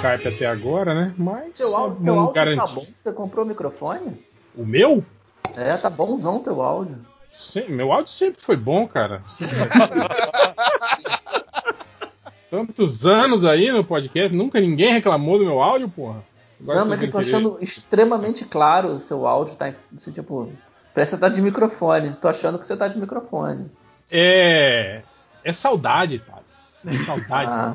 Skype até agora, né? Mas Teu áudio, teu áudio tá bom? Você comprou o microfone? O meu? É, tá bonzão teu áudio. Sim, meu áudio sempre foi bom, cara. Tantos anos aí no podcast, nunca ninguém reclamou do meu áudio, porra. Agora não, mas eu tô achando extremamente claro o seu áudio, tá? Assim, tipo, parece que você tá de microfone. Tô achando que você tá de microfone. É. É saudade, Thales. É saudade Ah.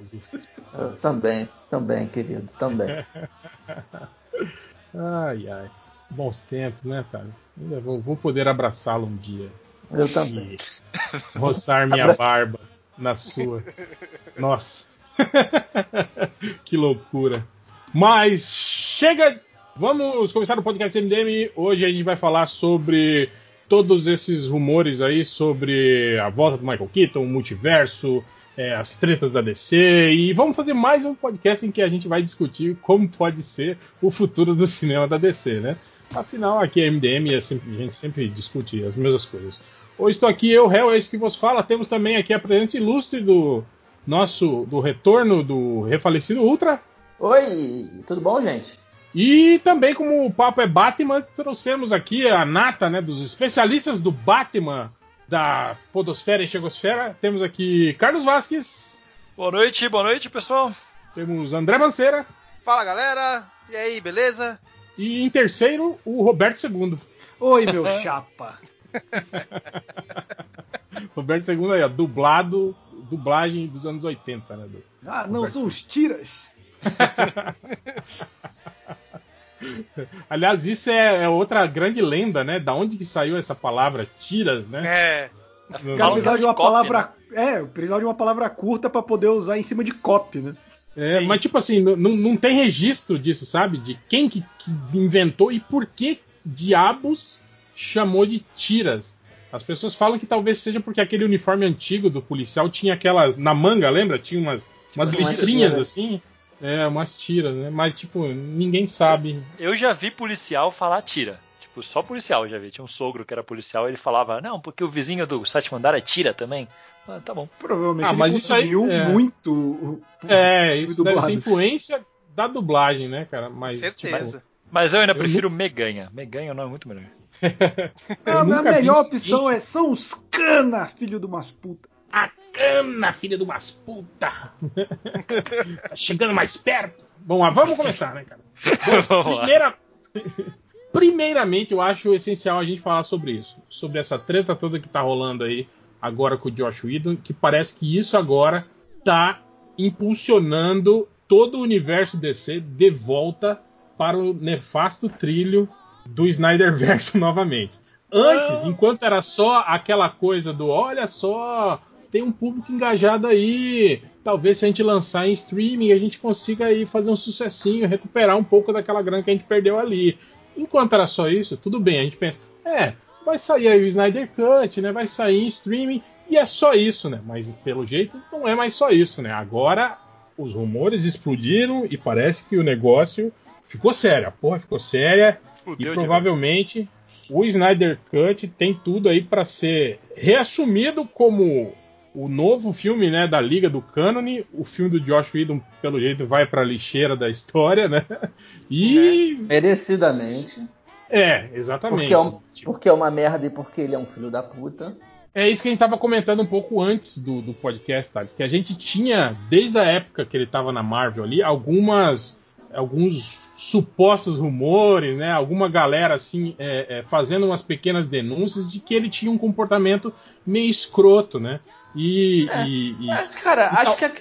Eu também, também, querido, também. Ai, ai. Bons tempos, né, Thales? Ainda vou, vou poder abraçá-lo um dia. Eu também. Roçar minha barba na sua. Nossa. que loucura. Mas chega. Vamos começar o podcast MDM. Hoje a gente vai falar sobre todos esses rumores aí sobre a volta do Michael Keaton, o multiverso, é, as tretas da DC. E vamos fazer mais um podcast em que a gente vai discutir como pode ser o futuro do cinema da DC, né? Afinal, aqui é MDM e é sempre- a gente sempre discute as mesmas coisas. Hoje estou aqui, eu, Réu, é isso que vos fala. Temos também aqui a presença ilustre do nosso do retorno do refalecido Ultra. Oi, tudo bom, gente? E também, como o papo é Batman, trouxemos aqui a nata né, dos especialistas do Batman da Podosfera e Chegosfera. Temos aqui Carlos Vasques, Boa noite, boa noite, pessoal. temos André Manceira Fala galera, e aí, beleza? e em terceiro o Roberto II. Oi, meu chapa. Roberto II aí, ó, dublado, dublagem dos anos 80, né? do- Ah, não, Roberto. são os tiras. Aliás, isso é, é outra grande lenda, né? Da onde que saiu essa palavra tiras, né? É, cara precisava de uma copy, palavra. É, precisava de uma palavra curta pra poder usar em cima de copy, né? É, Sim. mas tipo assim, não, não- tem registro disso, sabe? De quem que, que inventou e por que diabos chamou de tiras. As pessoas falam que talvez seja porque aquele uniforme antigo do policial tinha aquelas. Na manga, lembra? Tinha umas, umas listrinhas assim. É, umas tiras, né? Mas, tipo, ninguém sabe. Eu já vi policial falar tira. Tipo, só policial eu já vi. Tinha um sogro que era policial ele falava, não, porque o vizinho do sétimo andar é tira também. Ah, tá bom. Provavelmente Ah, ele mas isso aí- é. muito. É, isso deve dublado. ser influência da dublagem, né, cara? Mas, certeza. Mas eu ainda Eu prefiro Meganha. Meganha é um nome muito melhor. Eu a melhor vi opção é são os cana, filho de umas putas. A cana, filha de umas puta! tá chegando mais perto. Bom, mas vamos começar, né, cara? Bom, primeira... Primeiramente, eu acho essencial a gente falar sobre isso. Sobre essa treta toda que tá rolando aí agora com o Josh Whedon, que parece que isso agora tá impulsionando todo o universo DC de volta para o nefasto trilho do Snyderverse novamente. Antes, enquanto era só aquela coisa do olha só, tem um público engajado aí, talvez se a gente lançar em streaming a gente consiga aí fazer um sucessinho, recuperar um pouco daquela grana que a gente perdeu ali. Enquanto era só isso, tudo bem, a gente pensa, é, vai sair aí o Snyder Cut, né? Vai sair em streaming e é só isso, né? Mas pelo jeito não é mais só isso, né? Agora os rumores explodiram e parece que o negócio ficou sério. A porra ficou séria e provavelmente o Snyder Cut tem tudo aí para ser reassumido como o novo filme né, da Liga do Cânone. O filme do Josh Whedon, pelo jeito, vai para a lixeira da história, né? E. Merecidamente. É, exatamente. Porque é, um- Tipo, porque é uma merda e porque ele é um filho da puta. É isso que a gente estava comentando um pouco antes do, do podcast, Thales, que a gente tinha, desde a época que ele estava na Marvel ali, algumas. alguns supostos rumores, né? Alguma galera assim é, é, fazendo umas pequenas denúncias de que ele tinha um comportamento meio escroto, né? E, É. e- e- Mas, cara, Então- acho que a,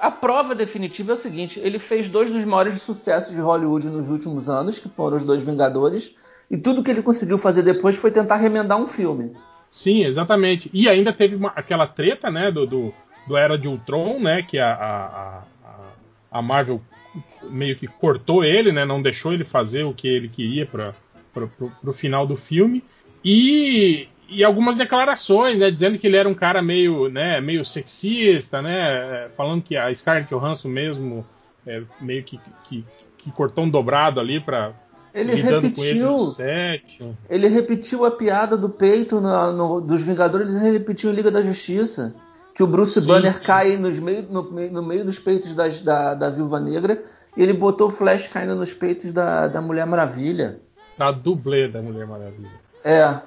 a prova definitiva é o seguinte: ele fez dois dos maiores sucessos de Hollywood nos últimos anos, que foram os dois Vingadores, e tudo que ele conseguiu fazer depois foi tentar remendar um filme. sim, exatamente. E ainda teve uma- aquela treta, né? Do, do, do Era de Ultron, né? Que a, a, a- a Marvel meio que cortou ele, né? Não deixou ele fazer o que ele queria para o final do filme. E, e algumas declarações, né? Dizendo que ele era um cara meio, né, meio sexista, né? Falando que a Scarlett Johansson mesmo é, meio que, que, que cortou um dobrado ali para Ele ele repetiu, set. ele repetiu a piada do peito no- no- dos Vingadores, ele repetiu em Liga da Justiça. Que o Bruce Sim, Banner sim. cai nos meio, no, meio- no meio dos peitos das- da, da Viúva Negra e ele botou o Flash caindo nos peitos da, da Mulher Maravilha. Da dublê da Mulher Maravilha. É.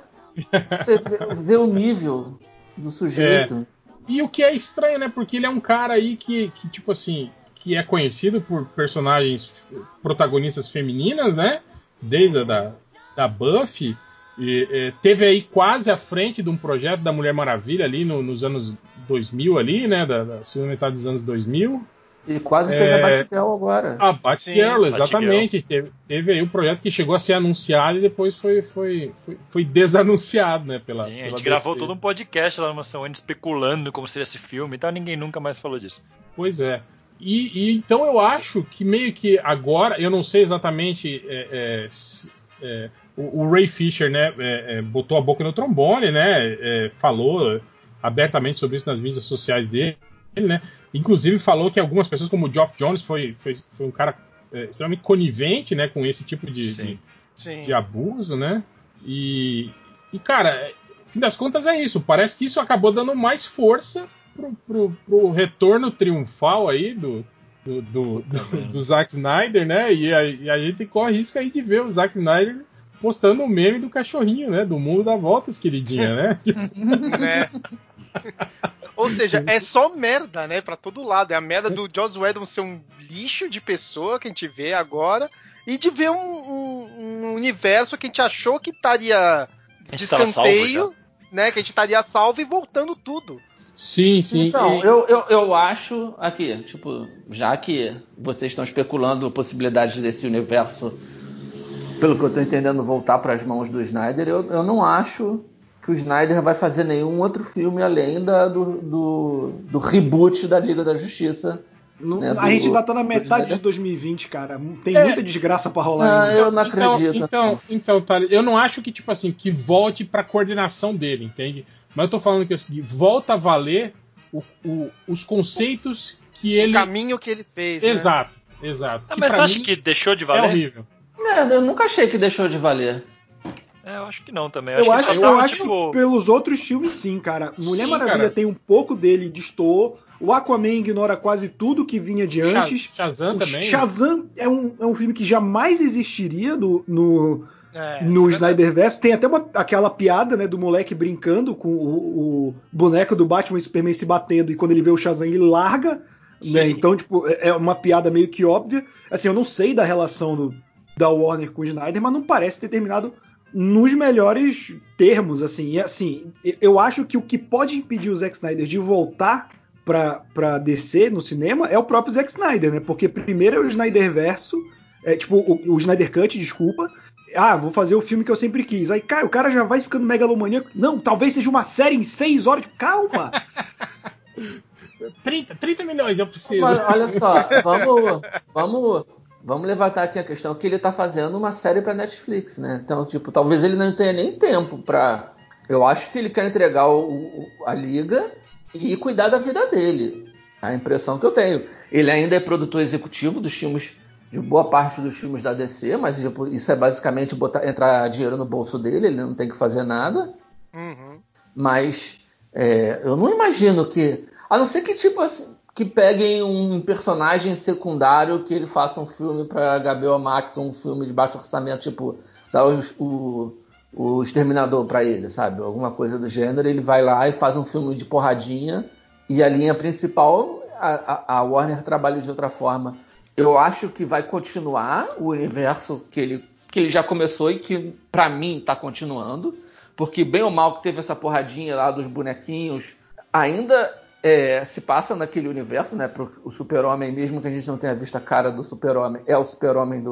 Você vê, o nível do sujeito. E o que é estranho, né? Porque ele é um cara aí que, que tipo assim, que é conhecido por personagens protagonistas femininas, né? Desde a da, da Buffy. E, é, teve aí quase à frente de um projeto da Mulher Maravilha ali no- nos anos 2000 ali, né? Da, da segunda metade dos anos 2000. E quase fez a É. Batgirl agora. A Batgirl, Sim, exatamente. Teve, teve aí um projeto que chegou a ser anunciado e depois foi, foi, foi, foi desanunciado, né? Pela, Sim, a pela gente gravou DC. todo um podcast lá no Mansão Wayne especulando como seria esse filme e tal, ninguém nunca mais falou disso. Pois é. E, e então eu acho que meio que agora, eu não sei exatamente. é, é, se- é, o, o Ray Fisher, né, é, é, botou a boca no trombone, né, é, falou abertamente sobre isso nas mídias sociais dele, né. Inclusive falou que algumas pessoas, como o Geoff Jones, foi, foi, foi um cara é, extremamente conivente, né, com esse tipo de, Sim. de, Sim. de abuso, né? E, e cara, fim das contas é isso. Parece que isso acabou dando mais força pro, pro, pro retorno triunfal aí do, do, do, do, do Zack Snyder, né? E a, e a gente corre risco aí de ver o Zack Snyder postando o meme do cachorrinho, né? Do mundo dá voltas, queridinha, né? né? Ou seja, é só merda, né? Pra todo lado. É a merda do Joss Whedon ser um lixo de pessoa que a gente vê agora e de ver um, um- um universo que a gente achou que estaria de escanteio, né? Que a gente estaria salvo e voltando tudo. Sim, sim. Então, E- eu, eu, eu acho aqui, tipo, já que vocês estão especulando possibilidades desse universo, pelo que eu tô entendendo, voltar para as mãos do Snyder, eu, eu não acho que o Snyder vai fazer nenhum outro filme além da, do, do, do reboot da Liga da Justiça. Não- né, a do- gente ainda tá na metade de 2020, cara. Tem É. muita desgraça pra rolar Ah, ainda. eu não Então, acredito. Então, então, eu não acho que, tipo assim, que volte pra coordenação dele, entende? Mas eu tô falando que assim, volta a valer o- o- os conceitos que ele. O caminho que ele fez. né? Exato, exato. Ah, mas você acha que deixou de é valer? horrível. É, eu nunca achei que deixou de valer. É, eu acho que não também. Eu que acho, só eu tava, acho tipo, que pelos outros filmes, sim, cara. Mulher Sim, Maravilha cara. tem um pouco dele de Estou. O Aquaman ignora quase tudo que vinha de antes. Shazam o também. Shazam é um, é um filme que jamais existiria no, no, É, no é verdade. Snyderverse. Tem até uma- aquela piada né, do moleque brincando com o, o boneco do Batman e Superman se batendo. E quando ele vê o Shazam, ele larga. Né? Então, tipo, é é uma piada meio que óbvia. Assim, eu não sei da relação do- da Warner com o Snyder, mas não parece ter terminado nos melhores termos, assim. E assim, eu acho que o que pode impedir o Zack Snyder de voltar pra, pra DC no cinema é o próprio Zack Snyder, né? Porque primeiro é o Snyder verso, é, tipo, o, o Snyder Cut, desculpa. Ah, vou fazer o filme que eu sempre quis. Aí, cara, o cara já vai ficando megalomaníaco. Não, talvez seja uma série em seis horas. Tipo, calma! 30, 30 milhões eu preciso. Mas olha só, vamos, vamos, vamos levantar aqui a questão que ele tá fazendo uma série pra Netflix, né? Então, tipo, talvez ele não tenha nem tempo pra. Eu acho que ele quer entregar o- a liga e cuidar da vida dele. A impressão que eu tenho. Ele ainda é produtor executivo dos filmes, de boa parte dos filmes da DC, mas tipo, isso é basicamente botar, entrar dinheiro no bolso dele, ele não tem que fazer nada. Uhum. Mas é, eu não imagino que. A não ser que, tipo, assim, que peguem um personagem secundário que ele faça um filme pra HBO Max, um filme de baixo orçamento, tipo, os- o, o Exterminador pra ele, sabe? Alguma coisa do gênero. Ele vai lá e faz um filme de porradinha e a linha principal, a, a- Warner trabalha de outra forma. Eu acho que vai continuar o universo que ele, que ele já começou e que, pra mim, tá continuando. Porque, bem ou mal, que teve essa porradinha lá dos bonequinhos, ainda é, se passa naquele universo, né? Pro, o Super-Homem, mesmo que a gente não tenha visto a cara do Super-Homem, é o Super-Homem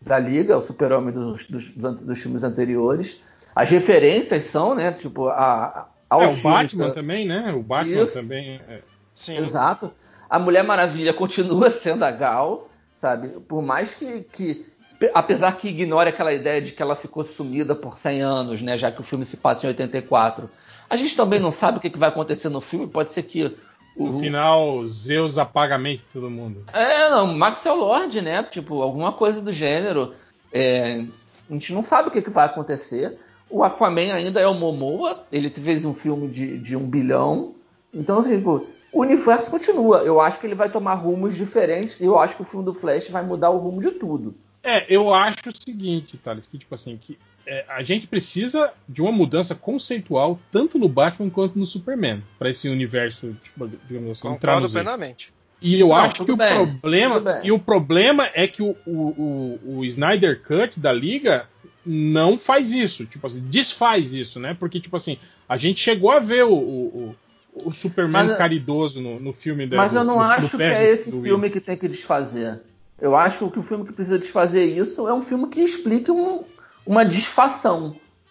da Liga, o Super-Homem dos, dos, dos, dos filmes anteriores. As referências são, né? Tipo, a, a- aos É, o filmes Batman da- também, né? O Batman Isso. também. é. Sim. Exato. A Mulher Maravilha continua sendo a Gal, sabe? Por mais que, que pe- apesar que ignore aquela ideia de que ela ficou sumida por 100 anos, né? Já que o filme se passa em 84. A gente também não sabe o que, que vai acontecer no filme. Pode ser que o, No final, Zeus apaga a mente de todo mundo. é, não, Maxwell Lord, né? Tipo, alguma coisa do gênero. É, a gente não sabe o que, que vai acontecer. O Aquaman ainda é o Momoa, ele fez um filme de, de um bilhão. Então, assim, tipo, o universo continua. Eu acho que ele vai tomar rumos diferentes e eu acho que o filme do Flash vai mudar o rumo de tudo. É, eu acho o seguinte, Thales, que tipo assim, que é, a gente precisa de uma mudança conceitual tanto no Batman quanto no Superman para esse universo, tipo, digamos assim, Concordo plenamente. E eu Não, acho que o bem, problema e o problema é que o, o, o, o Snyder Cut da Liga não faz isso, tipo assim, desfaz isso, né? Porque tipo assim, a gente chegou a ver o, o, o- Superman Mas- caridoso no, no filme da- Mas eu do- não do- do acho que Perry, é esse do filme que tem que desfazer. Eu acho que o filme que precisa desfazer isso é um filme que explique um- uma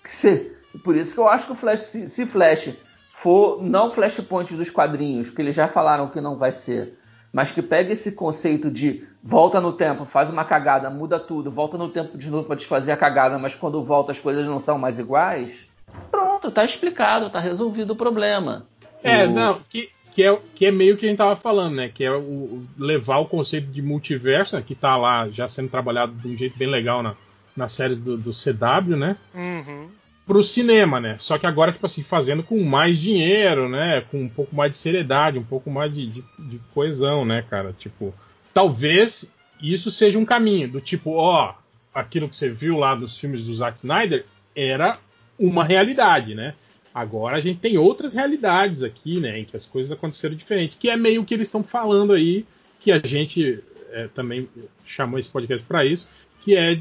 se- por isso que eu acho que o Flash, se, se Flash for não Flashpoint dos quadrinhos, que eles já falaram que não vai ser, mas que pega esse conceito de volta no tempo, faz uma cagada, muda tudo, volta no tempo de novo para desfazer a cagada, mas quando volta as coisas não são mais iguais. Pronto, tá explicado, tá resolvido o problema. É, O- não, que, que, é, que é meio que a gente tava falando, né? Que é o, levar o conceito de multiverso, né, que tá lá já sendo trabalhado de um jeito bem legal na, nas séries do, do CW, né? Uhum. Pro cinema, né? Só que agora, tipo assim, fazendo com mais dinheiro, né? Com um pouco mais de seriedade, um pouco mais de, de, de coesão, né, cara? Tipo, talvez isso seja um caminho, do tipo, ó, aquilo que você viu lá nos filmes do Zack Snyder era uma realidade, né? Agora a gente tem outras realidades aqui, né? Em que as coisas aconteceram diferente, que é meio que eles estão falando aí, que a gente é, também chamou esse podcast para isso, que é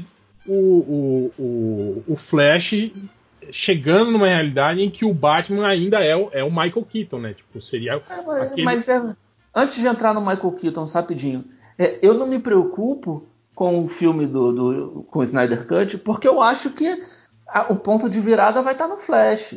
o, o, o, o Flash chegando numa realidade em que o Batman ainda é o, é o Michael Keaton, né? Tipo, seria É, mas, aquele- mas é, antes de entrar no Michael Keaton, rapidinho, é, eu não me preocupo com o filme do, do com o Snyder Cut, porque eu acho que a- o ponto de virada vai estar no Flash.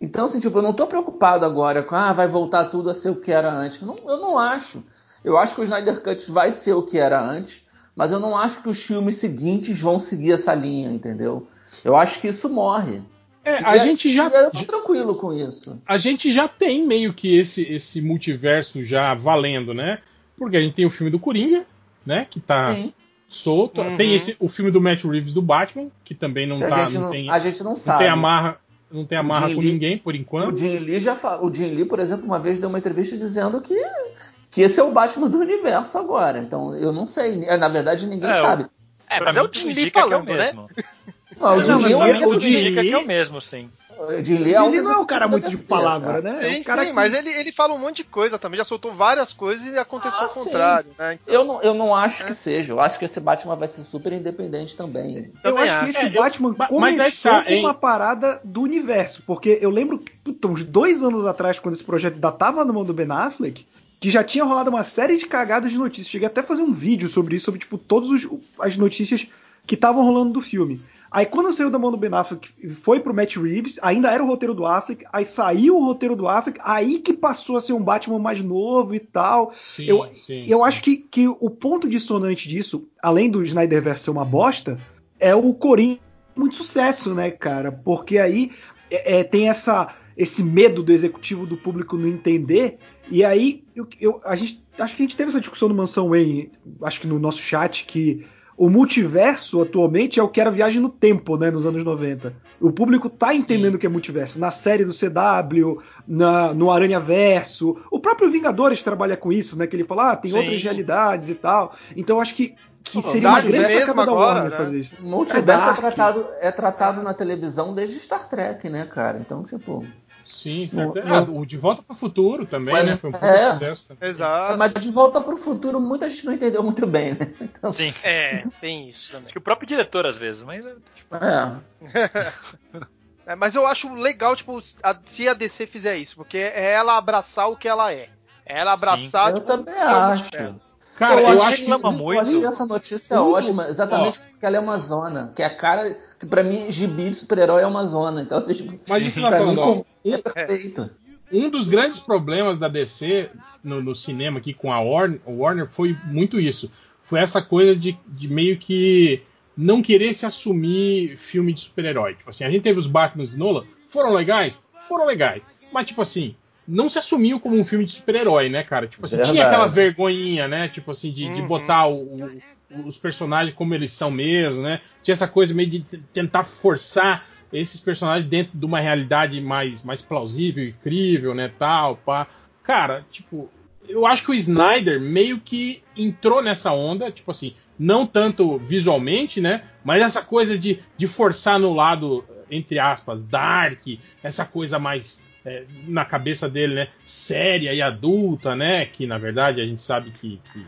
Então, assim, tipo, eu não estou preocupado agora com, ah, vai voltar tudo a ser o que era antes. Não, eu não acho. Eu acho que o Snyder Cut vai ser o que era antes, mas eu não acho que os filmes seguintes vão seguir essa linha, entendeu? Eu acho que isso morre. É, a E gente já eu tô tranquilo com isso. a gente já tem meio que esse, esse multiverso já valendo, né? Porque a gente tem o filme do Coringa, né? Que tá Sim. solto. Uhum. Tem esse, o filme do Matt Reeves do Batman, que também não, a, tá, gente não, não, tem, a gente não não sabe. tem amarra, não tem O amarra com Lee- ninguém por O enquanto. Jim Lee já fa- o Jim Lee, por exemplo, uma vez deu uma entrevista dizendo que, que esse é o Batman do universo agora. Então eu não sei. É, Na verdade, ninguém É, sabe. É, Pra mas mim, é o Jim Lee é falando, né? mesmo. Não, o Jim Lee é o Jim- Lee- que é o mesmo, sim. O Jim Lee é o Ele não é um cara muito de palavra, cara. né? Sim, é um cara sim, que- mas ele, ele fala um monte de coisa também, já soltou várias coisas e aconteceu Ah, o contrário, né? Eu não, eu não acho É. que seja. Eu acho que esse Batman vai ser super independente também. Eu Também acho que acho. esse É, eu- Batman ma- começou mas é que tá, com uma parada do universo. Porque eu lembro que, puta, uns dois anos atrás, quando esse projeto ainda tava na mão do Ben Affleck, que já tinha rolado uma série de cagadas de notícias. Cheguei até a fazer um vídeo sobre isso, sobre, tipo, todas as notícias que estavam rolando do filme. Aí quando saiu da mão do Ben Affleck, foi pro Matt Reeves, ainda era o roteiro do Affleck, aí saiu o roteiro do Affleck, aí que passou a ser um Batman mais novo e tal. Sim, Eu, sim, eu sim. acho que, que o ponto dissonante disso, além do Snyderverse ser uma bosta, é o Coringa muito sucesso, né, cara? Porque aí é, é, tem essa, esse medo do executivo do público não entender. E aí eu, eu- a gente, acho que a gente teve essa discussão no Mansão Wayne, acho que no nosso chat, que o multiverso atualmente é o que era viagem no tempo, né, nos anos 90. O público tá entendendo o que é multiverso. Na série do CW, na, no Aranha Verso, o próprio Vingadores trabalha com isso, né? Que ele fala, ah, tem Sim. outras realidades e tal. Então eu acho que, que seria Dark grande mesmo sacada da agora, né? fazer isso. O multiverso é, Dark. tratado, é tratado na televisão desde Star Trek, né, cara? Então, tipo. Sim, certo. Não- Ah, o De Volta para o Futuro também, Mas- né? Foi um puta é. sucesso também. Exato. Mas de volta pro futuro, muita gente não entendeu muito bem, né? Então, Sim. É, tem isso também. Acho que o próprio diretor, às vezes, mas. é, tipo, é. É, mas eu acho legal, tipo, a- se a DC fizer isso, porque é ela abraçar o que ela é. É ela abraçar, Eu tipo, também o que é o acho. Cara, eu, eu acho que. reclama Eu muito. achei essa notícia Tudo- ótima, exatamente porque ela é uma zona. Que é a cara. Que pra mim, gibi de super-herói é uma zona. Então, assim, tipo, Mas isso que pra tá mim, falando, é perfeito. Um dos grandes problemas da DC no, no cinema aqui com a Warner, Warner foi muito isso. Foi essa coisa de, de meio que não querer se assumir filme de super-herói. Tipo assim, a gente teve os Batman de Nolan, foram legais? Foram legais. Mas, tipo assim, não se assumiu como um filme de super-herói, né, cara? Tipo assim, tinha aquela vergonhinha, né? Tipo assim, de, de Uhum. botar o- o- os personagens como eles são mesmo, né? Tinha essa coisa meio de tentar forçar esses personagens dentro de uma realidade mais, mais plausível, incrível, né, tal, pá. Cara, tipo, eu acho que o Snyder meio que entrou nessa onda, tipo assim, não tanto visualmente, né? Mas essa coisa de, de forçar no lado, entre aspas, dark, essa coisa mais é, na cabeça dele, né? Séria e adulta, né? Que na verdade a gente sabe que, que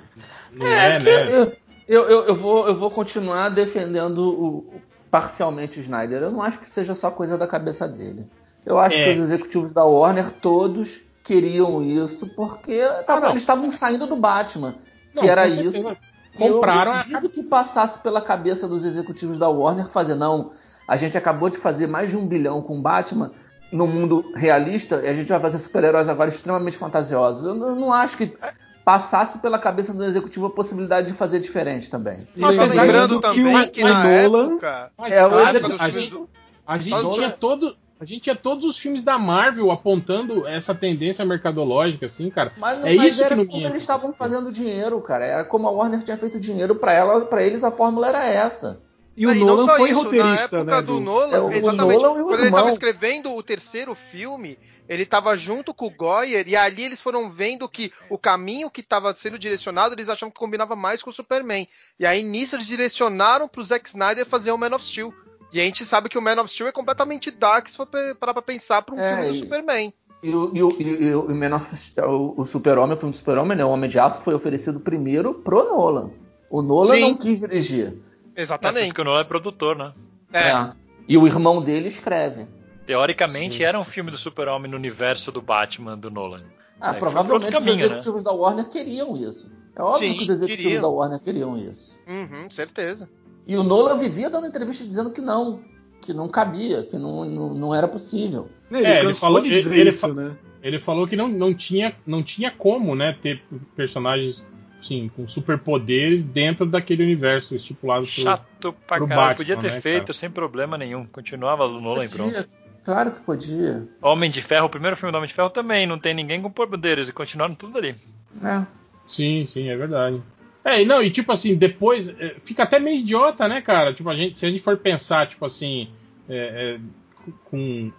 não é, é né? Eu, eu, eu, vou, eu vou continuar defendendo o, parcialmente o Snyder. Eu não acho que seja só coisa da cabeça dele. Eu acho é. que os executivos da Warner todos queriam isso porque tava, ah, eles estavam saindo do Batman, que não, era isso. Compraram eu duvido a... que passasse pela cabeça dos executivos da Warner fazer não. A gente acabou de fazer mais de um bilhão com Batman no mundo realista e a gente vai fazer super-heróis agora extremamente fantasiosos. Eu não, acho que passasse pela cabeça do executivo a possibilidade de fazer diferente também. Mas lembrando também que, na Nolan, época, é, o executivo, a gente, a gente tinha todo a gente tinha todos os filmes da Marvel apontando essa tendência mercadológica, assim, cara. Mas, é mas isso era que não como eles estavam fazendo dinheiro, cara. Era como a Warner tinha feito dinheiro para ela, para eles a fórmula era essa. E o não, Nolan foi isso, roteirista, na época né? Do, do Nolan, é, o, exatamente. O Nolan quando ele estava escrevendo o terceiro filme, ele estava junto com o Goyer e ali eles foram vendo que o caminho que estava sendo direcionado, eles achavam que combinava mais com o Superman. E aí nisso eles direcionaram para o Zack Snyder fazer o Man of Steel. E a gente sabe que o Man of Steel é completamente dark se for parar pra pensar pra um é, filme do e, Superman. E o, e o, e o, Man of Steel, o, o Super-Homem, o filme do Super-Homem, né, o Homem de Aço, foi oferecido primeiro pro Nolan. O Nolan Sim. não quis dirigir. Exatamente. É, porque o Nolan é produtor, né? É. é. E o irmão dele escreve. Teoricamente Sim. era um filme do Super-Homem no universo do Batman do Nolan. Ah, é, provavelmente caminho, os né? executivos né? da Warner queriam isso. É óbvio Sim, que os executivos queriam. da Warner queriam isso. Uhum, certeza. E o Nolan vivia dando entrevista dizendo que não, que não cabia, que não, não, não era possível. Ele, é, ele falou de dizer ele, isso, né? Ele falou que não, não, tinha, não tinha como, né, ter personagens sim, com superpoderes dentro daquele universo estipulado pro, Chato pra pro caralho. Batman, Podia ter né, feito cara? sem problema nenhum. Continuava no Nolan pronto. Claro que podia. Homem de Ferro, o primeiro filme do Homem de Ferro também, não tem ninguém com poderes e continuaram tudo ali. É. Sim, sim, é verdade. É, não, e tipo assim, depois é, fica até meio idiota, né, cara? Tipo, a gente, se a gente for pensar, tipo assim, é, é, com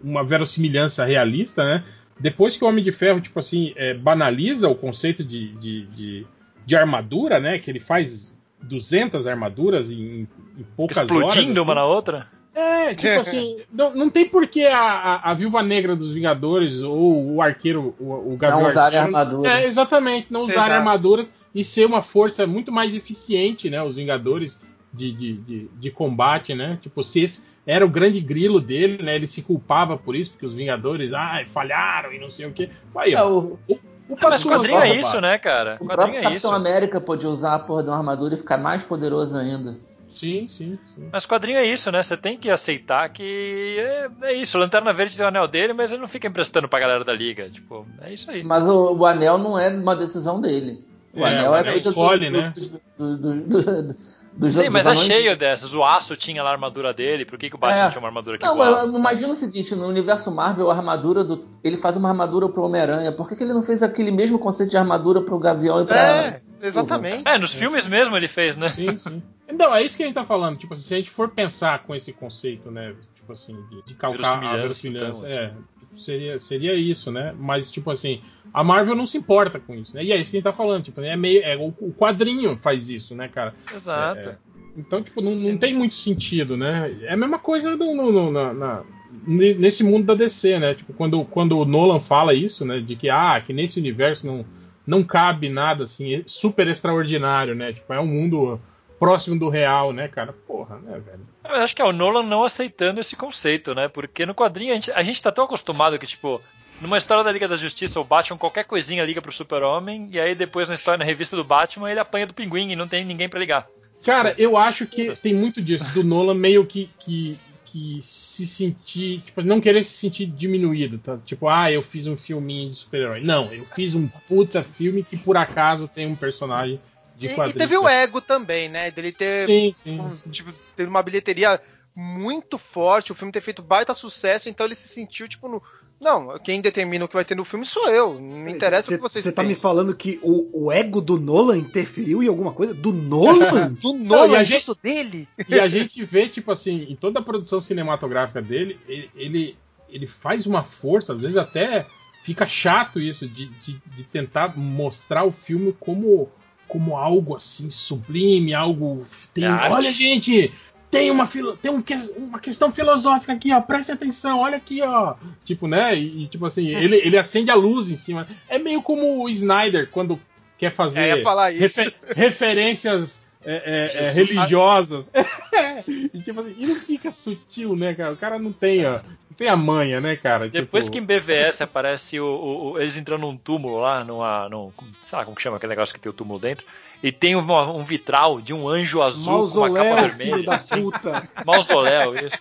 uma verossimilhança realista, né? Depois que o Homem de Ferro, tipo assim, é, banaliza o conceito de, de, de, de, armadura, né? Que ele faz 200 armaduras em, em poucas Explodindo horas. Explodindo uma assim. na outra? É, tipo assim, não, não tem por que a, a, a, Viúva Negra dos Vingadores ou o arqueiro, o, o Gavião Não usarem armaduras. É, exatamente, não usarem armaduras e ser uma força muito mais eficiente, né? Os Vingadores de, de, de, de combate, né? Tipo, se esse era o grande grilo dele, né? Ele se culpava por isso, porque os Vingadores, ah, falharam e não sei o quê. Aí, ó. É, o, o, o ah, mas quadrinho é isso, né, cara? O próprio é Capitão isso. América podia usar a porra de uma armadura e ficar mais poderoso ainda. Sim, sim, sim. Mas quadrinho é isso, né? Você tem que aceitar que é, é, isso. O Lanterna Verde tem o anel dele, mas ele não fica emprestando pra galera da liga. Tipo, é isso aí. Mas o, o anel não é uma decisão dele. O é, anel o é anel é escolhe, do, né? Do, do, do Sim, mas é cheio dessas. O aço tinha lá a armadura dele. Por que, que o Batman é. tinha uma armadura que Não, igual? mas imagina o seguinte: no universo Marvel, a armadura do. Ele faz uma armadura pro Homem-Aranha. Por que, que ele não fez aquele mesmo conceito de armadura pro Gavião e pra. É, exatamente. É, nos filmes mesmo ele fez, né? Sim, sim. Então, é isso que a gente tá falando. Tipo, se a gente for pensar com esse conceito, né? Tipo assim, de, de calcar a verossimilhança. Então, é, assim seria, seria isso, né? Mas, tipo assim, a Marvel não se importa com isso, né? E é isso que a gente tá falando, tipo, é meio. É, o, o quadrinho faz isso, né, cara? Exato. É, é, então, tipo, não, não, tem muito sentido, né? É a mesma coisa do, no, no, na, na, nesse mundo da DC, né? Tipo, quando, quando o Nolan fala isso, né? De que, ah, que nesse universo não, não cabe nada, assim, super extraordinário, né? Tipo, é um mundo próximo do real, né, cara? Porra, né, velho? Eu acho que é o Nolan não aceitando esse conceito, né? Porque no quadrinho a gente, a gente tá tão acostumado que, tipo, numa história da Liga da Justiça, o Batman, qualquer coisinha liga pro Super-Homem, e aí depois na história, na revista do Batman, ele apanha do pinguim e não tem ninguém para ligar. Cara, eu acho que tem muito disso, do Nolan meio que, que, que se sentir, tipo, não querer se sentir diminuído, tá? Tipo, ah, eu fiz um filminho de super-herói. Não, eu fiz um puta filme que por acaso tem um personagem de e, e teve o ego também, né? Dele ter, sim, sim, um, tipo, ter uma bilheteria muito forte, o filme ter feito baita sucesso, então ele se sentiu, tipo, no, não, quem determina o que vai ter no filme sou eu. Não interessa cê, o que vocês Você tá me falando que o, o, ego do Nolan interferiu em alguma coisa? Do Nolan? do Nolan, não, a gente, dele? E a gente vê, tipo assim, em toda a produção cinematográfica dele, ele, ele faz uma força, às vezes até fica chato isso de, de, de tentar mostrar o filme como, como algo assim sublime, algo. Tem, É olha, gente, tem uma, filo- tem um uma questão filosófica aqui, ó. Preste atenção, olha aqui, ó. Tipo, né? E, tipo assim, ele, ele acende a luz em cima. É meio como o Snyder quando quer fazer É, eu ia falar isso. refe- referências é, é, é, religiosas. e, tipo assim, e não fica sutil, né, cara? O cara não tem, ó, não tem a manha, né, cara? Depois Tipo, que em BVS aparece o, o- o- eles entrando num túmulo lá, numa. Num, sei lá como que chama aquele negócio que tem o túmulo dentro. E tem uma- um vitral de um anjo azul com uma capa Mausoléu, vermelha. da assim. puta. Mausoléu, isso.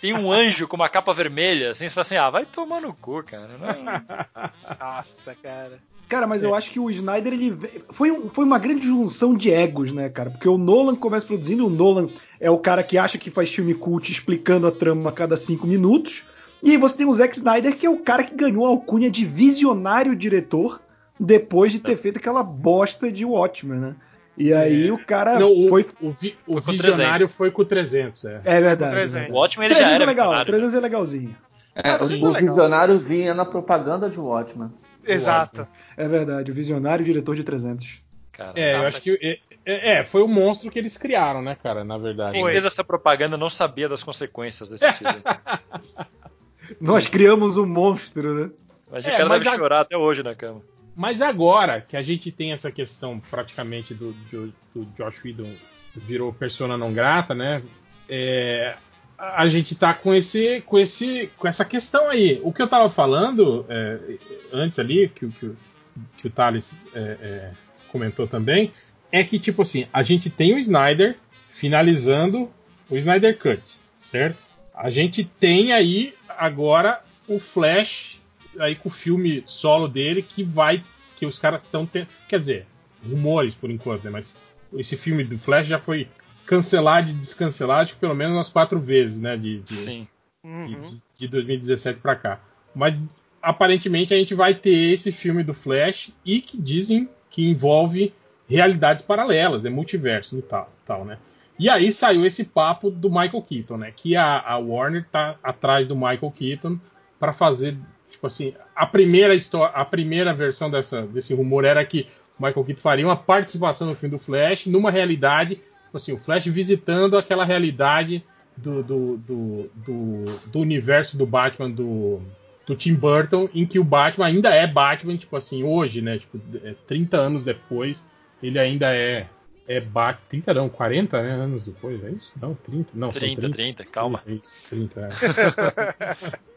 Tem um anjo com uma capa vermelha, assim, você fala assim, ah, vai tomar no cu, cara. Não- Nossa, cara. Cara, mas eu acho que o Snyder ele foi, um- foi uma grande junção de egos, né, cara? Porque o Nolan começa produzindo, o Nolan é o cara que acha que faz filme cult explicando a trama a cada cinco minutos. E aí você tem o Zack Snyder, que é o cara que ganhou a alcunha de visionário diretor depois de ter feito aquela bosta de Watchmen, né? E aí o cara Não, o, foi. o, vi- o Foi com visionário 300. foi com o 300, é. É verdade. 300. é. O Watchmen ele 300 já era é legal, visionário, 300 é legalzinho. É, o, é o visionário vinha na propaganda de Watchmen. Exato. É verdade, o visionário diretor de 300. cara. É, eu Nossa. acho que. É, é, foi o monstro que eles criaram, né, cara, na verdade. Quem fez essa propaganda não sabia das consequências desse filme. Nós criamos um monstro, né? Mas É, o cara mas deve a- chorar até hoje na cama. Mas agora que a gente tem essa questão praticamente do, do, do Josh Whedon virou persona não grata, né? É, a gente tá com esse, com esse, com essa questão aí. O que eu tava falando é, antes ali, que, o- que, que o Thales é, é, comentou também, é que tipo assim, a gente tem o Snyder finalizando o Snyder Cut, certo? A gente tem aí agora o Flash aí com o filme solo dele que vai que os caras estão tendo, quer dizer, rumores por enquanto, né? Mas esse filme do Flash já foi cancelado e descancelado acho que pelo menos umas quatro vezes, né? De, de, Sim. de, Uhum. de- de 2017 para cá. Mas aparentemente a gente vai ter esse filme do Flash e que dizem que envolve realidades paralelas, é multiverso e tal, tal, né? E aí saiu esse papo do Michael Keaton, né? Que a, a Warner tá atrás do Michael Keaton para fazer, tipo assim, a primeira história, a primeira versão dessa, desse rumor era que o Michael Keaton faria uma participação no filme do Flash numa realidade, assim, o Flash visitando aquela realidade do, do, do, do, do universo do Batman do, do Tim Burton, em que o Batman ainda é Batman, tipo assim, hoje, né? Tipo, é, 30 anos depois, ele ainda é, é Batman. 30 não, 40 né, anos depois, é isso? Não, 30. Não, são 30, 30, calma. É isso, 30, é.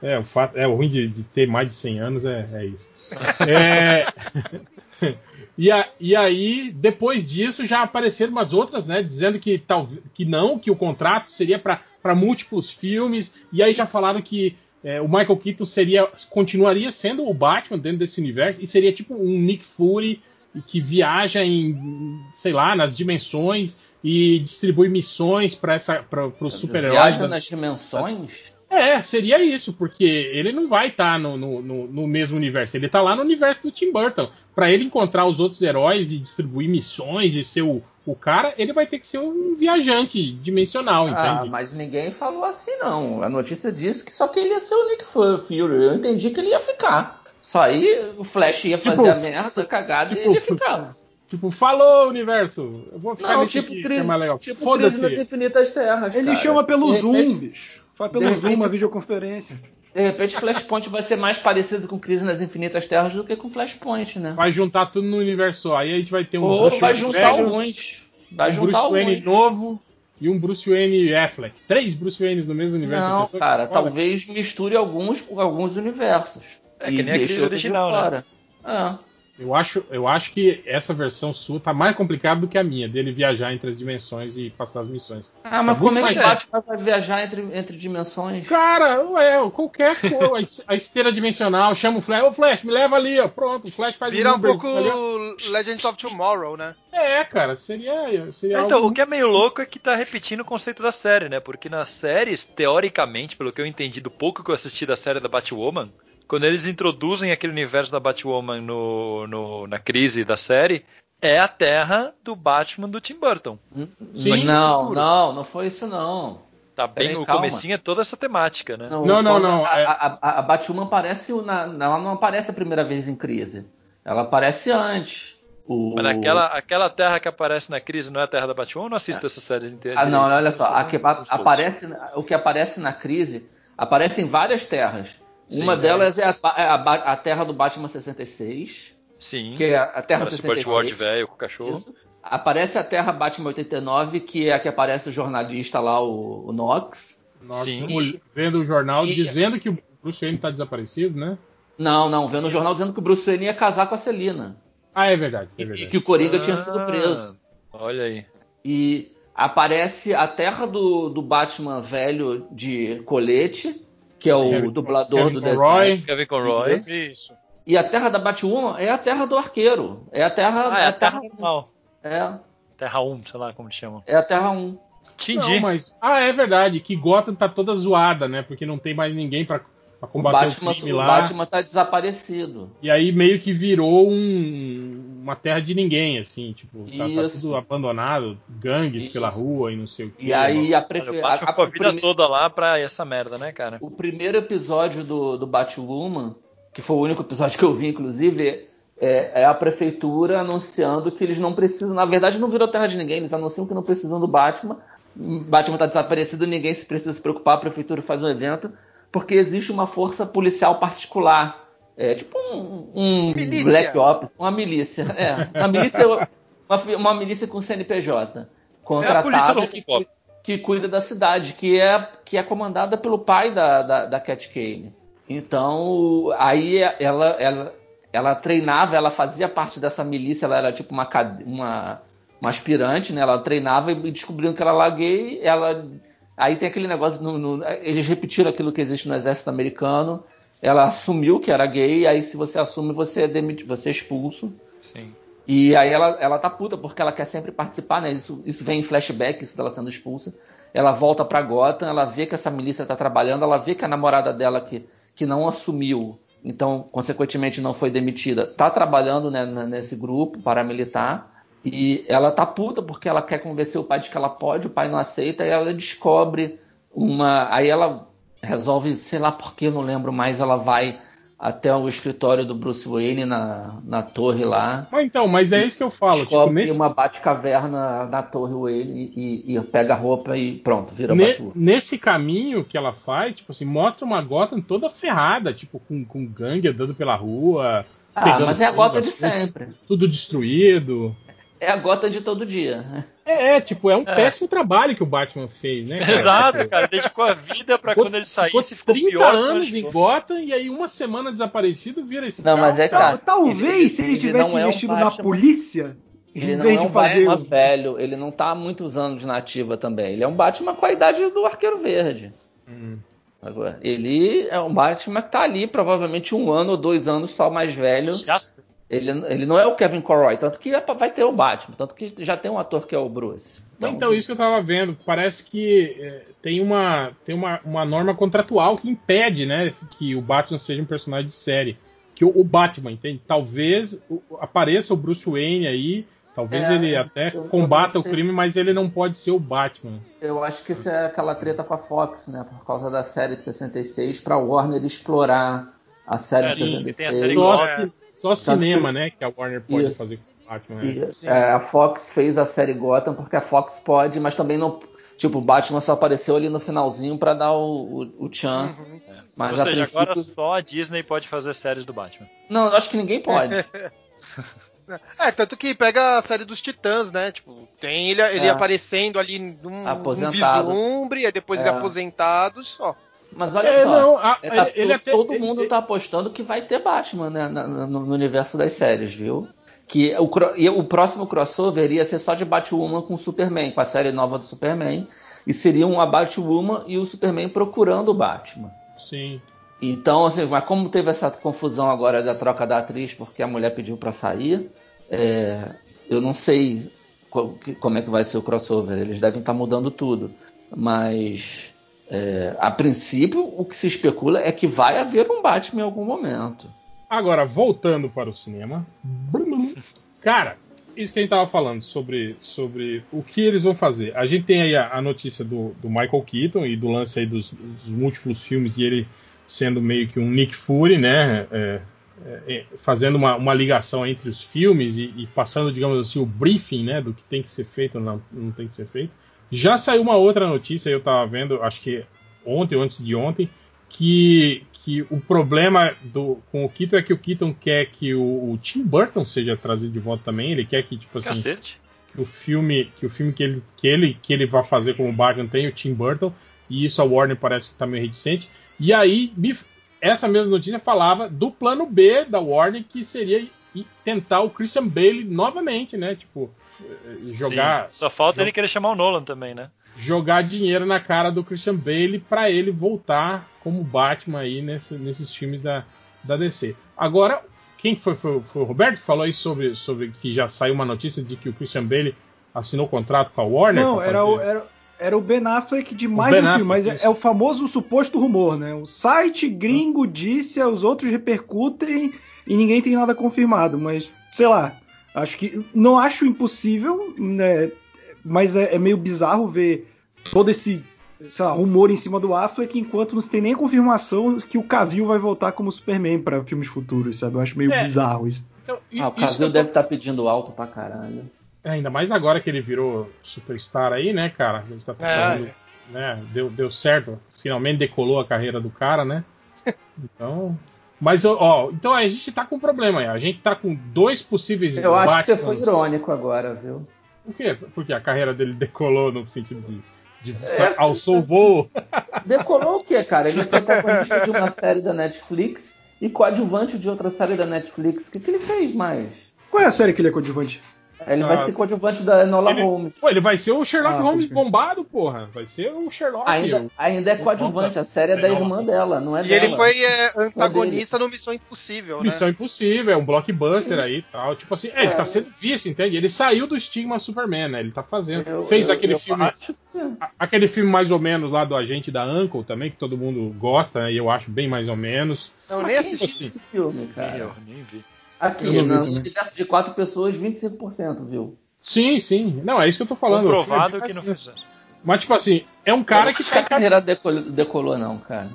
É, o, fato, é, o ruim de, de ter mais de 100 anos é, é isso. É, e, a- e aí, depois disso, já apareceram umas outras, né? Dizendo que, talvez que não, que o contrato seria para múltiplos filmes. E aí já falaram que é, o Michael Keaton seria, continuaria sendo o Batman dentro desse universo. E seria tipo um Nick Fury que viaja em, sei lá, nas dimensões e distribui missões para os super-heróis. Viaja nas dimensões? É, seria isso, porque ele não vai estar no, no, no- no mesmo universo. Ele tá lá no universo do Tim Burton. Pra ele encontrar os outros heróis e distribuir missões e ser o, o cara, ele vai ter que ser um viajante dimensional, Ah, entende? mas ninguém falou assim, não. A notícia disse que só que ele ia ser o Nick Fury. Eu entendi que ele ia ficar. Só aí o Flash ia Tipo, fazer a merda, cagada tipo, e ele ia ficar. Tipo, falou, universo. Eu vou ficar Não, nesse tipo, aqui, que crise, é mais legal. tipo Foda-se. infinitas terras. Ele cara. chama pelo De Zoom, repente- bicho. Faz pelo de Zoom repente- uma videoconferência. De repente, Flashpoint vai ser mais parecido com Crise nas Infinitas Terras do que com Flashpoint, né? Vai juntar tudo no universo só. Aí a gente vai ter um Ou Bruce vai Wayne juntar velho, alguns. Vai um juntar Bruce Wayne alguns. novo e um Bruce Wayne Affleck. Três Bruce Waynes no mesmo universo. Não, cara, Olha, talvez misture alguns com alguns universos. É e que nem a Crise original, né? fora. É. Eu acho, eu acho que essa versão sua tá mais complicada do que a minha, dele viajar entre as dimensões e passar as missões. Ah, mas É como é que o Batman vai viajar entre, entre dimensões? Cara, ué, qualquer coisa, a esteira dimensional, chama o Flash, ô Flash, me leva ali, ó, pronto, o Flash faz Vira um pouco ali, ó. Legends of Tomorrow, né? É, cara, seria, seria Então, algo o que é meio louco é que tá repetindo o conceito da série, né? Porque nas séries, teoricamente, pelo que eu entendi do pouco que eu assisti da série da Batwoman, quando eles introduzem aquele universo da Batwoman no, no- na crise da série, é a terra do Batman do Tim Burton. Sim. não, não, não foi isso não. Tá bem, Peraí, o calma. comecinho é toda essa temática, né? Não, não, quando não, A, é- a, a, a Batwoman aparece na, ela não aparece a primeira vez em crise. Ela aparece antes. O... Mas naquela aquela terra que aparece na crise não é a terra da Batwoman? Eu não assisto essa série inteira. Ah, não, olha só. A que- a- não aparece, o que aparece na crise aparece em várias terras. Sim, Uma é. delas é a, é a Ba- a terra do Batman 66, Sim. que é a Terra Parece o 66. Burt Ward velho com o cachorro. Isso. Aparece a Terra Batman 89, que é a que aparece o jornalista lá, o, o Knox. Sim. vendo o jornal E- dizendo que o Bruce Wayne tá desaparecido, né? Não, não, vendo no jornal dizendo que o Bruce Wayne ia casar com a Celina. Ah, é verdade, é E, e verdade. que o Coringa tinha sido preso. Ah, Olha aí. E aparece a terra do, do Batman velho de colete, que é Sim. o dublador Kevin do Conroy. desenho. Kevin Conroy. Isso. Isso. E a terra da Batwoman é a terra do arqueiro. É a terra. Ah, é a terra normal. É, Terra 1, sei lá como chamam. é a terra 1. Entendi. Não, mas... Ah, é verdade, que Gotham tá toda zoada, né? Porque não tem mais ninguém pra, pra O combater o, Batman, crime o lá. Batman tá desaparecido. E aí meio que virou um- uma terra de ninguém, assim, tipo, tá, tá tudo abandonado, gangues Isso. pela rua e não sei o que. E aí a prefe... o Batman a- a o vida prime- toda lá pra essa merda, né, cara? O primeiro episódio do, do Batwoman, que foi o único episódio que eu vi, inclusive, é, é a prefeitura anunciando que eles não precisam. Na verdade, não virou terra de ninguém, eles anunciam que não precisam do Batman. Batman está desaparecido, ninguém se precisa se preocupar, a prefeitura faz um evento, porque existe uma força policial particular. É tipo um, um Milícia. Black Ops, uma milícia. É, uma milícia, uma, uma milícia com CNPJ. É Contratada do que, que cuida da cidade, que é, que é comandada pelo pai da, da, da Cat Kane. Então, aí ela, ela, ela treinava, ela fazia parte dessa milícia, ela era tipo uma, uma, uma aspirante, né? Ela treinava e descobriram que ela era gay, ela... Aí tem aquele negócio, no, no- eles repetiram aquilo que existe no exército americano, ela assumiu que era gay, aí se você assume, você é, demiti- você é expulso. Sim. E aí ela, ela tá puta porque ela quer sempre participar, né? Isso, isso vem em flashback, isso dela sendo expulsa. Ela volta pra Gotham, ela vê que essa milícia tá trabalhando, ela vê que a namorada dela que, que não assumiu, então, consequentemente, não foi demitida, tá trabalhando né, nesse grupo paramilitar. E ela tá puta porque ela quer convencer o pai de que ela pode, o pai não aceita, e ela descobre uma. Aí ela resolve, sei lá por que, eu não lembro mais, ela vai até o escritório do Bruce Wayne na, na torre lá. Mas então, mas é isso que eu falo. Tipo, nesse, uma Batcaverna na Torre Wayne e, e pega a roupa e pronto, vira ne- nesse caminho que ela faz, tipo assim, mostra uma Gotham toda ferrada, tipo, com, com gangue andando pela rua. Ah, mas é a gota de sempre. Tudo destruído. É a gota de todo dia. né? É, é, tipo, é um É. péssimo trabalho que o Batman fez, né? cara? Exato, cara. Dedicou a vida pra Ficou- quando ele saísse, ficou 30 pior que anos em. Gotham e aí uma semana desaparecido vira esse Não, mas é cara. cara. Tal- talvez ele- se ele ele tivesse é um investido na polícia, Ele em não vez é de um fazer. Batman velho, ele não tá há muitos anos de nativa também. Ele é um Batman com a idade do Arqueiro Verde. Hum. Agora, ele é um Batman que tá ali, provavelmente um ano ou dois anos só mais velho. Já- Ele, ele não é o Kevin Conroy, tanto que é vai ter o Batman, tanto que já tem um ator que é o Bruce. Mas então, isso que eu tava vendo, parece que é, tem, uma, tem uma, uma norma contratual que impede, né, que o Batman seja um personagem de série. Que o, o Batman, entende? Talvez o- apareça o Bruce Wayne aí, talvez É, ele até eu- eu combata não o crime, mas ele não pode ser o Batman. Eu acho que isso é aquela treta com a Fox, né? Por causa da série de 66, pra Warner explorar a série É, de sim, tem a 66. série se- só cinema, né, que a Warner pode Isso. fazer com o Batman. né? E, é, a Fox fez a série Gotham porque a Fox pode, mas também não. Tipo, o Batman só apareceu ali no finalzinho pra dar o, o, o Tchan. Uhum. Mas Ou a seja, princípio. agora só a Disney pode fazer séries do Batman. Não, eu acho que ninguém pode. É, tanto que pega a série dos Titãs, né? Tipo, tem ele, ele É. aparecendo ali num, num vislumbre, aí depois É. ele aposentado só. Mas olha É, só. não, a- é, tá ele to- até- todo ele- mundo tá apostando que vai ter Batman né, na- no, no universo das séries, viu? Que o, e o próximo crossover ia ser só de Batwoman com o Superman, com a série nova do Superman. E seriam a Batwoman e o Superman procurando o Batman. Sim. Então, assim, mas como teve essa confusão agora da troca da atriz, porque a mulher pediu pra sair, é, eu não sei como é que vai ser o crossover. Eles devem estar mudando tudo. Mas, é, a princípio, o que se especula é que vai haver um Batman em algum momento. Agora, voltando para o cinema. Cara, isso que a gente tava falando sobre, sobre o que eles vão fazer. A gente tem aí a, a notícia do, do, Michael Keaton e do lance aí dos, dos, múltiplos filmes e ele sendo meio que um Nick Fury, né? É, é, é, fazendo uma, uma, ligação entre os filmes e, e, passando, digamos assim, o briefing, né? Do que tem que ser feito ou não, não tem que ser feito. Já saiu uma outra notícia, eu tava vendo, acho que ontem ou antes de ontem, que, que o problema do, com o Keaton é que o Keaton quer que o, o Tim Burton seja trazido de volta também. Ele quer que, tipo assim. Cacete. Que o filme, que o filme que ele, que ele, que ele vai fazer como Batman tenha o Tim Burton. E isso a Warner parece que tá meio reticente. E aí, essa mesma notícia falava do plano B da Warner, que seria tentar o Christian Bale novamente, né? Tipo, jogar. Sim. Só falta ele querer chamar o Nolan também, né? Jogar dinheiro na cara do Christian Bale para ele voltar como Batman aí nesse, nesses filmes da, da DC. Agora, quem foi, foi, foi, o Roberto que falou aí sobre, sobre que já saiu uma notícia de que o Christian Bale assinou contrato com a Warner? Não, era o, era, era o Ben Affleck de mais um filme, mas é, é, o famoso suposto rumor, né? O site gringo disse, os outros repercutem e ninguém tem nada confirmado, mas sei lá, acho que não acho impossível, né? Mas é, é meio bizarro ver todo esse sei lá, rumor em cima do Affleck, enquanto não se tem nem confirmação que o Cavill vai voltar como Superman para filmes futuros, sabe? Eu acho meio é. bizarro isso. Então, ah, o Cavill tô... deve estar tá pedindo alto pra caralho. É, ainda mais agora que ele virou superstar aí, né, cara? Gente tá é. fazendo, né? Deu, deu certo. Finalmente decolou a carreira do cara, né? Então. Mas, ó, então a gente tá com um problema aí. A gente tá com dois possíveis. Eu acho que você foi irônico agora, viu? Por quê? Porque a carreira dele decolou no sentido de de, é, alçou o voo. Decolou o quê, cara? Ele é protagonista de uma série da Netflix e coadjuvante de outra série da Netflix. O que, que ele fez mais? Qual é a série que ele é coadjuvante? Ele ah, vai ser coadjuvante da Enola ele, Holmes. Pô, ele vai ser o Sherlock ah, Holmes bombado, porra. Vai ser o Sherlock. Ainda, ainda é coadjuvante, a série é da irmã dela, não é e dela. E ele foi é, antagonista no Missão Impossível, né? Missão Impossível, é um blockbuster aí e tal. Tipo assim, é, ele tá sendo visto, entende? Ele saiu do estigma Superman, né? Ele tá fazendo. Eu, Fez eu, aquele eu filme. Acho... Aquele filme mais ou menos lá do Agente da Uncle também, que todo mundo gosta, né? E eu acho bem mais ou menos. Não, nem assisti assim. esse filme, cara. Eu nem vi. Aqui, no universo de quatro pessoas, 25%, viu? Sim, sim. Não, é isso que eu tô falando. Comprovado que não fez Mas, tipo assim, é um cara que. Tá a carreira decolou, decolou, não, cara.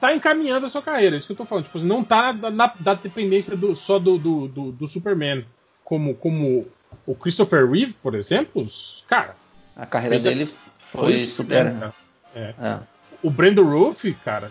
Tá encaminhando a sua carreira, é isso que eu tô falando. Tipo, assim, não tá na, na da dependência do, só do, do, do, do, Superman. Como, como o Christopher Reeve, por exemplo, cara. A carreira dele foi, foi super. Né? É. É. O Brandon Roof, cara,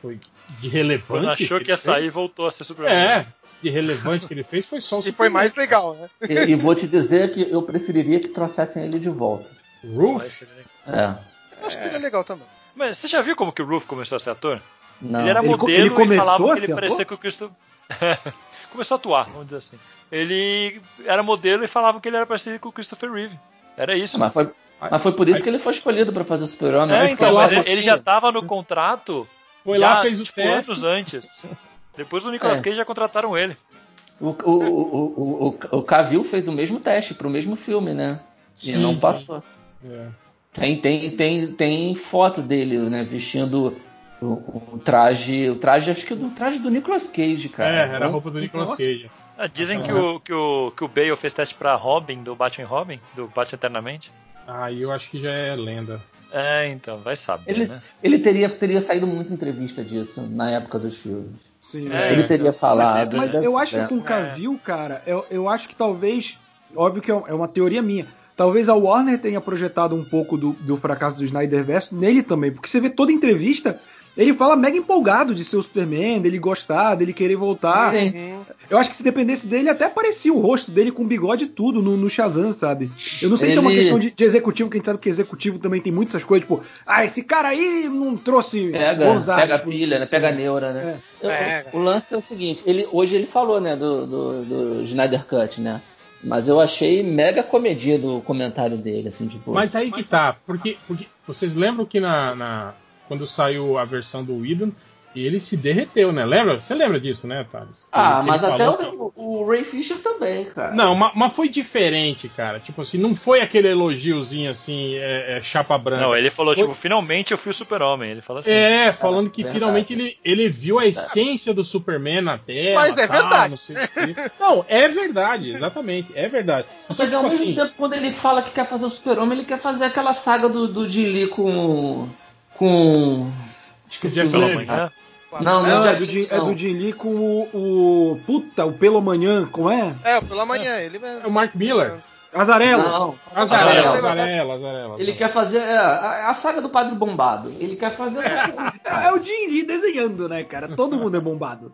foi de relevante. Quando achou que, que ia sair, voltou a ser Superman. É, de relevante que ele fez foi só o E foi mais legal, né? E, e, vou te dizer que eu preferiria que trouxessem ele de volta. Roof? É. Eu acho que seria legal também. Mas você já viu como que o Roof começou a ser ator? Não. Ele era ele modelo ele e falava que ele parecia com o Cristo. começou a atuar, vamos dizer assim. Ele era modelo e falava que ele era parecido com o Christopher Reeve. Era isso. Mas foi, mas foi por isso que ele foi escolhido para fazer o Super-Homem. É, então, mas ele, ele, já estava no contrato. Foi já, lá, fez o tipo, teste. anos antes. Depois do Nicolas é. Cage já contrataram ele. O, o, o, o, o Cavill fez o mesmo teste pro mesmo filme, né? E sim, não passou. É. Tem, tem, tem, tem foto dele, né? Vestindo o, o, traje. O traje, acho que o traje do Nicolas Cage, cara. É, era a roupa do Nicolas Nossa. Cage. Ah, dizem que, o, que, o, que o Bale fez teste pra Robin, do Batman Robin, do Batman Eternamente. Ah, eu acho que já é lenda. É, então, vai saber, ele, né? Ele teria, teria saído muita entrevista disso na época dos filmes. Sim, é, ele teria falado. Mas, eu acho que com o Cavill, cara, eu, eu acho que talvez. Óbvio que é, é uma teoria minha. Talvez a Warner tenha projetado um pouco do, do fracasso do Snyderverse nele também. Porque você vê toda entrevista, ele fala mega empolgado de ser o Superman, dele gostar, dele querer voltar. Sim. Eu acho que se dependesse dele, até aparecia o rosto dele com bigode e tudo no, no Shazam, sabe? Eu não sei ele... se é uma questão de, de, executivo, que a gente sabe que executivo também tem muitas essas coisas, tipo, ah, esse cara aí não trouxe pega, bons Pega tipo, pilha, né? Pega neura, né? É. Eu, o, o lance é o seguinte, ele, hoje ele falou, né, do, do, do Snyder Cut, né? Mas eu achei mega comedido o comentário dele, assim, tipo. Mas aí que tá, porque, porque vocês lembram que na, na quando saiu a versão do Whedon, ele se derreteu, né? Lembra? Você lembra disso, né, Thales? Ah, Que mas ele até que- o, o Ray Fisher também, cara. Não, ma- mas, foi diferente, cara. Tipo assim, não foi aquele elogiozinho assim, é, é, chapa branca. Não, ele falou, Foi- tipo, finalmente eu fui o super-homem. Ele falou assim. É, falando que verdade. finalmente ele, ele viu a essência do Superman na Terra. Mas é tal, verdade. Não, sei o quê. Não, é verdade, exatamente, é verdade. Então, Mas ao tipo mesmo assim, tempo, quando ele fala que quer fazer o Super-Homem, ele quer fazer aquela saga do, do Lee com. Com. Esqueci Jeff o nome. Né? Não, Não, é do, Jim, Lee, é do Jim Lee com o, o- Puta, o Pelo Amanhã, como é? É, pela manhã, ele mesmo. é o Mark Miller. Azarelo. Não, Azarela, Azarela. Azarela, Azarela. Ele quer fazer é, a, a saga do Padre Bombado. Ele quer fazer É, cara. o Jim Lee desenhando, né, cara? Todo mundo é bombado.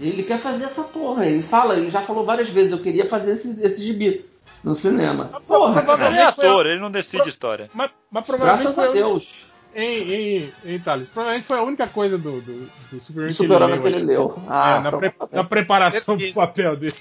Ele quer fazer essa porra. Ele fala, ele já falou várias vezes, eu queria fazer esse, esse gibi no cinema. Porra, Mas ele é ator, ele não decide história. Mas, mas provavelmente Graças a Deus. Em, em, em Thales, provavelmente foi a única coisa do, do, do Super-Homem que leu ele leu. Ah, É, na, pre- na preparação do papel dele.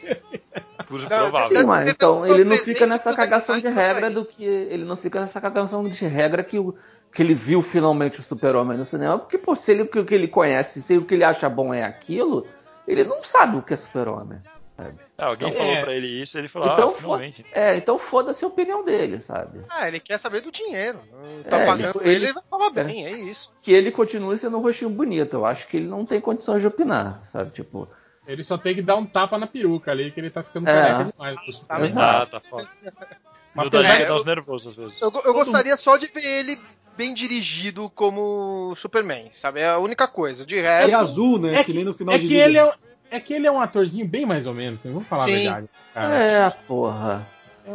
Não, provável. Sim, mas então ele não fica nessa cagação de animais regra do que. Ele não fica nessa cagação de regra que, o, que ele viu finalmente o Super-Homem no cinema. Porque, pô, se ele, o que ele conhece, se o que ele acha bom é aquilo, ele não sabe o que é Super-Homem. Sabe? Ah, alguém Então, falou é. pra ele isso, ele falou, Então, ah, finalmente. é, então foda-se a opinião dele, sabe? Ah, ele quer saber do dinheiro. Tá É, pagando ele- ele, ele- vai falar bem, é isso. Que ele continue sendo um rostinho bonito. Eu acho que ele não tem condições de opinar, sabe? Tipo, Ele só tem que dar um tapa na peruca ali, que ele tá ficando É. careca demais. Tá. Ah, tá foda. Mas O Daniel apesar- dá uns nervosos às vezes. Eu, eu gostaria só de ver ele bem dirigido como Superman, sabe? É a única coisa. De E resto. azul, né? É que, que, nem no final é de que ele é, é que ele é um atorzinho bem mais ou menos, né? Vamos falar a Sim. verdade. cara. é, porra.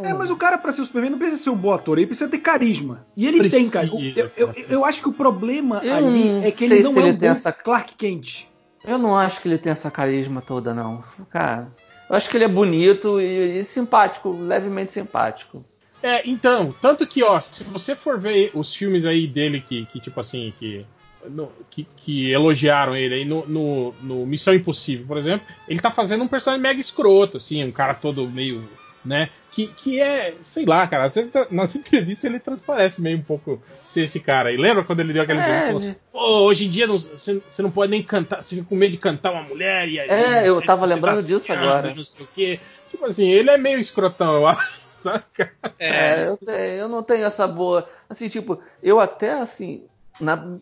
É, mas o cara, pra ser o Superman, não precisa ser um bom ator, ele precisa ter carisma. E ele Precisa, tem carisma. Eu, eu, cara, eu acho que o problema Eu ali é que ele não é ele um tem bom essa- Clark Kent. Eu não acho que ele tem essa carisma toda, não. Cara, eu acho que ele é bonito e, e simpático, levemente simpático. É, então, tanto que, ó, se você for ver os filmes aí dele que, que tipo assim, que, no- que, que elogiaram ele aí no, no, no Missão Impossível, por exemplo, ele tá fazendo um personagem mega escroto, assim, um cara todo meio, né, que, que é, sei lá, cara, às vezes tá- nas entrevistas ele transparece meio um pouco ser esse cara. E lembra quando ele deu aquela entrevista falou, É, pô, hoje em dia você não pode nem cantar, você fica com medo de cantar uma mulher e aí... É, eu tava você lembrando tá disso agora. Não sei o quê. Tipo assim, ele é meio escrotão, eu acho, saca? é, eu, eu não tenho essa boa. Assim, tipo, eu até assim. na-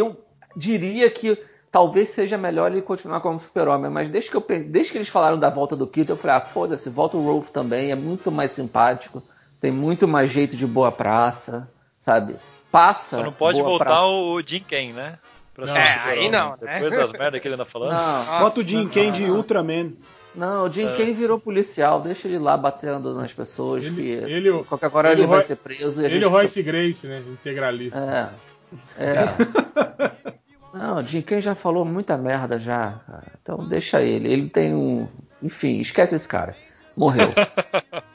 eu diria que talvez seja melhor ele continuar como super-homem, mas desde que, eu, desde que eles falaram da volta do Kito, eu falei, ah, foda-se, volta o Rolf também, é muito mais simpático, tem muito mais jeito de boa praça, sabe? Passa. Só não pode boa voltar praça. o Jim Ken, né? Pra Não, é, aí não, né? Depois das merdas que ele anda falando. Não, Nossa, Bota o Jim não, Ken de. Ultraman. não, o Jim É. Kane virou policial, deixa ele lá batendo nas pessoas, Ele- que ele o- qualquer hora ele ele, o vai Roy- ser preso e Ele e o Royce Grace, né? Integralista. É. É. Não, o Jim Kane já falou muita merda já, cara. Então deixa ele. Ele tem um. Enfim, esquece esse cara. Morreu.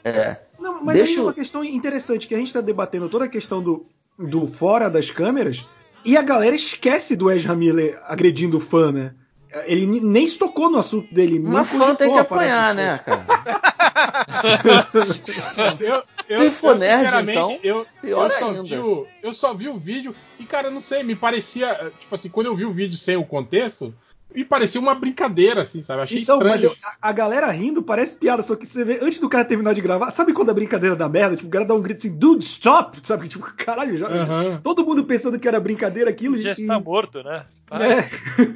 É. Não, mas Deixa aí é eu- uma questão interessante, que a gente tá debatendo toda a questão do, do fora das câmeras, e a galera esquece do Ezra Miller agredindo o fã, né? Ele nem se tocou no assunto dele. Uma fã tem que apanhar, né, cara? Eu, eu, eu, sinceramente, então, eu, pior eu, só ainda. vi o, eu só vi o vídeo e, cara, não sei, me parecia. Tipo assim, quando eu vi o vídeo sem o contexto, me parecia uma brincadeira, assim, sabe? Achei Então, mas estranho. eu- a, a galera rindo parece piada, só que você vê, antes do cara terminar de gravar, sabe quando a brincadeira dá merda? Tipo, o cara dá um grito assim, dude, stop! Sabe? Tipo, caralho, já. Todo mundo pensando que era brincadeira aquilo. Já e- está morto, né? Para. É.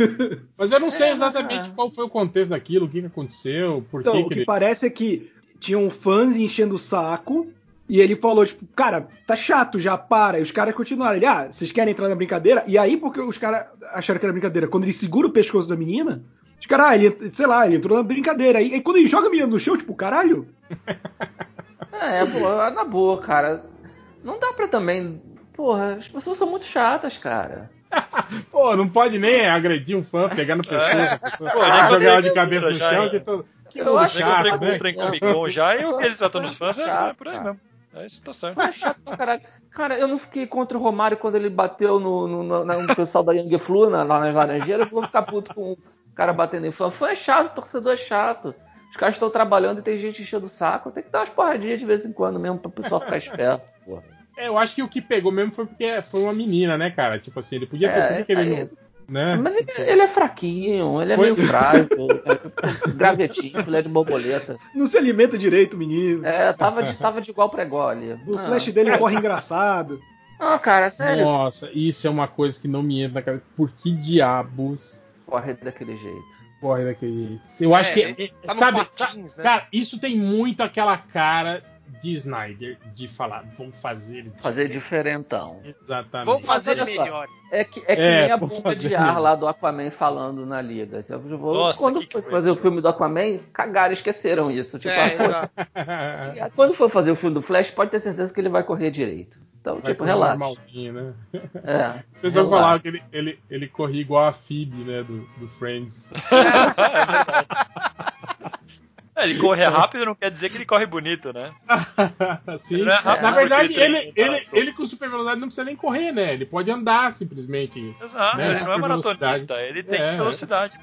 Mas eu não sei É, exatamente é. qual foi o contexto daquilo, o que, que aconteceu, por Então, que, o que ele. parece é que tinham fãs enchendo o saco e ele falou, tipo, cara, tá chato, já para. E os caras continuaram. Ele, ah, vocês querem entrar na brincadeira? E aí, porque os caras acharam que era brincadeira, quando ele segura o pescoço da menina, os caras, ah, ele, sei lá, ele entrou na brincadeira. Aí, aí quando ele joga a menina no chão, tipo, caralho. É, pô, na boa, cara. Não dá pra também. Porra, as pessoas são muito chatas, cara. Pô, não pode nem agredir um fã, pegar no pescoço, a pessoa, Pô, jogar ela de cabeça no chão. é. Que, todo... que Eu acho Já que encontrei chato, com né? o Comic Con já e o que ele tratando os fãs é, é por aí Chato, mesmo. É isso, tá certo. Foi chato pra caralho. Cara, eu não fiquei contra o Romário quando ele bateu no, no, no- no pessoal da Young Flu na, lá nas Laranjeiras. Eu vou ficar puto com o cara batendo em fã. Fã é chato, torcedor é chato. Os caras estão trabalhando e tem gente enchendo o saco. Tem que dar umas porradinhas de vez em quando mesmo pra pessoal ficar esperto. Porra. É, eu acho que o que pegou mesmo foi porque foi uma menina, né, cara? Tipo assim, ele podia ter. É, por que que ele aí- não, né? Mas ele, ele é fraquinho, ele é Foi- meio frágil, é gravetinho, filé de borboleta. Não se alimenta direito, menino. É, tava de, tava de igual pra igual ali. O Ah. flash dele corre engraçado. Não, cara, sério. Nossa, isso é uma coisa que não me entra na cabeça. Por que diabos Corre daquele jeito. corre daquele jeito? Eu acho É, que. tá no sabe, patins, né? cara, isso tem muito aquela cara de Snyder de falar, vamos fazer. Fazer diferentão. Exatamente. Vou fazer olha só. melhor. É que, é que É, nem a bomba de ar mesmo. lá do Aquaman falando na liga. Eu vou- Nossa, quando que foi coisa. fazer o filme do Aquaman, cagaram, esqueceram isso. Tipo, É, ah, quando for fazer o filme do Flash, pode ter certeza que ele vai correr direito. Então, Vai tipo, relaxa. normalzinho, né? É, O pessoal relaxa. falava que ele, ele, ele corria igual a Phoebe, né? Do, do Friends. É, ele corre rápido não quer dizer que ele corre bonito, né? Sim. É rápido Na verdade, ele ele, ele, ele com super velocidade não precisa nem correr, né? Ele pode andar simplesmente. Exato, Né, ele não é maratonista, ele tem É. velocidade.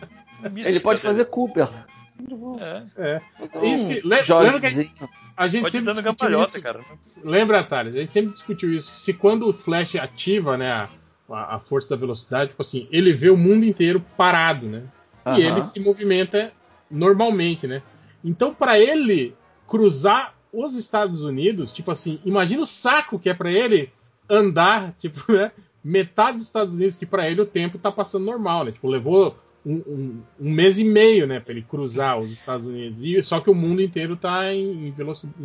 mística Ele pode dele. fazer Cooper. É, É. Um Isso le- lembra que a joguezinho. A gente pode sempre discutiu isso. cara. Lembra, Thales? A gente sempre discutiu isso. Se quando o Flash ativa, né, a, a- força da velocidade, tipo assim, ele vê o mundo inteiro parado, né? E Aham. ele se movimenta normalmente, né? Então, para ele cruzar os Estados Unidos, tipo assim, imagina o saco que é para ele andar, tipo, né? Metade dos Estados Unidos, que para ele o tempo tá passando normal, né? Tipo, levou um, um- um mês e meio, né, para ele cruzar os Estados Unidos. E, só que o mundo inteiro tá em, em velocidade.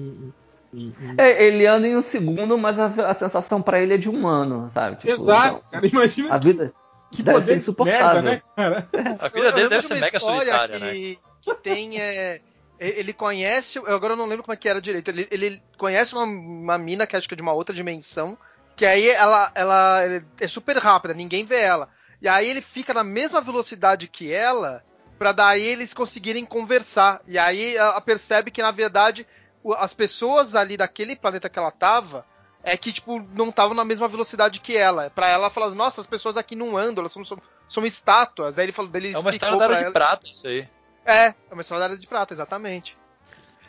É, ele anda em um segundo, mas a, a sensação pra ele é de um ano, sabe? Tipo, Exato, então, cara. Imagina a vida que deve poder ser de insuportável. merda, né, cara? A vida dele deve de ser mega solitária, né? que, que tem. é, ele conhece. Eu agora não lembro como é que era direito. Ele, ele conhece uma, uma mina que acho que é de uma outra dimensão. Que aí ela, ela é super rápida, ninguém vê ela. E aí ele fica na mesma velocidade que ela, pra daí eles conseguirem conversar. E aí ela percebe que, na verdade, as pessoas ali daquele planeta que ela tava. É que, tipo, não estavam na mesma velocidade que ela. Pra ela, ela fala, nossa, as pessoas aqui não andam, elas são, são, são estátuas. Daí ele falou, ele É uma história da Era de ela- Prata, isso aí. É, é uma história da Era de Prata, exatamente.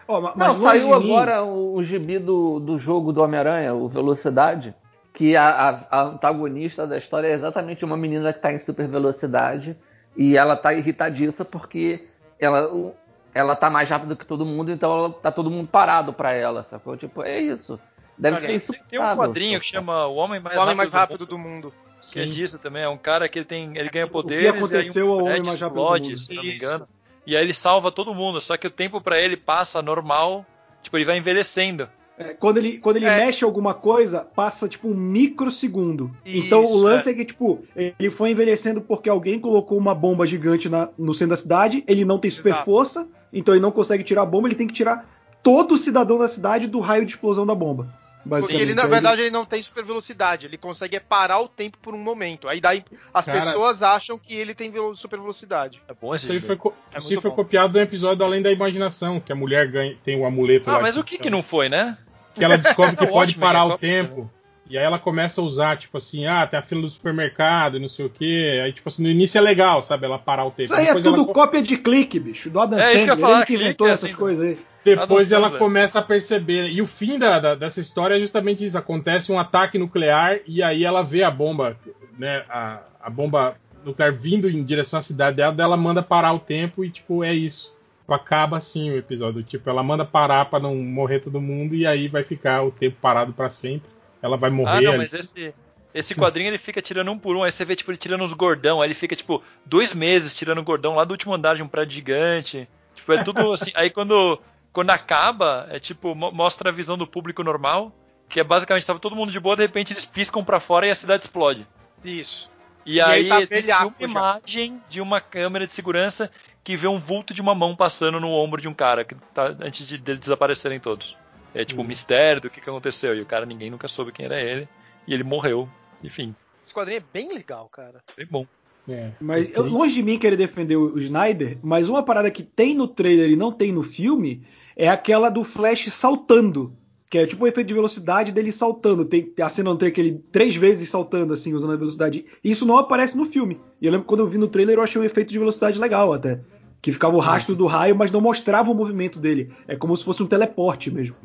Não, mas longe saiu mim- agora o, o gibi do, do jogo do Homem-Aranha, o Velocidade, que a, a- a antagonista da história é exatamente uma menina que tá em super velocidade e ela tá irritadiça porque ela, o- ela tá mais rápida que todo mundo, então ela, tá todo mundo parado pra ela, sacou? Tipo, é isso. Deve Olha, ser Tem, insuportável. tem um quadrinho que chama O Homem Mais o homem Rápido mais do rápido Mundo, do mundo. que é disso também. É um cara que ele, tem, ele ganha que poderes aconteceu e ao aí um Homem prédio Mais Rápido do Mundo. se não me Isso. engano. E aí ele salva todo mundo, só que o tempo pra ele passa normal, tipo, ele vai envelhecendo. É, quando ele, quando ele É. mexe alguma coisa, passa tipo um microsegundo. Isso, então o lance é. que, tipo, ele foi envelhecendo porque alguém colocou uma bomba gigante na- no centro da cidade, ele não tem super Exato. força, então ele não consegue tirar a bomba, ele tem que tirar todo cidadão da cidade do raio de explosão da bomba. Porque ele, na Aí verdade, ele não tem super velocidade, ele consegue é parar o tempo por um momento. Aí daí as Cara- pessoas acham que ele tem super velocidade. É bom esse Isso aí foi, co- É isso aí muito foi copiado do episódio Além da Imaginação, que a mulher ganha, tem o amuleto Ah, lá. mas o que que não foi, né? que ela descobre que É pode ótimo, parar é o tempo. E aí ela começa a usar, tipo assim, ah, tem a fila do supermercado e não sei o quê. Aí, tipo assim, no início é legal, sabe? Ela parar o tempo. Isso aí é tudo ela, cópia de clique, bicho. Do Adam É, isso que eu ia Sandler, falar, ele que inventou é essas assim, coisas aí. Depois ela Sandler. começa a perceber. E o fim da, da- dessa história é justamente isso. Acontece um ataque nuclear e aí ela vê a bomba, né? A, a bomba nuclear vindo em direção à cidade dela, ela manda parar o tempo e, tipo, é isso. Acaba assim o episódio. Tipo, ela manda parar pra não morrer todo mundo e aí vai ficar o tempo parado pra sempre. Ela vai morrer. Ah, não, ali. mas esse, esse quadrinho ele fica tirando um por um. Aí você vê, tipo, ele tirando os gordão. Aí ele fica, tipo, dois meses tirando o gordão lá do último andar de um prédio gigante. Tipo, é tudo assim. Aí quando, quando acaba, é tipo, mo- mostra a visão do público normal. Que é basicamente, tava todo mundo de boa, de repente eles piscam pra fora e a cidade explode. Isso. E, E aí, aí tá existe uma já. imagem de uma câmera de segurança que vê um vulto de uma mão passando no ombro de um cara que tá, antes de deles desaparecerem todos. É tipo um mistério do que, que aconteceu. E o cara, ninguém nunca soube quem era ele. E ele morreu. Enfim, Esse quadrinho é bem legal, cara. bem bom. É, Mas eu- longe de mim querer defender o Snyder, mas uma parada que tem no trailer e não tem no filme é aquela do Flash saltando. Que é tipo o efeito de velocidade dele saltando. Tem, a cena não tem aquele três vezes saltando, assim, usando a velocidade. E isso não aparece no filme. E eu lembro que quando eu vi no trailer, eu achei um efeito de velocidade legal até. Que ficava o rastro do raio, mas não mostrava o movimento dele. É como se fosse um teleporte mesmo.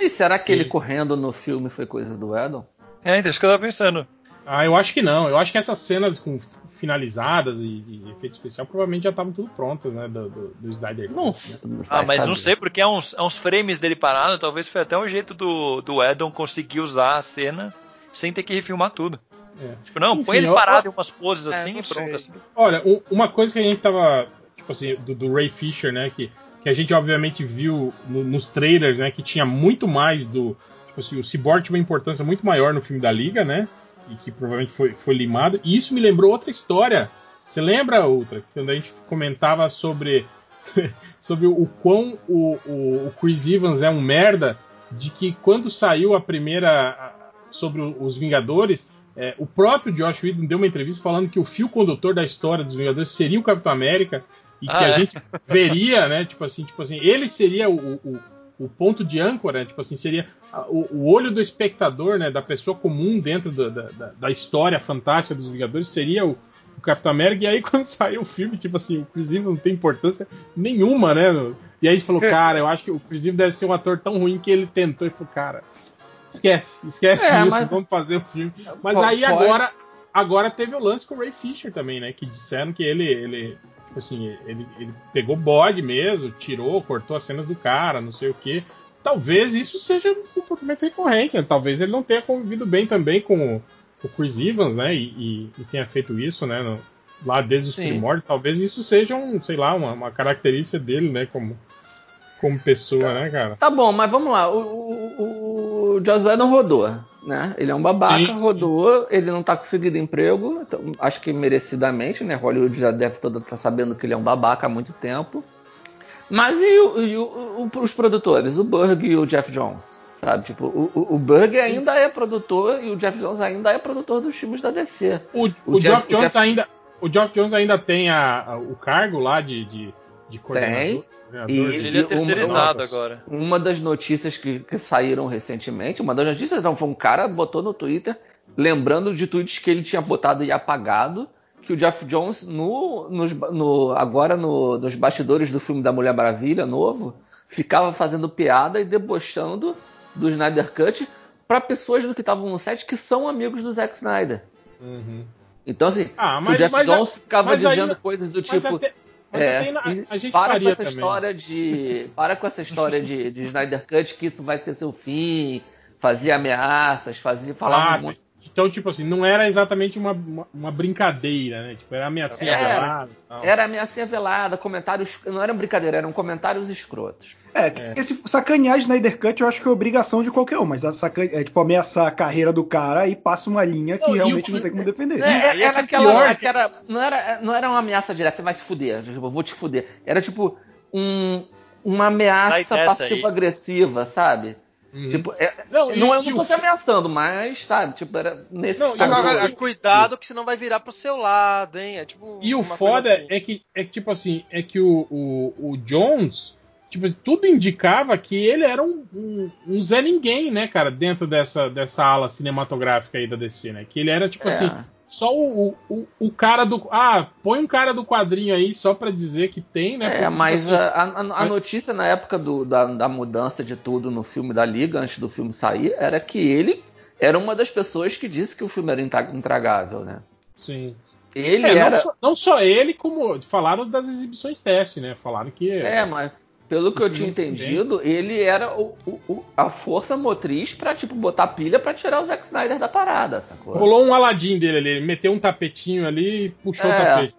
E será que Sim. ele correndo no filme foi coisa do Edon? É, então isso que eu tava pensando. Ah, eu acho que não. Eu acho que essas cenas com finalizadas e, e efeito especial, provavelmente já estavam tudo pronto, né? Do, do, do Snyder. Não, né? não Ah, mas não saber. sei, porque há uns, há uns frames dele parado, talvez foi até um jeito do, do Edon conseguir usar a cena sem ter que refilmar tudo. É. Tipo, não, Enfim, põe ele eu- parado em umas poses É, assim não e pronto. assim. Olha, uma coisa que a gente tava. Tipo assim, do, do Ray Fisher, né? Que, que a gente obviamente viu no- nos trailers, né? Que tinha muito mais do. Tipo assim, o Cyborg tinha uma importância muito maior no filme da Liga, né? E que provavelmente foi, foi limado. E isso me lembrou outra história. Você lembra, outra? Quando a gente comentava sobre. sobre o quão o, o, o Chris Evans é um merda. De que quando saiu a primeira. sobre os Vingadores. É, o próprio Josh Whedon deu uma entrevista falando que o fio condutor da história dos Vingadores seria o Capitão América e Ah, que a é? gente veria, né? Tipo assim, tipo assim, ele seria o, o, o ponto de âncora, né, tipo assim, seria o, o olho do espectador, né? Da pessoa comum dentro da, da, da- história fantástica dos Vingadores seria o, o Capitão América. E aí quando saiu o filme, tipo assim, o Chris Evans não tem importância nenhuma, né? E aí a gente falou, cara, eu acho que o Chris Evans deve ser um ator tão ruim que ele tentou e falou, cara. Esquece, esquece É, isso, mas- vamos fazer o filme. Mas Pode- aí agora, agora teve o lance com o Ray Fisher também, né? Que disseram que ele, ele tipo assim, ele, ele pegou bode mesmo, tirou, cortou as cenas do cara, não sei o que. Talvez isso seja um comportamento recorrente, né? talvez ele não tenha convivido bem também com o, Chris Evans, né? E, e- e tenha feito isso, né? no- lá desde os Sim. primórdios. Talvez isso seja um, sei lá, uma, uma característica dele, né? Como, como pessoa, né, cara? Tá bom, mas vamos lá. O, o, o Joss Whedon rodou, né? Ele é um babaca, Sim, sim. rodou, ele não tá conseguindo emprego, então, acho que merecidamente, né? Hollywood já deve toda estar sabendo que ele é um babaca há muito tempo. Mas e, o- e o- os produtores, o Berg e o Jeff Jones? Sabe, tipo, o, o- Berg ainda é produtor e o Jeff Jones ainda é produtor dos filmes da DC. O, O o Jeff- Geoff o Jones Jeff- ainda. O Geoff Jones ainda tem a, a- o cargo lá de, de, de coordenador. coordenador E- Ele é terceirizado uma- agora. Uma das notícias que, que saíram recentemente, uma das notícias não, foi um cara botou no Twitter, lembrando de tweets que ele tinha botado e apagado, que o Jeff Jones, no, nos no- agora no- nos bastidores do filme da Mulher Maravilha, novo, ficava fazendo piada e debochando do Snyder Cut para pessoas do que estavam no set que são amigos do Zack Snyder. Uhum. Então, assim, Ah, o mas, Jeff mas, Jones ficava dizendo ainda- coisas do tipo. até- É, na- a gente para com essa também. história de. Para com essa história de, de Snyder Cut que isso vai ser seu fim, fazia ameaças, fazia. Falava Ah, um monte. Então, tipo assim, não era exatamente uma, uma, uma brincadeira, né? Tipo, era ameaçinha Era. velada. Era ameaça velada, comentários. Não era brincadeira, eram comentários escrotos. É, que esse sacanear Snyder Cut eu acho que é obrigação de qualquer um, mas a sacan... é tipo ameaçar a carreira do cara e passa uma linha que Não, realmente o- não tem como defender. É, é, aí essa era é aquela. pior. aquela- não, era, não era uma ameaça direta, você vai se fuder. Tipo, eu vou te fuder. Era tipo um, uma ameaça aí. passivo-agressiva, sabe? Uhum. Tipo, é- Não, não, e- eu e não tô o te ameaçando, mas, sabe, tipo, era nesse Não, agora- cuidado que senão vai virar pro seu lado, hein? É tipo. E o foda assim. é que, é que, tipo assim, é que o, o, o Jones, tipo, tudo indicava que ele era um, um, um Zé Ninguém, né, cara, dentro dessa, dessa ala cinematográfica aí da DC, né? Que ele era, tipo É. assim, só o, o, o cara do. Ah, põe um cara do quadrinho aí só pra dizer que tem, né? É, mas a, a- a notícia na época do- da, da mudança de tudo no filme da Liga, antes do filme sair, era que ele era uma das pessoas que disse que o filme era intra- intragável, né? Sim. Ele É, era. não, só, não só ele, como falaram das exibições teste, né? Falaram que. É, mas pelo que eu tinha entendido, ele era o- o- o- a força motriz pra, tipo, botar pilha pra tirar o Zack Snyder da parada, sacou? Rolou um Aladim dele ali, ele meteu um tapetinho ali e puxou É. o tapete.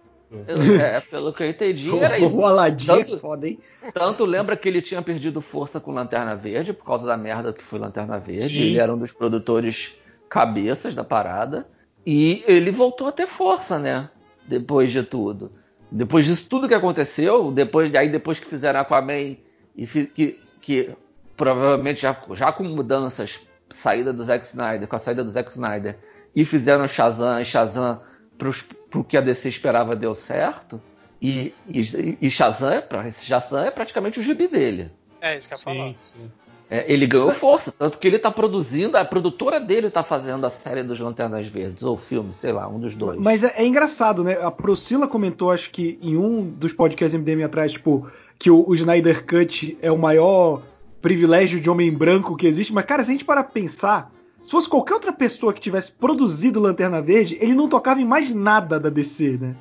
É, pelo que eu entendi, era isso. O Aladdin é Tanto- foda, hein? Tanto lembra que ele tinha perdido força com Lanterna Verde, por causa da merda que foi Lanterna Verde. Sim. Ele era um dos produtores cabeças da parada. E ele voltou a ter força, né? Depois de tudo. Depois disso tudo que aconteceu, depois, aí depois que fizeram Aquaman e fi- que, que provavelmente já, já com mudanças, saída do Zack Snyder, com a saída do Zack Snyder, e fizeram Shazam, e Shazam pros, pro que a DC esperava deu certo. E, e, e Shazam, é Shazam é praticamente o gibi dele. É isso que eu ia falar. Sim, sim. É, ele ganhou força, tanto que ele tá produzindo, a produtora dele tá fazendo a série dos Lanternas Verdes, ou filme, sei lá, um dos dois. Mas é, é engraçado, né? A Priscila comentou, acho que em um dos podcasts MDM atrás, tipo, que o, o Snyder Cut é o maior privilégio de homem branco que existe. Mas, cara, se a gente parar pra pensar, se fosse qualquer outra pessoa que tivesse produzido Lanterna Verde, ele não tocava em mais nada da DC, né?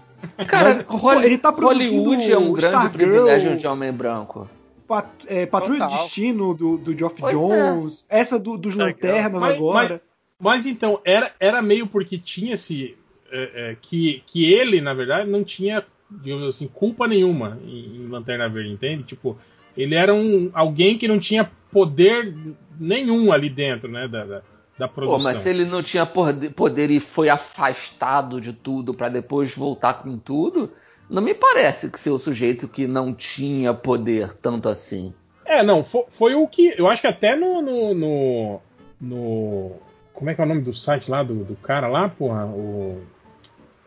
Cara, Mas, pô, Holly- ele tá produzindo Hollywood é um grande Stargirl, privilégio de homem branco. Pat- é, Patrulha Total. de Destino do, do Geoff Pois Jones, essa do- dos. Lanternas Mas- agora. Mas então, era, era meio porque tinha esse. é, é, que, que ele, na verdade, não tinha, digamos assim, culpa nenhuma em, em Lanterna Verde, entende? Tipo, ele era um alguém que não tinha poder nenhum ali dentro, né? Da, da, da Pô, produção. mas se ele não tinha poder, poder e foi afastado de tudo pra depois voltar com tudo, não me parece que ser o sujeito que não tinha poder tanto assim. É, não, foi, foi o que. Eu acho que até no. no, no- no- como é que é o nome do site lá, do, do cara lá, porra? O,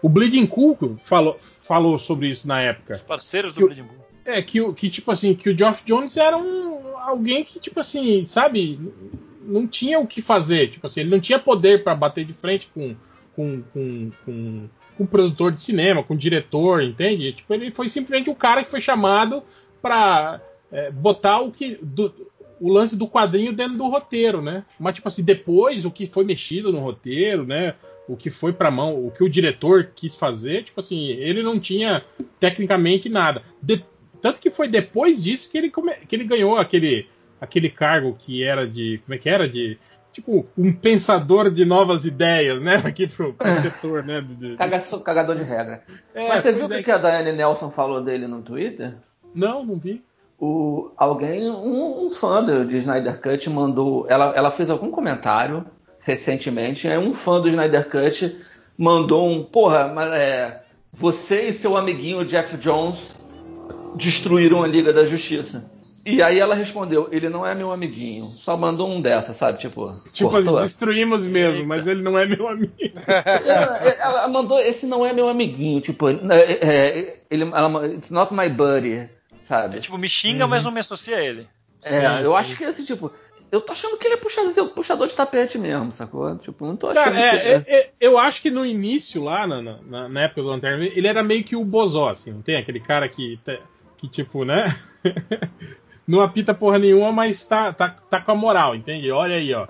o Bleeding Cool falou, falou sobre isso na época. Os parceiros do Bleeding Bull. É, que, o- que tipo assim, que o Geoff Jones era um alguém que, tipo assim, sabe, não tinha o que fazer. Tipo assim, ele não tinha poder pra bater de frente com, com, com, com, com produtor de cinema, com diretor, entende? Tipo, ele foi simplesmente o cara que foi chamado pra é, botar o que. do- o lance do quadrinho dentro do roteiro, né? Mas, tipo assim, depois o que foi mexido no roteiro, né? O que foi pra mão, o que o diretor quis fazer, tipo assim, ele não tinha tecnicamente nada. De- tanto que foi depois disso que ele, que ele ganhou aquele, aquele cargo que era de. Como é que era? De. Tipo, um pensador de novas ideias, né? Aqui pro, pro setor, né? de- de- Caga- Cagador de regra. É, Mas você viu o é. que a Diane Nelson falou dele no Twitter? Não, não vi. O, alguém, um, um fã do, de Snyder Cut mandou. Ela, ela fez algum comentário recentemente. Aí um fã do Snyder Cut mandou um. Porra, mas é. Você e seu amiguinho Jeff Jones destruíram a Liga da Justiça. E aí ela respondeu: ele não é meu amiguinho. Só mandou um dessa, sabe? Tipo. Tipo, cortou. assim, destruímos mesmo, mas ele não é meu amigo. ela, ela mandou: esse não é meu amiguinho. Tipo, é, é, ele, ela, it's not my buddy. Sabe? É tipo, me xinga, mas não me associa a ele. É, Sim, eu sim. acho que assim, tipo, eu tô achando que ele é puxador, puxador de tapete mesmo, sacou? Tipo, não tô achando Cara, que é, é- é- eu acho que no início, lá na, na- na época do Lanterna, ele era meio que o Bozó, assim, não tem? Aquele cara que, que tipo, né? não apita porra nenhuma, mas tá, tá, tá com a moral, entende? Olha aí, ó.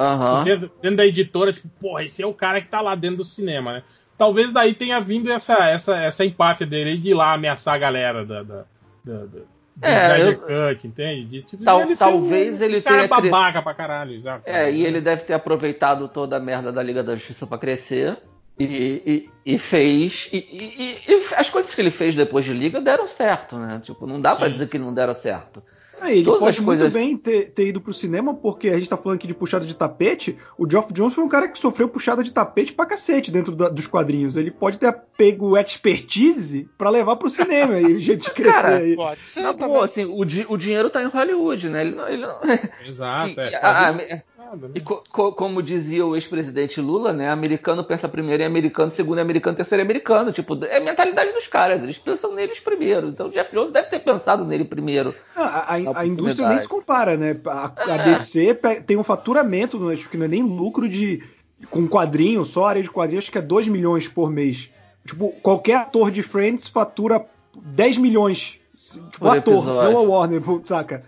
Dentro, dentro da editora, tipo, porra, esse é o cara que tá lá dentro do cinema, né? Talvez daí tenha vindo essa, essa, essa empáfia dele de ir lá ameaçar a galera da, da, da, da- É, eu- Cut, entende? De, tipo, Tal- ele talvez um ele cara tenha babaca pra caralho, exato. É, e ele deve ter aproveitado toda a merda da Liga da Justiça pra crescer. E, e- e fez. E, e- as coisas que ele fez depois de Liga deram certo, né? Tipo, não dá pra Sim. dizer que não deram certo. É, ele Todas pode as muito coisas- bem ter, ter ido pro cinema, porque a gente tá falando aqui de puxada de tapete. O Geoff Jones foi um cara que sofreu puxada de tapete pra cacete dentro da- dos quadrinhos. Ele pode ter pego expertise pra levar pro cinema e o jeito de crescer Cara, aí. Pode ser Na boa, assim, o, di- o dinheiro tá em Hollywood, né? Ele não. Ele não... Exato, é. pode- ah, nada, né? E co- co- como dizia o ex-presidente Lula, né? Americano pensa primeiro em americano, segundo em americano, terceiro em americano. Tipo, é a mentalidade dos caras. Eles pensam neles primeiro. Então o Jeff Jones deve ter pensado nele primeiro. A, a- a indústria nem se compara, né? A, a É. DC tem um faturamento, acho que não é nem lucro de. Com quadrinho, só área de quadrinho, acho que é 2 milhões por mês. Tipo, qualquer ator de Friends fatura 10 milhões. Tipo, Por ator, episódio. não a Warner, saca?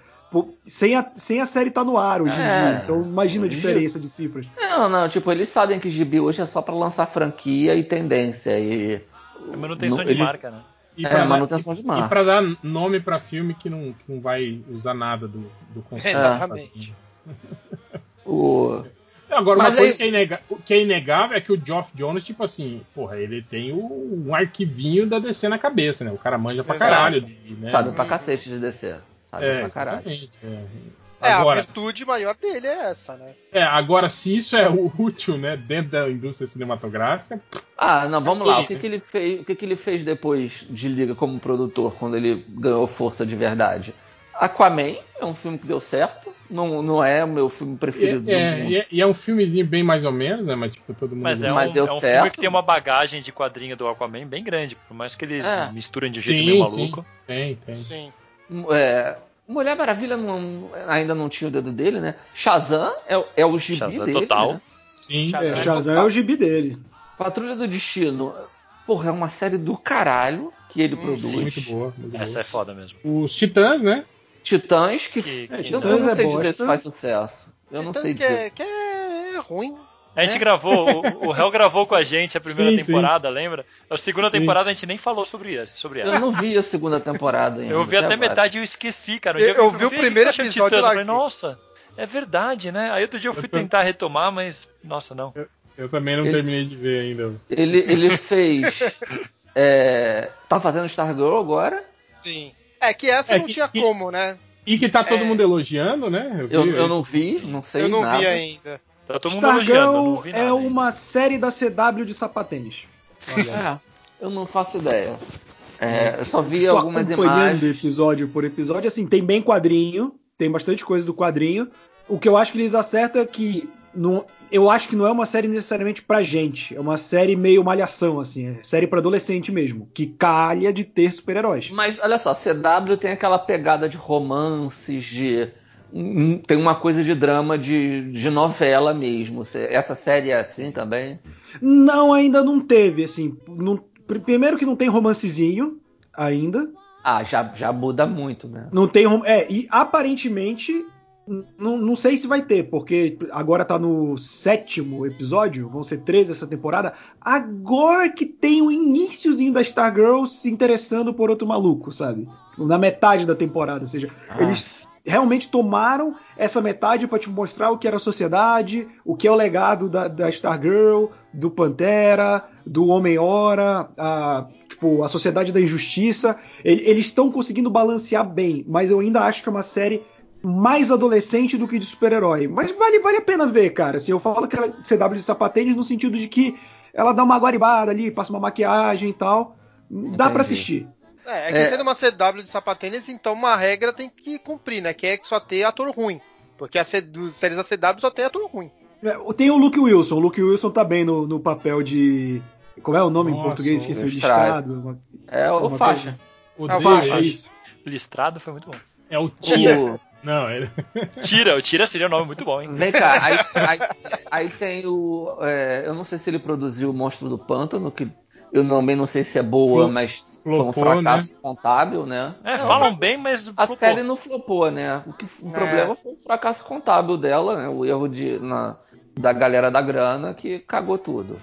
Sem, a, sem a série tá no ar hoje em É. dia. Então imagina a diferença de cifras. Não, não, tipo, eles sabem que gibi hoje é só pra lançar franquia e tendência. E. É manutenção Não, de ele- marca, né? E É, pra dar- manutenção de E marca. pra dar nome pra filme que não, que não vai usar nada do, do conceito. Exatamente. O... Agora, uma Mas coisa aí- que, é inega- que é inegável é que o Geoff Jones, tipo assim, porra, ele tem o- um arquivinho da DC na cabeça, né? O cara manja pra Exato. caralho. de- né? Sabe pra cacete de descer. Sabe É, pra caralho. é. É, a Agora, virtude maior dele é essa, né? é, agora, se isso é útil, né, dentro da indústria cinematográfica, Ah, não, vamos lá. O que, que ele fez? O que, que ele fez depois de Liga como produtor, quando ele ganhou força de verdade? Aquaman é um filme que deu certo. Não, não é o meu filme preferido é, do mundo. e é, e é um filmezinho bem mais ou menos, né? Mas, tipo, todo mundo. Mas é um, Mas deu é um certo. filme que tem uma bagagem de quadrinho do Aquaman bem grande, por mais que eles É. misturem de um jeito Sim, meio sim. maluco. Tem, tem. Sim. É, Mulher Maravilha não- ainda não tinha o dedo dele, né? Shazam é, é o gibi Shazam dele. total. né? Sim, Shazam. É, é. Shazam é o gibi dele. Patrulha do Destino. Porra, é uma série do caralho que ele Hum, produz. Sim, muito boa. Muito Essa boa. é foda mesmo. Os Titãs, né? Titãs que. Que- É, que eu, não é sei dizer bosta. se faz sucesso. Eu não Titãs sei que dizer. é, que é ruim. A gente É? gravou, o, o Hel gravou com a gente a primeira Sim, sim. temporada, lembra? A segunda Sim. temporada a gente nem falou sobre ela. Sobre ela. Eu não vi a segunda temporada ainda. Eu vi até agora. metade e eu esqueci, cara. Um Eu- eu me vi o primeiro "O que você acha de episódio Titãs?" lá Eu falei, nossa, é verdade, né? Aí outro dia eu fui Eu tô- tentar retomar, mas. Nossa, não. Eu também não Ele- terminei de ver ainda. Ele, ele fez. é, tá fazendo Stargirl agora. Sim. É que essa É não que- tinha que- como, né? E que tá todo É. mundo elogiando, né? Eu, vi- eu não vi, não sei eu não nada. vi ainda. Tá todo mundo elogiando, é ainda. uma série da CW de sapatênis. É, eu não faço ideia. É, eu só vi Estou algumas imagens. episódio por episódio. Assim, tem bem quadrinho, tem bastante coisa do quadrinho. O que eu acho que eles acertam é que não, eu acho que não é uma série necessariamente pra gente. É uma série meio malhação, assim. É série pra adolescente mesmo. Que calha de ter super-heróis. Mas olha só, CW tem aquela pegada de romances, de. Hum, Tem uma coisa de drama de, de novela mesmo. Essa série é assim também? Não, ainda não teve, assim. não- pr- primeiro que não tem romancezinho ainda. Ah, já, já muda muito, né? Não tem. É, e aparentemente. Não, não sei se vai ter, porque agora tá no sétimo episódio, vão ser 13 essa temporada. Agora que tem o iníciozinho da Stargirl se interessando por outro maluco, sabe? Na metade da temporada. Ou seja, Ah. eles realmente tomaram essa metade para te mostrar o que era a sociedade, o que é o legado da, da Stargirl, do Pantera, do Homem-Hora, a, tipo, a sociedade da injustiça. Ele- Eles estão conseguindo balancear bem, mas eu ainda acho que é uma série mais adolescente do que de super-herói. Mas vale, vale a pena ver, cara. Assim, eu falo que ela é CW de sapatênis no sentido de que ela dá uma guaribada ali, passa uma maquiagem e tal. Dá pra assistir. É, é que É. sendo uma CW de sapatênis, então uma regra tem que cumprir, né? Que é só ter ator ruim. Porque as séries da CW só tem ator ruim. É, Tem o Luke Wilson. O Luke Wilson tá bem no, no papel de. Como é o nome em Nossa, português? o Esqueci o Listrado. É o Uma faixa. O Ah, dele vai, é, isso. Listrado foi muito bom. é o Tira. O- Não, ele... Tira, o Tira seria um nome muito bom, hein? Vem cá, aí, aí- aí tem o. é, eu não sei se ele produziu o Monstro do Pântano, que eu também não sei se é boa, Flo- mas foi um flopou, fracasso contábil, né? É, falam bem, mas. A flopou. série não flopou, né? O, que- o É. problema foi o fracasso contábil dela, né? O erro de, na- da galera da grana que cagou tudo.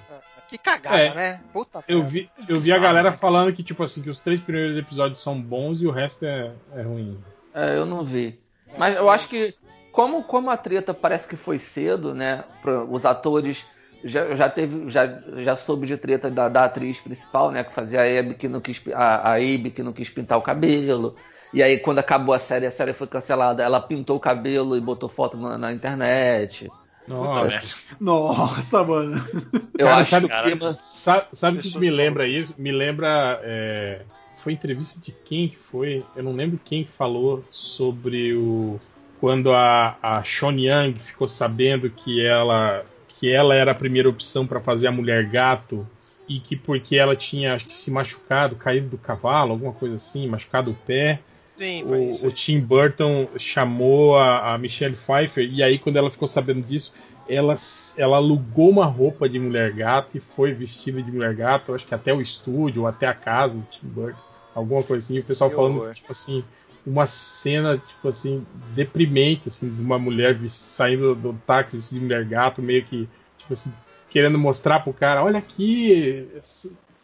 Que cagada, É. né? Puta Eu merda. vi, eu vi a galera né? falando que, tipo assim, que os três primeiros episódios são bons e o resto é, é ruim. É, eu não vi. Mas eu acho que, como, como a treta parece que foi cedo, né? pra- os atores. Já, já teve. Já, já soube de treta da, da atriz principal, né? Que fazia a Abby que não quis. A, a Abby que não quis pintar o cabelo. E aí, quando acabou a série, a série foi cancelada. Ela pintou o cabelo e botou foto na, na internet. Nossa. Nossa, mano. Eu Cara, acho sabe- que o clima. Sabe, sabe o que, me lembra isso. isso? Me lembra. é, Foi entrevista de quem que foi? Eu não lembro quem que falou sobre o. Quando a, a Sean Young ficou sabendo que ela, que ela era a primeira opção para fazer a mulher gato e que porque ela tinha acho que se machucado, caído do cavalo, alguma coisa assim, machucado o pé, Sim, o, o Tim Burton chamou a, a Michelle Pfeiffer e aí quando ela ficou sabendo disso, ela, ela alugou uma roupa de mulher gato e foi vestida de mulher gato, acho que até o estúdio, ou até a casa do Tim Burton, alguma coisa assim, o pessoal Que falando horror. tipo assim, uma cena tipo assim deprimente assim de uma mulher saindo do táxi de mulher gato, meio que tipo assim querendo mostrar pro cara, olha aqui,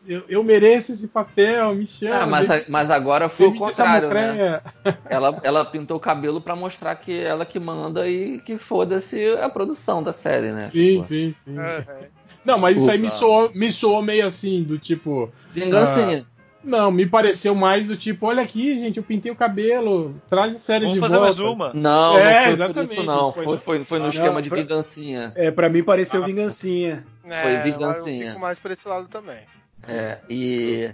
eu, eu mereço esse papel, me chama. Ah, mas, demite- mas agora foi o contrário, né? Ela, ela pintou o cabelo pra mostrar que ela que manda e que foda-se a produção da série, né? Sim, Tipo, sim, sim. É, Não, mas isso aí me soou, me soou meio assim, do tipo. Vingancinha. Não, me pareceu mais do tipo, olha aqui, gente, eu pintei o cabelo, traz a série Vamos de fazer volta. mais uma. Não, É, não foi por isso não. foi- Foi, foi, foi no Ah, esquema não, de pra- vingancinha. É, pra mim pareceu vingancinha. é, Foi vingancinha. Eu fico mais por esse lado também. É, e.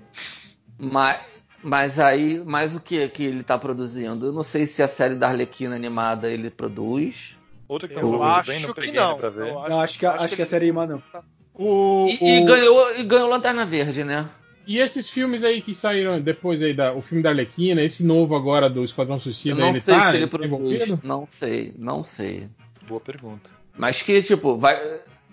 Mas, mas aí, mais o que que ele tá produzindo? Eu não sei se a série da Arlequina animada ele produz. Outra que tá Eu bem, acho não que não. pra ver. Eu Eu acho que, acho que a ele- série animada não. O, E, e o- ganhou, e ganhou Lanterna Verde, né? E esses filmes aí que saíram depois aí, da, o filme da Arlequina, esse novo agora do Esquadrão Eu Suicida, não ele sei tá se ele envolvido? produz. Não sei, não sei. Boa pergunta. Mas que, tipo, vai.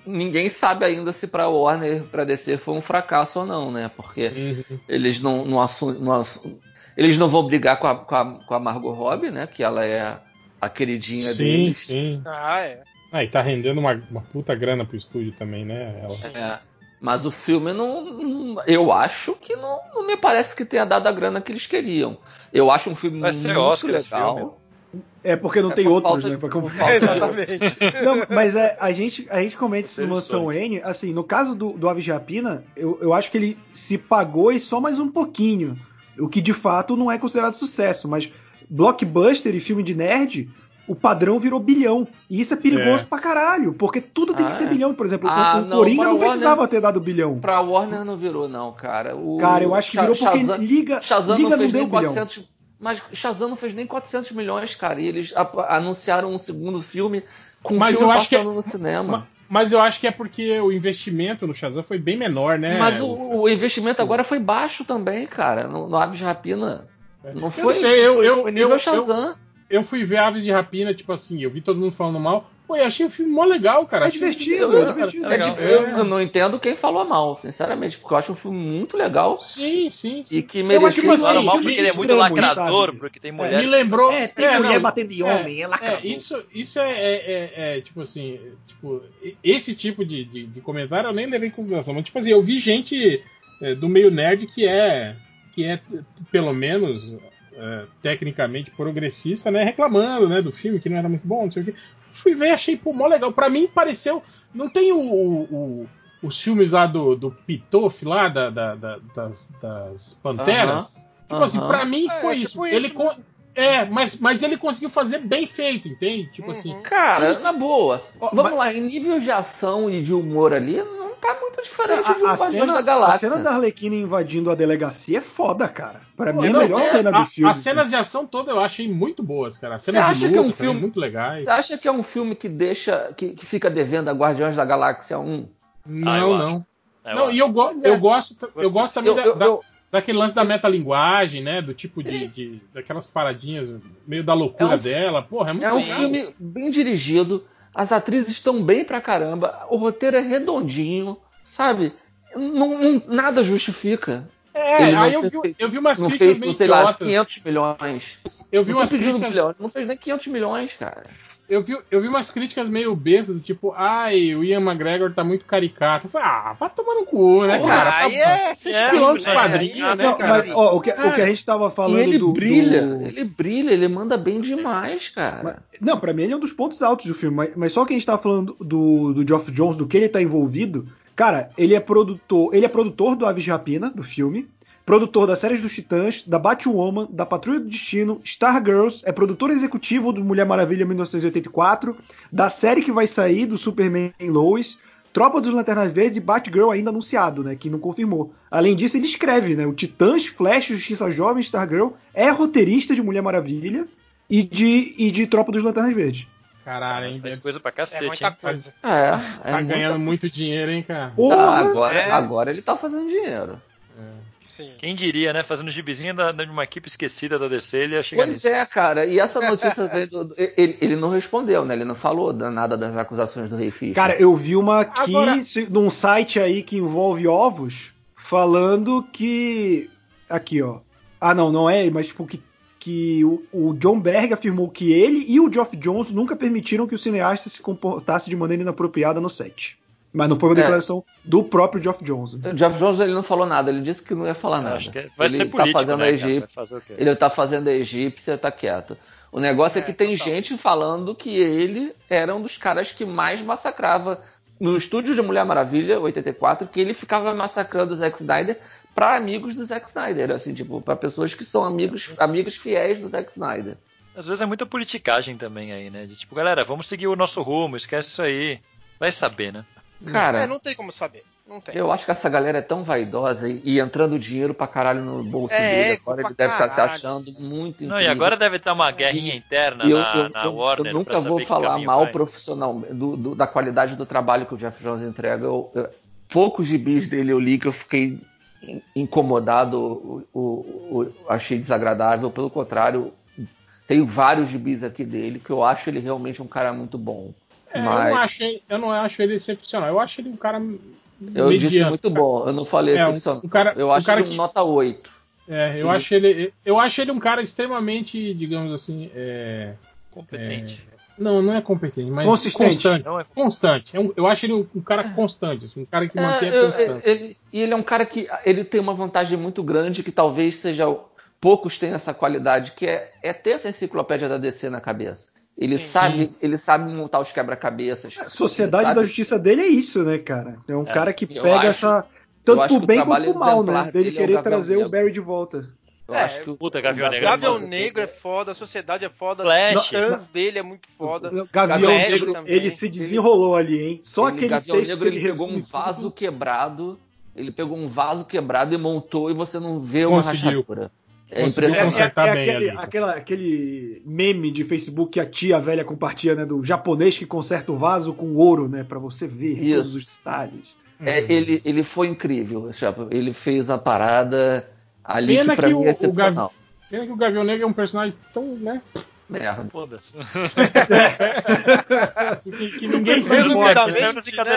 Ninguém sabe ainda se pra Warner, pra DC foi um fracasso ou não, né? Porque Uhum. eles não, não, assu- não assu- eles não vão brigar com a, com, a, com a Margot Robbie, né? Que ela é a queridinha Sim, deles. sim. Ah, é. Ah, e tá rendendo uma, uma puta grana pro estúdio também, né? Ela. É. Mas o filme não, não- Eu acho que não, não me parece que tenha dado a grana que eles queriam. Eu acho um filme Vai ser muito Oscar legal. É porque não É tem por outros, falta né? por comparar. falta Exatamente. Não, mas é, a gente, a gente comenta isso no Mansão. N, assim, no caso do, do Aves de Rapina, eu, eu acho que ele se pagou e só mais um pouquinho, o que de fato não é considerado sucesso, mas blockbuster e filme de nerd, o padrão virou bilhão, e isso é perigoso É. pra caralho, porque tudo tem Ah, que ser é? bilhão, por exemplo, o- Ah, o, não, Coringa não Warner- precisava ter dado bilhão. Pra Warner não virou, não, cara. O Cara, eu acho que virou porque Shazam- Liga, Shazam Liga não não fez deu nem bilhão. 400. Mas Shazam não fez nem 400 milhões, cara. E eles a- anunciaram um segundo filme com um Mas filme eu acho que é- passando no cinema. Ma- Mas eu acho que é porque o investimento no Shazam foi bem menor, né? Mas o, o investimento agora foi baixo também, cara. No, no Aves Rapina. Não Eu foi, não sei, eu, eu, foi nível eu, eu, Shazam. eu fui ver Aves de Rapina, tipo assim, eu vi todo mundo falando mal. Pô, eu achei o filme mó legal, cara. É Achei- divertido, eu- é divertido. É legal. de- eu, eu não entendo quem falou mal, sinceramente, porque eu acho um filme muito legal Sim, sim, sim. e que Eu merecia. que, assim, mal porque ele é muito extremo, lacrador, sabe? porque tem Me mulher. lembrou. É, tem é, mulher não, batendo em é, homem, é lacrador. É, isso, isso é, é- é- é, tipo assim, tipo, esse tipo de, de, de comentário eu nem levei em consideração. Mas, tipo assim, eu vi gente é, do meio nerd que é, que é pelo menos, é, tecnicamente progressista, né, reclamando, né, do filme, que não era muito bom, não sei o quê. Fui ver, achei, pô, mó legal. Pra mim, pareceu... Não tem o... o- o- os filmes lá do, do Pitoff, lá, da, da- da- das, das Panteras. Tipo assim, aham. pra mim É, foi tipo isso. isso Ele con- É, mas, mas ele conseguiu fazer bem feito, entende? Tipo assim. Uhum. Cara, na boa. Ó, Vamos mas- lá, em nível de ação e de humor ali, não tá muito diferente de A, a Guardiões cena, da a Galáxia. cena da Arlequina invadindo a delegacia é foda, cara. Pra Pô, mim é a não, melhor é, cena a- do filme. As cenas de ação todas eu achei muito boas, cara. As cenas Você de acha luta que é um também filme- muito legais. Você acha que é um filme que deixa. que, que fica devendo a Guardiões da Galáxia 1? Não, Ah, eu acho. não. É, não, eu e eu, go Pois é. eu gosto, eu gosto também Eu- da- eu- da- eu- daquele lance da metalinguagem, né? Do tipo de, de- daquelas paradinhas meio da loucura É um- dela. Porra, é muito É um legal. filme bem dirigido, as atrizes estão bem pra caramba, o roteiro é redondinho, sabe? Não, não- nada justifica. É, Ele não aí eu vi, feito- eu vi umas Não críticas fez, meio sei lá, idiotas. 500 milhões. Eu vi Não umas críticas. milhões, não fez nem 500 milhões, cara. Eu vi, eu vi umas críticas meio bestas, tipo, ai, o Ian McGregor tá muito caricato. Eu falei, ah, vai tomar no cu, né, cara? aí Tá- é ser É, chato, piloto de né? quadrinho, Aí é né, Não, ser cara? mas ó, o, que, o que a gente tava falando ele do, brilha, do- ele brilha, ele manda bem demais, cara. Mas- Não, pra mim ele é um dos pontos altos do filme, mas, mas só que a gente tava falando do, do Geoff Jones, do que ele tá envolvido, cara, ele é produtor, ele é produtor do Aves de Rapina, do filme, produtor das séries dos Titãs, da Batwoman, da Patrulha do Destino, Stargirls, é produtor executivo do Mulher Maravilha 1984, da série que vai sair do Superman Lois, Tropa dos Lanternas Verdes e Batgirl ainda anunciado, né, que não confirmou. Além disso, ele escreve, né, o Titãs, Flash, Justiça Jovem, Stargirl, é roteirista de Mulher Maravilha e de, e de Tropa dos Lanternas Verdes. Caralho, hein? Faz coisa pra É cacete, muita hein? coisa. É, Tá é muito- ganhando muito dinheiro, hein, cara? Ah, agora, É. agora ele tá fazendo dinheiro. Sim. Quem diria, né? Fazendo gibizinho da, de uma equipe esquecida da DC, ele ia chegar Pois nisso. é, cara. E essa notícia veio do, ele, ele não respondeu, né? Ele não falou da- nada das acusações do Rei Fischer. Cara, eu vi uma aqui Agora- num site aí que envolve ovos, falando que. Aqui, ó. Ah, não, não é, mas tipo que, que o, o John Berg afirmou que ele e o Geoff Jones nunca permitiram que o cineasta se comportasse de maneira inapropriada no set. Mas não foi uma É. declaração do próprio Geoff Jones. né? O Jeff Jones ele não falou nada, ele disse que não ia falar nada. Acho que vai ele ser tá político, fazendo né, a egípcia, Vai fazer o quê? ele tá fazendo a egípcia, tá quieto. O negócio é, É, que tem total. gente falando que ele era um dos caras que mais massacrava no estúdio de Mulher Maravilha 84, que ele ficava massacrando o Zack Snyder para amigos do Zack Snyder, assim, tipo, para pessoas que são amigos, amigos fiéis do Zack Snyder. Às vezes é muita politicagem também aí, né? De tipo, galera, vamos seguir o nosso rumo, esquece isso aí. Vai saber, né? Cara, É, não tem como saber. Não tem. Eu acho que essa galera é tão vaidosa e, e entrando dinheiro pra caralho no bolso É, dele. ego Agora ele deve estar se caralho. achando muito Não, e incrível. agora deve estar uma guerrinha interna E eu, na, eu- na eu- Warner. eu pra nunca saber vou falar mal vai. profissional do, do- da qualidade do trabalho que o Jeff Jones entrega. Eu- eu- poucos gibis dele eu li que eu fiquei in- incomodado, o, o- o- achei desagradável. Pelo contrário, tenho vários gibis aqui dele que eu acho ele realmente um cara muito bom. É, Mas- eu, não achei, eu não acho ele excepcional. Eu acho ele um cara. Eu disse mediano. muito bom, eu não falei É, um- excepcional. um cara- eu um acho cara ele um que- nota 8. É, eu Ele- acho ele. Eu acho ele um cara extremamente, digamos assim, é, Competente. Não, não é competente, mas Consistente. constante. Não é- Constante. É um- eu acho ele um, um cara constante, assim, um cara que mantém É, a eu- constância. ele- e ele é um cara que ele tem uma vantagem muito grande que talvez seja poucos têm essa qualidade, que é, é ter essa enciclopédia da DC na cabeça. Ele Sim. sabe, ele sabe montar os quebra-cabeças. A sociedade Ele da justiça dele é isso, né, cara? É um É, cara que pega acho- essa. Tanto o bem quanto pro mal, né? Dele é o querer Gavião trazer o Negro. Barry de volta. Eu É, acho que o- puta, Gavião o Negro. Gavião Negro- é foda, a sociedade é foda, Flash. os fãs dele é muito foda. O Gavião Gavião Negro, também. ele se desenrolou ali, hein? Só ele, aquele Gavião texto Negro, que ele pegou um tudo. vaso quebrado, ele pegou um vaso quebrado e montou e você não vê uma Conseguiu. rachadura. É Conseguiu É, impressionante. é- é bem aquele, aquela- aquele meme de Facebook que a tia velha compartilha, né? Do japonês que conserta o vaso com ouro, né? Pra você ver Isso. todos os detalhes. É, ele, ele foi incrível. Ele fez a parada ali Pena que pra que mim o- é o Gavi- excepcional. Pena que o Gavião Negro é um personagem tão, né? Merda. Foda-se. Que, que ninguém se Resumidamente, importa.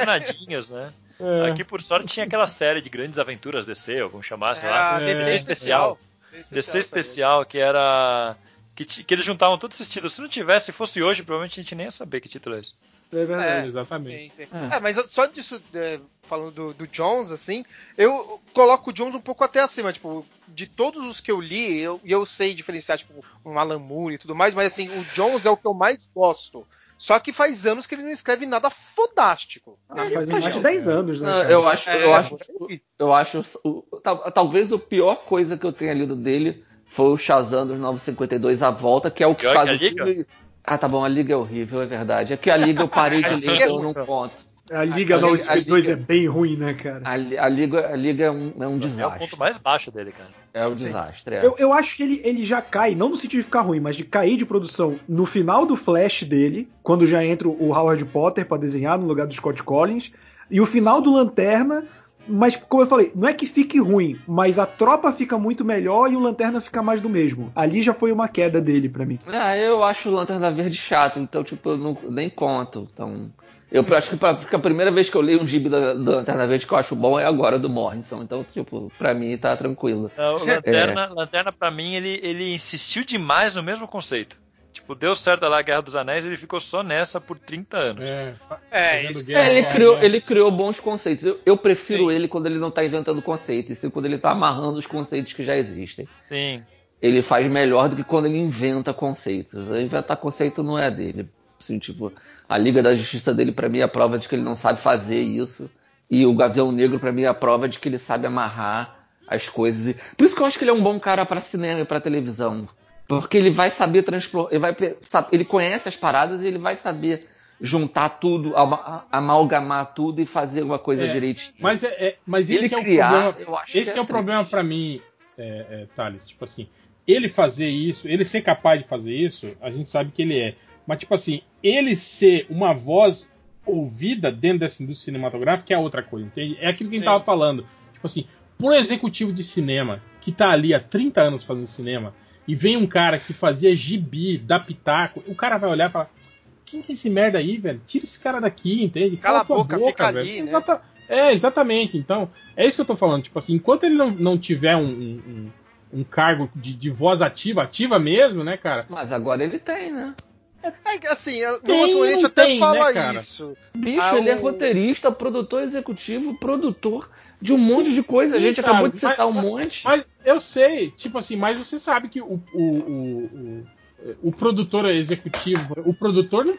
Né? né? É. Aqui, por sorte, tinha aquela série de grandes aventuras DC, ou como chamasse Era lá. a DC É. especial. DC especial, que era. Que, que eles juntavam todos esses títulos. Se não tivesse, fosse hoje, provavelmente a gente nem ia saber que título é esse. É verdade. É. Exatamente. Sim, sim. É. É, mas só disso, é, falando do, do Jones, assim, eu coloco o Jones um pouco até acima, tipo, de todos os que eu li, eu, e eu sei diferenciar, tipo, um Alan Moore e tudo mais, mas assim, o Jones é o que eu mais gosto. Só que faz anos que ele não escreve nada fodástico. Ah, faz mais de isso. 10 anos, né? Não, eu acho, É, eu acho, por aí. eu acho o- tal- talvez a pior coisa que eu tenha lido dele foi o Shazam dos 952 à volta, que é o que Pior faz que a o Liga? filme. Ah, tá bom, a Liga é horrível, é verdade. É que a Liga eu parei de ler, é então eu não conto. A Liga a Liga- 952 a Liga- é bem ruim, né, cara? A, a Liga, a Liga é um, é um É o desastre. ponto mais baixo dele, cara. É um Sim. desastre. é. Eu, eu acho que ele, ele já cai, não no sentido de ficar ruim, mas de cair de produção no final do Flash dele, quando já entra o Howard Potter pra desenhar no lugar do Scott Collins, e o final do Lanterna, mas como eu falei, não é que fique ruim, mas a tropa fica muito melhor e o Lanterna fica mais do mesmo. Ali já foi uma queda dele pra mim. Ah, eu acho o Lanterna Verde chato, então, tipo, eu não, nem conto. Então, eu acho que, pra, que a primeira vez que eu leio um gibi da, da Lanterna Verde que eu acho bom é agora do Morrison. Então, tipo, pra mim tá tranquilo. Não, o Lanterna, Lanterna pra mim, ele, ele insistiu demais no mesmo conceito. Tipo, deu certo lá a Guerra dos Anéis ele ficou só nessa por 30 anos. É, É, isso. guerra, É, ele, criou, guerra. ele criou bons conceitos. Eu, eu prefiro Sim. ele quando ele não tá inventando conceitos, e sim quando ele tá amarrando os conceitos que já existem. Sim. Ele faz melhor do que quando ele inventa conceitos. Inventar conceito não é dele. Assim, tipo, a Liga da Justiça dele, pra mim, é a prova de que ele não sabe fazer isso. E o Gavião Negro, pra mim, é a prova de que ele sabe amarrar as coisas. Por isso que eu acho que ele é um bom cara pra cinema e pra televisão. Porque ele vai saber transpor. Ele, vai, sabe, ele conhece as paradas e ele vai saber juntar tudo, ama- amalgamar tudo e fazer uma coisa É, direitinho. Mas, é, é- mas esse ele é o criar, problema. Esse que é o problema pra mim, é, é, Thales. Tipo assim, ele fazer isso, ele ser capaz de fazer isso, a gente sabe que ele é. Mas, tipo assim, ele ser uma voz ouvida dentro dessa indústria cinematográfica é outra coisa, entende? É aquilo que a gente tava falando. Tipo assim, por executivo de cinema que tá ali há 30 anos fazendo cinema, e vem um cara que fazia gibi, dá pitaco, o cara vai olhar e falar. Quem que é esse merda aí, velho? Tira esse cara daqui, entende? Cala a tua boca, fica velho. ali, né? Exata- É, exatamente. Então, é isso que eu tô falando. Tipo assim, enquanto ele não, não tiver um, um, um- um cargo de, de voz ativa, ativa mesmo, né, cara? Mas agora ele tem, né? É, assim, no a gente até tem, fala né, isso. Bicho, Ah, ele é roteirista, produtor executivo, produtor de um Sim, monte de coisa. a sim, gente cara, acabou de citar mas- um monte. Mas eu sei, tipo assim, mas você sabe que o, o, o, o, o produtor executivo, o produtor não,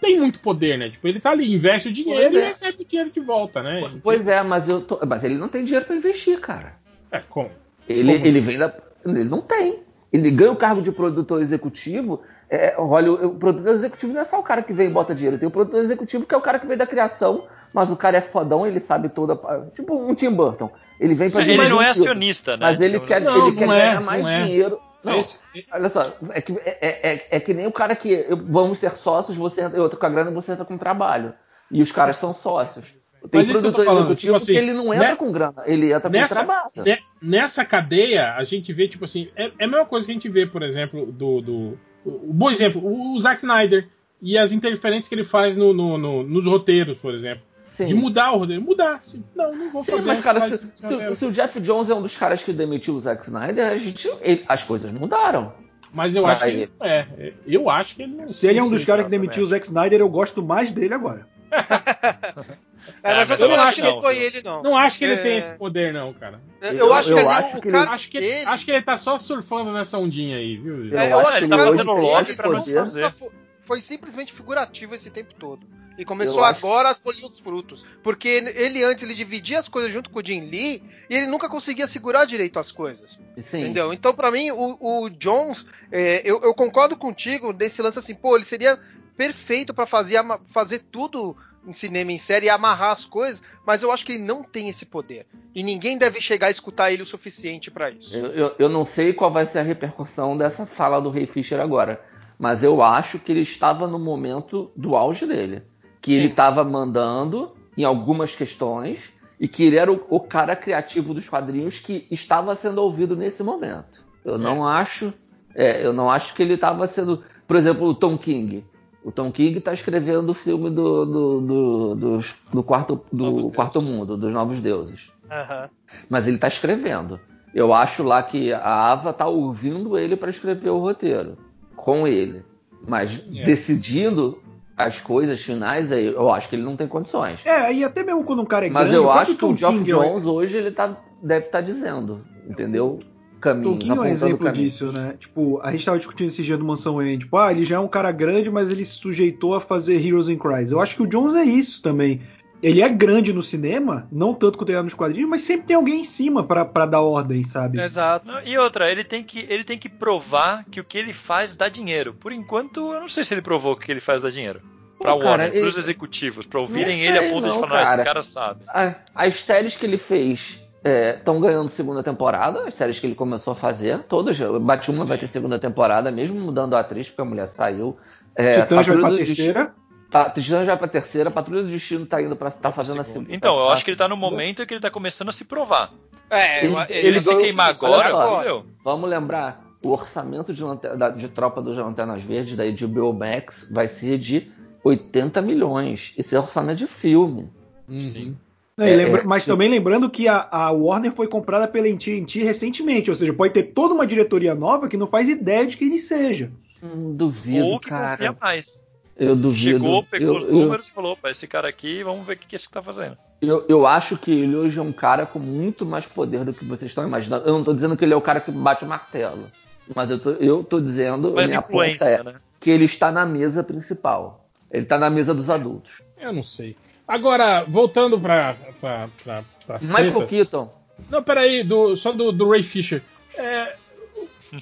tem muito poder, né? Tipo, ele tá ali, investe o dinheiro Pois e é. recebe o dinheiro de volta, né? Pois é, mas eu tô- mas ele não tem dinheiro pra investir, cara. É, como? Ele, Como? ele vem da. Ele não tem. Ele ganha o cargo de produtor executivo. É, olha, o, o produtor executivo não é só o cara que vem e bota dinheiro. Tem o produtor executivo que é o cara que vem da criação, mas o cara é fodão, ele sabe toda. Tipo um Tim Burton. Ele vem pra Mas ele não é acionista, né? Mas ele Digamos quer, assim. Não, ele quer não é, ganhar não mais é. dinheiro. Não, Olha só, é que, é, é- é que nem o cara que eu- vamos ser sócios, você entra, eu entro com a grana você entra com trabalho. E os caras são sócios. Tem Mas isso que eu tô produtor falando, executivo tipo assim, que ele não entra né- com grana, ele entra com nessa, ne- nessa cadeia, a gente vê, tipo assim, é, é a mesma coisa que a gente vê, por exemplo, do. do o, bom exemplo, o, o Zack Snyder e as interferências que ele faz no, no- no- nos roteiros, por exemplo. Sim. De mudar o roteiro. Mudar. Assim, não, não vou Sim, fazer. mas cara, se, se- se o Jeff Jones é um dos caras que demitiu o Zack Snyder, a gente, ele- as coisas mudaram. Mas eu Pra acho que ele. ele não é. Eu acho que ele não Se ele é um dos caras que demitiu o Zack Snyder, eu gosto mais dele agora. É, mas mas eu eu não acho acho que foi ele, não. Não acho que ele É. tem esse poder, não, cara. Eu, Eu- acho eu que ali acho o que cara Acho que, acho ele tá só surfando nessa ondinha aí, viu? É, Eu eu acho acho que que ele o hoje fazendo lobby pra não fazer. Fo- foi simplesmente figurativo esse tempo todo. E começou Eu acho- agora a colher os frutos. Porque ele antes ele dividia as coisas junto com o Jim Lee e ele nunca conseguia segurar direito as coisas. Sim. Entendeu? Então, pra mim, o, o Jones, é, eu, eu concordo contigo nesse lance assim, pô, ele seria perfeito pra fazer, fazer tudo em cinema em série e amarrar as coisas, mas eu acho que ele não tem esse poder. E ninguém deve chegar a escutar ele o suficiente pra isso. Eu, eu, eu não sei qual vai ser a repercussão dessa fala do Ray Fisher agora, mas eu acho que ele estava no momento do auge dele. Que Sim. ele estava mandando em algumas questões e que ele era o, o cara criativo dos quadrinhos que estava sendo ouvido nesse momento. Eu não acho. é, eu não acho que ele estava sendo. Por exemplo, o Tom King. O Tom King está escrevendo o filme do, do, do, dos- do quarto, Novos do quarto Deuses. mundo, dos Novos Deuses Aham. mas ele tá escrevendo. Eu acho lá que a Ava tá ouvindo ele para escrever o roteiro com ele, mas É. decidindo as coisas finais aí, eu acho que ele não tem condições. É, e até mesmo quando um cara é mas grande, eu acho que o Geoff King é Jones hoje ele tá deve estar dizendo, entendeu? Caminho, Tolkien é um exemplo disso, né? Tipo, a gente tava discutindo esse dia do Mansão Wayne. Tipo, ah, ele já é um cara grande, mas ele se sujeitou a fazer Heroes in Cries. Eu acho que o Jones é isso também. Ele é grande no cinema, não tanto quanto ele é nos quadrinhos, mas sempre tem alguém em cima pra pra dar ordem, sabe? Exato. E outra, ele tem, que, ele tem que provar que o que ele faz dá dinheiro. Por enquanto, eu não sei se ele provou que o que ele faz dá dinheiro. Pra Pô, cara, Warner, ele- pros executivos, pra ouvirem Não ele a ponto de não, falar, "Ah, esse cara. cara sabe. A- As séries que ele fez estão ganhando segunda temporada, as séries que ele começou a fazer, todas. Batman vai ter segunda temporada, mesmo mudando a atriz, porque a mulher saiu. É, Titãs vai pra terceira. Tá, Titãs já pra terceira, Patrulha do Destino tá indo pra. tá fazendo a segunda. Então, eu tá- acho que ele tá no momento em que ele tá começando a se provar. É, Ele- Se ele se queimar agora, fudeu. Vamos lembrar, o orçamento de, da- de Tropa dos Lanternas Verdes da HBO Max vai ser de 80 milhões. Esse é orçamento de filme. Uhum. Sim. E É, lembra- é, mas eu- também lembrando que a, a Warner foi comprada pela AT&T recentemente, ou seja, pode ter toda uma diretoria nova que não faz ideia de quem ele seja. Hum, duvido, Ou que cara. confia mais. Eu duvido. Chegou, pegou eu, os eu- números e falou, opa, esse cara aqui, vamos ver o que, que esse tá fazendo. Eu, eu acho que ele hoje é um cara com muito mais poder do que vocês estão imaginando. Eu não tô dizendo que ele é o cara que bate o martelo. Mas eu tô, eu tô dizendo, ponta influência, é né? que ele está na mesa principal. Ele está na mesa dos adultos. Eu não sei. Agora, voltando pra, pra, pra, pras Michael. Keaton. Não, peraí, do, só do, do Ray Fisher. É,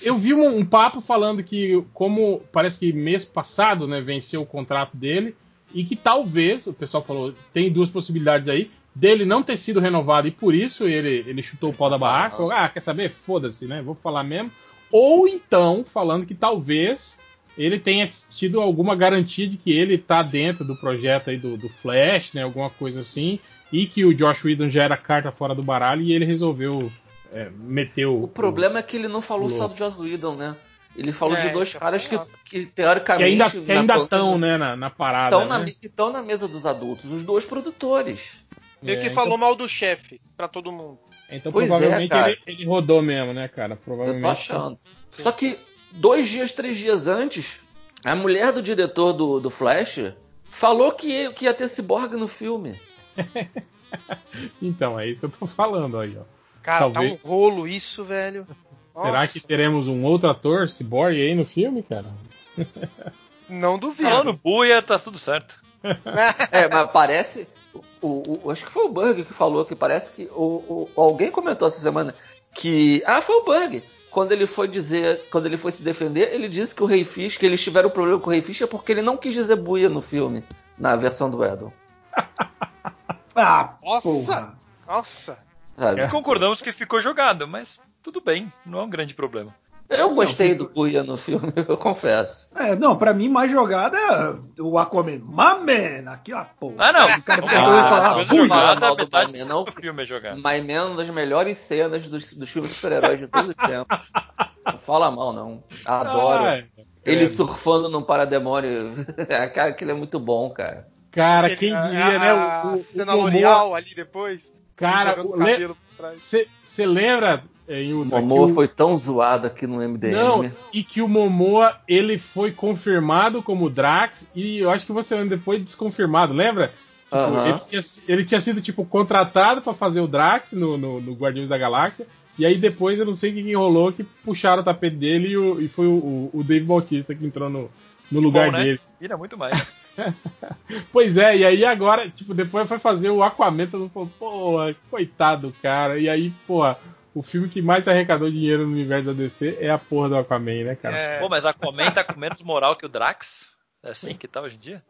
eu vi um, um papo falando que, como parece que mês passado, né, venceu o contrato dele, e que talvez, o pessoal falou, tem duas possibilidades aí, dele não ter sido renovado e por isso ele, ele chutou o pau da barraca. Ah, quer saber? Foda-se, né? Vou falar mesmo. Ou então, falando que talvez ele tenha tido alguma garantia de que ele tá dentro do projeto aí do, do Flash, né? Alguma coisa assim. E que o Josh Whedon já era carta fora do baralho e ele resolveu é, meter o. O problema é que ele não falou só do Joss Whedon, né? Ele falou É, de dois eu caras que, que Que teoricamente. ainda que na ainda estão, né, na, na parada. Estão na, né? estão na mesa dos adultos, os dois produtores. Meio que É, falou mal do chefe pra todo mundo. Então, então Pois é, provavelmente cara. ele, ele rodou mesmo, né, cara? Eu tô Provavelmente. achando. Só que dois dias, três dias antes, a mulher do diretor do, do Flash falou que, ia- que ia ter Cyborg no filme. Então, é isso que eu tô falando aí, ó. Cara, Talvez. tá um rolo isso, velho. Será Nossa, que teremos um outro ator, Cyborg, aí no filme, cara? Não duvido. Falando buia, tá tudo certo. É, mas parece. O, o- acho que foi o Bug que falou que parece que. O, o- alguém comentou essa semana que. Ah, foi o Bug. Quando ele foi dizer. Quando ele foi se defender, ele disse que o Rei Fish, que eles tiveram problema com o Rei Fish é porque ele não quis dizer buia no filme, na versão do Edel. Ah, Nossa! porra. Nossa! Sabe? Concordamos que ficou jogado, mas tudo bem, não é um grande problema. Eu gostei do buia no filme, eu confesso. É, não, pra mim, mais jogada é o Aquaman. My man! Aqui, ó, porra. Ah, não. O cara Vamos pegou lá, e falava, a coisa "Buia". jogada, do não. do filme é jogado. Man, uma das melhores cenas dos, dos filmes de super-heróis de todos os tempos. Não fala mal, não. Adoro. Ai, Ele é, surfando num parademônio. cara, aquilo é muito bom, cara. Cara, Aquele- quem a- diria, a, né? O, o, cena o L'Oreal ali depois. Cara, o- o. Você lembra em O Ultra. que Momoa o- foi tão zoado aqui no MDM. Não, e que o Momoa ele foi confirmado como Drax e eu acho que você ano depois desconfirmado, lembra? Tipo, Aham. ele, tinha, ele tinha sido tipo contratado pra fazer o Drax no, no, no Guardiões da Galáxia e aí depois eu não sei o que enrolou que puxaram o tapete dele e, o- e foi o, o Dave Bautista que entrou no, no lugar Bom, né? dele. Vira muito mais. Pois é, e aí agora, tipo, depois foi fazer o Aquaman, todo mundo falou, pô, coitado do cara. E aí, porra, o filme que mais arrecadou dinheiro no universo da DC é a porra do Aquaman, né, cara? É, Pô, mas a Aquaman tá com menos moral que o Drax? É assim que tá hoje em dia?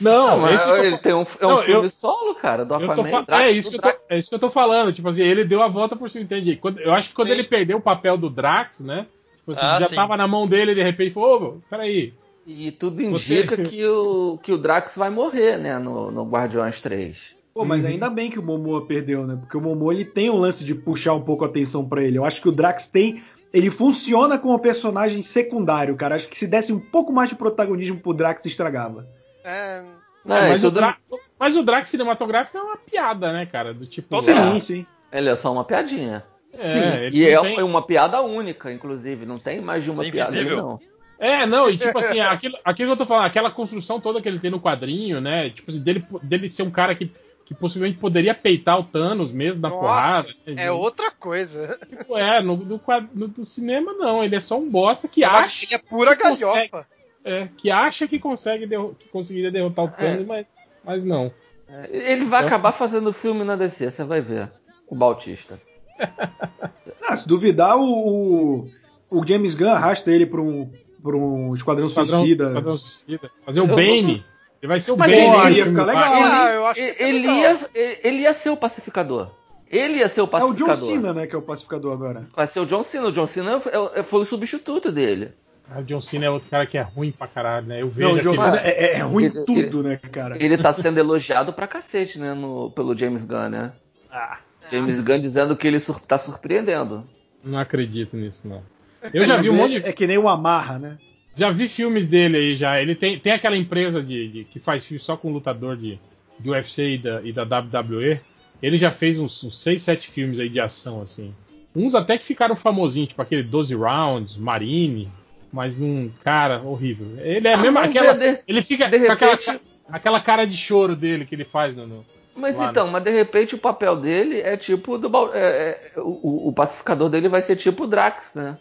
Não, Não, tô ele tem um, é um Não, filme eu- solo, cara, do Aquaman. fa- Drax, é, isso do que eu tô, Drax. é isso que eu tô falando. Tipo assim, ele deu a volta por cima, entende? Quando- eu acho que quando Sim. ele perdeu o papel do Drax, né? Tipo assim, Ah, já sim. tava na mão dele e de repente falou, ô, peraí. E tudo Você- indica que, o, que o Drax vai morrer, né, no, no Guardiões 3. Pô, mas Uhum. ainda bem que o Momoa perdeu, né? Porque o Momoa ele tem um lance de puxar um pouco a atenção pra ele. Eu acho que o Drax tem. Ele funciona como personagem secundário, cara. Acho que se desse um pouco mais de protagonismo pro Drax, estragava. é, Não, É, mas, o Dra- mas o Drax cinematográfico é uma piada, né, cara? Do tipo. Total. ah, Sim, sim. Ele é só uma piadinha. é, Sim, ele E é tem- uma piada única, inclusive. Não tem mais de uma É piada ali, não. É, não, e tipo assim, aquilo, aquilo que eu tô falando, aquela construção toda que ele tem no quadrinho, né? Tipo assim, dele, dele ser um cara que, que possivelmente poderia peitar o Thanos mesmo da Nossa, porrada. né, é outra coisa. Tipo, é, no, no, no- do cinema não, ele é só um bosta que acha, É pura que consegue. galhofa. é, que acha que consegue derro- que conseguiria derrotar o Thanos, mas, mas não. É, Ele vai Então- acabar fazendo filme na DC, você vai ver. O Bautista. Ah, se duvidar, o, o, o James Gunn arrasta ele pra um, pra um Esquadrão, Esquadrão- Suicida. Esquadrão Suicida. Fazer o Eu- Bane. Ele vai ser o Mas Bane. ele- ia ficar legal, Batman. hein? Ah, eu acho que Ele legal. ia, ele ia ser o pacificador. Ele ia ser o É o pacificador. John Cena, né, que é o pacificador agora. Vai ser o John Cena. O John Cena é- é- foi o substituto dele. Ah, O John Cena é outro cara que é ruim pra caralho, né? Eu vejo Não, o John aquele- Cena é, é ruim Ele- tudo, né, cara? Ele tá sendo elogiado pra cacete, né, no- pelo James Gunn, né? Ah, James Gunn dizendo que ele sur- tá surpreendendo. não acredito nisso, não. Eu já vi um é, monte de é que nem o Amarra, né? Já vi filmes dele aí já. Ele tem, tem aquela empresa de, de- que faz filme só com lutador de, de UFC e da, e da WWE. Ele já fez uns, uns 6, 7 filmes aí de ação, assim. Uns até que ficaram famosinhos, tipo aquele 12 Rounds, Marine. Mas num. Cara, horrível. Ele é Ah, mesmo aquela. ver, de- Ele fica de com aquela, repente- ca- aquela cara de choro dele que ele faz no. no- Mas Lá, então, mas de repente o papel dele é tipo do é- é- o, o pacificador dele vai ser tipo o Drax, né?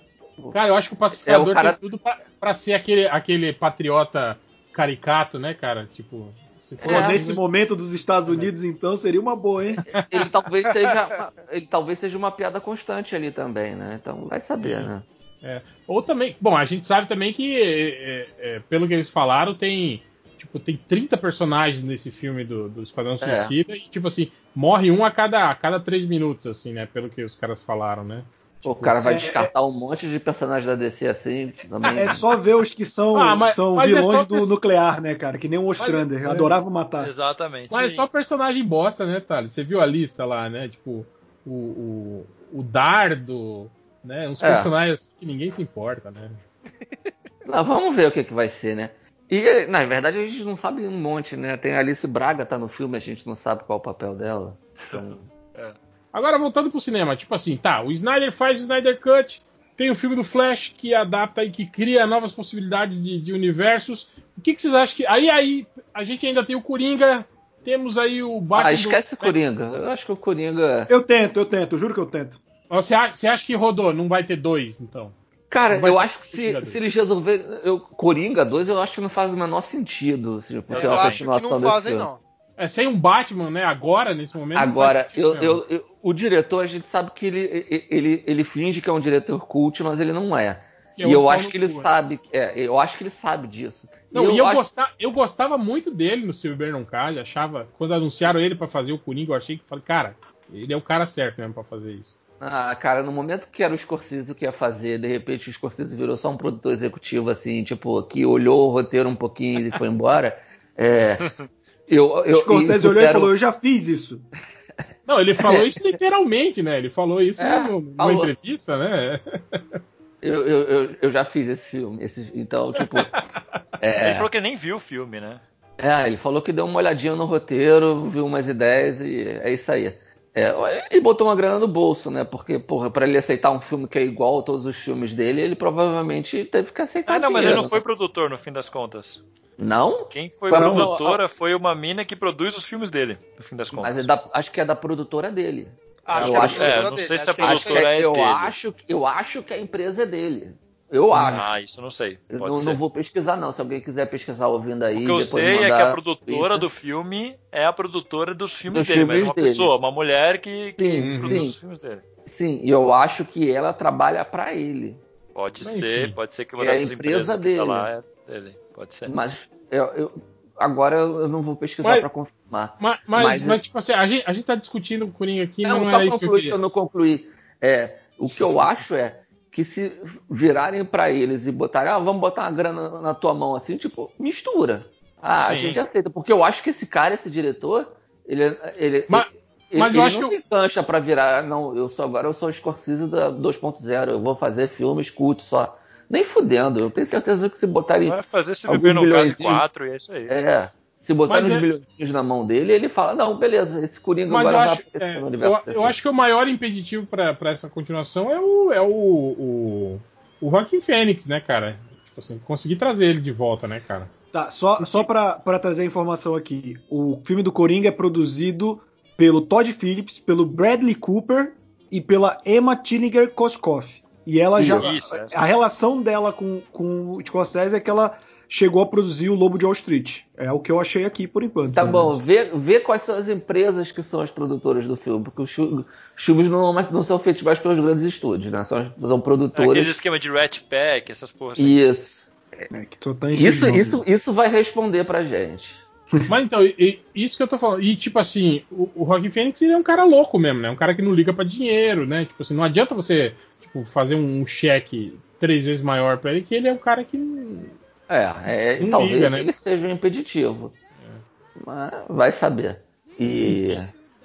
Cara, eu acho que o pacificador É, o cara- tem tudo pra, pra ser aquele, aquele patriota caricato, né, cara? Tipo. Se for Pô, É. nesse momento dos Estados Unidos, então, seria uma boa, hein? Ele talvez seja uma, ele talvez seja uma piada constante ali também, né? Então vai saber, né? É. Ou também, bom, a gente sabe também que, é, é, é, pelo que eles falaram, tem tipo tem 30 personagens nesse filme do, do Esquadrão É. Suicida e tipo assim morre um a cada a cada três minutos, assim, né? Pelo que os caras falaram, né? O cara vai é- descartar um monte de personagens da DC assim também. É só ver os que são, Ah, mas- são mas é vilões só do pers- nuclear, né, cara? Que nem o Ostrander. é- Adorava matar. Exatamente. Mas é só personagem bosta, né, Thales? Você viu a lista lá, né? Tipo o, o, o Dardo, né? Uns É. personagens que ninguém se importa, né? Não, vamos ver o que, que vai ser, né? E, na verdade, a gente não sabe um monte, né? Tem a Alice Braga tá no filme, a gente não sabe qual é o papel dela. Então, Agora, voltando pro cinema, tipo assim, tá, o Snyder faz o Snyder Cut, tem o filme do Flash que adapta e que cria novas possibilidades de, de universos. O que, que vocês acham que. Aí, aí, a gente ainda tem o Coringa, temos aí o Batman. ah, do- esquece o Coringa. Eu acho que o Coringa. Eu tento, eu tento, juro que eu tento. Você, a- você acha que rodou? Não vai ter dois, então? Cara, eu acho que se, se eles resolverem. Eu, Coringa 2, eu acho que não faz o menor sentido. Tipo, Eu uma acho que não fazem, filme. não. É sem um Batman, né? Agora, nesse momento. não Agora, eu, eu- eu- o diretor, a gente sabe que ele, ele, ele finge que é um diretor cult, mas ele não é. Que é e eu acho que ele cu, né? sabe. É, eu acho que ele sabe disso. Não, eu e eu, acho- gostava, eu gostava muito dele no Silver não Calha, achava. Quando anunciaram ele pra fazer o Coringa, eu achei que falei, cara, ele é o cara certo mesmo pra fazer isso. Ah, cara, no momento que era o Scorsese que ia fazer, de repente o Scorsese virou só um produtor executivo, assim, tipo, que olhou o roteiro um pouquinho e foi embora. É. Eu, eu, O Scorsese e olhou e falou: Eu já fiz isso. Não, ele falou isso literalmente, né? Ele falou isso É, no- numa falou. entrevista, né? Eu, eu, eu, eu já fiz esse filme. Esse, então, tipo. é, Ele falou que nem viu o filme, né? É, ele falou que deu uma olhadinha no roteiro, viu umas ideias e é isso aí. É, ele botou uma grana no bolso, né? Porque, porra, pra ele aceitar um filme que é igual a todos os filmes dele, ele provavelmente teve que aceitar Ah, não, mas dinheiro, ele não foi né? produtor no fim das contas. Não? Quem foi Não, produtora foi uma mina que produz os filmes dele, no fim das contas. Mas é da- acho que é da produtora dele. Acho Eu que é da acho- produtora é, não dele, sei se acho a que Acho que produtora é- é eu, dele. acho, que- eu acho que a empresa é dele. Eu acho. Ah, isso eu não sei. Não, ser. não vou pesquisar, não. Se alguém quiser pesquisar ouvindo aí. O que eu sei é que a produtora do filme é a produtora dos filmes Dos dele, mas é filmes uma dele. pessoa, uma mulher que, que Sim, produz sim. os filmes dele. Sim, e eu acho que ela trabalha pra ele. Pode Mas, ser, enfim. pode ser que uma É a dessas empresa empresas que dele. tá lá é dele. Pode ser. Mas eu, eu- agora eu não vou pesquisar Mas- pra confirmar. Mas, mas, Mas- mas, tipo assim, a gente, a gente tá discutindo o Coringa aqui, Não, não só era isso que eu que eu não concluí. É, o que eu acho é que se virarem pra eles e botarem, ah, vamos botar uma grana na tua mão assim, tipo, mistura. Ah, a Sim. gente aceita. Porque eu acho que esse cara, esse diretor, ele. ele Mas- ele, mas eu ele acho não que se cancha pra virar, não, eu sou agora eu sou o Scorsese da 2.0, eu vou fazer filmes cult só. Nem fudendo, eu tenho certeza que se botarem. Vai fazer se Alguns beber no bilhões Case 4 e é isso aí. É, se botarem Mas uns é- bilhões na mão dele, ele fala, não, beleza, esse Coringa Mas eu agora acho, vai é, no eu, universo. eu acho que o maior impeditivo pra pra essa continuação é o, é o, o, o Joaquin Fênix, né, cara? Tipo assim, conseguir trazer ele de volta, né, cara? Tá, só, só pra, pra trazer a informação aqui. O filme do Coringa é produzido pelo Todd Phillips, pelo Bradley Cooper e pela Emma Tiniger Koskoff. E ela já. Isso, essa. a relação dela com, com o Scorsese é que ela chegou a produzir o Lobo de Wall Street. É o que eu achei aqui por enquanto. Tá né? bom, vê, vê quais são as empresas que são as produtoras do filme, porque os, fi- os filmes não, não são feitos mais pelos grandes estúdios, né? São, são Aquele produtoras. esquema de Rat Pack, essas porras. assim. Isso. É, que só tá Isso, isso, isso vai responder pra gente. Mas então, e- e- isso que eu tô falando. E tipo assim, o, o Phoenix ele é um cara louco mesmo, né? Um cara que não liga pra dinheiro, né? Tipo assim, não adianta você tipo, fazer um cheque três vezes maior pra ele, que ele é um cara que. É, é talvez liga, né? ele seja um impeditivo. Mas vai saber. E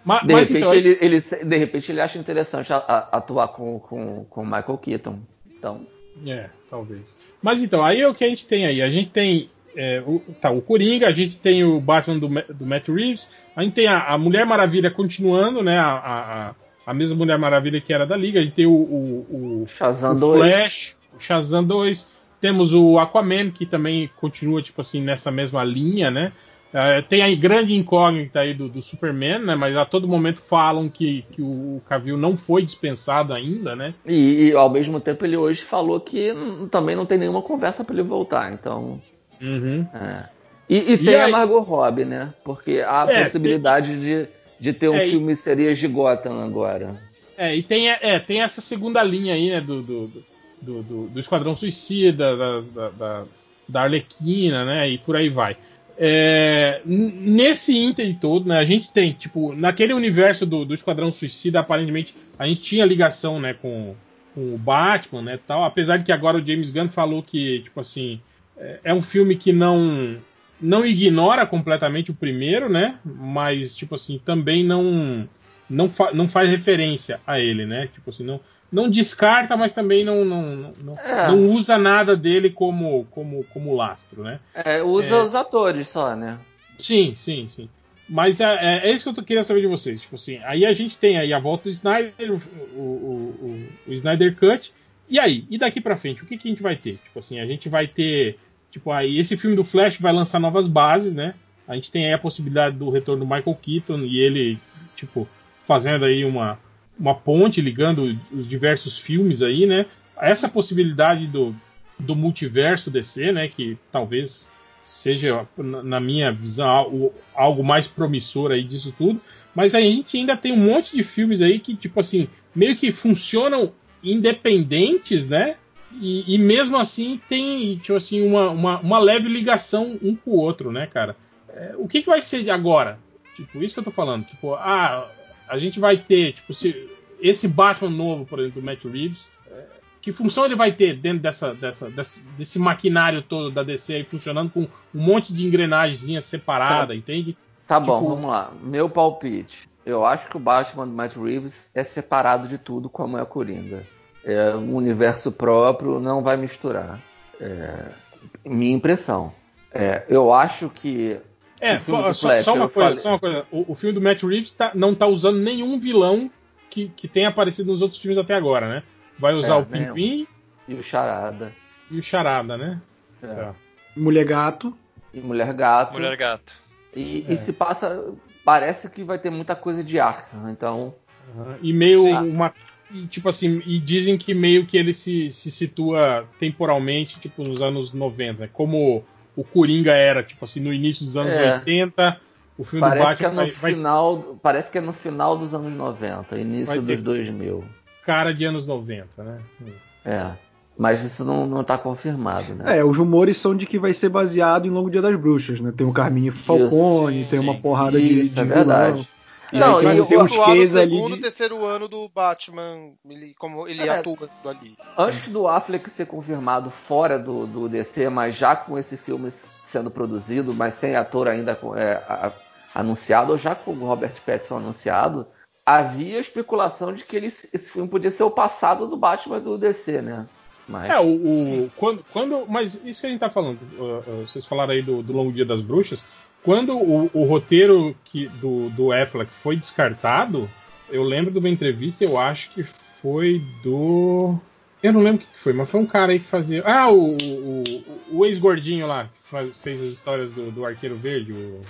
Ma- de Mas, repente, então, ele, ele- de repente ele acha interessante a- a- atuar com, com, com o Michael Keaton. Então, É, talvez. Mas então, aí é o que a gente tem aí. A gente tem é, o, tá, o Coringa, a gente tem o Batman do, do Matt Reeves, a gente tem a, a Mulher Maravilha continuando, né? A, a, a- mesma Mulher Maravilha que era da Liga, a gente tem o, o, o, Shazam o 2. Flash, o Shazam 2, temos o Aquaman, que também continua, tipo assim, nessa mesma linha, né? É, tem a grande incógnita aí do, do Superman, né? Mas a todo momento falam que, que o Cavill não foi dispensado ainda, né? E, e, ao mesmo tempo ele hoje falou que também não tem nenhuma conversa pra ele voltar. Então. Uhum. é. E, e tem aí- a Margot Robbie, né? Porque há a É, possibilidade de, de ter um É, e- filme seria de Gotham agora. É, e tem, é, tem essa segunda linha aí, né, do, do, do, do- do Esquadrão Suicida, da, da, da, da Arlequina, né, e por aí vai. É, nesse ínter todo, né, a gente tem, tipo, naquele universo do, do Esquadrão Suicida, aparentemente, a gente tinha ligação, né, com, com o Batman, né, tal, apesar de que agora o James Gunn falou que, tipo assim, é, é um filme que não não ignora completamente o primeiro, né, mas, tipo assim, também não não, fa não faz referência a ele, né? Tipo assim, não, não descarta, mas também não, não, não, É. não usa nada dele como, como, como lastro, né? É, usa É. os atores só, né? Sim, sim, sim. Mas é, é, é isso que eu querendo saber de vocês. Tipo assim, aí a gente tem aí a volta do Snyder, o, o, o, o Snyder Cut. E aí? E daqui pra frente? O que, que a gente vai ter? Tipo assim, a gente vai ter. Tipo, aí esse filme do Flash vai lançar novas bases, né? A gente tem aí a possibilidade do retorno do Michael Keaton e ele, tipo, fazendo aí uma, uma ponte ligando os diversos filmes aí, né? Essa possibilidade do, do multiverso DC, né? Que talvez seja, na minha visão, algo, algo mais promissor aí disso tudo. Mas a gente ainda tem um monte de filmes aí que, tipo assim, meio que funcionam independentes, né? E, e mesmo assim tem, tipo assim, uma, uma, uma leve ligação um com o outro, né, cara? É, o que, que vai ser agora? Tipo, isso que eu tô falando. Tipo, ah, a gente vai ter, tipo, se, esse Batman novo, por exemplo, do Matt Reeves, é, que função ele vai ter dentro dessa, dessa, desse, desse maquinário todo da DC aí funcionando com um monte de engrenagemzinha separada, entende? Tá bom, Tipo- vamos lá. Meu palpite. Eu acho que o Batman do Matt Reeves é separado de tudo, como é a Coringa. É um universo próprio, não vai misturar. É, minha impressão. É, eu acho que É, O filme do só, Flash, só uma coisa, falei- só uma coisa. O, o filme do Matt Reeves tá- não tá usando nenhum vilão que, que tenha aparecido nos outros filmes até agora, né? Vai usar É, o. Pinguim E o Charada. e o Charada, né? É. Tá. Mulher Gato. E Mulher Gato. Mulher Gato. E, É. e se passa. Parece que vai ter muita coisa de Arkham. Então. Aham. E meio Sim. uma. E, tipo assim, e dizem que meio que ele se, se situa temporalmente, tipo, nos anos 90. né? Como o Coringa era, tipo assim, no início dos anos É. 80, o filme do Parece que é Batman no vai, vai final. Parece que é no final dos anos 90, início Vai dos 2000. cara de anos 90, né? É. Mas isso não, não tá confirmado, né? É, os rumores são de que vai ser baseado em Longo Dia das Bruxas, né? Tem o Carminho Falcone, Isso, tem sim. uma porrada de, Isso, de é vilão. verdade. E Não, aí e ter uns Qs ali segundo, de... terceiro ano do Batman, ele, como ele É. atua ali. Antes do Affleck ser confirmado fora do, do DC, mas já com esse filme sendo produzido, mas sem ator ainda é, a- anunciado, ou já com o Robert Pattinson anunciado, havia especulação de que ele- esse filme podia ser o passado do Batman do DC, né? Mas, É, o, o- quando, quando. Mas isso que a gente tá falando, uh, uh, vocês falaram aí do, do Longo Dia das Bruxas. Quando o, o roteiro que, do, do Affleck foi descartado, eu lembro de uma entrevista, eu acho que foi do. Eu não lembro o que foi, mas foi um cara aí que fazia. Ah, o, o, o ex-gordinho lá, que faz- fez as histórias do, do Arqueiro Verde, o.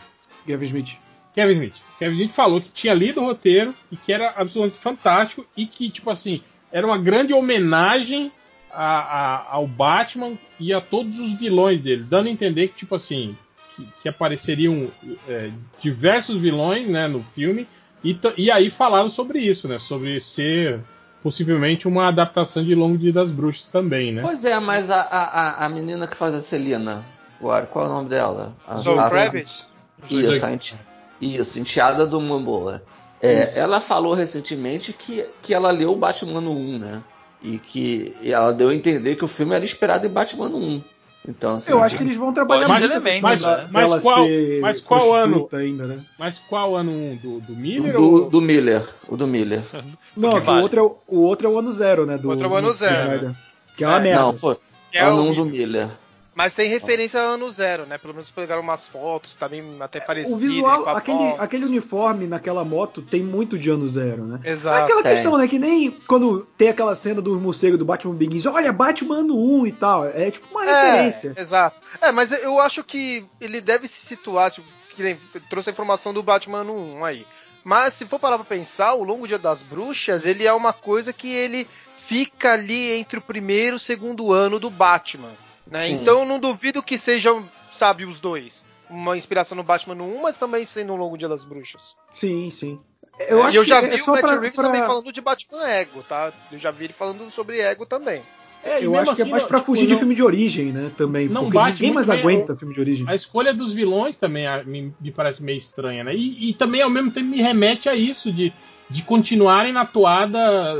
Gavin Smith. Kevin Smith. Kevin Smith falou que tinha lido o roteiro e que era absolutamente fantástico e que, tipo assim, era uma grande homenagem a- a- ao Batman e a todos os vilões dele, dando a entender que, tipo assim, que, que apareceriam é, diversos vilões né, no filme e, e aí falaram sobre isso, né? Sobre ser possivelmente uma adaptação de Longo Dia das Bruxas também, né? Pois é, mas a, a, a- menina que faz a Celina, agora, qual é o nome dela? A, Zoe a- Kravitz? Isso, a enti- isso, enteada do Momoa. É, ela falou recentemente que, que ela leu o Batman no 1, né? E que e ela deu a entender que o filme era inspirado em Batman no 1. Então, assim, Eu acho que eles vão trabalhar questão elementos, da- né? Mas qual- mas qual ano? ainda, né? Mas qual ano um? Do, do Miller? do, ou... do Miller. O do Miller. Não, vale. o, outro é, o- o outro é o ano zero, né? Do, Outro é o ano zero, né? Que é uma É, merda. Não, foi. Que é ano o 1 do Miller. Mas tem referência a ano zero, né? Pelo menos pegaram umas fotos, tá bem até parecido. o visual, aquele, aquele uniforme naquela moto tem muito de ano zero, né? É Exato. aquela Tem. questão, né? Que nem quando tem aquela cena do morcego do Batman Begins, olha, Batman ano 1 e tal. É tipo uma referência. É, exato. É, mas eu acho que ele deve se situar, tipo, que nem trouxe a informação do Batman ano 1 aí. Mas se for parar pra pensar, o Longo Dia das Bruxas, ele é uma coisa que ele fica ali entre o primeiro e o segundo ano do Batman. Né? Então eu não duvido que sejam, sabe, os dois. Uma inspiração no Batman no 1, mas também sendo o Longo Dia das Bruxas. Sim, sim. Eu e acho eu já que vi é o Matt pra- Reeves pra- também falando de Batman Ego, tá? Eu já vi ele falando sobre Ego também. É, Eu acho que é assim, mais não- pra tipo, fugir de não- filme de origem, né? Também. Não porque bate ninguém mais bem, aguenta filme de origem. A escolha dos vilões também ah, me, me parece meio estranha, né? E, e também ao mesmo tempo me remete a isso, de, de continuarem na toada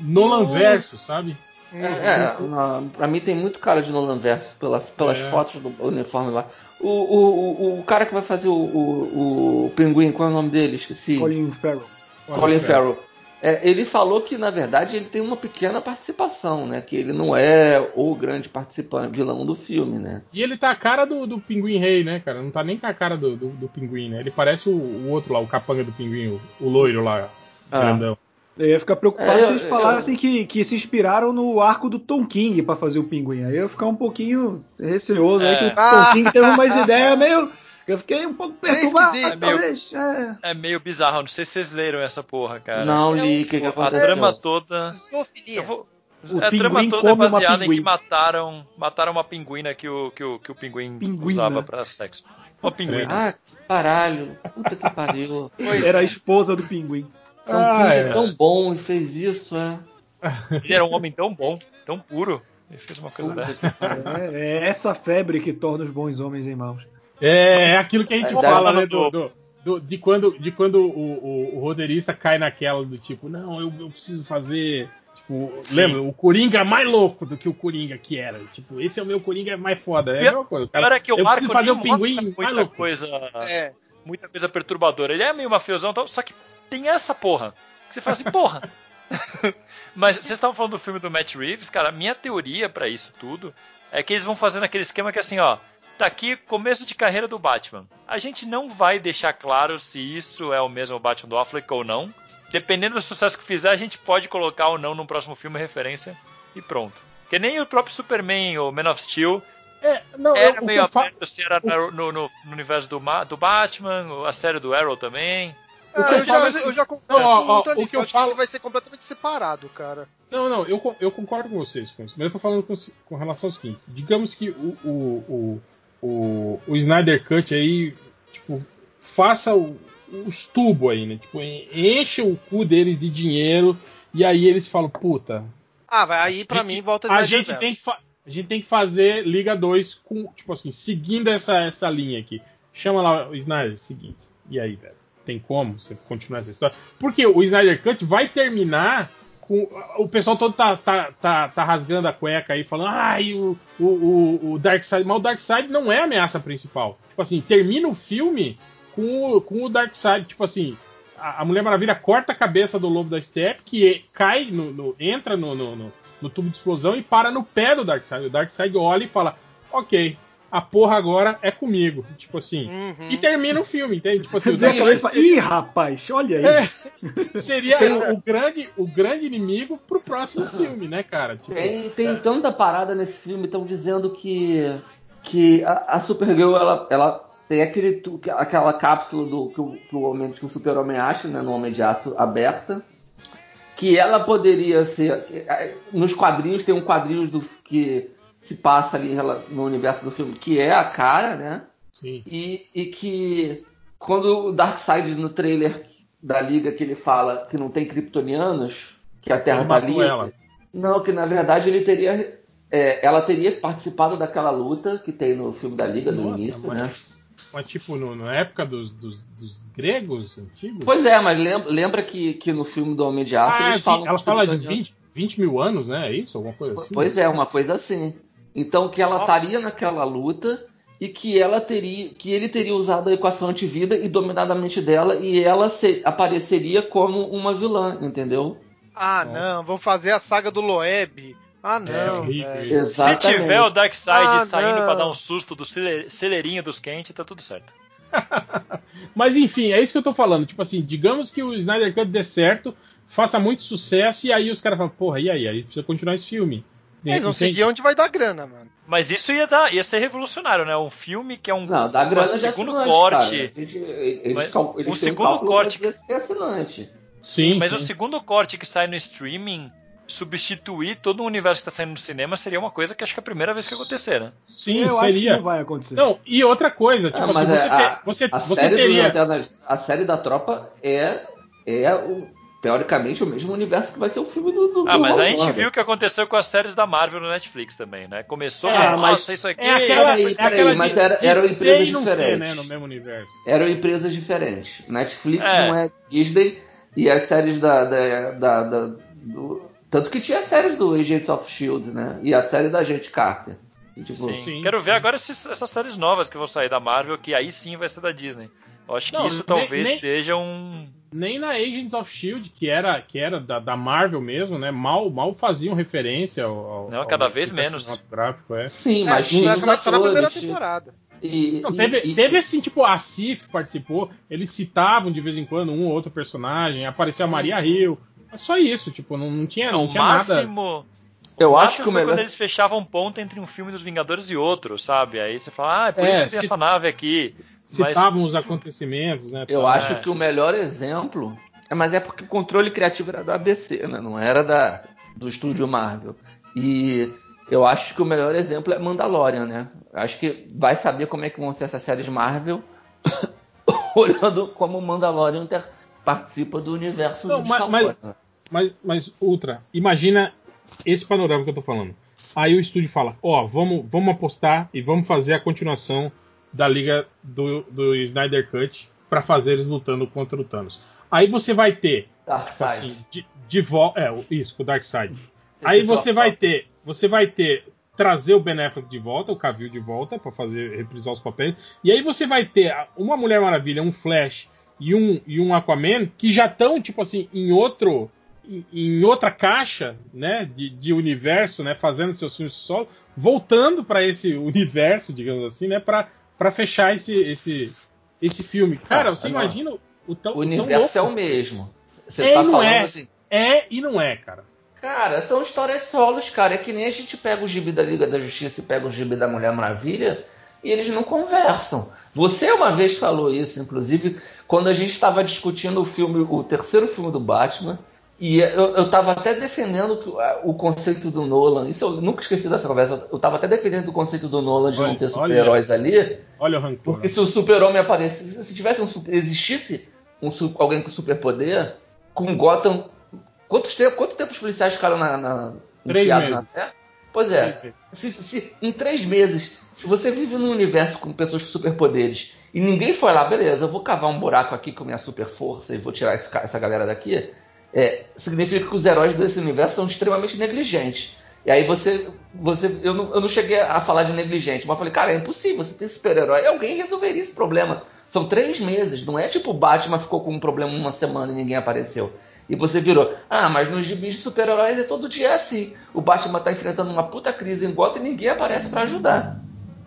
Nolan verso, sabe? É, na- pra mim tem muito cara de Nolan Verso pela, pelas É. fotos do uniforme lá. O, o, o, o cara que vai fazer o, o, o pinguim, qual é o nome dele? Esqueci. Colin Farrell. Colin Farrell. É, ele falou que, na verdade, ele tem uma pequena participação, né? Que ele não é o grande participante, vilão do filme, né? E ele tá a cara do, do Pinguim Rei, né, cara? Não tá nem com a cara do, do, do Pinguim, né? Ele parece o, o outro lá, o capanga do Pinguim, o, o loiro lá, Ah. grandão. Eu ia ficar preocupado É, se eu- eles falassem que, que se inspiraram no arco do Tom King pra fazer o pinguim. Aí eu ia ficar um pouquinho receoso aí, É. que o Tom King teve umas ideias meio. Eu fiquei um pouco perturbado, esquisito. talvez. É. É meio bizarro, não sei se vocês leram essa porra, cara. não é li um- o que, que A aconteceu. trama toda. Zoofilia. Eu vou- O a trama pinguim toda é come uma baseada em que mataram, mataram uma pinguina que o, que o, que o pinguim Pinguina. usava pra sexo. Uma pinguina. Ah, que caralho. Puta que pariu. Era a é. esposa do pinguim. É um Ah, é. tão bom e fez isso, é. Ele era um homem tão bom, tão puro. Ele fez uma coisa dessa. É, é essa febre que torna os bons homens em maus. É, é aquilo que a gente É, fala, né? Do, do- do- de quando, de quando o, o, o roteirista cai naquela do tipo, não, eu, eu preciso fazer. Tipo, lembra? O Coringa é mais louco do que o Coringa que era. Tipo, esse é o meu Coringa mais foda. É a mesma coisa. Cara, é que o eu Marco preciso fazer o pinguim mais muita louco. coisa, É. muita coisa perturbadora. Ele é meio mafiosão, só que tem essa porra. Que você fala assim, porra. Mas vocês estavam falando do filme do Matt Reeves, cara. Minha teoria pra isso tudo é que eles vão fazendo aquele esquema que assim, ó. tá aqui começo de carreira do Batman. A gente não vai deixar claro se isso é o mesmo Batman do Affleck ou não. Dependendo do sucesso que fizer, a gente pode colocar ou não no próximo filme referência e pronto. Que nem o próprio Superman ou Man of Steel. É, não, era eu, meio aberto se era no, no- no universo do, do Batman, a série do Arrow também. O que eu já, falo é assim- eu já concordo Não, ó, com ó, outra o lista. que eu acho falo- que isso vai ser completamente separado, cara. Não, não, eu, eu concordo com vocês com isso. Mas eu tô falando com, com relação ao seguinte: digamos que o, o, o, o, o Snyder Cut aí, tipo, faça o- os tubos aí, né? Tipo, en- enche o cu deles de dinheiro e aí eles falam, puta. Ah, vai aí pra gente- mim volta a gente tem que a gente tem que fazer Liga 2 com, tipo assim, seguindo essa, essa linha aqui. Chama lá o Snyder, seguinte. E aí, velho? Tem como você continuar essa história? Porque o Snyder Cut vai terminar com. O pessoal todo tá, tá, tá, tá rasgando a cueca aí, falando, ai, o, o, o, o Darkseid. Mas o Darkseid não é a ameaça principal. Tipo assim, termina o filme com o, com o Darkseid. Tipo assim, a, a Mulher Maravilha corta a cabeça do Lobo da Steppe, que é- cai, no, no- entra no, no, no- no tubo de explosão e para no pé do Darkseid. O Darkseid olha e fala, ok, a porra agora é comigo. Tipo assim. Uhum. E termina o filme, entende? Tipo assim, o e Darkseid fala, Ih, rapaz, olha É. isso. seria o, o grande, o grande inimigo pro próximo filme, né, cara? Tipo, Tem, tem é. tanta parada nesse filme, estão dizendo que, que a, a Supergirl ela, ela tem aquele, aquela cápsula do que o, que o, homem, que o super-homem acha, né, no Homem de Aço aberta, que ela poderia ser. Nos quadrinhos tem um quadrinho do, que se passa ali no universo do filme, que é a cara, né? Sim. E, e que quando o Darkseid no trailer da Liga que ele fala que não tem kryptonianos, que a Terra tá livre. ela. Não, que na verdade ele teria. é, ela teria participado daquela luta que tem no filme da Liga do Nossa, início, mas- né? Mas tipo, no- na época dos, dos, dos gregos antigos? Pois é, mas lembra, lembra que, que no filme do Homem de Aço ah, eles falam. ela fala de kryptonianos- 20, 20 mil anos, né? É isso? Alguma coisa assim? Pois é, uma coisa assim. Então que ela estaria naquela luta e que ela teria, que ele teria usado a equação antivida e dominado a mente dela e ela se- apareceria como uma vilã, entendeu? Ah, não, vou fazer a saga do Loeb. Ah, não. horrível velho. isso. Se tiver o Darkseid Ah, saindo não. pra dar um susto do cele- celeirinho dos quentes, tá tudo certo. Mas enfim, é isso que eu tô falando. Tipo assim, digamos que o Snyder Cut dê certo, faça muito sucesso, e aí os caras falam, porra, e aí? Aí precisa continuar esse filme. Eles vão Entende? seguir onde vai dar grana, mano. Mas isso ia dar, ia ser revolucionário, né? Um filme que é um, Não, da grana um de segundo assinante, corte. eles eles um têm segundo corte- se é assinante. Sim, Mas o sim. segundo corte que sai no streaming substituir todo o universo que está saindo no cinema seria uma coisa que acho que é a primeira vez que acontecer, né? Sim, eu acho que seria. não vai acontecer. Não, e outra coisa, tipo Ah, assim, você, é, a, você, a você teria. A série da Tropa é, é o, teoricamente o mesmo universo que vai ser o filme do, do Ah, do mas a gente viu o que aconteceu com as séries da Marvel no Netflix também, né? Começou, É, com, mas nossa, isso aqui. É aquela, Peraí, é peraí, aquela mas de, era- de eram empresas não ser, diferentes. né, no mesmo universo. Eram empresas diferentes. Netflix É. não é Disney e as séries da, da, da- da- do, tanto que tinha as séries do Agents of Shield, né? E a série da Agente Carter. Tipo, Sim. Sim. Quero ver agora esses- essas séries novas que vão sair da Marvel, que aí sim vai ser da Disney. Eu acho que Não, isso nem- talvez nem- seja um. Nem na Agents of Shield, que era, que era da, da Marvel mesmo, né? Mal, mal faziam referência ao. ao Não, cada ao vez menos. cinematográfico, é. Sim, É, mas tinha os praticamente só na primeira temporada. E, Não, e- teve, e- teve assim, tipo, a Cif participou, eles citavam de vez em quando um ou outro personagem, apareceu a Maria Hill. Mas só isso, tipo, não, não tinha, não o tinha nada. máximo. Eu o acho que o melhor. quando eles fechavam ponta entre um filme dos Vingadores e outro, sabe? Aí você fala, ah, é por É, isso que tem se- essa nave aqui. Mas Citavam os acontecimentos, né? Eu tal. acho que o melhor exemplo. É, mas é porque o controle criativo era da ABC, né? Não era da, do estúdio Marvel. E eu acho que o melhor exemplo é Mandalorian, né? Acho que vai saber como é que vão ser essas séries Marvel, olhando como o Mandalorian participa do universo Não, do mas- Star mas-? Mas, mas, Ultra, imagina esse panorama que eu tô falando. Aí o estúdio fala, ó, vamos, vamos apostar e vamos fazer a continuação da liga do, do Snyder Cut pra fazer eles lutando contra o Thanos. Aí você vai ter, tipo Darkseid. assim, de, de volta. É, isso, com o Darkseid. Aí Esse você vai ter. Você vai ter. Trazer o Ben Affleck de volta, o Cavill de volta, pra fazer reprisar os papéis. E aí você vai ter uma Mulher Maravilha, um Flash e um, e um Aquaman que já estão, tipo assim, em outro. em, em outra caixa, né, de, de, universo, né, fazendo seus filmes solo, voltando para esse universo, digamos assim, né, para fechar esse, esse esse filme. Cara, você não. imagina o tão O universo tão é o mesmo. Você é tá e não é. Assim, é e não é, cara. Cara, são histórias solos, cara. É que nem a gente pega o gibi da Liga da Justiça e pega o gibi da Mulher Maravilha e eles não conversam. Você uma vez falou isso, inclusive, quando a gente estava discutindo o filme, o terceiro filme do Batman, e eu, estava até defendendo que, o conceito do Nolan. Isso eu nunca esqueci dessa conversa. Eu estava até defendendo o conceito do Nolan de olha, não ter super-heróis ali. Olha o rancor. Porque se o super-homem aparecesse, se tivesse um existisse um, alguém com superpoder, com Gotham. Quantos tempo, quanto tempo os policiais ficaram na, na, três meses. na Terra? Pois é. Se, se, em três meses, se você vive num universo com pessoas com superpoderes e ninguém foi lá, beleza, eu vou cavar um buraco aqui com minha super força e vou tirar esse, essa galera daqui é, significa que os heróis desse universo são extremamente negligentes. E aí você. você eu, não, eu não cheguei a falar de negligente, mas falei, cara, é impossível, você tem super-herói. Alguém resolveria esse problema. São três meses, não é tipo o Batman ficou com um problema uma semana e ninguém apareceu. E você virou, ah, mas nos gibis de super-heróis é todo dia assim. O Batman tá enfrentando uma puta crise em Gotham e ninguém aparece para ajudar.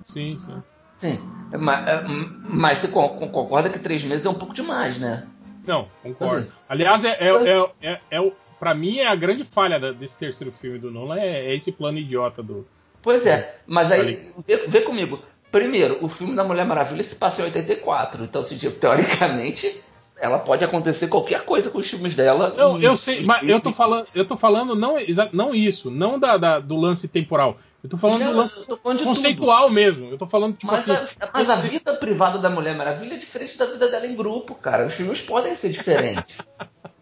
Sim, sim. Sim. Mas, é, mas você concorda que três meses é um pouco demais, né? Não, concordo. Assim, Aliás, é, é, é, é, é, pra mim é a grande falha desse terceiro filme do Nolan, é, é esse plano idiota do. Pois é, mas aí, vê, vê, comigo. Primeiro, o filme da Mulher Maravilha se passa em 84, então, se, tipo, teoricamente, ela pode acontecer qualquer coisa com os filmes dela. Eu, eu sei, mas eu tô falando, eu tô falando não, não isso, não da, da do lance temporal. Eu tô falando do lance falando conceitual tudo. mesmo. Eu tô falando, tipo mas assim. A, mas a vida privada da Mulher Maravilha é diferente da vida dela em grupo, cara. Os filmes podem ser diferentes.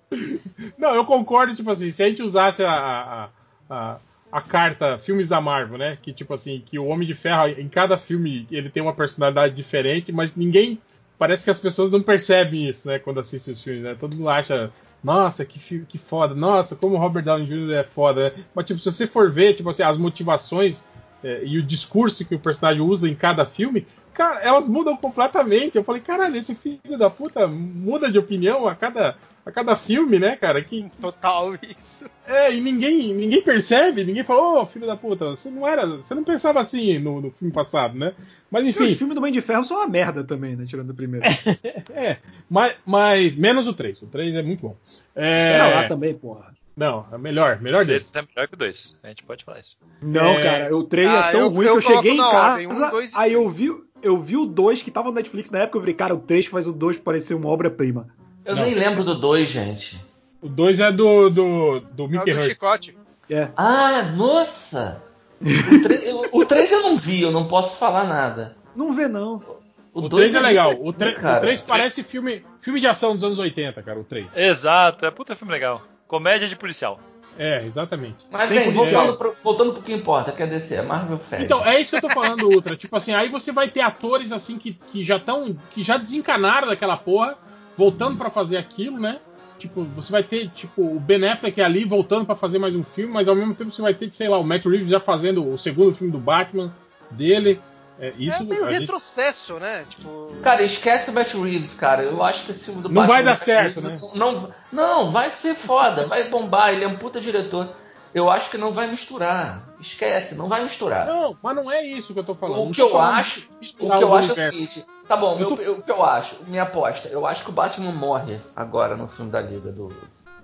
não, eu concordo, tipo assim, se a gente usasse a, a, a, a, carta filmes da Marvel, né? Que, tipo assim, que o Homem de Ferro, em cada filme, ele tem uma personalidade diferente, mas ninguém. Parece que as pessoas não percebem isso, né? Quando assistem os filmes, né? Todo mundo acha nossa, que, que foda, nossa, como o Robert Downey Jr. é foda, né? Mas, tipo, se você for ver, tipo assim, as motivações é, e o discurso que o personagem usa em cada filme, cara, elas mudam completamente. Eu falei, caralho, esse filho da puta muda de opinião a cada, a cada filme, né, cara? Que... Total isso. É, e ninguém, ninguém percebe, ninguém falou, ô oh, filho da puta, você não era. Você não pensava assim no, no filme passado, né? Mas enfim. Os filmes do Mãe de Ferro são uma merda também, né? Tirando o primeiro. é, mas, mas menos o 3. O 3 é muito bom. É... Não, lá também, porra. Não, é melhor, melhor desse. Esse é melhor que o 2. A gente pode falar isso. Não, é... cara, o 3 ah, é tão eu, ruim eu que eu cheguei em casa, ordem, um, dois, aí eu vi, eu vi o 2 que tava no Netflix na época, eu falei, cara, o 3 faz o 2 parecer uma obra-prima. Eu não. nem lembro do 2, gente. O 2 é do, do, do Mickey é do Chicote. É. Ah, nossa! O 3 eu não vi, eu não posso falar nada. Não vê, não. O 3 é, é legal. O 3 parece filme, filme de ação dos anos 80, cara, o 3. Exato, é puta filme legal. Comédia de policial. É, exatamente. Mas bem, voltando pro, voltando pro que importa, que é DC, é Marvel Fest. Então, é isso que eu tô falando, Ultra. tipo assim, aí você vai ter atores assim que, que já estão. que já desencanaram daquela porra, voltando para fazer aquilo, né? Tipo, você vai ter, tipo, o Ben Affleck ali voltando para fazer mais um filme, mas ao mesmo tempo você vai ter, sei lá, o Matt Reeves já fazendo o segundo filme do Batman dele. É, isso, é meio retrocesso, gente... né? Tipo... Cara, esquece o Matt Reeves, cara. Eu acho que esse filme do Não Batman, vai dar certo, Reeves, né? Não, não, vai ser foda, vai bombar, ele é um puta diretor. Eu acho que não vai misturar. Esquece, não vai misturar. Não, mas não é isso que eu tô falando. O que eu acho, o que eu acho é o seguinte, Tá bom, tô... eu, o que eu acho, minha aposta, eu acho que o Batman morre agora no filme da Liga do.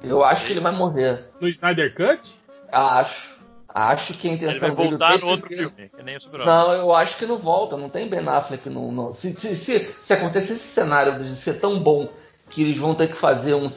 Eu acho que ele vai morrer. No Snyder Cut? Acho. Acho que a intenção ele vai voltar no outro filme, que nem o Super Não, eu acho que não volta, não tem Ben Affleck no. no... Se, se, se, se acontecer esse cenário de ser tão bom que eles vão ter que fazer um.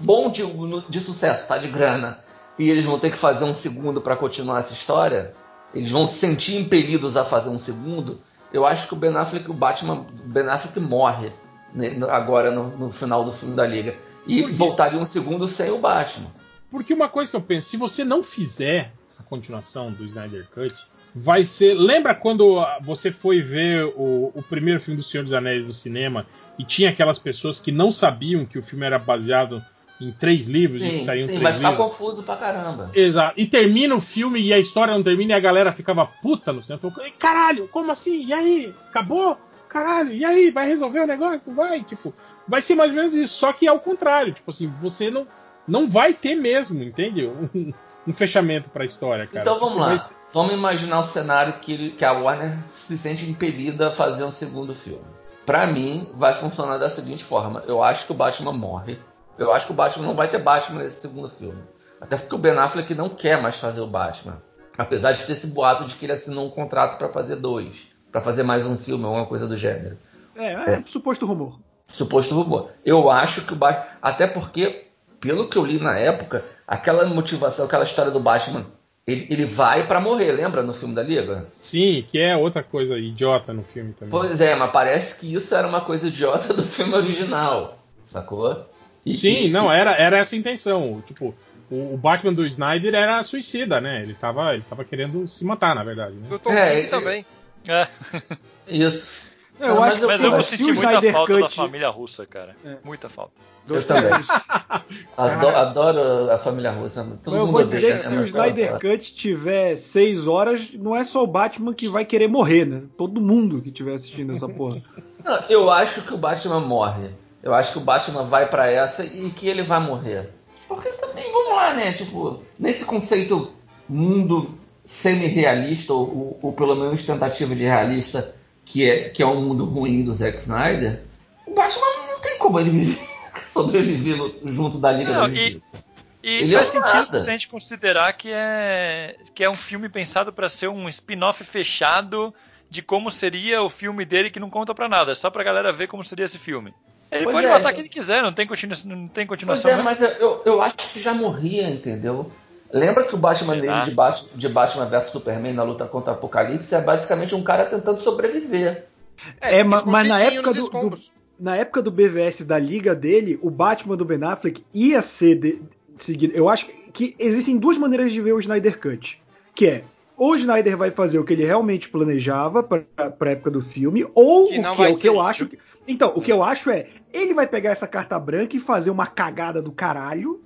Bom de, de sucesso, tá? De grana. E eles vão ter que fazer um segundo para continuar essa história. Eles vão se sentir impelidos a fazer um segundo eu acho que o Ben Affleck, o Batman, o Ben Affleck morre né, agora no, no, final do filme da Liga. E voltaria um segundo sem o Batman. Porque uma coisa que eu penso, se você não fizer a continuação do Snyder Cut, vai ser. Lembra quando você foi ver o, o primeiro filme do Senhor dos Anéis no cinema e tinha aquelas pessoas que não sabiam que o filme era baseado em três livros sim, e que saíam sim, três vai ficar livros. confuso pra caramba. Exato. E termina o filme e a história não termina e a galera ficava puta no cinema. Falou, caralho, como assim? E aí? Acabou? Caralho, e aí? Vai resolver o negócio? Vai, tipo, vai ser mais ou menos isso. Só que é o contrário. Tipo assim, você não. não vai ter mesmo, entende? Um, um fechamento para a história, cara. Então vamos lá. Vamos imaginar o cenário que, que a Warner se sente impelida a fazer um segundo filme. Pra mim, vai funcionar da seguinte forma: eu acho que o Batman morre. Eu acho que o Batman não vai ter Batman nesse segundo filme. Até porque o Ben Affleck não quer mais fazer o Batman. Apesar de ter esse boato de que ele assinou um contrato pra fazer dois, Pra fazer mais um filme, alguma coisa do gênero. É, é, suposto rumor. Suposto rumor. Eu acho que o Batman. Até porque, pelo que eu li na época, aquela motivação, aquela história do Batman, ele, ele vai pra morrer, lembra no filme da Liga? Sim, que é outra coisa idiota no filme também. Pois é, mas parece que isso era uma coisa idiota do filme original. Sacou? E- Sim, e- não, era, era essa a intenção. Tipo, o, o Batman do Snyder era suicida, né? Ele tava, ele tava querendo se matar, na verdade. Né? Do Tom É, King é- também. É, Isso. É, eu Não, acho mas que mas eu eu vou sentir muita Snyder falta da Cut- família russa, cara. É. Muita falta. Eu também. Adoro, adoro a família russa. Todo eu vou dizer que se o eu Snyder. Cut tiver 6 horas, não é só o Batman que vai querer morrer, né? Todo mundo que estiver assistindo essa porra. Não, eu acho que o Batman morre. Eu acho que o Batman vai pra essa e que ele vai morrer. Porque também, vamos lá, né? Tipo, nesse conceito mundo semi-realista, ou, ou- pelo menos tentativa de realista, que é, que é o mundo ruim do Zack Snyder, o Batman não tem como ele viver- sobreviver junto da Liga Não, da Justiça. E Ele faz é sentido nada. se a gente considerar que é, que é um filme pensado para ser um spin-off fechado de como seria o filme dele que não conta pra nada, é só pra galera ver como seria esse filme. Ele Pois pode é, matar quem ele quiser, não tem, continu não tem Pois continuação. é, né? mas eu, eu, acho que já morria, entendeu? Lembra que o Batman dele de, Bat- de Batman vs Superman na luta contra o Apocalipse é basicamente um cara tentando sobreviver. É, ma- mas na época do-. Na época do BVS da liga dele, o Batman do Ben Affleck ia ser de- seguido. Eu acho que existem duas maneiras de ver o Snyder Cut. Que é, ou o Snyder vai fazer o que ele realmente planejava pra, pra época do filme, ou Que o que é o que eu acho. que- então, o que eu acho é, ele vai pegar essa carta branca e fazer uma cagada do caralho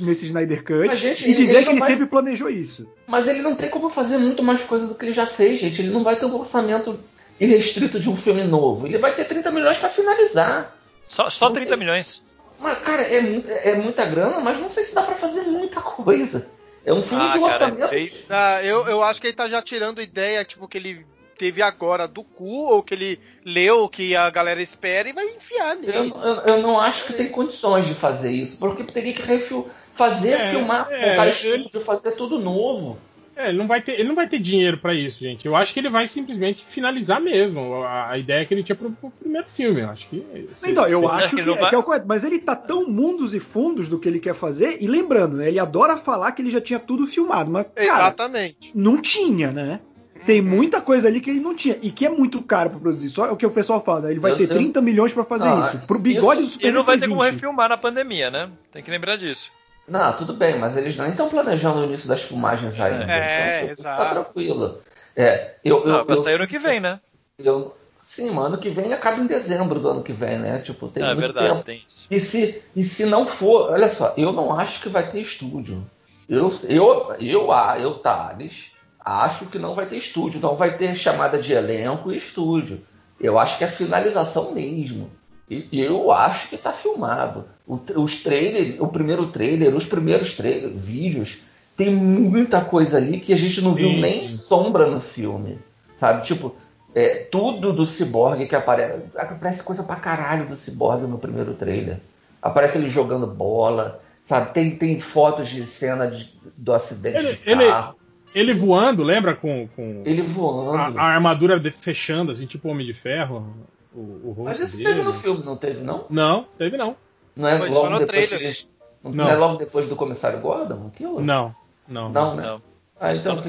nesse Snyder Cut Mas, gente, e dizer ele que ele vai- sempre planejou isso. Mas ele não tem como fazer muito mais coisa do que ele já fez, gente. Ele não vai ter um orçamento irrestrito de um filme novo. Ele vai ter 30 milhões pra finalizar. Só, só Não 30 tem- milhões. Mas, cara, é, é muita grana, mas não sei se dá pra fazer muita coisa. É um filme Ah, de cara, orçamento. fez- Ah, eu, eu acho que ele tá já tirando ideia, tipo, que ele teve agora do cu, ou que ele leu, que a galera espera e vai enfiar Eu, nele. eu- eu não acho que tem condições de fazer isso, porque teria que refil- fazer, É, filmar, é, montar ele- estúdio, fazer tudo novo. É, ele não vai ter, ele não vai ter dinheiro pra isso, gente. Eu acho que ele vai simplesmente finalizar mesmo a, a ideia que ele tinha pro, pro primeiro filme. Eu acho que. se- Então, eu se- acho que, não é, vai- que é o correto, mas ele tá tão mundos e fundos do que ele quer fazer, e lembrando, né? Ele adora falar que ele já tinha tudo filmado, mas, cara, Exatamente. não tinha, né? Tem Uhum. muita coisa ali que ele não tinha, e que é muito caro pra produzir. Só é o que o pessoal fala? Ele vai Eu- ter eu- 30 milhões pra fazer Ah, isso. Pro bigode isso- do Superman E não vai ter como 20. refilmar na pandemia, né? Tem que lembrar disso. Não, tudo bem, mas eles nem estão planejando o início das filmagens ainda. É, então, isso exato. Tá tranquilo. É, eu, eu, Não, vai eu- sair ano que vem, né? eu- sim, mano, ano que vem acaba em dezembro do ano que vem, né? Tipo, tem é muito verdade, tempo. tem isso. E se, e se não for, olha só, eu não acho que vai ter estúdio. Eu, eu, eu, ah, eu Thales, acho que não vai ter estúdio, não vai ter chamada de elenco e estúdio. Eu acho que é finalização mesmo. E eu acho que tá filmado. O os trailers, o primeiro trailer, os primeiros trailers, vídeos, tem muita coisa ali que a gente não viu Sim, nem sombra no filme. Sabe? Tipo, é, tudo do Cyborg que aparece. Aparece coisa pra caralho do Cyborg no primeiro trailer. Aparece ele jogando bola, sabe? Tem, tem fotos de cena de- do acidente Ele- de carro. Ele voando, lembra? Com, com Ele a, voando. a armadura de- fechando, assim, tipo Homem de Ferro. O, o rosto Mas isso dele. teve no filme, não teve, não? Não, teve não. Não é Foi logo no depois trailer. que eles- Não, Não. é logo depois do comissário Gordon? Aquilo? Não, não. Não, né? Não. Ah, então,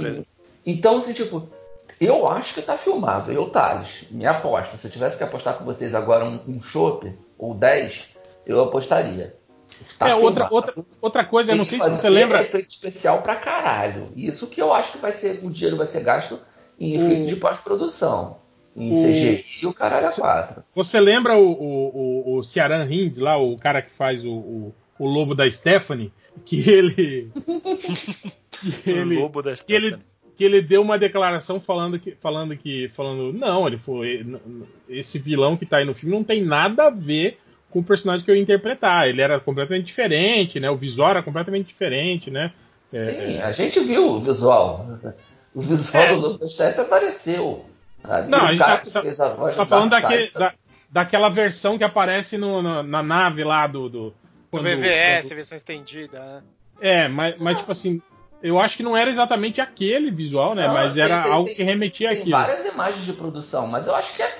então, assim, tipo, eu acho que tá filmado. Eu, Thales, me aposto. Se eu tivesse que apostar com vocês agora um, um chopp, ou 10, eu apostaria. Tá é, outra, outra, outra coisa, eu não sei se você lembra. efeito especial pra caralho. Isso que eu acho que vai ser, o dinheiro vai ser gasto em O- efeito de pós-produção. Em O- CGI e o caralho a quatro. Você lembra o, o, o, o Ciaran Hinds lá, o cara que faz o, o, o lobo da Stephanie? Que ele. que O ele, lobo da que ele, Stephanie. que ele deu uma declaração falando que. Falando que. Falando. Não, ele foi. Esse vilão que tá aí no filme não tem nada a ver com o personagem que eu ia interpretar. Ele era completamente diferente, né? O visual era completamente diferente, né? É, Sim, a gente viu o visual. O visual é. do Lucas Tepe apareceu. Não, a gente tá, tá, tá falando daquele, da, daquela versão que aparece no, no, na nave lá do. do quando, o VVS, quando... versão estendida. Né? É, mas, mas tipo assim, eu acho que não era exatamente aquele visual, né? Não, mas tem, era tem, algo tem, que remetia tem aquilo. Tem várias imagens de produção, mas eu acho que é.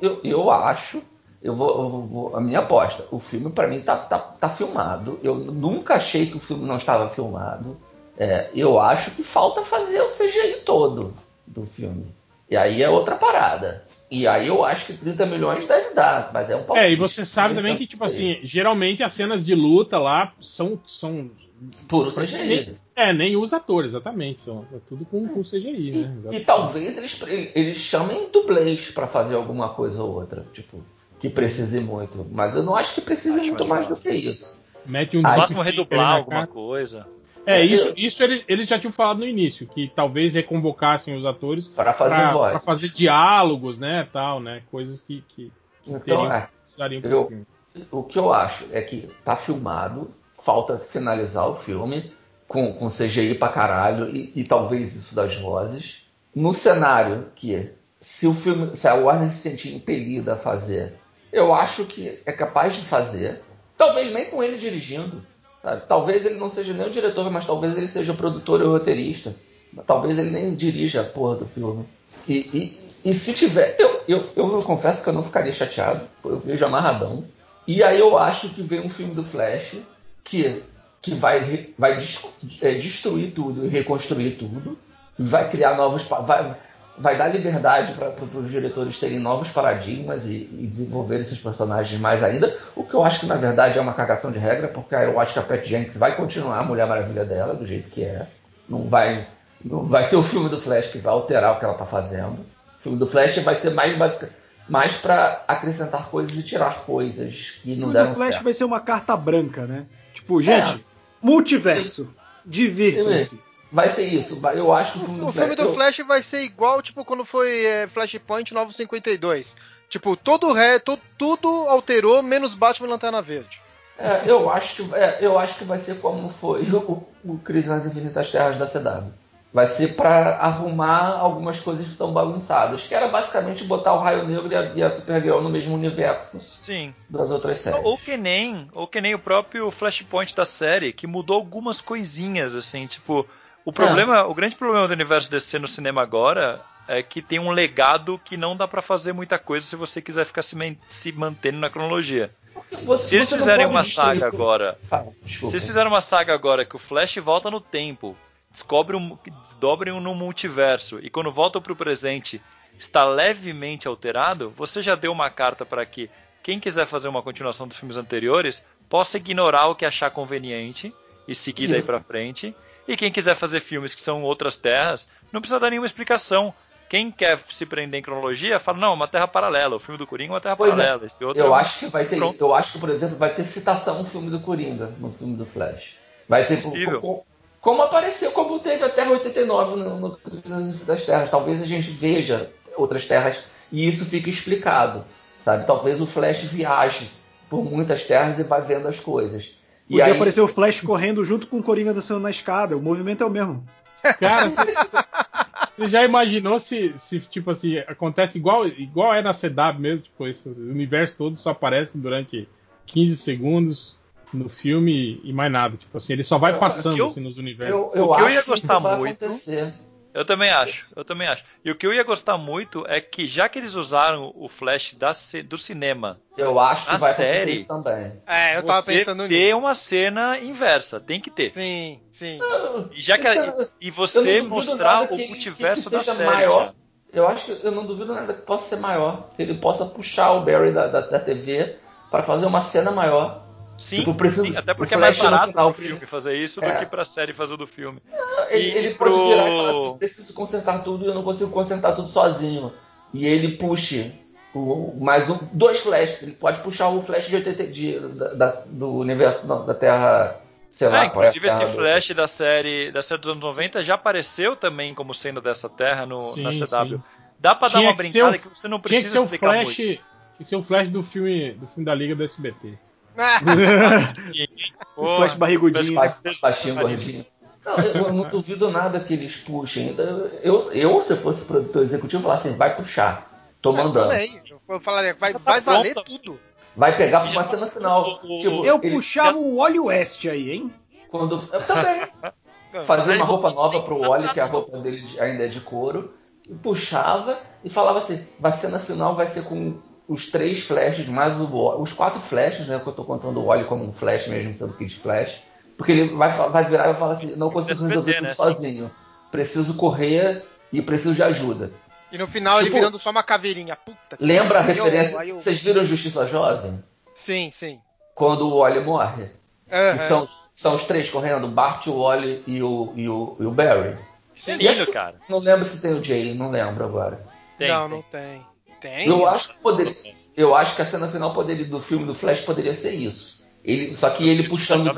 Eu, eu acho. Eu vou, eu vou, a minha aposta. O filme, para mim, tá, tá, tá filmado. Eu nunca achei que o filme não estava filmado. É, eu acho que falta fazer o CGI todo do filme. E aí é outra parada. E aí eu acho que 30 milhões deve dar, mas é um palpite. É, e você sabe também que, tipo assim, geralmente as cenas de luta lá são. são Puro CGI. Nem, é, nem os atores, exatamente. São, é tudo com, com CGI, e, né? E talvez eles, eles chamem dublês para fazer alguma coisa ou outra. Tipo, que precise muito. Mas eu não acho que precise acho muito mais, mais do que isso. Mete um máximo redublar alguma coisa. É, isso, isso eles, eles já tinham falado no início, que talvez reconvocassem os atores para fazer, pra, fazer diálogos, né, tal, né, coisas que, que, que então, teriam, é, precisariam eu, O que eu acho é que tá filmado, falta finalizar o filme com, com CGI pra caralho e, e talvez isso das vozes. No cenário que se o filme, se a Warner se sentir impelida a fazer, eu acho que é capaz de fazer, talvez nem com ele dirigindo Sabe? Talvez ele não seja nem o diretor, mas talvez ele seja o produtor e o roteirista. Talvez ele nem dirija a porra do filme. E, e, e se tiver. Eu, eu, eu, confesso que eu não ficaria chateado. Eu vejo amarradão. E aí eu acho que vem um filme do Flash que, que vai, vai é, destruir tudo e reconstruir tudo. Vai criar novos. Vai, vai dar liberdade para os diretores terem novos paradigmas e, e desenvolver esses personagens mais ainda. O que eu acho que na verdade é uma cagação de regra, porque eu acho que a Pat Jenkins vai continuar a Mulher Maravilha dela do jeito que é. Não vai, não vai ser o filme do Flash que vai alterar o que ela está fazendo. O filme do Flash vai ser mais mais para acrescentar coisas e tirar coisas que não deram certo. O Flash certo. vai ser uma carta branca, né? Tipo, gente, é. multiverso, divirta-se. Vai ser isso. Eu acho que o filme, o, do, filme Flash, do Flash vai ser igual, tipo, quando foi é, Flashpoint 952. Tipo, todo ré, to, tudo alterou, menos Batman e Lanterna Verde. É, eu acho que, é, eu acho que vai ser como foi o, o Crise nas Infinitas Terras da CW. Vai ser para arrumar algumas coisas que estão bagunçadas. Que era basicamente botar o Raio Negro e a, e a Supergirl no mesmo universo Sim. das outras séries. Ou que nem, ou que nem o próprio Flashpoint da série, que mudou algumas coisinhas, assim, tipo o problema, é. o grande problema do universo DC no cinema agora é que tem um legado que não dá para fazer muita coisa se você quiser ficar se, se mantendo na cronologia. Você, se eles fizerem uma saga agora, se eles fizerem uma saga agora que o Flash volta no tempo, descobre um, desdobrem um no multiverso e quando volta para o presente está levemente alterado, você já deu uma carta para que quem quiser fazer uma continuação dos filmes anteriores possa ignorar o que achar conveniente e seguir daí para frente e quem quiser fazer filmes que são outras terras, não precisa dar nenhuma explicação. Quem quer se prender em cronologia, fala, não, uma terra paralela. O filme do Coringa é uma terra pois é. paralela. É. Eu é acho que vai ter. Pronto. Eu acho que, por exemplo, vai ter citação no filme do Coringa, no filme do Flash. Vai ter. Como, como, apareceu, como teve a Terra 89 no, no das Terras. Talvez a gente veja outras terras e isso fique explicado. Sabe? Talvez o Flash viaje por muitas terras e vá vendo as coisas. Podia aí... aparecer o Flash correndo junto com o Coringa dançando na escada. O movimento é o mesmo. Cara, você, você já imaginou se, se, tipo assim, acontece igual, igual é na CW mesmo? Tipo, esse universo todo só aparece durante 15 segundos no filme e mais nada. Tipo assim, ele só vai passando eu, assim, nos universos. Eu, eu o que eu ia gostar muito. Acontecer. Eu também acho, eu também acho. E o que eu ia gostar muito é que já que eles usaram o Flash da, do cinema, eu acho que na vai série, também. É, eu tava pensando ter nisso. uma cena inversa, tem que ter. Sim, sim. E já que é- e você mostrar o multiverso que, que da série. Maior. Eu acho que eu não duvido nada que possa ser maior, que ele possa puxar o Barry da, da, da TV para fazer uma cena maior Sim, tipo, preciso, sim, até porque é mais barato para o filme fazer isso é. do que para a série fazer do filme. Não, ele, ele pro... pode virar e falar assim, preciso consertar tudo e eu não consigo consertar tudo sozinho. E ele puxe o, mais um, dois flashes. Ele pode puxar o flash de 80 de, da, do universo não, da Terra. Sei lá, é, inclusive é esse do... flash da série da série dos anos 90 já apareceu também como sendo dessa Terra no, sim, na CW. Sim. Dá para dar uma brincada o, que você não precisa tinha que ser o flash, muito Tinha que ser o Flash do filme, do filme da Liga do SBT. Flash barrigudinho. Baixinho, gordinho. Não, eu não duvido nada que eles puxem. Eu, eu se eu fosse produtor executivo, falar assim, vai puxar. Tô mandando. Eu, eu falaria, vai, vai valer tudo. Vai pegar pra uma cena final. Tipo, eu ele... puxava o Wally West aí, hein? Quando... Eu também. Fazia uma roupa nova pro Wally, que a roupa dele ainda é de couro. E puxava e falava assim, a cena final vai ser com os três flashes, mais o, os quatro flashes, né? Que eu tô contando o Wally como um flash mesmo, sendo Kid Flash. Porque ele vai, vai virar e vai falar assim, não consigo resolver tudo né? sozinho. Preciso correr e preciso de ajuda. E no final tipo, ele virando só uma caveirinha. Puta lembra a referência? Eu... Vocês viram Justiça Jovem? Sim, sim. Quando o Wally morre. Uhum. E são, são os três correndo, Bart, o Wally e o, e o, e o Barry. Isso é lindo, cara. Não lembro se tem o Jay, não lembro agora. Tem, não, tem. não tem. Tem? Eu acho que poderia, eu acho que a cena final poderia, do filme do Flash poderia ser isso. Ele, só que ele puxando.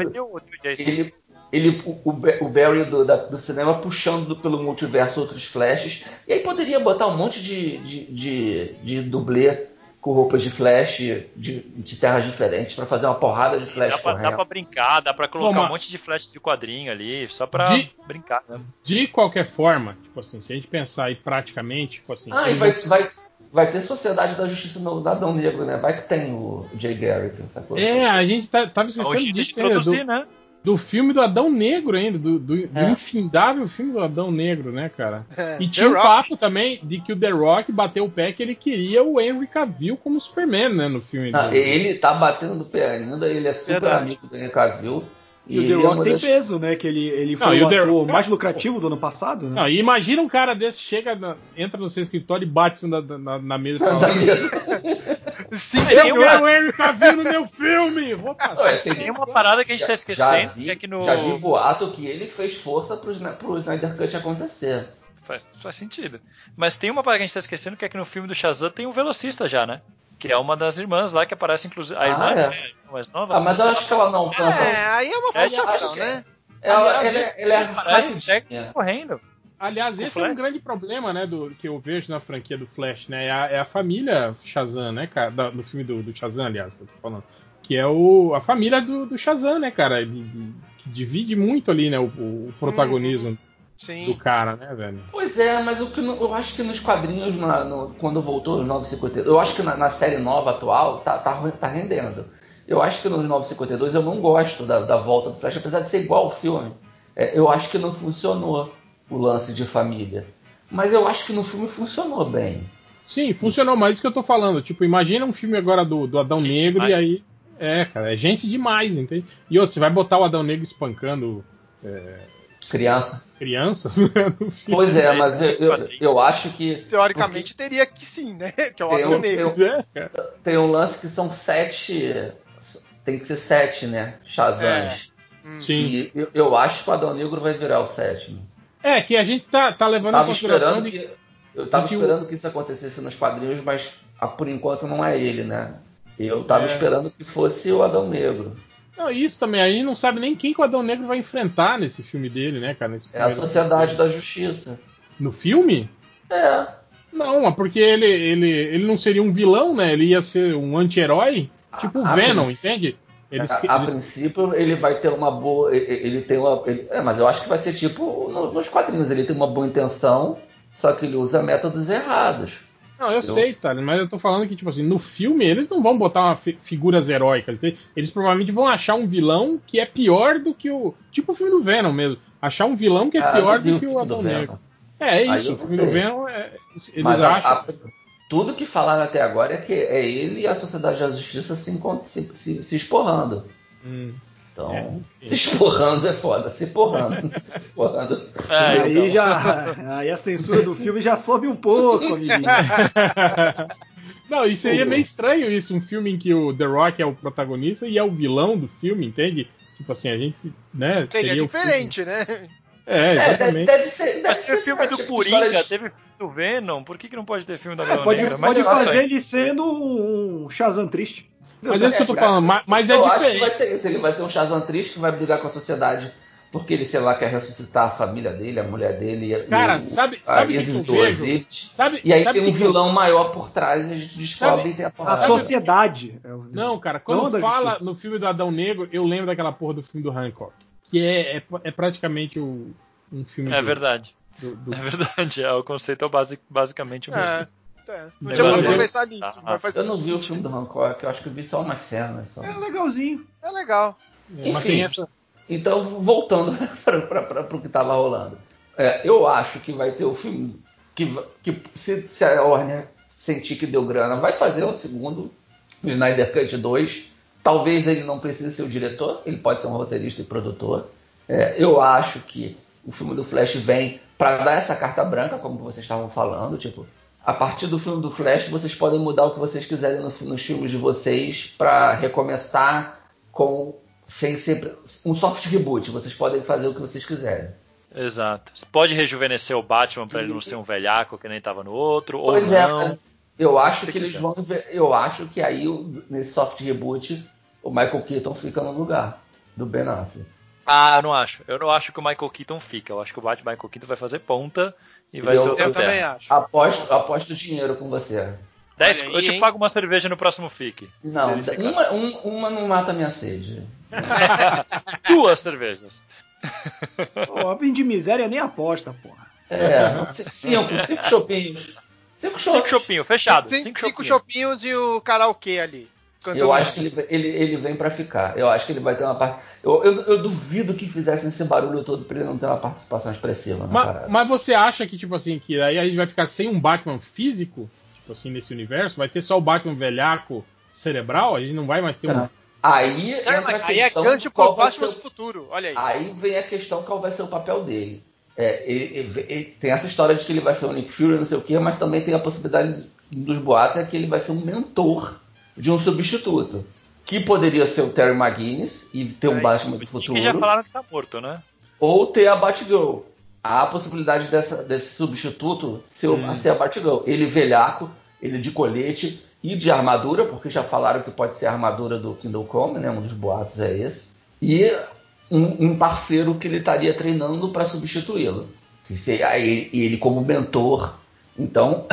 Ele, ele, o, o Barry do, da, do, cinema puxando pelo multiverso outros flashes. E aí poderia botar um monte de, de, de, de dublê com roupas de flash de, de terras diferentes para fazer uma porrada de flash dá pra. Dá pra brincar, dá pra colocar Bom, um monte de flash de quadrinho ali, só pra de, brincar. Né? De qualquer forma, tipo assim, se a gente pensar aí praticamente, tipo assim. Ah, e vai, vai, vai ter Sociedade da Justiça no Adão Negro, né? Vai que tem o Jay Garrick, essa coisa. É, a gente tá, tava esquecendo disso. De produzir, do... né? do filme do Adão Negro ainda, do, do, é. do infindável filme do Adão Negro, né, cara? É. E tinha um papo também de que o The Rock bateu o pé que ele queria o Henry Cavill como Superman, né, no filme. Ah, ele tá batendo o pé ainda, ele é super Verdade. amigo do Henry Cavill. E, e o The Rock tem das... peso, né? Que ele, ele foi não, o ator The... mais lucrativo do ano passado, né? Não, e imagina um cara desse, chega, na... entra no seu escritório e bate na, na, na mesa e fala. Sim, eu quero o Henry Cavill no meu filme! Vou passar. Tem uma parada que a gente tá esquecendo, vi, é que no... Já vi boato que ele fez força pro, pro Snyder Cut acontecer. Faz, faz sentido. Mas tem uma parada que a gente tá esquecendo, que é que no filme do Shazam tem um velocista já, né? Que é uma das irmãs lá que aparece, inclusive. A ah, irmã é. é mais nova. Ah, mas eu acho que ela não. É, aí é uma forçação, né? Ela, ela, ela, ela é rapidinha. correndo. Aliás, esse Flash? é um grande problema, né, do, que eu vejo na franquia do Flash, né? É a, é a família Shazam, né, cara? Da, no filme do, do Shazam, aliás, que eu tô falando. Que é o, a família do, do Shazam, né, cara? De, de, que divide muito ali, né, o, o protagonismo. Uhum. Sim. do cara, né, velho? Pois é, mas o que eu acho que nos quadrinhos, na, no, quando voltou os 952, eu acho que na, na, série nova atual tá, tá, tá rendendo. Eu acho que nos 952 eu não gosto da, da volta do Flash, apesar de ser igual ao filme. É, eu acho que não funcionou o lance de família. Mas eu acho que no filme funcionou bem. Sim, funcionou, mas isso que eu tô falando. Tipo, imagina um filme agora do, do Adão gente Negro demais. e aí. É, cara, é gente demais, entende? E outro, você vai botar o Adão Negro espancando. É, Criança. Crianças? pois é, mas eu, eu, eu, acho que. Teoricamente porque... teria que sim, né? Que é o Adão um, Negro. Tem um, tem um lance que são sete. Tem que ser sete, né? Shazams. É. Hum. Sim. E eu, eu, acho que o Adão Negro vai virar o sétimo. É, que a gente tá, tá levando tava em consideração. De... Que, eu tava que esperando o... que isso acontecesse nos quadrinhos, mas ah, por enquanto não é ele, né? Eu tava é. esperando que fosse o Adão Negro. Não, isso também, a gente não sabe nem quem que o Adão Negro vai enfrentar nesse filme dele, né, cara? é a Sociedade filme. da Justiça. No filme? É. Não, porque ele, ele, ele não seria um vilão, né? Ele ia ser um anti-herói, tipo o Venom, entende? Eles, a, a eles... princípio ele vai ter uma boa. Ele, tem uma. Ele, é, mas eu acho que vai ser tipo no, nos quadrinhos. Ele tem uma boa intenção, só que ele usa métodos errados. Não, eu, eu, sei, tá, mas eu tô falando que, tipo assim, no filme eles não vão botar uma fi figuras heróicas. Eles provavelmente vão achar um vilão que é pior do que o. Tipo o filme do Venom mesmo. Achar um vilão que é ah, pior do que o Adão Negro. É, é isso. O filme do Venom, é, eles mas acham. A, a, tudo que falaram até agora é que é ele e a Sociedade da Justiça se, se, se, se esporrando. Hum. Então, é, se esporrando é foda, se porrando. se porrando. É, aí, então. já, aí a censura do filme já sobe um pouco, amiguinho. Não, e seria meio estranho isso, um filme em que o The Rock é o protagonista e é o vilão do filme, entende? Tipo assim, a gente, né? Seria diferente, né? É, exatamente. É, deve, ser, deve Mas ser, teve filme do Coringa, de... teve filme do Venom, por que, que não pode ter filme da é, pode, Negra? Pode fazer ele sendo um Shazam triste. Mas é isso que eu tô falando, mas, mas é eu diferente. Acho que vai ser isso, ele vai ser um Shazam triste que vai brigar com a sociedade porque ele, sei lá, quer ressuscitar a família dele, a mulher dele. Cara, e, sabe, sabe o que, eu vejo? Sabe, e aí sabe tem um vilão maior por trás e a gente descobre tem a porrada. A sociedade. Não, cara, quando Não fala no filme do Adão Negro, eu lembro daquela porra do filme do Hancock. Que é, é, é praticamente o, um filme. É verdade. Do, do... É verdade, é, o conceito é basic, basicamente o mesmo. É. É, podia aproveitar nisso. Ah, mas eu não vi o filme do Hancock, eu acho que eu vi só uma cena. Só. É legalzinho. É legal. É, Enfim, então voltando para o que estava rolando. É, eu acho que vai ter o filme que, que se, se, a Warner sentir que deu grana, vai fazer o segundo, o Snyder Cut 2. Talvez ele não precise ser o diretor, ele pode ser um roteirista e produtor. É, eu acho que o filme do Flash vem para dar essa carta branca, como vocês estavam falando, tipo, a partir do filme do Flash, vocês podem mudar o que vocês quiserem no, nos filmes de vocês para recomeçar com sem ser um soft reboot. Vocês podem fazer o que vocês quiserem. Exato. Você pode rejuvenescer o Batman para ele não ser um velhaco que nem estava no outro, pois ou é, não. Eu acho que eles vão. Eu acho que aí nesse soft reboot o Michael Keaton fica no lugar do Ben Affleck. Ah, eu não acho. Eu não acho que o Michael Keaton fica. Eu acho que o Batman Michael Keaton vai fazer ponta e vai eu, ser outra Eu também acho. Aposto, aposto dinheiro com você. Dez, aí, eu te hein? pago uma cerveja no próximo FIC. Não, uma, um, uma não mata minha sede. Duas cervejas. Pô, de miséria nem aposta, porra. É, cinco, cinco chopinhos. Cinco, cinco chopinhos, fechado. Cinco, cinco chopinhos e o karaokê ali. Eu acho que ele, ele, ele vem para ficar. Eu acho que ele vai ter uma parte. Eu, eu, eu, duvido que fizessem esse barulho todo pra ele não ter uma participação expressiva. Mas, mas, você acha que, tipo assim, que aí a gente vai ficar sem um Batman físico? Tipo assim, nesse universo? Vai ter só o Batman velhaco cerebral? A gente não vai mais ter um. Aí, entra aí é gancho pro Batman do futuro. Olha aí. Aí vem a questão qual vai ser o papel dele. É, ele, ele, ele, tem essa história de que ele vai ser o Nick Fury, não sei o quê, mas também tem a possibilidade dos boatos é que ele vai ser um mentor de um substituto. Que poderia ser o Terry McGuinness e ter um é, Batman do futuro. Que já falaram que tá morto, né? Ou ter a Batgirl. Há a possibilidade dessa, desse substituto ser, hum. ser a Batgirl. Ele velhaco, ele de colete e de armadura, porque já falaram que pode ser a armadura do Kindle Come, né? Um dos boatos é esse. E um, um parceiro que ele estaria treinando para substituí-lo. E ele como mentor. Então,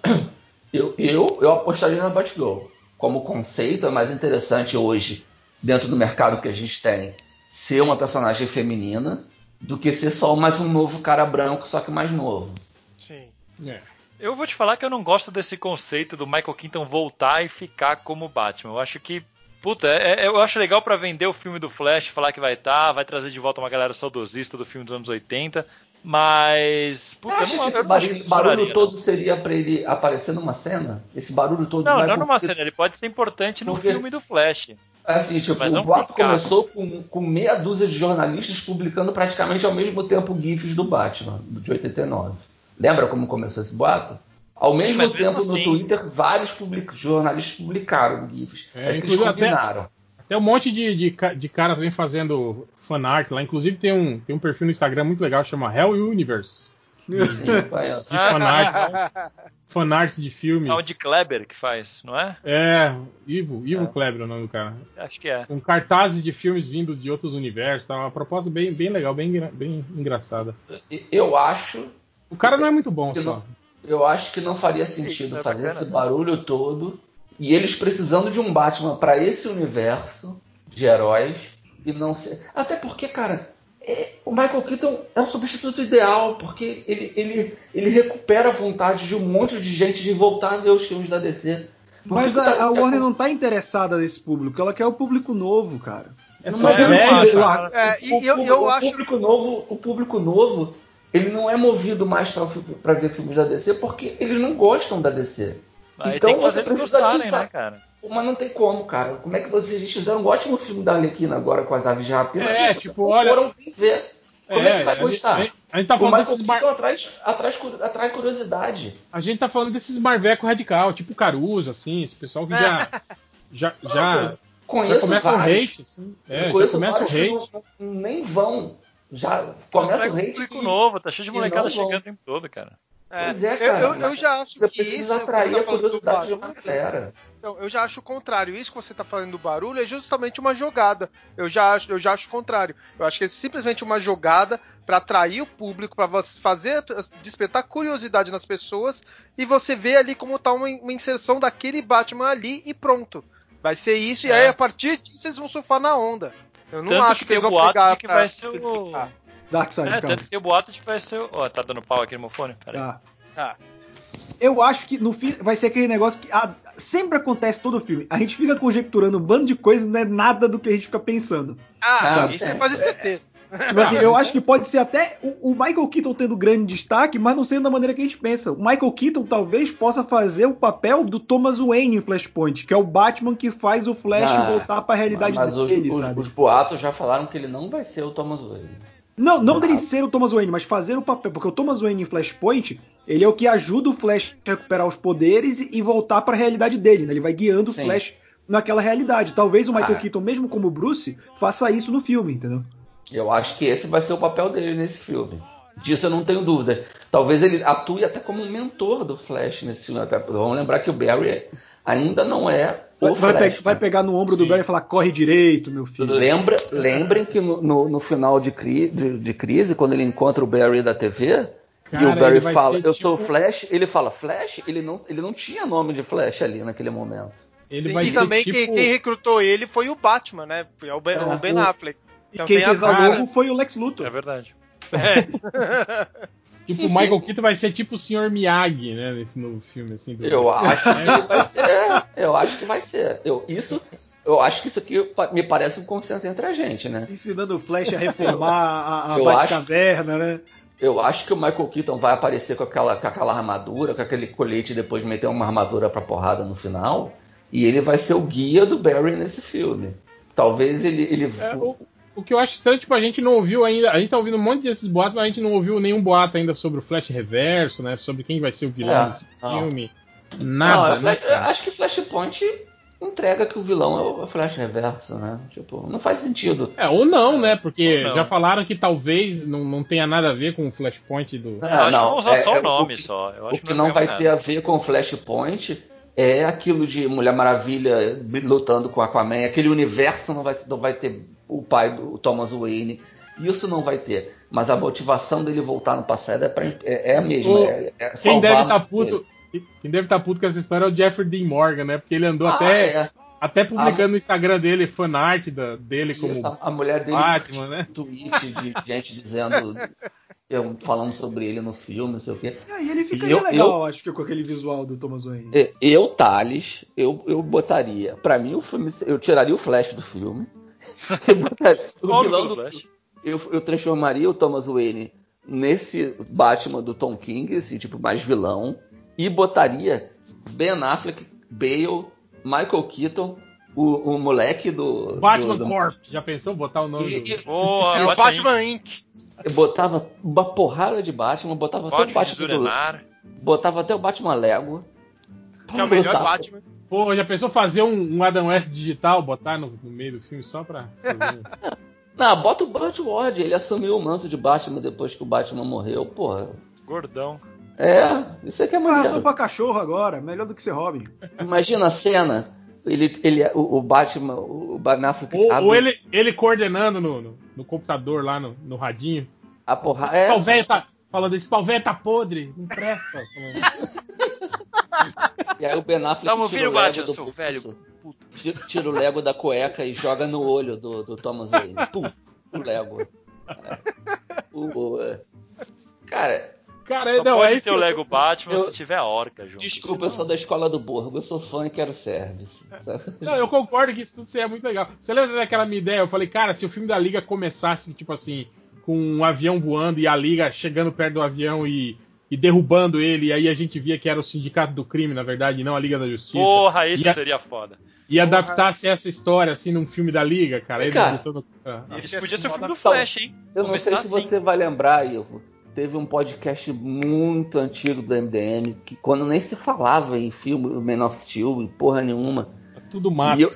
eu, eu, eu apostaria na Batgirl como conceito é mais interessante hoje, dentro do mercado que a gente tem, ser uma personagem feminina do que ser só mais um novo cara branco, só que mais novo. Sim. É. Eu vou te falar que eu não gosto desse conceito do Michael Keaton voltar e ficar como Batman. Eu acho que Puta, é, é, eu acho legal para vender o filme do Flash, falar que vai estar, tá, vai trazer de volta uma galera saudosista do filme dos anos 80, mas. Puta, eu não, esse eu barulho, barulho todo seria para ele aparecer numa cena? Esse barulho todo Não, não numa cena, ele pode ser importante no Porque... filme do Flash. É assim, tipo, o boato começou com, com meia dúzia de jornalistas publicando praticamente ao mesmo tempo GIFs do Batman, de 89. Lembra como começou esse boato? Ao Sim, mesmo tempo, mesmo assim... no Twitter, vários public... jornalistas publicaram GIFs. É, eles combinaram. Até, até um monte de, de, de cara também fazendo fanart lá. Inclusive tem um, tem um perfil no Instagram muito legal, chama Hell Universe. De, de fanarts, fanarts de filmes. É o de Kleber que faz, não é? É, Ivo, Ivo é. Kleber é o nome do cara. Acho que é. Com cartazes de filmes vindos de outros universos. Tá? Uma proposta bem, bem legal, bem, bem engraçada. Eu acho. O cara não é muito bom, só. Não, eu acho que não faria sentido é fazer bacana, esse barulho todo. E eles precisando de um Batman para esse universo de heróis e não ser. Até porque, cara, é, o Michael Keaton é o substituto ideal, porque ele, ele, ele recupera a vontade de um monte de gente de voltar a ver os filmes da DC. Mas a, tá, a Warner não está interessada nesse público, ela quer o público novo, cara. É só velho, é, o, eu, eu o, acho... público novo, o público novo, ele não é movido mais para ver filmes da DC porque eles não gostam da DC. Aí então você precisa gostarem, né, cara? Mas não tem como, cara. Como é que vocês fizeram um ótimo filme da Arlequina agora com as aves de rapina? É, tipo, olha. Foram ver. Como é, é que vai gostar? A gente, a gente tá falando desses bar... atrás, atrás, atrás curiosidade. A gente tá falando desses marveco radical, tipo Caruso, assim, esse pessoal que já. já, já, já começa o hate. Assim. É, já começa o hate. Nem vão. Já começa o hate. público novo, tá cheio de molecada chegando o tempo todo, cara. É, Pois é, eu- cara, eu, eu mas já acho Você que isso você atrair tá a curiosidade de uma galera. Então, eu já acho o contrário. Isso que você tá falando do barulho é justamente uma jogada. Eu já acho, eu já acho o contrário. Eu acho que é simplesmente uma jogada pra atrair o público, pra você fazer despertar curiosidade nas pessoas e você vê ali como tá uma, uma inserção daquele Batman ali e pronto. Vai ser isso e É. aí a partir disso eles vão surfar na onda. Eu não Tanto acho que que, tem boato que pra vai ser o. simplificar. Darkseid, É, calma. tanto que tem o boato de que vai ser o. Ó, tá dando pau aqui no meu fone? Peraí. Tá. Ah. Eu acho que no fim vai ser aquele negócio que ah, sempre acontece todo filme. A gente fica conjecturando um bando de coisas e não é nada do que a gente fica pensando. Ah, Ah, isso é quase certeza. Tipo assim, eu acho que pode ser até o, Michael Keaton tendo grande destaque, mas não sendo da maneira que a gente pensa. O Michael Keaton talvez possa fazer o papel do Thomas Wayne em Flashpoint, que é o Batman que faz o Flash Ah, voltar pra realidade Mas os, dele, os- sabe? os boatos já falaram que ele não vai ser o Thomas Wayne. Não, não dele ser o Thomas Wayne, mas fazer o papel, porque o Thomas Wayne em Flashpoint, ele é o que ajuda o Flash a recuperar os poderes e voltar pra realidade dele, né? Ele vai guiando Sim. o Flash naquela realidade. Talvez o Michael Ah. Keaton, mesmo como Bruce, faça isso no filme, entendeu? Eu acho que esse vai ser o papel dele nesse filme. Disso eu não tenho dúvida. Talvez ele atue até como um mentor do Flash nesse filme. Até, vamos lembrar que o Barry ainda não é Vai, o vai Flash. pe- vai né? pegar no ombro do Sim. Barry e falar, corre direito, meu filho. Lembra, lembrem que no, no- no final de, cri- de- de crise, quando ele encontra o Barry da TV, Cara, e o Barry vai fala, eu sou o tipo- Flash, ele fala, Flash? Ele não, ele não tinha nome de Flash ali naquele momento. Ele Sim, vai e ser também tipo... quem, quem recrutou ele foi o Batman, né? É o Ben, É, o Ben o- Affleck. E Então quem tem a fez a logo foi o Lex Luthor. É verdade. Tipo, o Michael Keaton vai ser tipo o Sr. Miyagi, né? Nesse novo filme, assim. Do... Eu acho que ele vai ser. Eu acho que vai ser. Eu, isso, eu acho que isso aqui me parece um consenso entre a gente, né? Ensinando o Flash a reformar a, a Eu Batcaverna, né? Eu acho que o Michael Keaton vai aparecer com aquela, com aquela armadura, com aquele colete e depois meter uma armadura pra porrada no final. E ele vai ser o guia do Barry nesse filme. Talvez ele. ele É, o, o que eu acho estranho, tipo, a gente não ouviu ainda. A gente tá ouvindo um monte desses boatos, mas a gente não ouviu nenhum boato ainda sobre o Flash Reverso, né? Sobre quem vai ser o vilão É, desse não. filme. Não, Nada, é né? Acho que Flashpoint entrega que o vilão é o Flash Reverso, né? Tipo, não faz sentido. É, ou não, né? Porque não. já falaram que talvez não, não tenha nada a ver com o Flashpoint do. Eu acho que vão usar só é- o nome o que- só. Eu O que não vai nada. ter a ver com Flashpoint é aquilo de Mulher Maravilha lutando com Aquaman. Aquele universo não vai, não vai ter o pai do Thomas Wayne. Isso não vai ter. Mas a motivação dele voltar no passado é, pra- é- é a mesma. O- é- é Quem deve a estar mãe puto. Quem deve estar puto com essa história é o Jeffrey Dean Morgan, né? Porque ele andou Ah, até, é. até publicando no Instagram dele fanart da, dele como Isso, a, a mulher dele Batman, né? tweet de gente dizendo, eu- falando sobre ele no filme, não sei o quê. E aí ele ficaria Eu- legal, acho que com aquele visual do Thomas Wayne. É, Eu, Thales, eu, eu botaria. Pra mim, o filme. Eu tiraria o Flash do filme. O vilão do. Eu, eu transformaria o Thomas Wayne nesse Batman do Tom King, esse tipo mais vilão. E botaria Ben Affleck, Bale, Michael Keaton, o, o moleque do. Batman do, do- Corp. Já pensou botar o nome E- do. e- Boa, E o Batman Batman Inc. Eu botava uma porrada de Batman, botava até o Batman. do- botava até o Batman Lego. Que é o melhor Botava- Batman. Pô, já pensou fazer um, um Adam West digital, botar no, no meio do filme só pra. fazer- Não, bota o Burt Ward, ele assumiu o manto de Batman depois que o Batman morreu, porra. Gordão. É, isso aqui é Ah, maneiro. só pra cachorro agora, melhor do que ser Robin. Imagina a cena, ele, ele, o, o Batman, o Ben Affleck ou, abre ou ele, ele coordenando no, no, no computador lá no, no radinho. a porrada. Esse É, pau velho tá. Falando, esse pau velho tá podre, não presta. E aí o Ben Affleck Tamo tira o Lego Batman, do pulso, velho. Puto. Tira, o Lego da cueca e joga no olho do, do Thomas Wayne. Pum, o Lego. O- é. cara, Cara, Só não, pode é ter o Lego Batman eu- se tiver a orca junto. desculpa, eu sou da escola do Borgo, eu sou fã e quero service. Não, eu concordo que isso tudo seria muito legal. Você lembra daquela minha ideia? Eu falei, cara, se o filme da Liga começasse, tipo assim, com um avião voando e a Liga chegando perto do avião e, e derrubando ele, e aí a gente via que era o Sindicato do Crime, na verdade, e não a Liga da Justiça. Porra, isso E a- seria foda. E adaptasse essa história, assim, num filme da Liga, cara. Eles Cara. Ah. Isso podia ser o filme do Flash, hein? Eu não sei Começar se assim. você vai lembrar, Ivo. Teve um podcast muito antigo do MDM que quando nem se falava em filme, Man of Steel, em porra nenhuma. Tudo mato. E eu,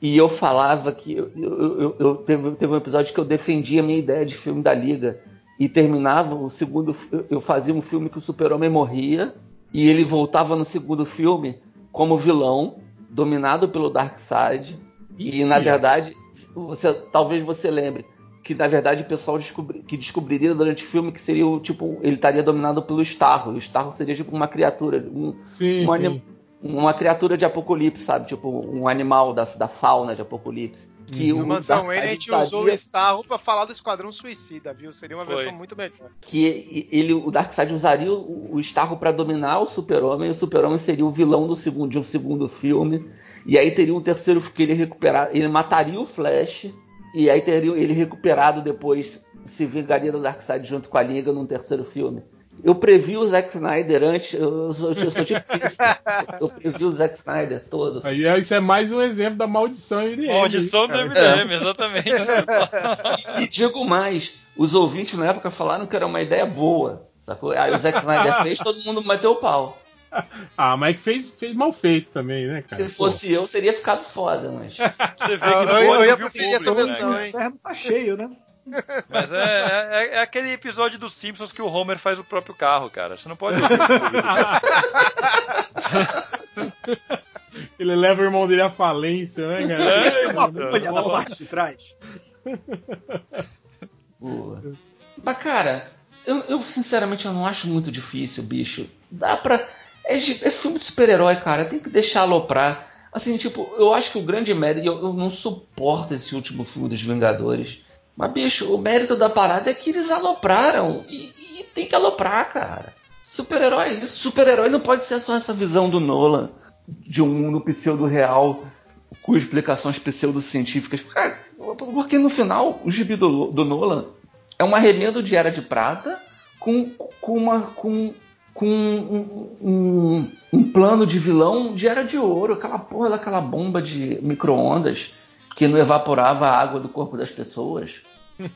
e eu falava que eu, eu- eu- eu- teve, teve um episódio que eu defendia a minha ideia de filme da Liga. E terminava o segundo. Eu fazia um filme que o Super-Homem morria e ele voltava no segundo filme como vilão, dominado pelo Darkseid. E na verdade, você, talvez você lembre que na verdade o pessoal descobri, que descobriria durante o filme que seria o tipo ele estaria dominado pelo Starro. O Starro seria tipo uma criatura, um, Sim, um sim. uma criatura de Apocalipse, sabe? Tipo um animal da, da fauna de Apocalipse. Que Uhum. o Mansão Wayne a gente usaria- usou o Starro pra falar do Esquadrão Suicida, viu? Seria uma Foi. versão muito melhor. que ele, o Darkseid usaria o, o Starro para dominar o Super-Homem, e o Super-Homem seria o vilão do segundo, de um segundo filme, e aí teria um terceiro que ele recuperar, ele mataria o Flash, e aí teria ele recuperado depois, se vingaria do Darkseid junto com a Liga num terceiro filme. Eu previ o Zack Snyder antes, eu sou, eu sou tipo eu previ o Zack Snyder todo. Aí é- isso é mais um exemplo da maldição MDM. Maldição do. MDM, exatamente. E digo mais, os ouvintes na época falaram que era uma ideia boa. Sacou? Aí o Zack Snyder fez, todo mundo meteu o pau. Ah, mas é que fez, fez mal feito também, né, cara? Se fosse eu, teria ficado foda, mas. Você vê Ah, que eu- eu olho ia preferir essa versão, né? O hein? inferno tá cheio, né? Mas é, é- é aquele episódio dos Simpsons que o Homer faz o próprio carro, cara. Você não pode. Ele leva o irmão dele à falência, né, cara? É, Uma bolha na parte de trás. Boa. Mas, cara, eu, eu, sinceramente eu não acho muito difícil, bicho. Dá pra. É, é filme de super-herói, cara. Tem que deixar aloprar. Assim, tipo, eu acho que o grande mérito. Eu, eu não suporto esse último filme dos Vingadores. Mas, bicho, o mérito da parada é que eles alopraram. E, e tem que aloprar, cara. Super-herói. Super-herói não pode ser só essa visão do Nolan de um mundo pseudo-real com explicações pseudocientíficas. Porque no final, o gibi do, do Nolan é um arremedo de Era de Prata com, com, uma, com, com um, um- um plano de vilão de Era de Ouro. Aquela porra daquela bomba de micro-ondas que não evaporava a água do corpo das pessoas.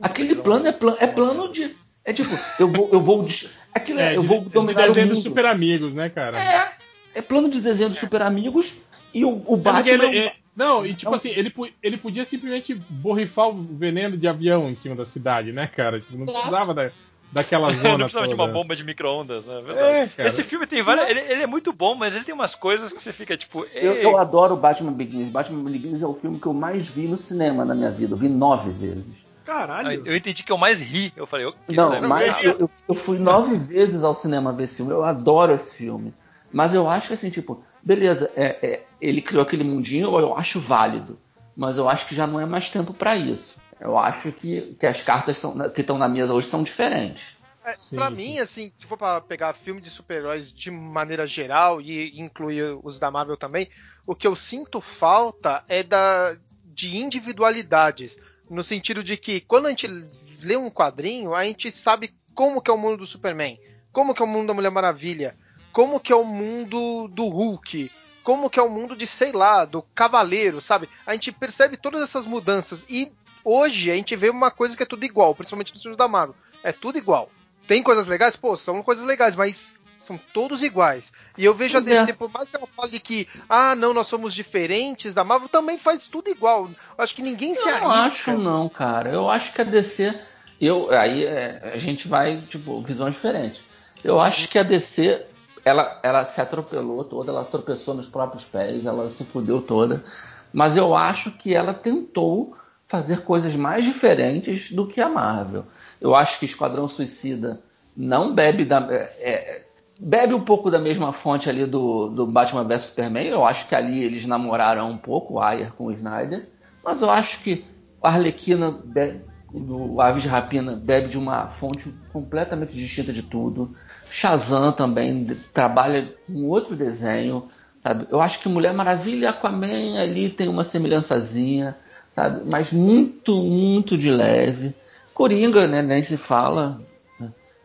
Aquele plano é, plan, é plano de... É tipo, eu vou... Eu vou, aquilo é, É, eu de- vou de dominar o desenho mundo. dos super amigos, né, cara? É, é plano de desenho dos super amigos e o, o Batman... ele- é- não, e tipo É um- assim, ele, ele podia simplesmente borrifar o veneno de avião em cima da cidade, né, cara? Tipo, não precisava da, daquela Não zona precisava de toda. uma bomba de micro-ondas, né? Verdade. É. Esse filme tem várias. Ele, ele é muito bom, mas ele tem umas coisas que você fica tipo. Eu, "Ei, eu adoro Batman Begins. Batman Begins é o filme que eu mais vi no cinema na minha vida. Eu vi nove vezes. Caralho. Eu entendi que eu mais ri. Eu falei, "Ok, Não, isso é mas verdade." eu, eu- eu fui nove vezes ao cinema ver esse filme. Eu adoro esse filme. Mas eu acho que assim, tipo, beleza, é- é, ele criou aquele mundinho, eu acho válido. Mas eu acho que já não é mais tempo pra isso. Eu acho que, que as cartas são- que estão na mesa hoje são diferentes. É, sim. mim, assim, se for pra pegar filme de super-heróis de maneira geral e incluir os da Marvel também, o que eu sinto falta é da de individualidades. No sentido de que quando a gente lê um quadrinho, a gente sabe como que é o mundo do Superman, como que é o mundo da Mulher Maravilha, como que é o mundo do Hulk, como que é o mundo de, sei lá, do Cavaleiro, sabe? A gente percebe todas essas mudanças e hoje a gente vê uma coisa que é tudo igual, principalmente nos filmes da Marvel. É tudo igual. Tem coisas legais? Pô, são coisas legais, mas são todos iguais. E eu vejo Pois a é. DC, por mais que ela fale que, ah, não, nós somos diferentes da Marvel, também faz tudo igual. Eu acho que ninguém se Eu não arrisca. acho não, cara. Eu acho que a DC, eu aí é, a gente vai tipo visões diferentes. Eu acho que a DC ela, ela se atropelou toda, ela tropeçou nos próprios pés, ela se fudeu toda. Mas eu acho que ela tentou fazer coisas mais diferentes do que a Marvel. Eu acho que Esquadrão Suicida não bebe da é, é, bebe um pouco da mesma fonte ali do, do Batman vs Superman. Eu acho que ali eles namoraram um pouco o Ayer com o Snyder. Mas eu acho que a Arlequina be- do Aves de Rapina bebe de uma fonte completamente distinta de tudo. Shazam também trabalha com outro desenho. Sabe? Eu acho que Mulher Maravilha e Aquaman ali tem uma semelhançazinha, sabe? Mas muito, muito de leve. Coringa, né? Nem se fala.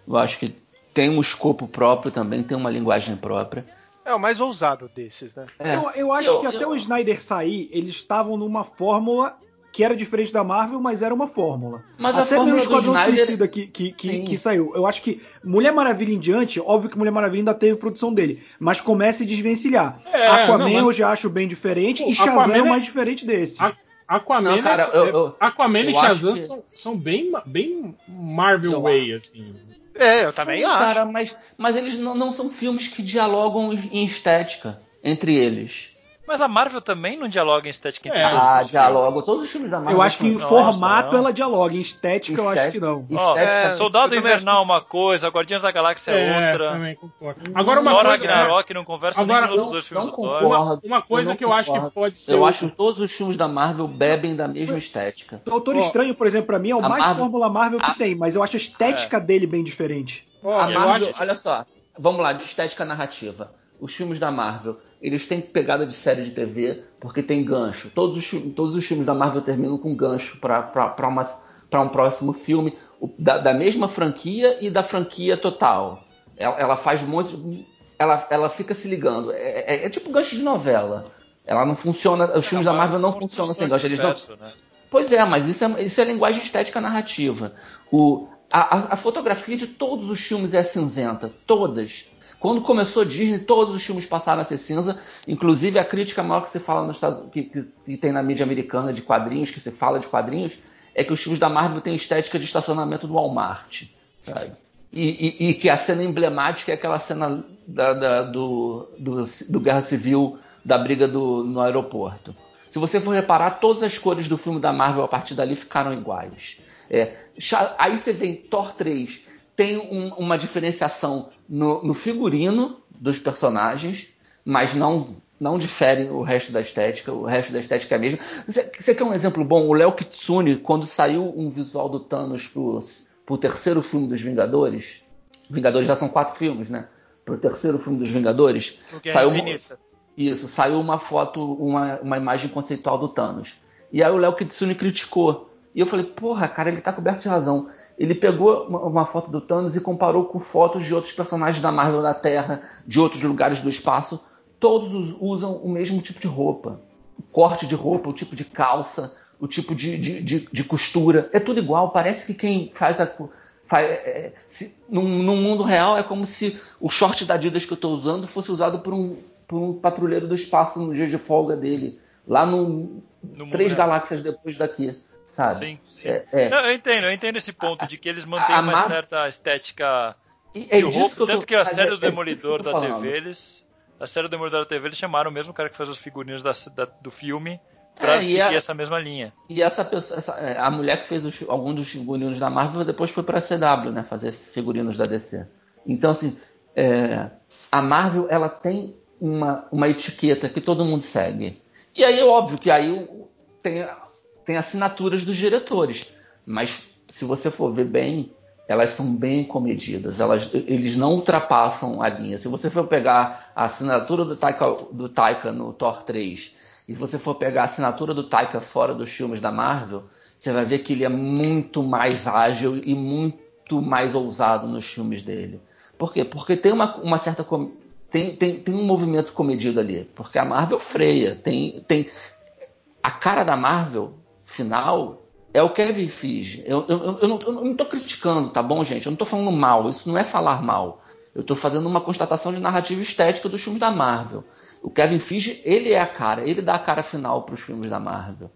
Eu acho que tem um escopo próprio também, tem uma linguagem própria. É o mais ousado desses, né? É. Eu, eu acho Eu- que até eu- o Snyder sair, eles estavam numa fórmula que era diferente da Marvel, mas era uma fórmula. Mas a até fórmula mesmo o do Esquadrão Snyder- Suicida que, que, que, que saiu. Eu acho que Mulher Maravilha em diante, óbvio que Mulher Maravilha ainda teve produção dele, mas começa a desvencilhar. É, Aquaman não, mas- eu já acho bem diferente Pô, e Shazam Aquaman é o é- mais diferente desse. A- Aquaman, Não, cara, é- eu- eu- Aquaman e eu acho Shazam que- são, são bem, bem Marvel Eu Way, assim. É, eu também Sim, acho. Cara, mas, mas eles não, não são filmes que dialogam em estética entre eles. Mas a Marvel também não dialoga em estética É. Ah, os dialogam. Todos os filmes da Marvel. Eu acho que em Nossa, formato não. ela dialoga, em estética eu acho que não. Estética- é, Soldado Invernal é uma coisa, Guardiões da Galáxia é, outra. também concordo. Agora uma Thor coisa, Ragnarok não conversa Agora, nem com os eu outros dois filmes não do Thor. concordo. uma, uma coisa Eu que eu acho que concordo. pode ser. Eu acho que todos os filmes da Marvel bebem da mesma estética. Doutor Ó, Estranho, por exemplo, pra mim é o mais Marvel- Fórmula Marvel que a- tem, mas eu acho a estética dele bem diferente. Ó, A Marvel, acho- olha só, vamos lá, de estética narrativa. Os filmes da Marvel, eles têm pegada de série de TV porque tem gancho. Todos os, todos os filmes da Marvel terminam com gancho para um próximo filme da, da mesma franquia e da franquia total. Ela, ela faz um monte. Ela, ela fica se ligando. É, é- é tipo gancho de novela. Ela não funciona. Os filmes da Marvel não funcionam sem gancho. Eles não, né? Pois é, mas isso é, isso é linguagem estética narrativa. O, a, a- a fotografia de todos os filmes é cinzenta. Todas. Quando começou Disney, todos os filmes passaram a ser cinza. Inclusive, a crítica maior que se fala nos Estados que, que, que tem na mídia americana de quadrinhos, que se fala de quadrinhos, é que os filmes da Marvel têm estética de estacionamento do Walmart. Sabe? E, e- e que a cena emblemática é aquela cena da- da- do, do, do Guerra Civil, da briga do- no aeroporto. Se você for reparar, todas as cores do filme da Marvel a partir dali ficaram iguais. É, aí você vê em Thor 3, tem um- uma diferenciação no, no figurino dos personagens, mas não, não difere o resto da estética. O resto da estética é a mesma. Você, você quer um exemplo bom? O Léo Kitsune, quando saiu um visual do Thanos pro, pro terceiro filme dos Vingadores, Vingadores já são quatro filmes, né? Pro terceiro filme dos Vingadores, saiu uma- isso, saiu uma foto, uma, uma imagem conceitual do Thanos. E aí o Léo Kitsune criticou. E eu falei, porra, cara, ele tá coberto de razão. Ele pegou uma, foto do Thanos e comparou com fotos de outros personagens da Marvel da Terra, de outros lugares do espaço. Todos os- usam o mesmo tipo de roupa. O corte de roupa, o tipo de calça, o tipo de, de, de- de costura. É tudo igual. Parece que quem faz a. faz- é, se- num, num mundo real é como se o short da Adidas que eu estou usando fosse usado por um, por um patrulheiro do espaço no dia de folga dele. Lá no, No três galáxias depois daqui, sabe? Sim, sim. É, é. Não, eu entendo, eu entendo esse ponto de que eles mantêm a uma certa estética E é de roupa, que eu tô- tanto que a série do é Demolidor da falando. TV, eles. A série do Demolidor da TV, eles chamaram o mesmo cara que faz os figurinos da, da- do filme pra É, seguir a- essa mesma linha. E essa pessoa, essa- é, a mulher que fez os, alguns dos figurinos da Marvel depois foi para a CW, né, fazer figurinos da DC. Então, assim, é, a Marvel ela tem uma, uma etiqueta que todo mundo segue. E aí é óbvio que aí tem, tem assinaturas dos diretores, mas se você for ver bem, elas são bem comedidas. Elas, eles não ultrapassam a linha. Se você for pegar a assinatura do Taika, do Taika no Thor 3 e você for pegar a assinatura do Taika fora dos filmes da Marvel, você vai ver que ele é muito mais ágil e muito mais ousado nos filmes dele. Por quê? Porque tem uma, uma certa. Tem, tem, tem um movimento comedido ali. Porque a Marvel freia. Tem, tem, a cara da Marvel final é o Kevin Feige. Eu, eu, eu, não, eu não tô criticando, tá bom, gente? Eu não tô falando mal. Isso não é falar mal. Eu tô fazendo uma constatação de narrativa estética dos filmes da Marvel. O Kevin Feige, ele é a cara. Ele dá a cara final para os filmes da Marvel.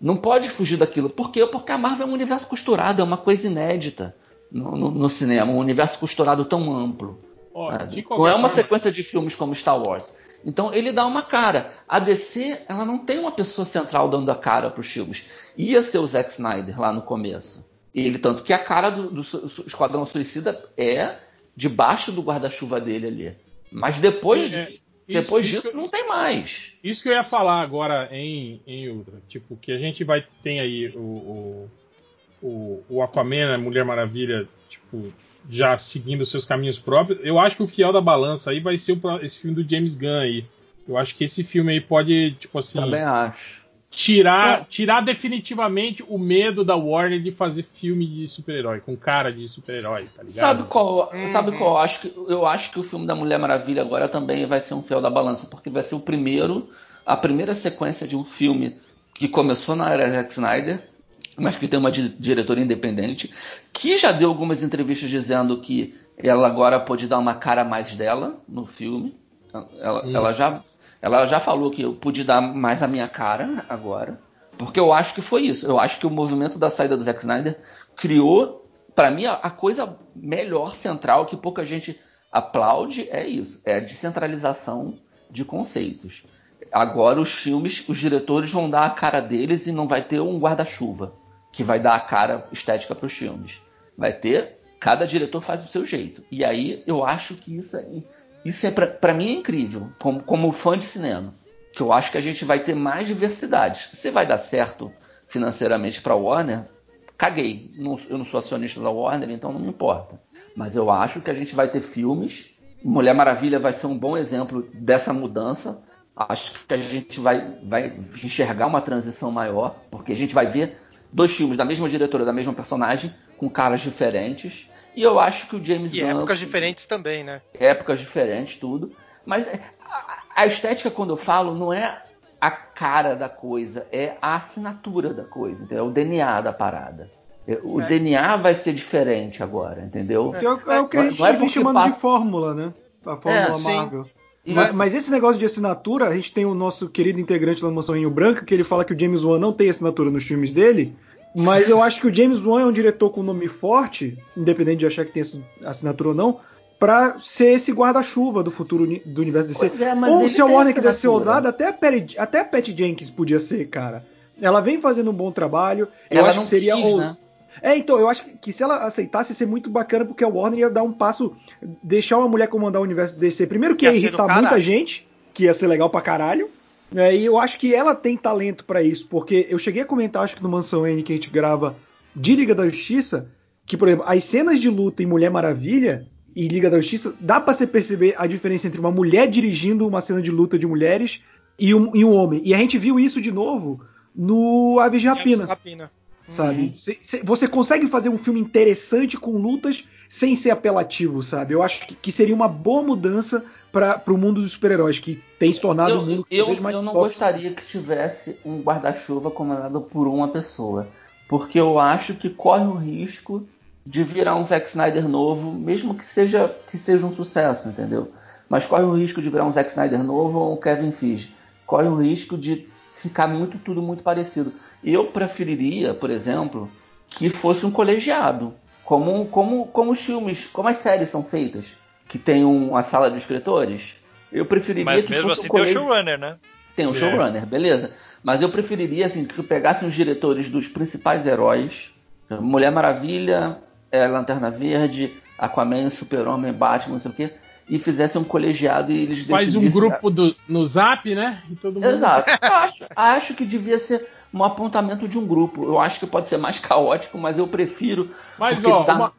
Não pode fugir daquilo. Por quê? Porque a Marvel é um universo costurado, é uma coisa inédita no, no- no cinema. Um universo costurado tão amplo. Ó, É, de não é uma forma- sequência de filmes como Star Wars. Então ele dá uma cara. A DC, ela não tem uma pessoa central dando a cara para os filmes. Ia ser o Zack Snyder lá no começo. Ele, tanto que a cara do, do Esquadrão Suicida é debaixo do guarda-chuva dele ali. Mas depois, É, de- isso- depois isso disso que- não tem mais. Isso que eu ia falar agora em, em Ultra. Tipo, que a gente vai tem aí o, o, o, o Aquaman, a Mulher Maravilha, tipo, já seguindo seus caminhos próprios. Eu acho que o fiel da balança aí vai ser o esse filme do James Gunn aí. Eu acho que esse filme aí pode, tipo assim, Também acho. tirar, tirar definitivamente o medo da Warner de fazer filme de super-herói, com cara de super-herói, tá ligado? Sabe qual? Uhum. Sabe qual? Eu acho, que, eu acho que o filme da Mulher Maravilha agora também vai ser um fiel da balança, porque vai ser o primeiro, a primeira sequência de um filme que começou na era Zack Snyder, mas que tem uma di- diretora independente, que já deu algumas entrevistas dizendo que ela agora pode dar uma cara mais dela no filme. Ela, ela já, ela já falou que eu pude dar mais a minha cara agora. Porque eu acho que foi isso. Eu acho que o movimento da saída do Zack Snyder criou, para mim, a, a coisa melhor central que pouca gente aplaude é isso. É a descentralização de conceitos. Agora os filmes, os diretores vão dar a cara deles e não vai ter um guarda-chuva que vai dar a cara estética para os filmes. Vai ter, cada diretor faz do seu jeito. E aí eu acho que isso é, isso é para mim é incrível, como, como fã de cinema. Que eu acho que a gente vai ter mais diversidade. Se vai dar certo financeiramente para Warner, caguei. eu não sou acionista da Warner, então não me importa. Mas eu acho que a gente vai ter filmes. Mulher Maravilha vai ser um bom exemplo dessa mudança. Acho que a gente vai, vai enxergar uma transição maior, porque a gente vai ver dois filmes da mesma diretora, da mesma personagem, com caras diferentes. E eu acho que o James e Gunn. E épocas diferentes também, né? Épocas diferentes, tudo. Mas é, a, estética, quando eu falo, não é a cara da coisa, é a assinatura da coisa, entendeu? É o DNA da parada. É, o é. DNA vai ser diferente agora, entendeu? É, é o que a gente não é chamando passa... de fórmula, né? A fórmula Marvel. Mas, mas, esse negócio de assinatura, a gente tem o nosso querido integrante da Mansão Rio Branco, que ele fala que o James Wan não tem assinatura nos filmes dele. Mas eu acho que o James Wan é um diretor com nome forte, independente de achar que tem assinatura ou não, para ser esse guarda-chuva do futuro do universo DC. É, ou se a Warner quiser ser ousada, até a, Patty, até a Patty Jenkins podia ser, cara. Ela vem fazendo um bom trabalho. Eu Ela acho que seria quis, né? É, então, eu acho que se ela aceitasse ia ser muito bacana, porque a Warner ia dar um passo, deixar uma mulher comandar o universo DC. Primeiro que ia, ia irritar muita gente, que ia ser legal pra caralho. É, e eu acho que ela tem talento para isso, porque eu cheguei a comentar, acho que no Mansão N que a gente grava de Liga da Justiça, que, por exemplo, as cenas de luta em Mulher Maravilha e Liga da Justiça, dá pra você perceber a diferença entre uma mulher dirigindo uma cena de luta de mulheres e um, e um homem. E a gente viu isso de novo no Aves de Rapina. Rapina. Sabe? Uhum. Você consegue fazer um filme interessante com lutas sem ser apelativo, sabe? Eu acho que, que seria uma boa mudança para o mundo dos super-heróis, que tem se tornado eu, um mundo eu, mais Eu não top. gostaria que tivesse um guarda-chuva comandado por uma pessoa, porque eu acho que corre o risco de virar um Zack Snyder novo, mesmo que seja, que seja um sucesso, entendeu? Mas corre o risco de virar um Zack Snyder novo ou um Kevin Feige. Corre o risco de ficar muito tudo muito parecido. Eu preferiria, por exemplo, que fosse um colegiado, como, como, como os filmes, como as séries são feitas, que tem uma sala de escritores. Eu preferiria Mas que mesmo fosse assim um tem o showrunner, né? Tem o um showrunner, beleza. Mas eu preferiria assim, que pegassem os diretores dos principais heróis, Mulher Maravilha, é, Lanterna Verde, Aquaman, Super-Homem, Batman, não sei o quê, e fizesse um colegiado e eles Faz um grupo do, no Zap, né? E todo mundo... Exato. acho, acho que devia ser um apontamento de um grupo. Eu acho que pode ser mais caótico, mas eu prefiro. Mas, ó, dá... uma,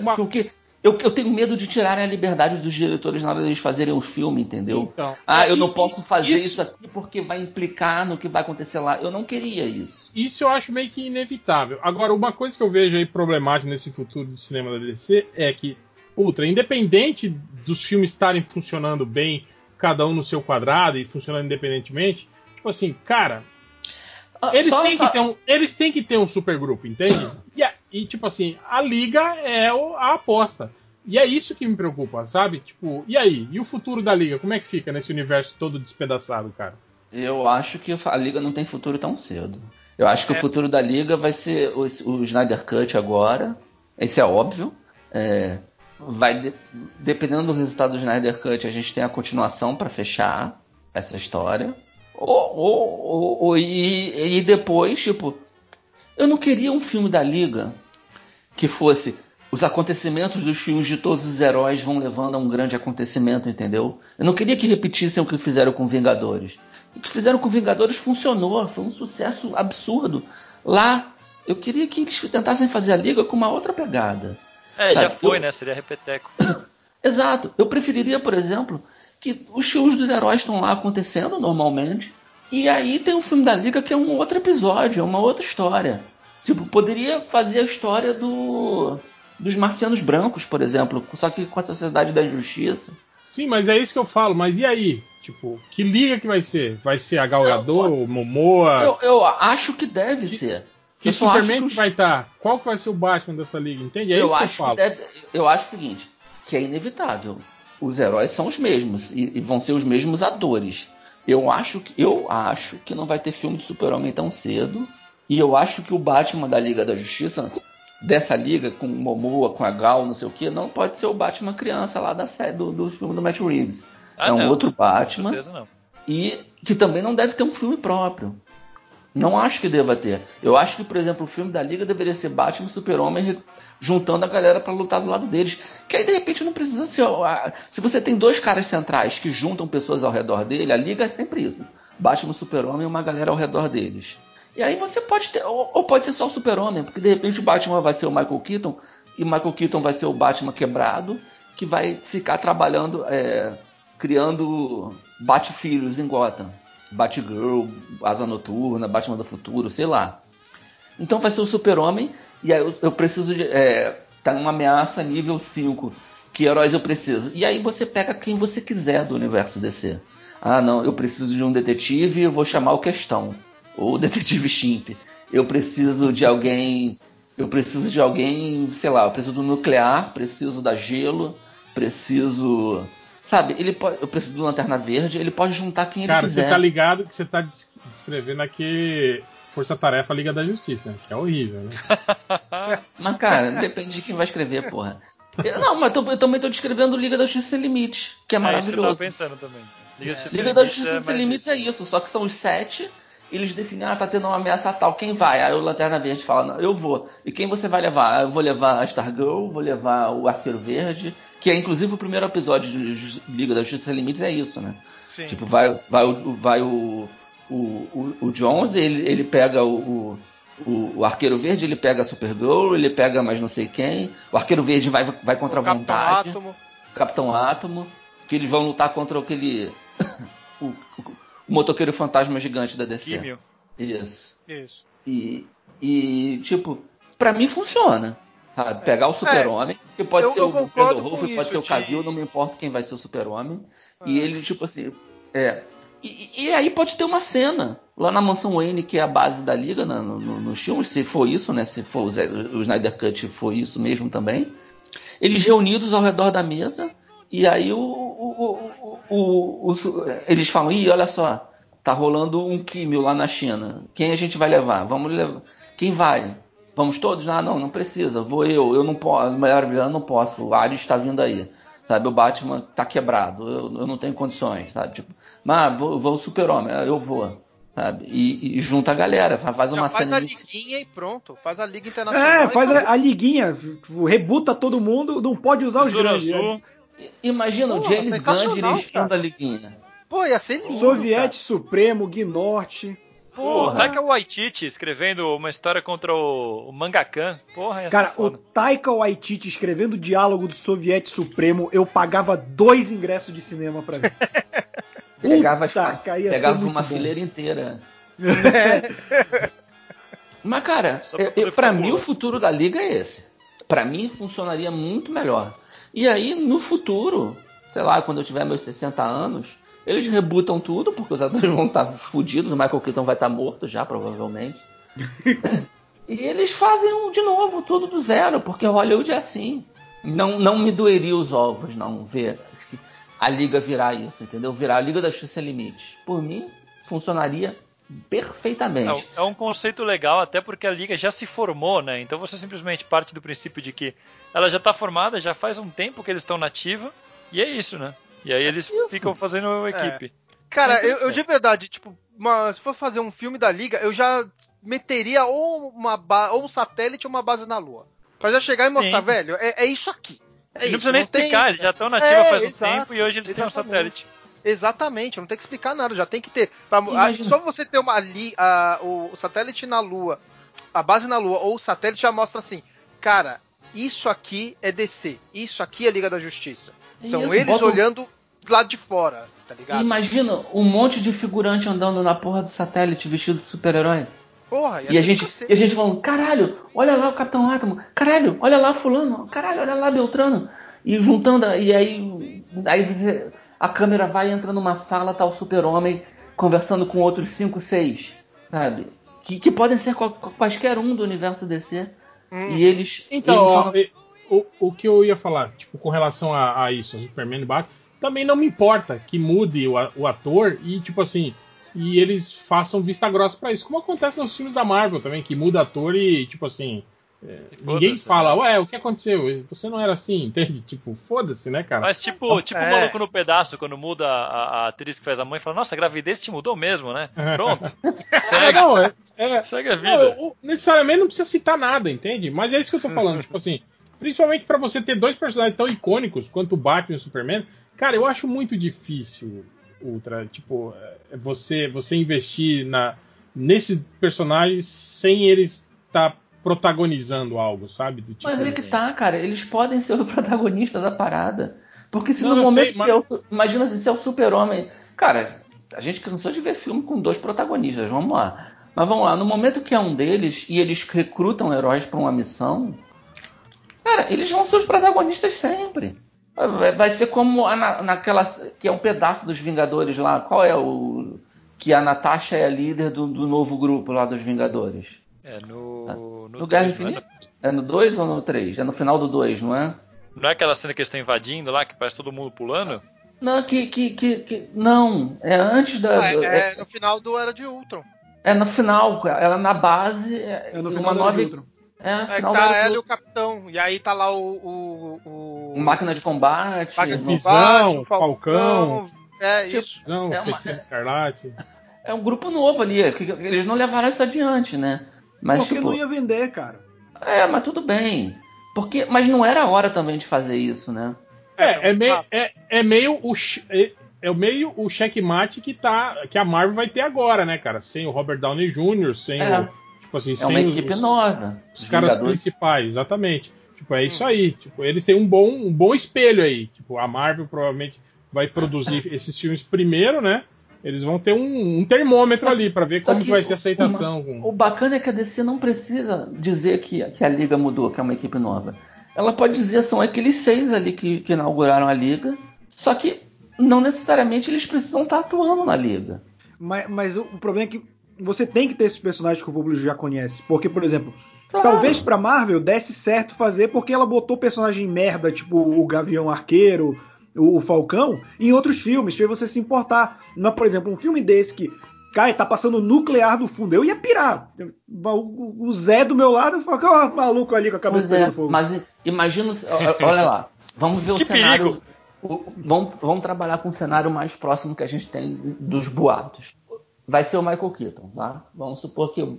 uma... porque eu, eu, tenho medo de tirarem a liberdade dos diretores na hora deles fazerem o filme, entendeu? Então, ah, eu não posso fazer isso... isso... aqui porque vai implicar no que vai acontecer lá. Eu não queria isso. Isso eu acho meio que inevitável. Agora, uma coisa que eu vejo aí problemática nesse futuro do cinema da DC é que Ultra, independente dos filmes estarem funcionando bem, cada um no seu quadrado e funcionando independentemente, tipo assim, cara, eles, só, têm só... Que ter um, eles têm que ter um supergrupo, entende? E, e, tipo assim, a liga é a aposta. E é isso que me preocupa, sabe? Tipo, e aí? E o futuro da liga? Como é que fica nesse universo todo despedaçado, cara? Eu acho que a liga não tem futuro tão cedo. Eu acho que é. o futuro da liga vai ser o, o Snyder Cut agora. Esse é óbvio. É, vai dependendo do resultado do Snyder Cut, a gente tem a continuação para fechar essa história. Ou, ou, ou, e, e depois, tipo, eu não queria um filme da Liga que fosse os acontecimentos dos filmes de todos os heróis vão levando a um grande acontecimento, entendeu? Eu não queria que repetissem o que fizeram com Vingadores. O que fizeram com Vingadores funcionou, foi um sucesso absurdo. Lá, eu queria que eles tentassem fazer a liga com uma outra pegada. É, sabe? já foi, eu... né? Seria repeteco. Exato. Eu preferiria, por exemplo, que os filmes dos heróis estão lá acontecendo normalmente. E aí tem um filme da Liga que é um outro episódio, é uma outra história. Tipo, poderia fazer a história do dos marcianos brancos, por exemplo, só que com a Sociedade da Injustiça. Sim, mas é isso que eu falo. Mas e aí? Tipo, que liga que vai ser? Vai ser a Galgador, o Momoa? Eu, eu, acho que deve que, ser. Que Superman que, os... vai estar? Tá, qual que vai ser o Batman dessa liga? Entende? É eu isso acho que eu falo. Deve, eu acho o seguinte, que é inevitável. Os heróis são os mesmos e, e vão ser os mesmos atores. Eu acho que eu acho que não vai ter filme de Super-Homem tão cedo. E eu acho que o Batman da Liga da Justiça, dessa liga, com o Momoa, com a Gal, não sei o que, não pode ser o Batman criança lá da série do, do filme do Matt Reeves. Ah, é um não. outro Batman. E que também não deve ter um filme próprio. Não acho que deva ter. Eu acho que, por exemplo, o filme da Liga deveria ser Batman e Super-Homem juntando a galera pra lutar do lado deles. Que aí, de repente, não precisa ser. Se você tem dois caras centrais que juntam pessoas ao redor dele, a Liga é sempre isso: Batman e Super-Homem e uma galera ao redor deles. E aí você pode ter. Ou, pode ser só o Super-Homem, porque de repente o Batman vai ser o Michael Keaton e Michael Keaton vai ser o Batman quebrado, que vai ficar trabalhando. é, criando Bate-filhos em Gotham. Batgirl, Asa Noturna, Batman do Futuro, sei lá. Então vai ser o Super-Homem, e aí eu, eu preciso de. É, tá numa ameaça nível 5. Que heróis eu preciso? E aí você pega quem você quiser do universo DC. Ah, não, eu preciso de um detetive, eu vou chamar o Questão. Ou o detetive Chimp. Eu preciso de alguém. Eu preciso de alguém, sei lá, eu preciso do nuclear, preciso da gelo, preciso. Sabe, ele pode, eu preciso do Lanterna Verde, ele pode juntar quem ele Cara, quiser. você tá ligado que você tá des- descrevendo aqui Força Tarefa Liga da Justiça, né? que é horrível, né? Mas, cara, depende de quem vai escrever, porra. Eu- não, mas tô- eu também tô descrevendo Liga da Justiça Sem Limites, que é É isso que eu tava maravilhoso. pensando também. Liga, da Justiça Liga Sem da Limites Justiça é Sem Limites é isso, só que são os sete, eles definem, ah, tá tendo uma ameaça tal, quem vai? Aí o Lanterna Verde fala, não, eu vou. E quem você vai levar? Ah, Eu vou levar a Stargirl, vou levar o Arqueiro Verde, que é inclusive o primeiro episódio de Liga da Justiça Sem Limites é isso, né? Sim. Tipo, vai, vai, o, vai o, o, o, o Jones, ele, ele pega o, o, o Arqueiro Verde, ele pega a Supergirl, ele pega mais não sei quem. O Arqueiro Verde vai, vai contra o a Capitão vontade. Átomo. o Capitão Átomo. Que eles vão lutar contra aquele. o, o- o motoqueiro fantasma gigante da DC. Químio. Isso. Isso. E, e, tipo, pra mim funciona. Sabe? Pegar o super-homem, que pode ser o Brandon Rolf, pode isso, ser o de- Cavill, não me importa quem vai ser o super-homem. Ah. E ele, tipo assim, é. E, e aí pode ter uma cena lá na mansão Wayne, que é a base da liga na- no, no, nos filmes, se for isso, né? Se for o, Zé- o Snyder Cut for isso mesmo também. Eles reunidos ao redor da mesa, e aí o- o- o- eles falam, ih, olha só, tá rolando um químio lá na China. Quem a gente vai levar? Vamos levar. Quem vai? Vamos todos? Ah, não, não precisa. Vou eu. Eu não posso. Melhor vilão, não posso. O Ares está vindo aí. Sabe, o Batman tá quebrado. Eu, eu não tenho condições, sabe? Tipo, mas vou, vou o super-homem. Ah, Eu vou. Sabe? E, e junta a galera. Faz uma Já faz cena a liguinha e pronto. Faz a liga internacional. É, faz a, a liguinha, rebuta todo mundo, não pode usar os grandes. Imagina o Porra, James Gunn dirigindo cara. a liguinha. Pô, ia ser lindo. Soviete Supremo, Gnorte. Pô, Porra. Taika Waititi escrevendo uma história contra o, o Mangakan. Porra, ia Cara, ser o foda. Taika Waititi escrevendo o diálogo do Soviete Supremo, eu pagava dois ingressos de cinema pra ver. Pegava, Puta, pegava uma bom. fileira inteira. Mas, cara, ficar mim o futuro da liga é esse. Pra mim funcionaria muito melhor. E aí, no futuro, sei lá, quando eu tiver meus 60 anos, eles rebutam tudo, porque os atores vão estar fodidos, o Michael Keaton vai estar morto já, provavelmente. e eles fazem um, de novo tudo do zero, porque Hollywood é assim. Não, não me doeria os ovos, não, ver a liga virar isso, entendeu? Virar a Liga da Justiça Sem Limites. Por mim, funcionaria perfeitamente. É, é um conceito legal, até porque a liga já se formou, né? Então você simplesmente parte do princípio de que ela já tá formada, já faz um tempo que eles estão nativa, e é isso, né? E aí eles isso. ficam fazendo equipe. Cara, É eu, eu interessante. de verdade, tipo, uma- se for fazer um filme da Liga, eu já meteria ou, uma ou um satélite ou uma base na Lua. Pra já chegar e mostrar, Sim. velho, é, é isso aqui. É isso, não precisa nem tem- explicar, eles já estão nativa É, faz um exato, tempo e hoje eles têm um exatamente. satélite. Exatamente, não tem que explicar nada, já tem que ter. Pra- a- só você ter uma ali, a- o, o satélite na Lua, a base na Lua ou o satélite já mostra assim, cara, isso aqui é DC, isso aqui é Liga da Justiça. São Isso, eles bota olhando do lado de fora, tá ligado? Imagina um monte de figurante andando na porra do satélite vestido de super-herói. Porra, E a, gente, e a gente falando, caralho, olha lá o Capitão Átomo, caralho, olha lá fulano, caralho, olha lá Beltrano. E juntando, e aí, aí você- a câmera vai entra numa sala, tá o super-homem conversando com outros 5, 6, sabe? Que, que podem ser qual- quaisquer um do universo DC. Hum. E eles. Então, eles falam- o, o que eu ia falar, tipo, com relação a, a isso, a Superman e Batman, também não me importa que mude o, o ator e, tipo assim, e eles façam vista grossa para isso. Como acontece nos filmes da Marvel também, que muda ator e, tipo assim. É, ninguém fala, né? ué, o que aconteceu? Você não era assim, entende? Tipo, foda-se, né, cara? Mas tipo, tipo é. o maluco no pedaço, quando muda a, a, atriz que faz a mãe, fala, nossa, a gravidez te mudou mesmo, né? Pronto. segue. Não, é, é, segue a vida. Não, eu, necessariamente não precisa citar nada, entende? Mas é isso que eu tô falando, tipo assim, principalmente para você ter dois personagens tão icônicos quanto o Batman e o Superman, cara, eu acho muito difícil Ultra, tipo, é, você você investir na nesses personagens sem eles estar tá protagonizando algo, sabe? Tipo, mas é que tá, cara, eles podem ser o protagonista da parada. Porque se não, no momento sei, mas... é o, imagina assim, se é o super-homem, cara, a gente cansou de ver filme com dois protagonistas, vamos lá. Mas vamos lá, no momento que é um deles e eles recrutam heróis para uma missão, cara, eles vão ser os protagonistas sempre. Vai ser como a, naquela. que é um pedaço dos Vingadores lá. Qual é o. Que a Natasha é a líder do, do novo grupo lá dos Vingadores. É no. Ah, no, no Guerra Infinita? É no 2 ou no 3? É no final do 2, não é? Não é aquela cena que eles estão invadindo lá, que parece todo mundo pulando? Não, que. que, que, que não, é antes da. Ah, é, é, no final do Era de Ultron. É no final, ela na base. É, é no final uma nova. É, é tá ela e o capitão. E aí tá lá o. O, o... o máquina de combate. Máquina de Visão, Falcão. É, tipo, isso. Visão, é uma, Escarlate. É um grupo novo ali. É eles não levaram isso adiante, né? Mas, Porque tipo, não ia vender, cara. É, mas tudo bem. Porque, mas não era a hora também de fazer isso, né? É, é meio, é, é meio o é, é meio o checkmate que tá que a Marvel vai ter agora, né, cara? Sem o Robert Downey Jr., sem é. o Tipo assim, é uma equipe os, nova. Os caras Vingadores. principais, exatamente. Tipo, é isso aí. Tipo, eles têm um bom, um bom espelho aí. Tipo, a Marvel provavelmente vai produzir esses filmes primeiro, né? Eles vão ter um, um termômetro ali para ver como que vai ser a aceitação. Uma, o bacana é que a DC não precisa dizer que, que, a liga mudou, que é uma equipe nova. Ela pode dizer são aqueles seis ali que, que inauguraram a liga, só que não necessariamente eles precisam estar atuando na liga. Mas, mas o problema é que você tem que ter esses personagens que o público já conhece. Porque, por exemplo, claro. talvez pra Marvel desse certo fazer porque ela botou personagem merda, tipo o Gavião Arqueiro, o, Falcão, em outros filmes, fez você se importar. Mas, por exemplo, um filme desse que cai, tá passando nuclear do fundo, eu ia pirar. O, o Zé do meu lado, fala, oh, maluco ali com a cabeça pegando é, fogo. Mas imagina, olha lá, vamos ver o cenário. O, vamos, vamos trabalhar com o cenário mais próximo que a gente tem dos boatos vai ser o Michael Keaton, tá? Vamos supor que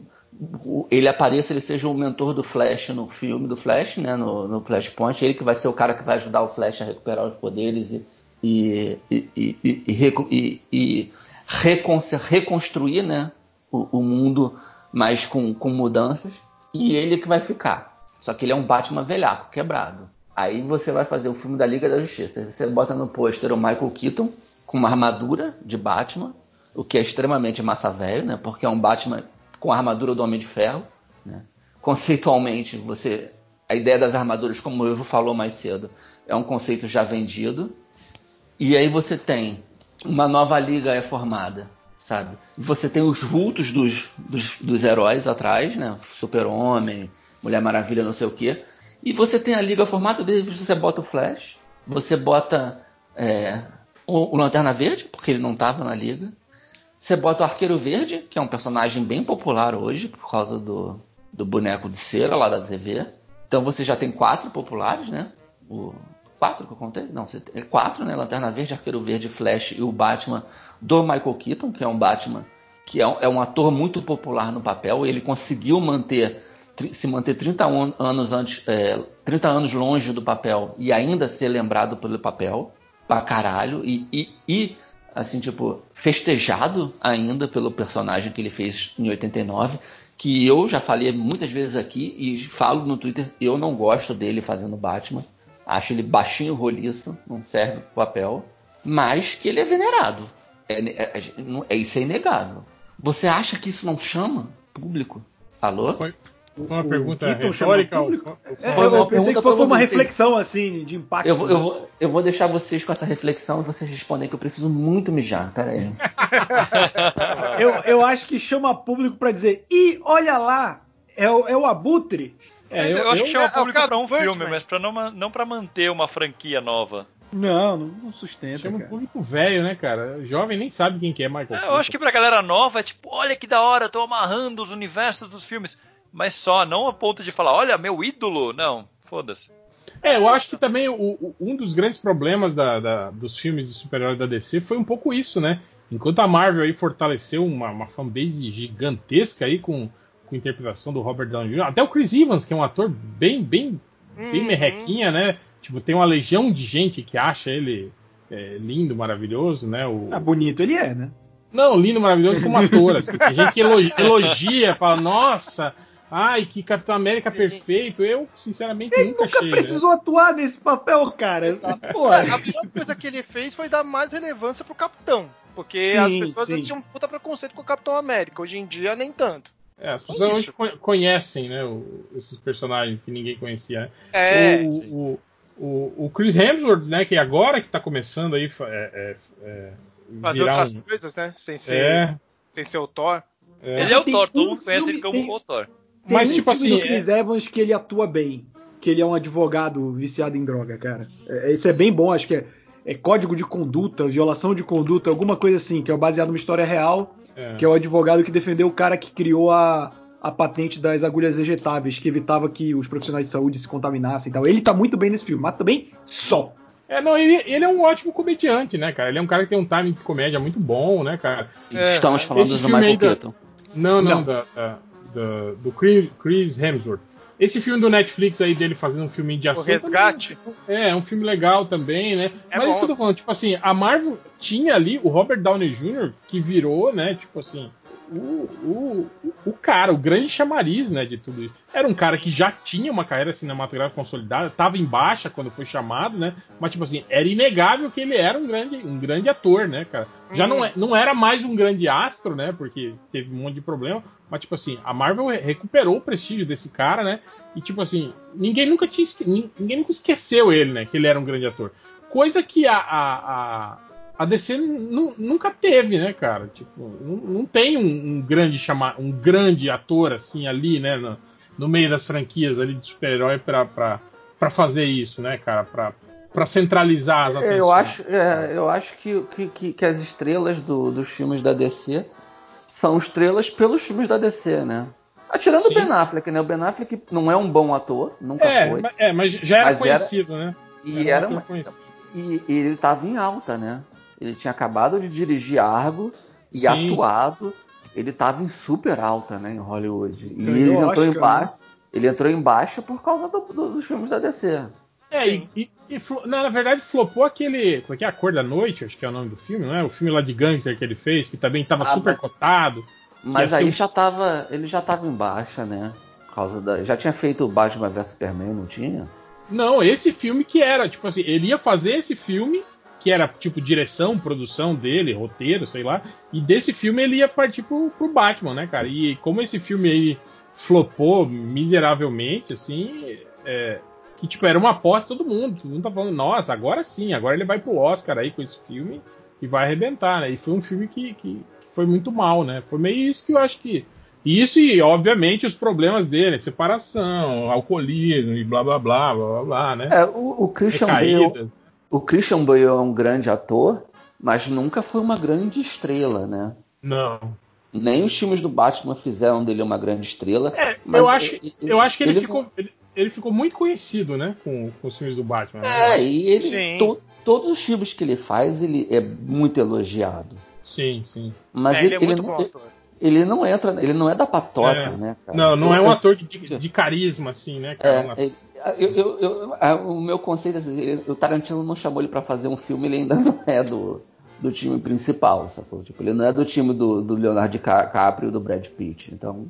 ele apareça, ele seja o mentor do Flash no filme do Flash, né? No, no Flashpoint, ele que vai ser o cara que vai ajudar o Flash a recuperar os poderes e, e, e, e, e reconstruir, né? O, o, mundo, mas com, com mudanças. E ele que vai ficar. Só que ele é um Batman velhaco, quebrado. Aí você vai fazer o filme da Liga da Justiça. Você bota no pôster o Michael Keaton com uma armadura de Batman o que é extremamente massa velho, né? Porque é um Batman com a armadura do Homem de Ferro, né? Conceitualmente, você a ideia das armaduras, como Ivo falou mais cedo, é um conceito já vendido. E aí você tem uma nova liga é formada, sabe? Você tem os vultos dos, dos, dos heróis atrás, né? Super-Homem, Mulher Maravilha, não sei o quê. E você tem a liga formada, você bota o Flash, você bota é, o, o Lanterna Verde, porque ele não estava na liga. Você bota o Arqueiro Verde, que é um personagem bem popular hoje, por causa do, do boneco de cera lá da TV. Então você já tem quatro populares, né? O, quatro que eu contei? Não, você é quatro, né? Lanterna Verde, Arqueiro Verde, Flash e o Batman do Michael Keaton, que é um Batman que é um, é um ator muito popular no papel. Ele conseguiu manter se manter 30 anos antes, é, 30 anos longe do papel e ainda ser lembrado pelo papel pra caralho. E, e, e assim, tipo, festejado ainda pelo personagem que ele fez em 89, que eu já falei muitas vezes aqui e falo no Twitter, eu não gosto dele fazendo Batman. Acho ele baixinho roliço, não serve pro papel, mas que ele é venerado. É, é, é, é isso é inegável. Você acha que isso não chama público? Alô? Foi, uma pergunta retórica? É, foi uma eu pensei que foi uma reflexão assim, de impacto. Eu, vou, eu, vou, eu vou deixar vocês com essa reflexão e vocês respondem que eu preciso muito mijar. Pera aí. eu, eu acho que chama público para dizer, e olha lá, é o, é o Abutre. É, eu, eu, acho que chama é, público é para um filme, mas para não, não para manter uma franquia nova. Não, não, sustenta. Chama um cara. público velho, né, cara? Jovem nem sabe quem que é Michael É, eu acho que pra galera nova é tipo, olha que da hora, tô amarrando os universos dos filmes. Mas só, não a ponto de falar, olha, meu ídolo. Não, foda-se. É, eu acho que também o- o- um dos grandes problemas da- da- dos filmes de super-herói da DC foi um pouco isso, né? Enquanto a Marvel aí fortaleceu uma, uma fanbase gigantesca aí com, com a interpretação do Robert Downey Jr., até o Chris Evans, que é um ator bem, bem, bem Uhum. merrequinha, né? Tipo, tem uma legião de gente que acha ele é, lindo, maravilhoso, né? O... Ah, bonito ele é, né? Não, lindo, maravilhoso como ator. Assim. Tem gente que elogia, elogia, fala, nossa, ai, que Capitão América perfeito. Eu, sinceramente, Ele nunca nunca achei. né? precisou atuar nesse papel, cara. Porra. A melhor coisa que ele fez foi dar mais relevância pro Capitão. Porque Sim, as pessoas sim. tinham um puta preconceito com o Capitão América. Hoje em dia, nem tanto. É, as pessoas É hoje isso. co- conhecem, né, o- esses personagens que ninguém conhecia. né? É. o, o, o, o Chris Hemsworth, né, que agora que tá começando aí é, é, é, Fazer outras um- coisas, né? Sem ser, É, sem ser o Thor. é. Ele é o Tem Thor, todo mundo conhece ele como tem- o Thor. Mas, tipo assim, do Chris Evans que ele atua bem. Que ele é um advogado viciado em droga, cara. É, Esse é bem bom, acho que é, é código de conduta, violação de conduta, alguma coisa assim, que é baseado numa história real, é. que é o advogado que defendeu o cara que criou a, a patente das agulhas ejetáveis, que evitava que os profissionais de saúde se contaminassem e tal. Ele tá muito bem nesse filme, mas também só. É, não, ele, ele é um ótimo comediante, né, cara? Ele é um cara que tem um timing de comédia muito bom, né, cara? É, Estamos falando do Michael aí da- Keaton. Não, não, Não. da- da- da- do Chris, Hemsworth. Esse filme do Netflix aí dele fazendo um filme de O ação. Resgate. também É, é um filme legal também, né? É Mas bom. isso que eu tô falando, tipo assim, a Marvel tinha ali o Robert Downey Jr., que virou, né, tipo assim, o, o, o cara, o grande chamariz, né, de tudo isso. Era um cara que já tinha uma carreira cinematográfica consolidada, tava em baixa quando foi chamado, né? Mas, tipo assim, era inegável que ele era um grande, um grande ator, né, cara? Já não, é, não era mais um grande astro, né? Porque teve um monte de problema. Mas, tipo assim, a Marvel re- recuperou o prestígio desse cara, né? E, tipo assim, ninguém nunca tinha ninguém nunca esqueceu ele, né? Que ele era um grande ator. Coisa que a, a, a, a DC nu- nunca teve, né, cara? Tipo, não, não tem um, um grande chama, um grande ator assim ali, né? No, no meio das franquias ali de super-herói pra fazer isso, né, cara? Pra, pra centralizar as atenções. Eu acho, é, eu acho que, que, que, as estrelas do- dos filmes da DC são estrelas pelos filmes da DC, né? Atirando Sim. o Ben Affleck, né? O Ben Affleck não é um bom ator, nunca É, foi. mas, é, mas já era Mas era- conhecido, né? E, era conhecido. e, e ele tava em alta, né? Ele tinha acabado de dirigir Argo e Sim. atuado. Ele tava em super alta, né, em Hollywood. E Ganhou ele entrou, Oscar, em ba... né? ele entrou em baixa por causa do- do- dos filmes da DC. É, e, e- e na, verdade flopou aquele. Como é que é? A Cor da Noite, acho que é o nome do filme, não é? O filme lá de gangster que ele fez, que também tava Ah, super mas- cotado. Mas aí um- já tava. Ele já tava em baixa, né? Por causa da. Já tinha feito o Batman vs Superman, não tinha? Não, esse filme que era, tipo assim, ele ia fazer esse filme, que era tipo direção, produção dele, roteiro, sei lá, e desse filme ele ia partir pro, pro Batman, né, cara? E como esse filme aí flopou miseravelmente, assim, é, que tipo, era uma aposta todo mundo, todo mundo tá falando, nossa, agora sim, agora ele vai pro Oscar aí com esse filme e vai arrebentar, né? E foi um filme que, que, que foi muito mal, né? Foi meio isso que eu acho que. Isso e, obviamente, os problemas dele, separação, alcoolismo e blá blá blá, blá blá, blá né? É, o, o Christian Bale. O Christian Bale é um grande ator, mas nunca foi uma grande estrela, né? Não. Nem os filmes do Batman fizeram dele uma grande estrela. É, mas eu acho, ele- eu acho que ele, ele ficou. Ele, ele ficou muito conhecido, né? Com, com os filmes do Batman. né? É, e ele. To- todos os filmes que ele faz, ele é muito elogiado. Sim, sim. Mas É, ele, ele é ele muito não, bom ator. Ele não entra, ele não é da patota, É. né, cara? Não, não é um ator de, de carisma, assim, né, cara? É, é, eu- eu- eu- a- o meu conceito é assim, ele- o Tarantino não chamou ele pra fazer um filme, ele ainda não é do, do time principal, sacou? Tipo, ele não é do time do, do Leonardo DiCaprio e do Brad Pitt. Então,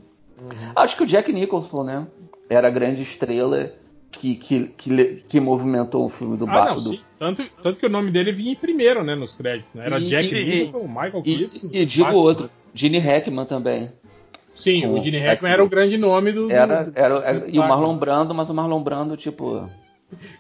acho que o Jack Nicholson, né, era a grande estrela que, que, que, que movimentou o filme do Ah, Batman. sim. Tanto, tanto que o nome dele vinha em primeiro, né, nos créditos. Né? Era E- Jack e- Nicholson, Michael E, Keaton. e digo Batman. outro, Gene Hackman também. Sim, o Gene Hackman era o grande nome do. do- Era, do- era, do era- e o. Marlon Brando, mas o Marlon Brando, tipo.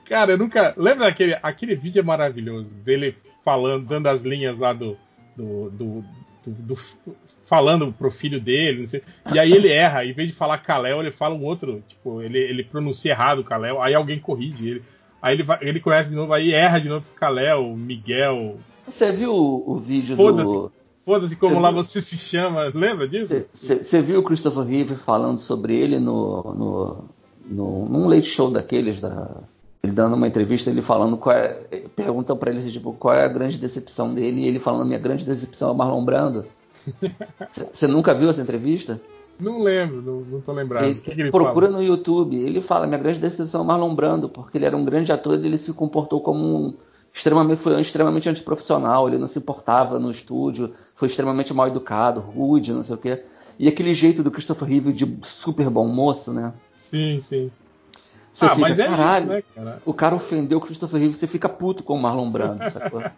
Cara, eu nunca. Lembra daquele. Aquele vídeo maravilhoso. Dele falando, dando as linhas lá do. do, do- do- do- falando pro filho dele, não sei. E aí ele erra, em vez de falar Kalel, ele fala um outro. Tipo, ele, ele pronuncia errado Kalel, aí alguém corrige ele. Aí ele, vai, ele conhece de novo, aí erra de novo Kalel, Miguel. Você viu o, o vídeo Foda-se. do. Foda-se como lá viu? você se chama, lembra disso? Você viu o Christopher Reeve falando sobre ele no, no, no num late show daqueles da ele dando uma entrevista ele falando qual é, perguntam para ele tipo qual é a grande decepção dele e ele falando minha grande decepção é o Marlon Brando. Você nunca viu essa entrevista? Não lembro, não, não tô lembrado. Ele, o que, que ele procura fala? no YouTube. Ele fala minha grande decepção é o Marlon Brando porque ele era um grande ator e ele se comportou como um extremamente foi extremamente antiprofissional. Ele não se importava no estúdio, foi extremamente mal educado, rude, não sei o quê. E aquele jeito do Christopher Reeve de super bom moço, né? Sim, sim. Você ah, fica, mas é caralho, isso, né, cara? o cara ofendeu o Christopher Reeve, você fica puto com o Marlon Brando, sacou?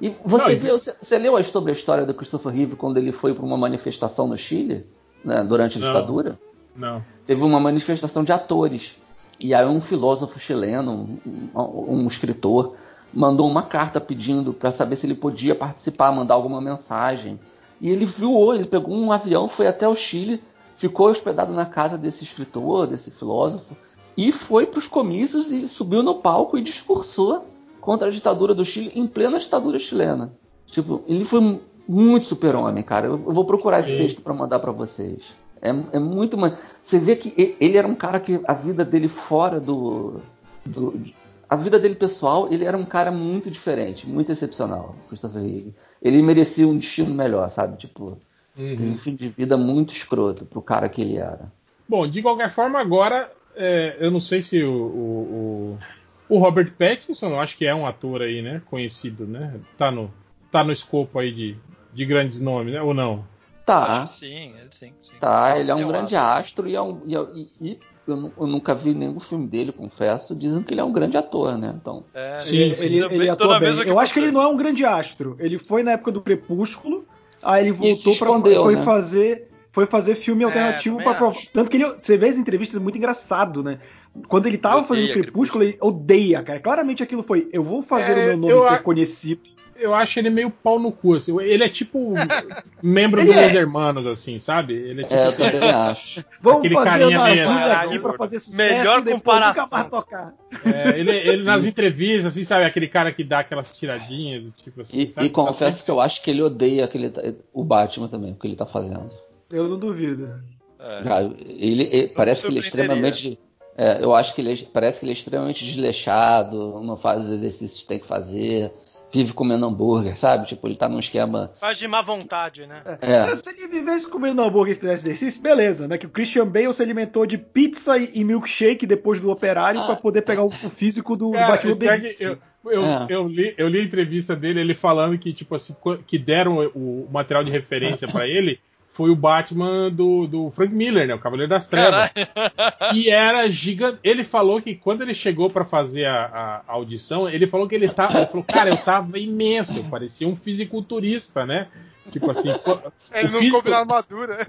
E você, viu, você, você leu sobre a história do Christopher Reeve quando ele foi para uma manifestação no Chile, né, durante a Não. ditadura? Não. Teve uma manifestação de atores. E aí um filósofo chileno, um, um escritor, mandou uma carta pedindo para saber se ele podia participar, mandar alguma mensagem. E ele voou, ele pegou um avião, foi até o Chile, ficou hospedado na casa desse escritor, desse filósofo, e foi para os comícios e subiu no palco e discursou contra a ditadura do Chile em plena ditadura chilena. Tipo, ele foi muito super-homem, cara. Eu, vou procurar esse Sim. texto para mandar para vocês. É, é muito. ma- Você vê que ele era um cara que a vida dele fora do, do- A vida dele pessoal, ele era um cara muito diferente, muito excepcional, Christopher Reeve. Ele merecia um destino melhor, sabe? Tipo, teve um Uhum. fim de vida muito escroto pro cara que ele era. Bom, de qualquer forma, agora é, eu não sei se o, o, o, o Robert Pattinson, eu acho que é um ator aí, né? Conhecido, né? Tá no, tá no escopo aí de, de grandes nomes, né? Ou não? Tá, Acho que sim, ele sim, sim. tá, ele é um Eu grande astro e, é um, e, e- e eu, eu nunca vi nenhum filme dele, confesso. Dizem que ele é um grande ator, né? Então. É, Sim, ele, sim. ele, ele tô atua bem. Eu acho que ele não é um grande astro. Ele foi na época do Crepúsculo, aí ele voltou para foi né? fazer foi fazer filme É, alternativo também para provar. Tanto que ele, você vê as entrevistas é muito engraçado, né? Quando ele tava Ele fazendo odeia Crepúsculo, ele odeia, cara. Claramente aquilo foi, eu vou fazer É, o meu nome eu ser conhecido. Eu acho ele meio pau no cu. Assim. Ele é tipo membro Ele dos é. Hermanos, assim, sabe? Ele é tipo É, eu assim, também acho. Vamos Aquele fazer carinha uma meio- aqui para fazer sucesso melhor comparação. nunca mais tocar. é, ele, ele nas entrevistas, assim, sabe? Aquele cara que dá aquelas tiradinhas, tipo assim. E, sabe? e confesso que eu acho que ele odeia aquele, o Batman também, o que ele tá fazendo. Eu não duvido. é. Já, ele, ele- parece que ele é extremamente. é, eu acho que ele é- parece que ele é extremamente desleixado, não faz os exercícios que tem que fazer, vive comendo hambúrguer, sabe? Tipo, ele tá num esquema. Faz de má vontade, né? É, Cara, se ele vivesse comendo hambúrguer e fizesse exercício, beleza, né? Que o Christian Bale se alimentou de pizza e, milkshake depois do operário Ah. pra poder pegar o, físico do, do Batman pior Begins. que eu, eu, É. eu li, eu li a entrevista dele, ele falando que, tipo assim, que deram o, o material de referência pra ele foi o Batman do, do Frank Miller, né? O Cavaleiro das Trevas. Caralho. E era gigante. Ele falou que quando ele chegou pra fazer a, a audição, ele falou que ele tava. Ele falou, cara, eu tava imenso, eu parecia um fisiculturista, né? Tipo assim, Ele não físico- coube na armadura.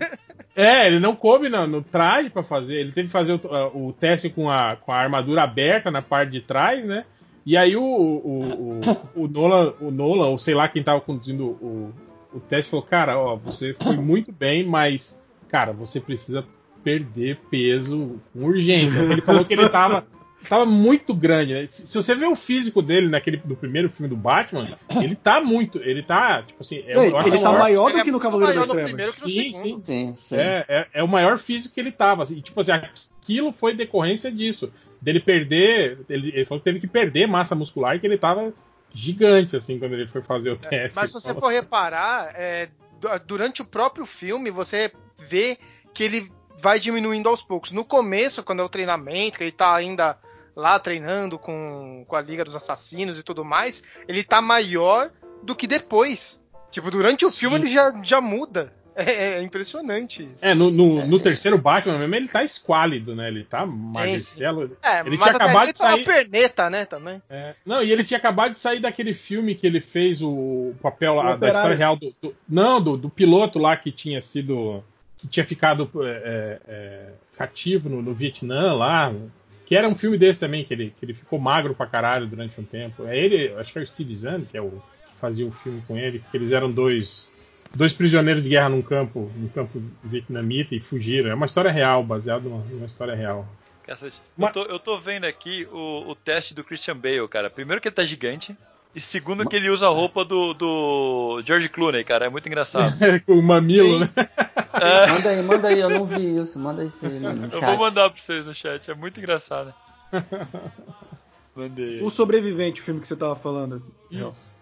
é, ele não coube no, no traje pra fazer. Ele teve que fazer o, o teste com a, com a armadura aberta na parte de trás, né? E aí o, o, o, o Nolan, o Nolan, ou sei lá quem tava conduzindo o, o teste, falou, cara, ó, você foi muito bem, mas, cara, você precisa perder peso com urgência. Ele falou que ele tava, tava muito grande, né? Se, se você vê o físico dele naquele do primeiro filme do Batman, ele tá muito, ele tá, tipo assim, é, Ele, eu acho ele o tá maior- do é que no Cavaleiro maior das no Trevas. primeiro que no Sim, segundo. sim, sim. É, é, é o maior físico que ele tava. assim, e, tipo assim, aquilo foi decorrência disso. Dele perder. Ele, ele falou que teve que perder massa muscular, que ele tava gigante, assim, quando ele foi fazer o teste. Mas se você for reparar, é, du- durante o próprio filme, você vê que ele vai diminuindo aos poucos. No começo, quando é o treinamento, que ele tá ainda lá treinando com, com a Liga dos Assassinos e tudo mais, ele tá maior do que depois. Tipo, durante o Sim. filme ele já, já muda. É, é impressionante isso. É, no, no, no terceiro Batman mesmo, ele tá esquálido, né? Ele tá magricelo. É, ele mas tinha até acabado ele de tá uma sair. perneta, né, também. É, não, e ele tinha acabado de sair daquele filme que ele fez o papel lá, O da história real do, do- Não, do, do piloto lá que tinha sido. que tinha ficado é, é, cativo no, no Vietnã lá. Que era um filme desse também, que ele, que ele ficou magro pra caralho durante um tempo. É ele, acho que é o Steve Zahn, que é o que fazia o filme com ele, que eles eram dois. Dois prisioneiros de guerra num campo, num campo vietnamita e fugiram. É uma história real, baseada numa, numa história real. Eu, tô, eu tô vendo aqui o, o teste do Christian Bale, cara. Primeiro que ele tá gigante. E segundo que ele usa a roupa do, do George Clooney, cara. É muito engraçado. o mamilo, né? É, Manda aí, manda aí, eu não vi isso. Manda isso aí no eu chat. vou mandar pra vocês no chat. É muito engraçado. Mandei. O Sobrevivente, o filme que você tava falando.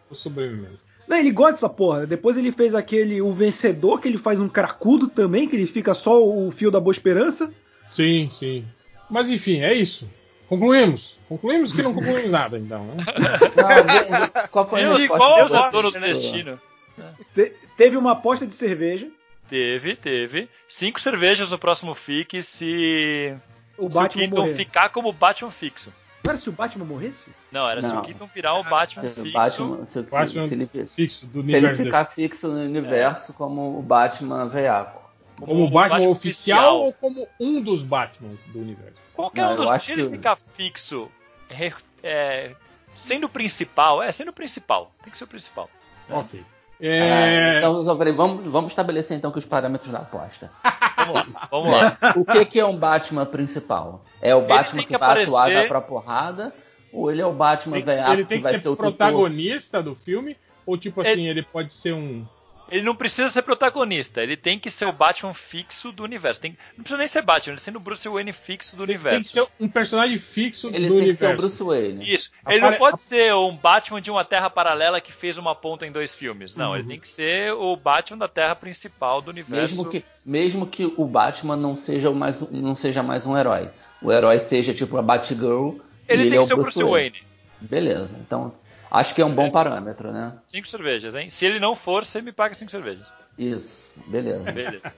O sobrevivente. Não, ele gosta dessa porra. Depois ele fez aquele O Vencedor, que ele faz um cracudo também, que ele fica só o fio da Boa Esperança. Sim, sim. Mas enfim, é isso. Concluímos. Concluímos que não concluímos nada, então. Né? Não, qual foi a igual é você dono do destino. Te- teve uma aposta de cerveja. Teve, teve. Cinco cervejas no próximo FIC se, O se o Batman Keaton morrer. ficar como Batman fixo. Não era se o Batman morresse? Não, era se Não. o Keaton virar o Batman Se o fixo. Batman, se, o- Batman se ele, fixo do se ele ficar desse. fixo no universo como o Batman veiaco. Como o Batman, oficial, ou como um dos Batmans do universo? Qualquer Não, um dos Se ele que- ficar fixo, re- é, sendo o principal, é sendo o principal. Tem que ser o principal. É. Ah, É... então, então, peraí, vamos, vamos estabelecer então que os parâmetros da aposta. Vamos lá, vamos lá. O que, que é um Batman principal? É o Batman que, que vai atuar aparecer- dar pra porrada? Ou ele é o Batman Tem que ser- veiaco ele tem que vai ser, ser protagonista do filme? Ou tipo Ele- assim, ele pode ser um. Ele não precisa ser protagonista, ele tem que ser o Batman fixo do universo. Tem- não precisa nem ser Batman, ele sendo o Bruce Wayne fixo do Tem universo. que ser um personagem fixo Ele do tem universo. que ser o Bruce Wayne. Isso. Ele não Apare- pode ser um Batman de uma Terra paralela que fez uma ponta em dois filmes. Não, Uhum. ele tem que ser o Batman da Terra principal do universo. Mesmo que, mesmo que o Batman não seja, mais, não seja mais um herói. O herói seja tipo a Batgirl. Ele e tem é que ser o Bruce Wayne. Beleza, então acho que é um bom parâmetro, né? Cinco cervejas, hein? Se ele não for, você me paga cinco cervejas. Isso, beleza. Beleza.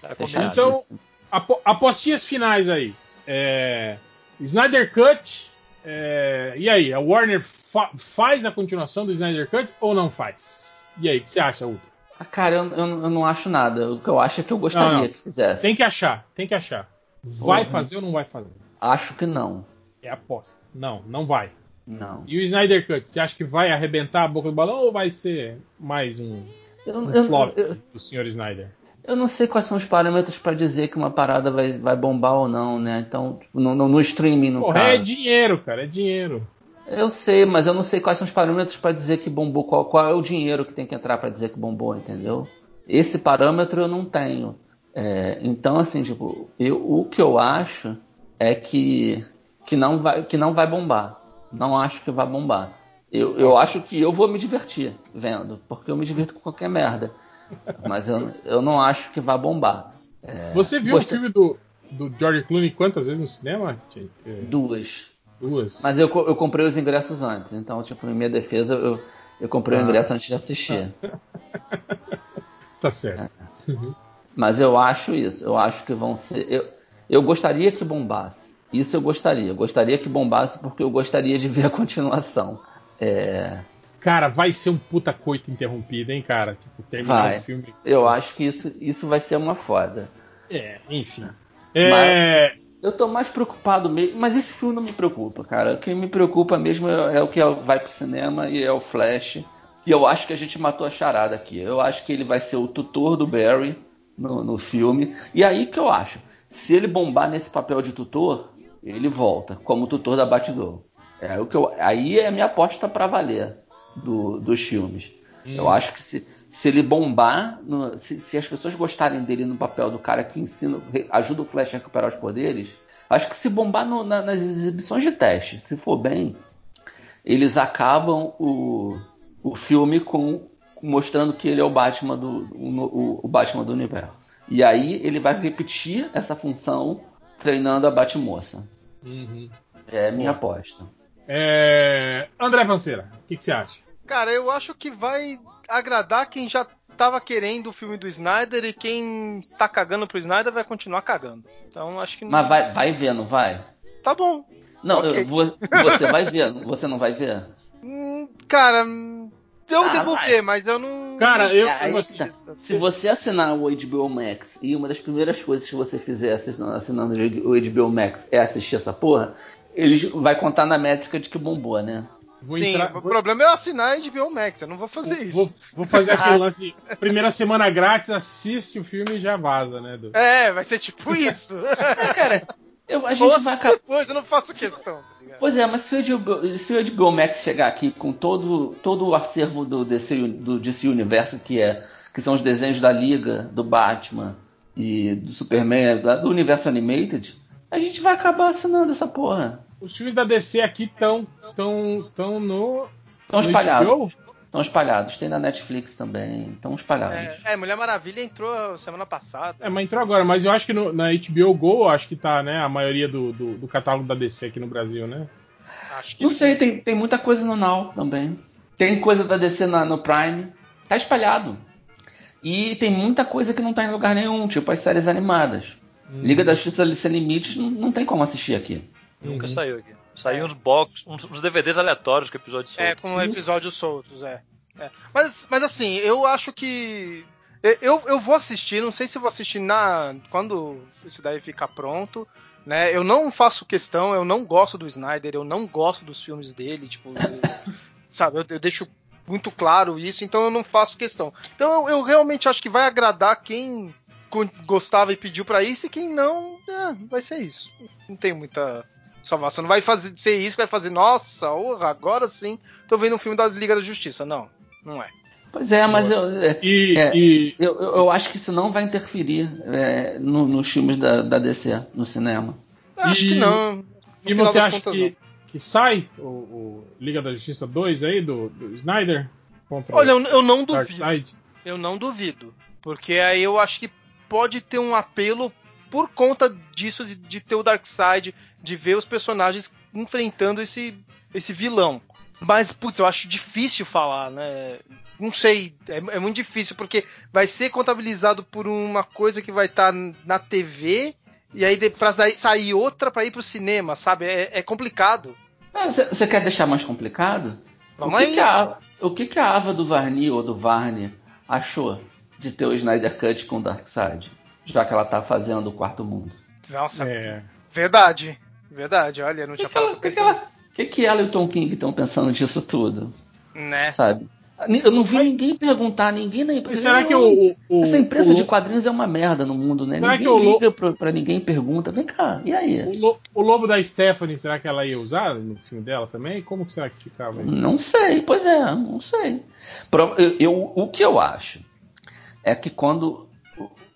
Tá. Então- Apo- apostinhas finais aí. É, Snyder Cut. é, e aí, a Warner fa- faz a continuação do Snyder Cut ou não faz? E aí, o que você acha, Ultra? Ah, Cara, eu, eu- eu não acho nada. O que eu acho é que eu gostaria Não, não. que fizesse. Tem que achar, tem que achar. Vai Uhum. fazer ou não vai fazer? Acho que não. É aposta. Não, não vai. Não. E o Snyder Cut, você acha que vai arrebentar a boca do balão ou vai ser mais um, Eu, um eu- flop eu- do Sr. Snyder? eu não sei quais são os parâmetros pra dizer que uma parada vai, vai bombar ou não, né? Então, tipo, no, no, no streaming, no Porra, caso. é dinheiro, cara, é dinheiro. Eu sei, mas eu não sei quais são os parâmetros pra dizer que bombou. Qual, qual é o dinheiro que tem que entrar pra dizer que bombou, entendeu? Esse parâmetro eu não tenho. É, então, assim, tipo, eu, o que eu acho é que, que, não vai, que não vai bombar. Não acho que vai bombar. Eu, eu acho que eu vou me divertir vendo, porque eu me divirto com qualquer merda. Mas eu, eu não acho que vai bombar. É, Você viu gostei- o filme do, do George Clooney quantas vezes no cinema? É, Duas. Duas. Mas eu, eu comprei os ingressos antes, então, tipo, em minha defesa, eu, eu comprei o Ah. ingresso antes de assistir. Tá certo. Mas eu acho isso, eu acho que vão ser. Eu, eu gostaria que bombasse. Isso eu gostaria. Eu gostaria que bombasse porque eu gostaria de ver a continuação. É, Cara, vai ser um puta coito interrompido, hein, cara? Tipo, terminar Vai. o filme. eu acho que isso, isso vai ser uma foda. É, enfim. É, Eu tô mais preocupado mesmo, mas esse filme não me preocupa, cara. O que me preocupa mesmo é, é o que vai pro cinema e é o Flash. E eu acho que a gente matou a charada aqui. Eu acho que ele vai ser o tutor do Barry no, no filme. E aí que eu acho, se ele bombar nesse papel de tutor, ele volta como tutor da Batgirl. É o que eu, aí é a minha aposta pra valer do- dos filmes. Eu acho que se, se ele bombar, no- se, se as pessoas gostarem dele no papel do cara que ensina, ajuda o Flash a recuperar os poderes, acho que se bombar no- na- nas exibições de teste, se for bem, eles acabam o, o filme com mostrando que ele é o Batman do o, o Batman do universo. E aí ele vai repetir essa função treinando a Batmoça. uhum. É a minha aposta. É, André Panceira, o que, que você acha? Cara, eu acho que vai agradar quem já tava querendo o filme do Snyder e quem tá cagando pro Snyder vai continuar cagando. Então acho que não. Mas vai, vai ver, não vai? Tá bom. Não, Ok. eu você vai ver, você não vai ver? Hum, cara, eu Ah, devo vai. mas eu não. Cara, eu. Aí eu, assim, tá. Se você assinar o HBO Max e uma das primeiras coisas que você fizer assinando, assinando o HBO Max é assistir essa porra, ele vai contar na métrica de que bombou, né? vou Sim, entrar. o Vou, problema é eu assinar HBO Max, eu não vou fazer isso. vou, vou fazer aquele lance. Primeira semana grátis, assiste o filme e já vaza, né? Du? É, vai ser tipo isso. É, cara, Eu, a gente vai acabar. depois, eu não faço questão, tá? Pois é, mas se o HBO, se o Max chegar aqui com todo, todo o acervo do DC, do DC Universo, que, é, que são os desenhos da Liga, do Batman e do Superman, do universo animated, a gente vai acabar assinando essa porra. Os filmes da DC aqui estão tão, tão no. Estão espalhados. Estão espalhados. Tem na Netflix também. Estão espalhados. É, é, Mulher Maravilha entrou semana passada. É, mas entrou agora, mas eu acho que no- na HBO Go, acho que tá, né, a maioria do, do, do catálogo da DC aqui no Brasil, né? Acho que Não sim. sei, tem, tem muita coisa no Now também. Tem coisa da DC na- no Prime. Tá espalhado. E tem muita coisa que não tá em lugar nenhum, tipo as séries animadas. Liga da Justiça Sem Limites não, não tem como assistir aqui. Nunca Uhum. saiu aqui. Saiu uns box, uns, uns DVDs aleatórios com episódios É, soltos. com episódios soltos, é. É. Mas, mas assim, eu acho que. Eu, eu vou assistir, não sei se vou assistir na quando isso daí ficar pronto. Né? Eu não faço questão, eu não gosto do Snyder, eu não gosto dos filmes dele, tipo, eu- sabe, eu, eu deixo muito claro isso, então eu não faço questão. Então eu, eu realmente acho que vai agradar quem gostava e pediu pra isso, e quem não, é, vai ser isso. Não tem muita salvação. Não vai fazer ser isso, que vai fazer, nossa, orra, agora sim tô vendo um filme da Liga da Justiça. Não, não é. Pois é, mas eu, é, E, É. e- eu, eu- eu acho que isso não vai interferir é, no- nos filmes da, da DC, no cinema. Eu Acho E- que não. No e você acha contas, que, que sai o, o Liga da Justiça 2 aí, do, do Snyder? Contra Olha, eu, eu não duvido. Darkseid? Eu não duvido. Porque aí eu acho que pode ter um apelo por conta disso, de, de ter o Darkseid, de ver os personagens enfrentando esse, esse vilão. Mas, putz, eu acho difícil falar, né? Não sei, é, é muito difícil, porque vai ser contabilizado por uma coisa que vai estar na TV, e aí de- pra daí sair outra pra ir pro cinema, sabe? É, é complicado. Você você quer deixar mais complicado? Vamos o que aí. Que a, o que, que a Ava do Varni ou do Varney achou de ter o Snyder Cut com o Darkseid? Já que ela tá fazendo o quarto mundo. Nossa, É. verdade. Verdade, olha, não O que, tinha que, ela, falado que, que, ela, que, que ela e o Tom King estão pensando disso tudo? Né? Sabe? Eu não vi ninguém perguntar, ninguém nem. E será que o, o, Essa empresa o, de quadrinhos é uma merda no mundo, né? Será ninguém que o Lo- liga pra, pra ninguém pergunta. Vem cá, e aí? o, lo- o lobo da Stephanie, será que ela ia usar no filme dela também? Como que será que ficava aí? Não sei, pois é, não sei. Pro- eu- eu- o que eu acho é que quando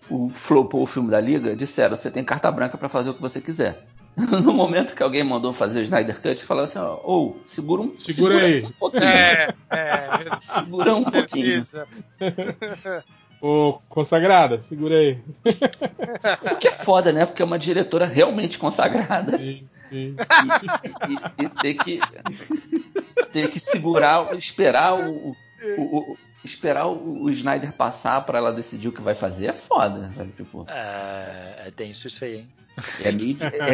o, o flopou o filme da Liga, disseram: você tem carta branca pra fazer o que você quiser. No momento que alguém mandou fazer o Snyder Cut, falaram assim: ó, ou segura um Segura aí. um pouquinho. É, é, verdade. Segura um pouquinho. Ô, consagrada, segura aí. O que é foda, né? Porque é uma diretora realmente consagrada Sim, sim. e, e- e ter que ter que segurar, esperar o, o- o- esperar o, o Snyder passar pra ela decidir o que vai fazer é foda, sabe? Tipo, É, é tenso isso aí, hein? é, meio- é,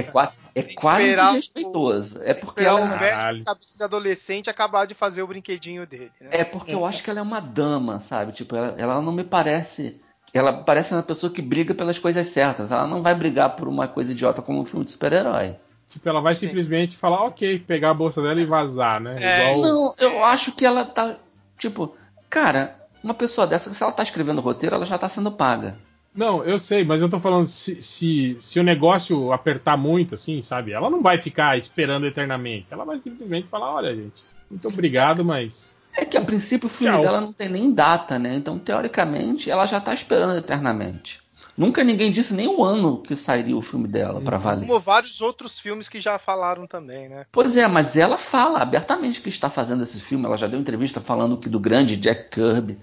é que quase o- desrespeitoso. É porque ela o Caralho. velho cabeça de adolescente acabar de fazer o brinquedinho dele. Né? é porque eu acho que ela é uma dama, sabe? Tipo, ela, ela não me parece ela parece uma pessoa que briga pelas coisas certas. Ela não vai brigar por uma coisa idiota como um filme de super-herói. Tipo, ela vai Sim. simplesmente falar, ok, pegar a bolsa dela e vazar, né? É, Igual. Não, eu acho que ela tá. Tipo, cara, uma pessoa dessa, se ela tá escrevendo roteiro, ela já tá sendo paga. Não, eu sei, mas eu tô falando se, se, se o negócio apertar muito, assim, sabe? Ela não vai ficar esperando eternamente. Ela vai simplesmente falar, olha, gente, muito obrigado, mas. É que a princípio o filme Tchau. dela não tem nem data, né? Então, teoricamente, ela já tá esperando eternamente. Nunca ninguém disse nem o ano que sairia o filme dela pra valer. Como vários outros filmes que já falaram também, né? Pois é, mas ela fala abertamente que está fazendo esse filme. Ela já deu entrevista falando que do grande Jack Kirby,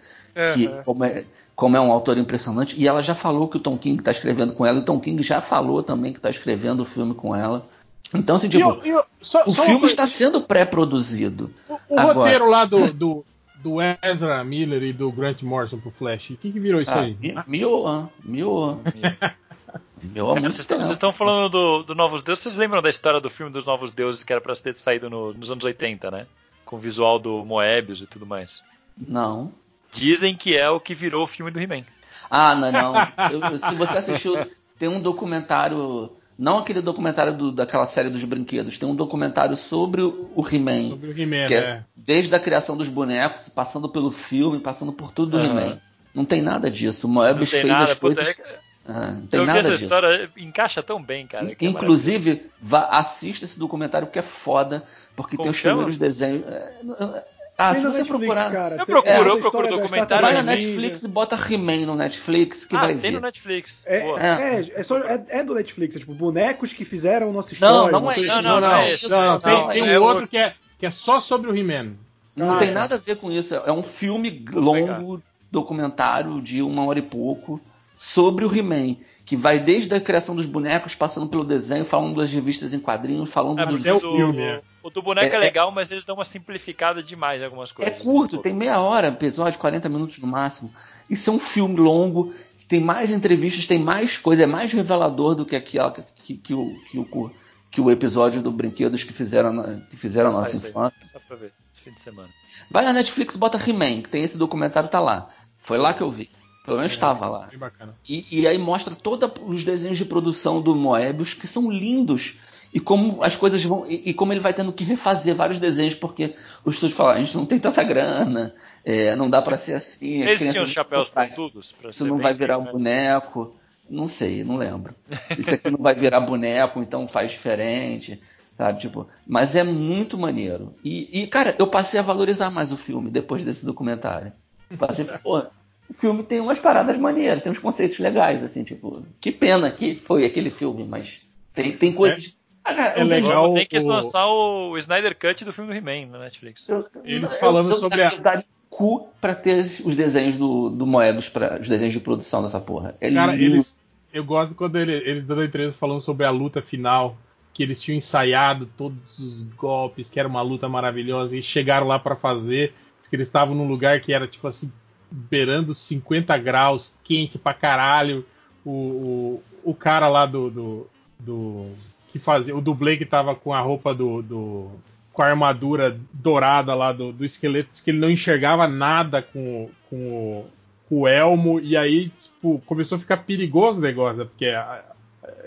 que Aham. como é, como é um autor impressionante, e ela já falou que o Tom King está escrevendo com ela, e o Tom King já falou também que está escrevendo o filme com ela. Então, assim, E tipo, eu- eu- só- o só filme está sendo pré-produzido. O, o roteiro lá do, do, do Ezra Miller e do Grant Morrison pro Flash, o que, que virou isso Ah, aí? mi- Mioan, Mioan. Mioan vocês estão falando do, do Novos Deuses. Vocês lembram da história do filme dos Novos Deuses que era pra ter saído no- nos anos 80, né? Com o visual do Moebius e tudo mais. Não. Dizem que é o que virou o filme do He-Man. Ah, não, não. Eu- se você assistiu, tem um documentário. Não aquele documentário do- daquela série dos brinquedos, tem um documentário sobre o, o He-Man. Sobre o He-Man, Que é né? desde a criação dos bonecos, passando pelo filme, passando por tudo do Aham. He-Man. Não tem nada disso. O Moebius fez nada. as puta, coisas. é- Ah, não tem eu nada essa disso. história, encaixa tão bem, cara. que é Inclusive, vá, assista esse documentário que é foda, porque Como tem os chama? primeiros desenhos. É, é, Ah, se você Netflix, procurar. cara. Eu procuro, é, eu procuro documentário Vai na. Netflix e bota He-Man no Netflix que Ah, vai tem ver. no Netflix. É, Boa. é, é, só, é, é do Netflix, é tipo bonecos que fizeram nossa Não, história. não uma é isso. Não, não, não é não, esse, não, não, tem, não, tem é um outro. outro que é, que é só sobre o He-Man. Não Ah, tem tá. nada a ver com isso. É um filme longo, documentário de uma hora e pouco sobre o He-Man, que vai desde a criação dos bonecos, passando pelo desenho, falando das revistas em quadrinhos, falando É, dos. porque é o do- filme, é. O do boneco é, É- legal, mas eles dão uma simplificada demais em algumas É coisas. curto, Pô, tem meia hora, episódio, 40 minutos no máximo. Isso é um filme longo, tem mais entrevistas, tem mais coisa, é mais revelador do que aquela que, que, o, que, o, que o episódio do Brinquedos que fizeram, que fizeram a nossa infância. Só pra ver, fim de semana. Vai na Netflix, bota He-Man, que tem esse documentário, tá lá. Foi lá que eu vi. Pelo menos estava lá. Bem bacana. E, e aí mostra todos os desenhos de produção do Moebius, que são lindos. E como as coisas vão. E, e como ele vai tendo que refazer vários desenhos, porque os estúdios falam, a gente não tem tanta grana, é, não dá pra ser assim. as Eles tinham chapéus pontudos? pra Isso não vai virar um né? boneco. Não sei, não lembro. Isso aqui não vai virar boneco, então faz diferente. Sabe, tipo, mas é muito maneiro. E, e, cara, eu passei a valorizar mais o filme depois desse documentário. Passei, pô, o filme tem umas paradas maneiras, tem uns conceitos legais, assim, tipo, que pena que foi aquele filme, mas tem, tem coisas. Ah, cara, é legal. Ter que o- lançar o Snyder Cut do filme do He-Man na Netflix. eu- Eles eu- falando eu, sobre eu, a- eu daria cu pra ter os desenhos do, do Moebius, pra, os desenhos de produção dessa porra. É Cara, lindo. eles. Eu gosto quando ele- eles dando a entrevista falando sobre a luta final, que eles tinham ensaiado todos os golpes, que era uma luta maravilhosa, e chegaram lá pra fazer, que eles estavam num lugar que era tipo assim, beirando 50 graus, quente pra caralho. O, o, o cara lá do, do, do- que fazia, o dublê que tava com a roupa do, do com a armadura dourada lá do, do esqueleto, que ele não enxergava nada com, com o com o elmo, e aí, tipo, começou a ficar perigoso o negócio, né? Porque a-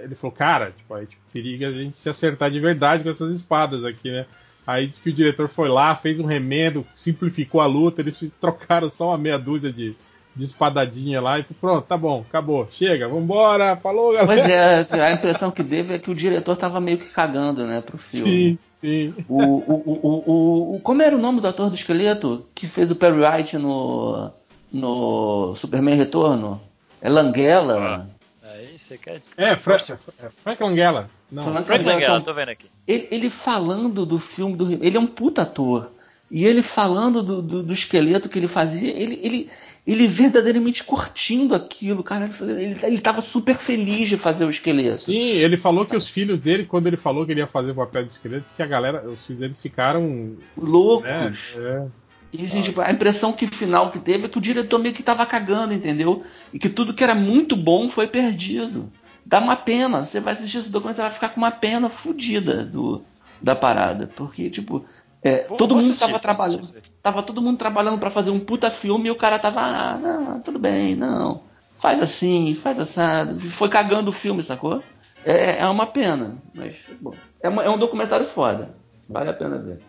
ele falou, cara, tipo, aí tipo, periga a gente se acertar de verdade com essas espadas aqui, né? Aí disse que o diretor foi lá, fez um remendo, simplificou a luta, eles trocaram só uma meia dúzia de, de espadadinha lá e falou, pronto, tá bom, acabou, chega, vambora, falou, galera. Pois é, a impressão que teve é que o diretor tava meio que cagando, né, pro filme. Sim, sim. O, o, o, o, o- como era o nome do ator do esqueleto que fez o Perry White no, no Superman Retorno? É Languela? Aí você quer. É, Fra é Frank Langella. Não, Frank Frank Langella, Langella, tô vendo aqui. Ele, ele falando do filme do ele é um puta ator. E ele falando do, do, do esqueleto que ele fazia, ele, ele, ele verdadeiramente curtindo aquilo, cara. Ele, ele tava super feliz de fazer o esqueleto. Sim, ele falou que os filhos dele, quando ele falou que ele ia fazer o papel de esqueleto, que a galera, os filhos dele ficaram. Loucos. Né, é, E assim, tipo, a impressão que final que teve é que o diretor meio que tava cagando, entendeu? E que tudo que era muito bom foi perdido. Dá uma pena. Você vai assistir esse documento, você vai ficar com uma pena fodida do, da parada. Porque, tipo, é, Vou- todo mundo assistir, tava vou trabalhando. Tava todo mundo trabalhando pra fazer um puta filme e o cara tava, ah, não, tudo bem, não. Faz assim, faz assado. Foi cagando o filme, sacou? É, é uma pena. Mas, bom, é, uma- é um documentário foda. Vale a pena ver.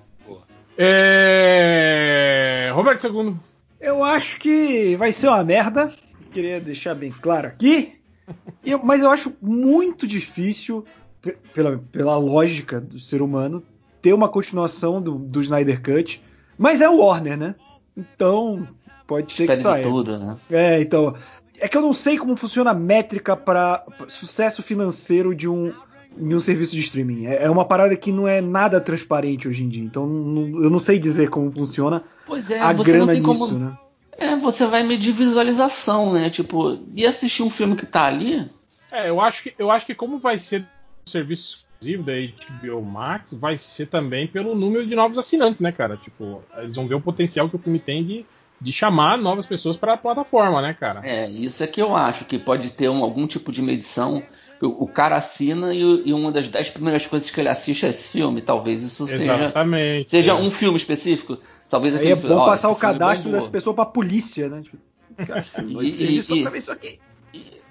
É... Roberto II. Eu acho que vai ser uma merda. Queria deixar bem claro aqui. Eu- mas eu acho muito difícil, pe- pela, pela lógica do ser humano, ter uma continuação do, do Snyder Cut. Mas é o Warner, né? Então, pode ser que Espere de saia. tudo, né? É, então. É que eu não sei como funciona a métrica para sucesso financeiro de um, de um serviço de streaming. É, é uma parada que não é nada transparente hoje em dia. Então não- eu não sei dizer como funciona Pois é, a você não grana tem nisso, como. né? É, você vai medir visualização, né? Tipo, e assistir um filme que tá ali. É, eu acho que eu acho que como vai ser um serviço exclusivo da HBO Max, vai ser também pelo número de novos assinantes, né, cara? Tipo, eles vão ver o potencial que o filme tem de, de chamar novas pessoas para a plataforma, né, cara? É, isso é que eu acho que pode ter um- algum tipo de medição. O, o cara assina e, e uma das dez primeiras coisas que ele assiste é esse filme. Talvez isso seja, Exatamente. seja é. um filme específico. Talvez Aí aquele é filme, bom ó, passar esse o filme cadastro dessa pessoa pra polícia, né? Tipo, cara, E- e- só e- pra ver isso aqui.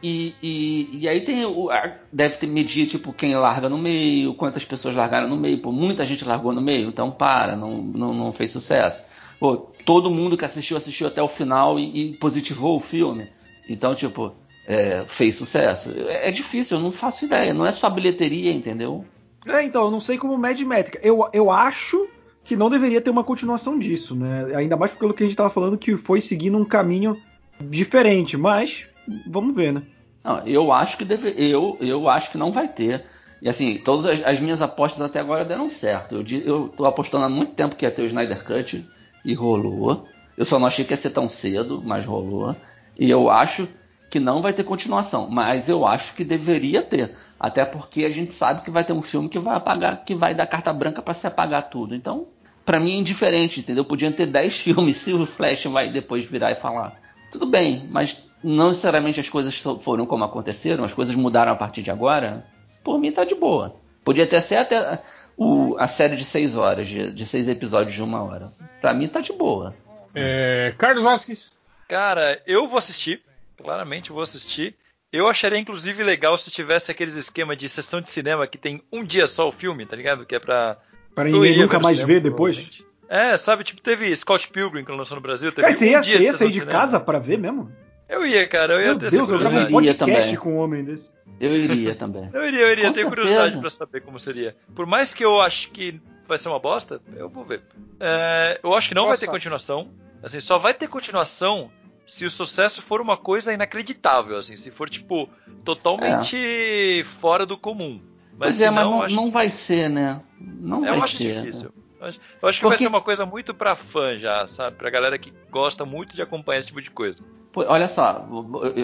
E, e, e aí tem o. Deve ter medir, tipo, quem larga no meio, quantas pessoas largaram no meio. Pô, muita gente largou no meio, então para, não, não, não fez sucesso. Pô, todo mundo que assistiu, assistiu até o final e, e positivou o filme. Então, tipo, é, fez sucesso. É, é difícil, eu não faço ideia. Não é só bilheteria, entendeu? É, então, eu não sei como mede métrica. Eu, eu acho que não deveria ter uma continuação disso, né? Ainda mais pelo que a gente estava falando, que foi seguindo um caminho diferente, mas vamos ver, né? Não, eu acho que deve, eu, eu acho que não vai ter. E assim, todas as, as minhas apostas até agora deram certo. Eu, eu tô apostando há muito tempo que ia ter o Snyder Cut e rolou. Eu só não achei que ia ser tão cedo, mas rolou. E eu acho que não vai ter continuação, mas eu acho que deveria ter, até porque a gente sabe que vai ter um filme que vai apagar, que vai dar carta branca para se apagar tudo. Então, para mim é indiferente, entendeu? Podiam ter 10 filmes se o Flash vai depois virar e falar. Tudo bem, mas não necessariamente as coisas foram como aconteceram, as coisas mudaram a partir de agora. Por mim tá de boa. Podia ter ser até o, a série de 6 horas, de, de seis episódios de uma hora. Para mim tá de boa. É, Carlos Vasquez. Cara, eu vou assistir claramente vou assistir. Eu acharia, inclusive, legal se tivesse aqueles esquema de sessão de cinema que tem um dia só o filme, tá ligado? Que é pra. Para ninguém nunca mais ver depois. É, sabe, tipo, teve Scott Pilgrim que lançou no Brasil. Teve cara, você ia, um dia você ia sair de, de casa para ver mesmo? Eu ia, cara, eu ia Meu ter Deus, eu gravo um podcast com um homem desse. Eu iria também. eu iria, eu iria, tenho curiosidade para saber como seria. Por mais que eu acho que vai ser uma bosta, eu vou ver. É, eu acho que não Nossa. vai ter continuação. Assim, só vai ter continuação se o sucesso for uma coisa inacreditável, assim, se for, tipo, totalmente é. fora do comum. Mas, pois é, mas não, acho... não vai ser, né? Não eu vai acho ser. difícil. Eu acho, eu acho que Porque... vai ser uma coisa muito pra fã já, sabe? Pra galera que gosta muito de acompanhar esse tipo de coisa. Olha só,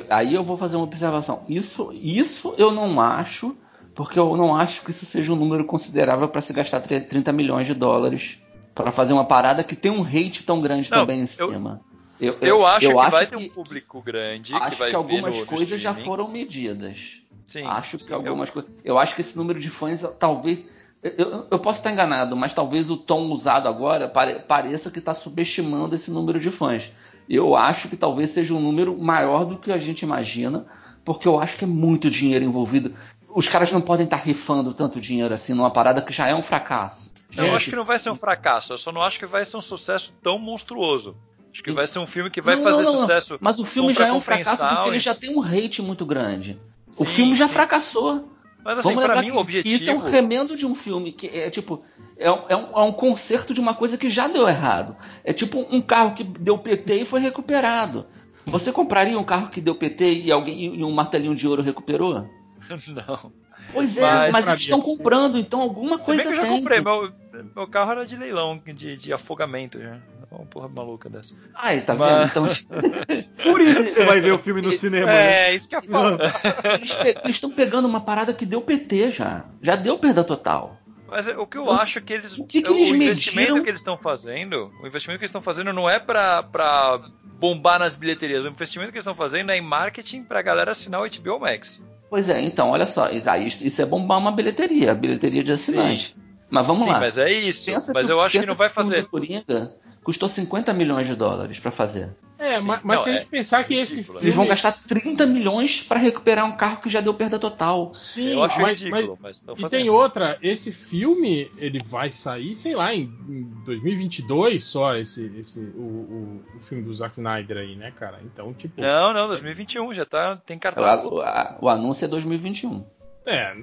aí eu vou fazer uma observação. Isso, isso eu não acho, porque eu não acho que isso seja um número considerável para se gastar 30 milhões de dólares para fazer uma parada que tem um hate tão grande não, também em eu, cima. Eu, eu, eu acho eu que acho vai que, ter um público grande. Acho que, vai que algumas no, coisas no já foram medidas. Sim. Acho que algumas coisas. Eu acho que esse número de fãs, talvez. Eu, eu posso estar enganado, mas talvez o tom usado agora pare, pareça que está subestimando esse número de fãs. Eu acho que talvez seja um número maior do que a gente imagina, porque eu acho que é muito dinheiro envolvido. Os caras não podem estar rifando tanto dinheiro assim numa parada que já é um fracasso. Eu acho que não vai ser um fracasso, eu só não acho que vai ser um sucesso tão monstruoso. Acho que vai ser um filme que vai não, fazer não, não, sucesso. Mas o filme já é um fracasso porque ele já tem um hate muito grande. Sim, o filme já sim. fracassou. Mas assim, para mim o objetivo. Isso é um remendo de um filme que é tipo. É um, é, um, é um conserto de uma coisa que já deu errado. É tipo um carro que deu PT e foi recuperado. Você compraria um carro que deu PT e alguém e um martelinho de ouro recuperou? Não. Pois é, mas, mas eles estão comprando, então alguma coisa tem. eu já comprei, meu, meu carro era de leilão, de, de afogamento já. Uma porra maluca dessa. Ai, tá Mas... vendo? Então... Por isso você vai ver o filme no cinema. É, né? isso que é foda. Eles estão pegando uma parada que deu PT já. Já deu perda total. Mas o que eu Mas, acho é que eles. O, que que eles o investimento mediram? que eles estão fazendo. O investimento que eles estão fazendo não é pra, pra bombar nas bilheterias. O investimento que eles estão fazendo é em marketing pra galera assinar o HBO Max. Pois é, então, olha só. Isso é bombar uma bilheteria, bilheteria de assinante. Sim. Mas vamos Sim, lá. mas é isso. Pensa mas que, eu acho que não vai fazer. Coringa custou 50 milhões de dólares para fazer. É, Sim. mas, mas não, se a gente é pensar que esse filme... Eles vão gastar 30 milhões para recuperar um carro que já deu perda total. Sim, eu acho mas, ridículo, mas, mas E tem outra, esse filme, ele vai sair, sei lá, em, em 2022 só, esse, esse o, o, o, filme do Zack Snyder aí, né, cara? Então, tipo... Não, não, 2021, já tá, tem cartaz. O, o anúncio é 2021. É,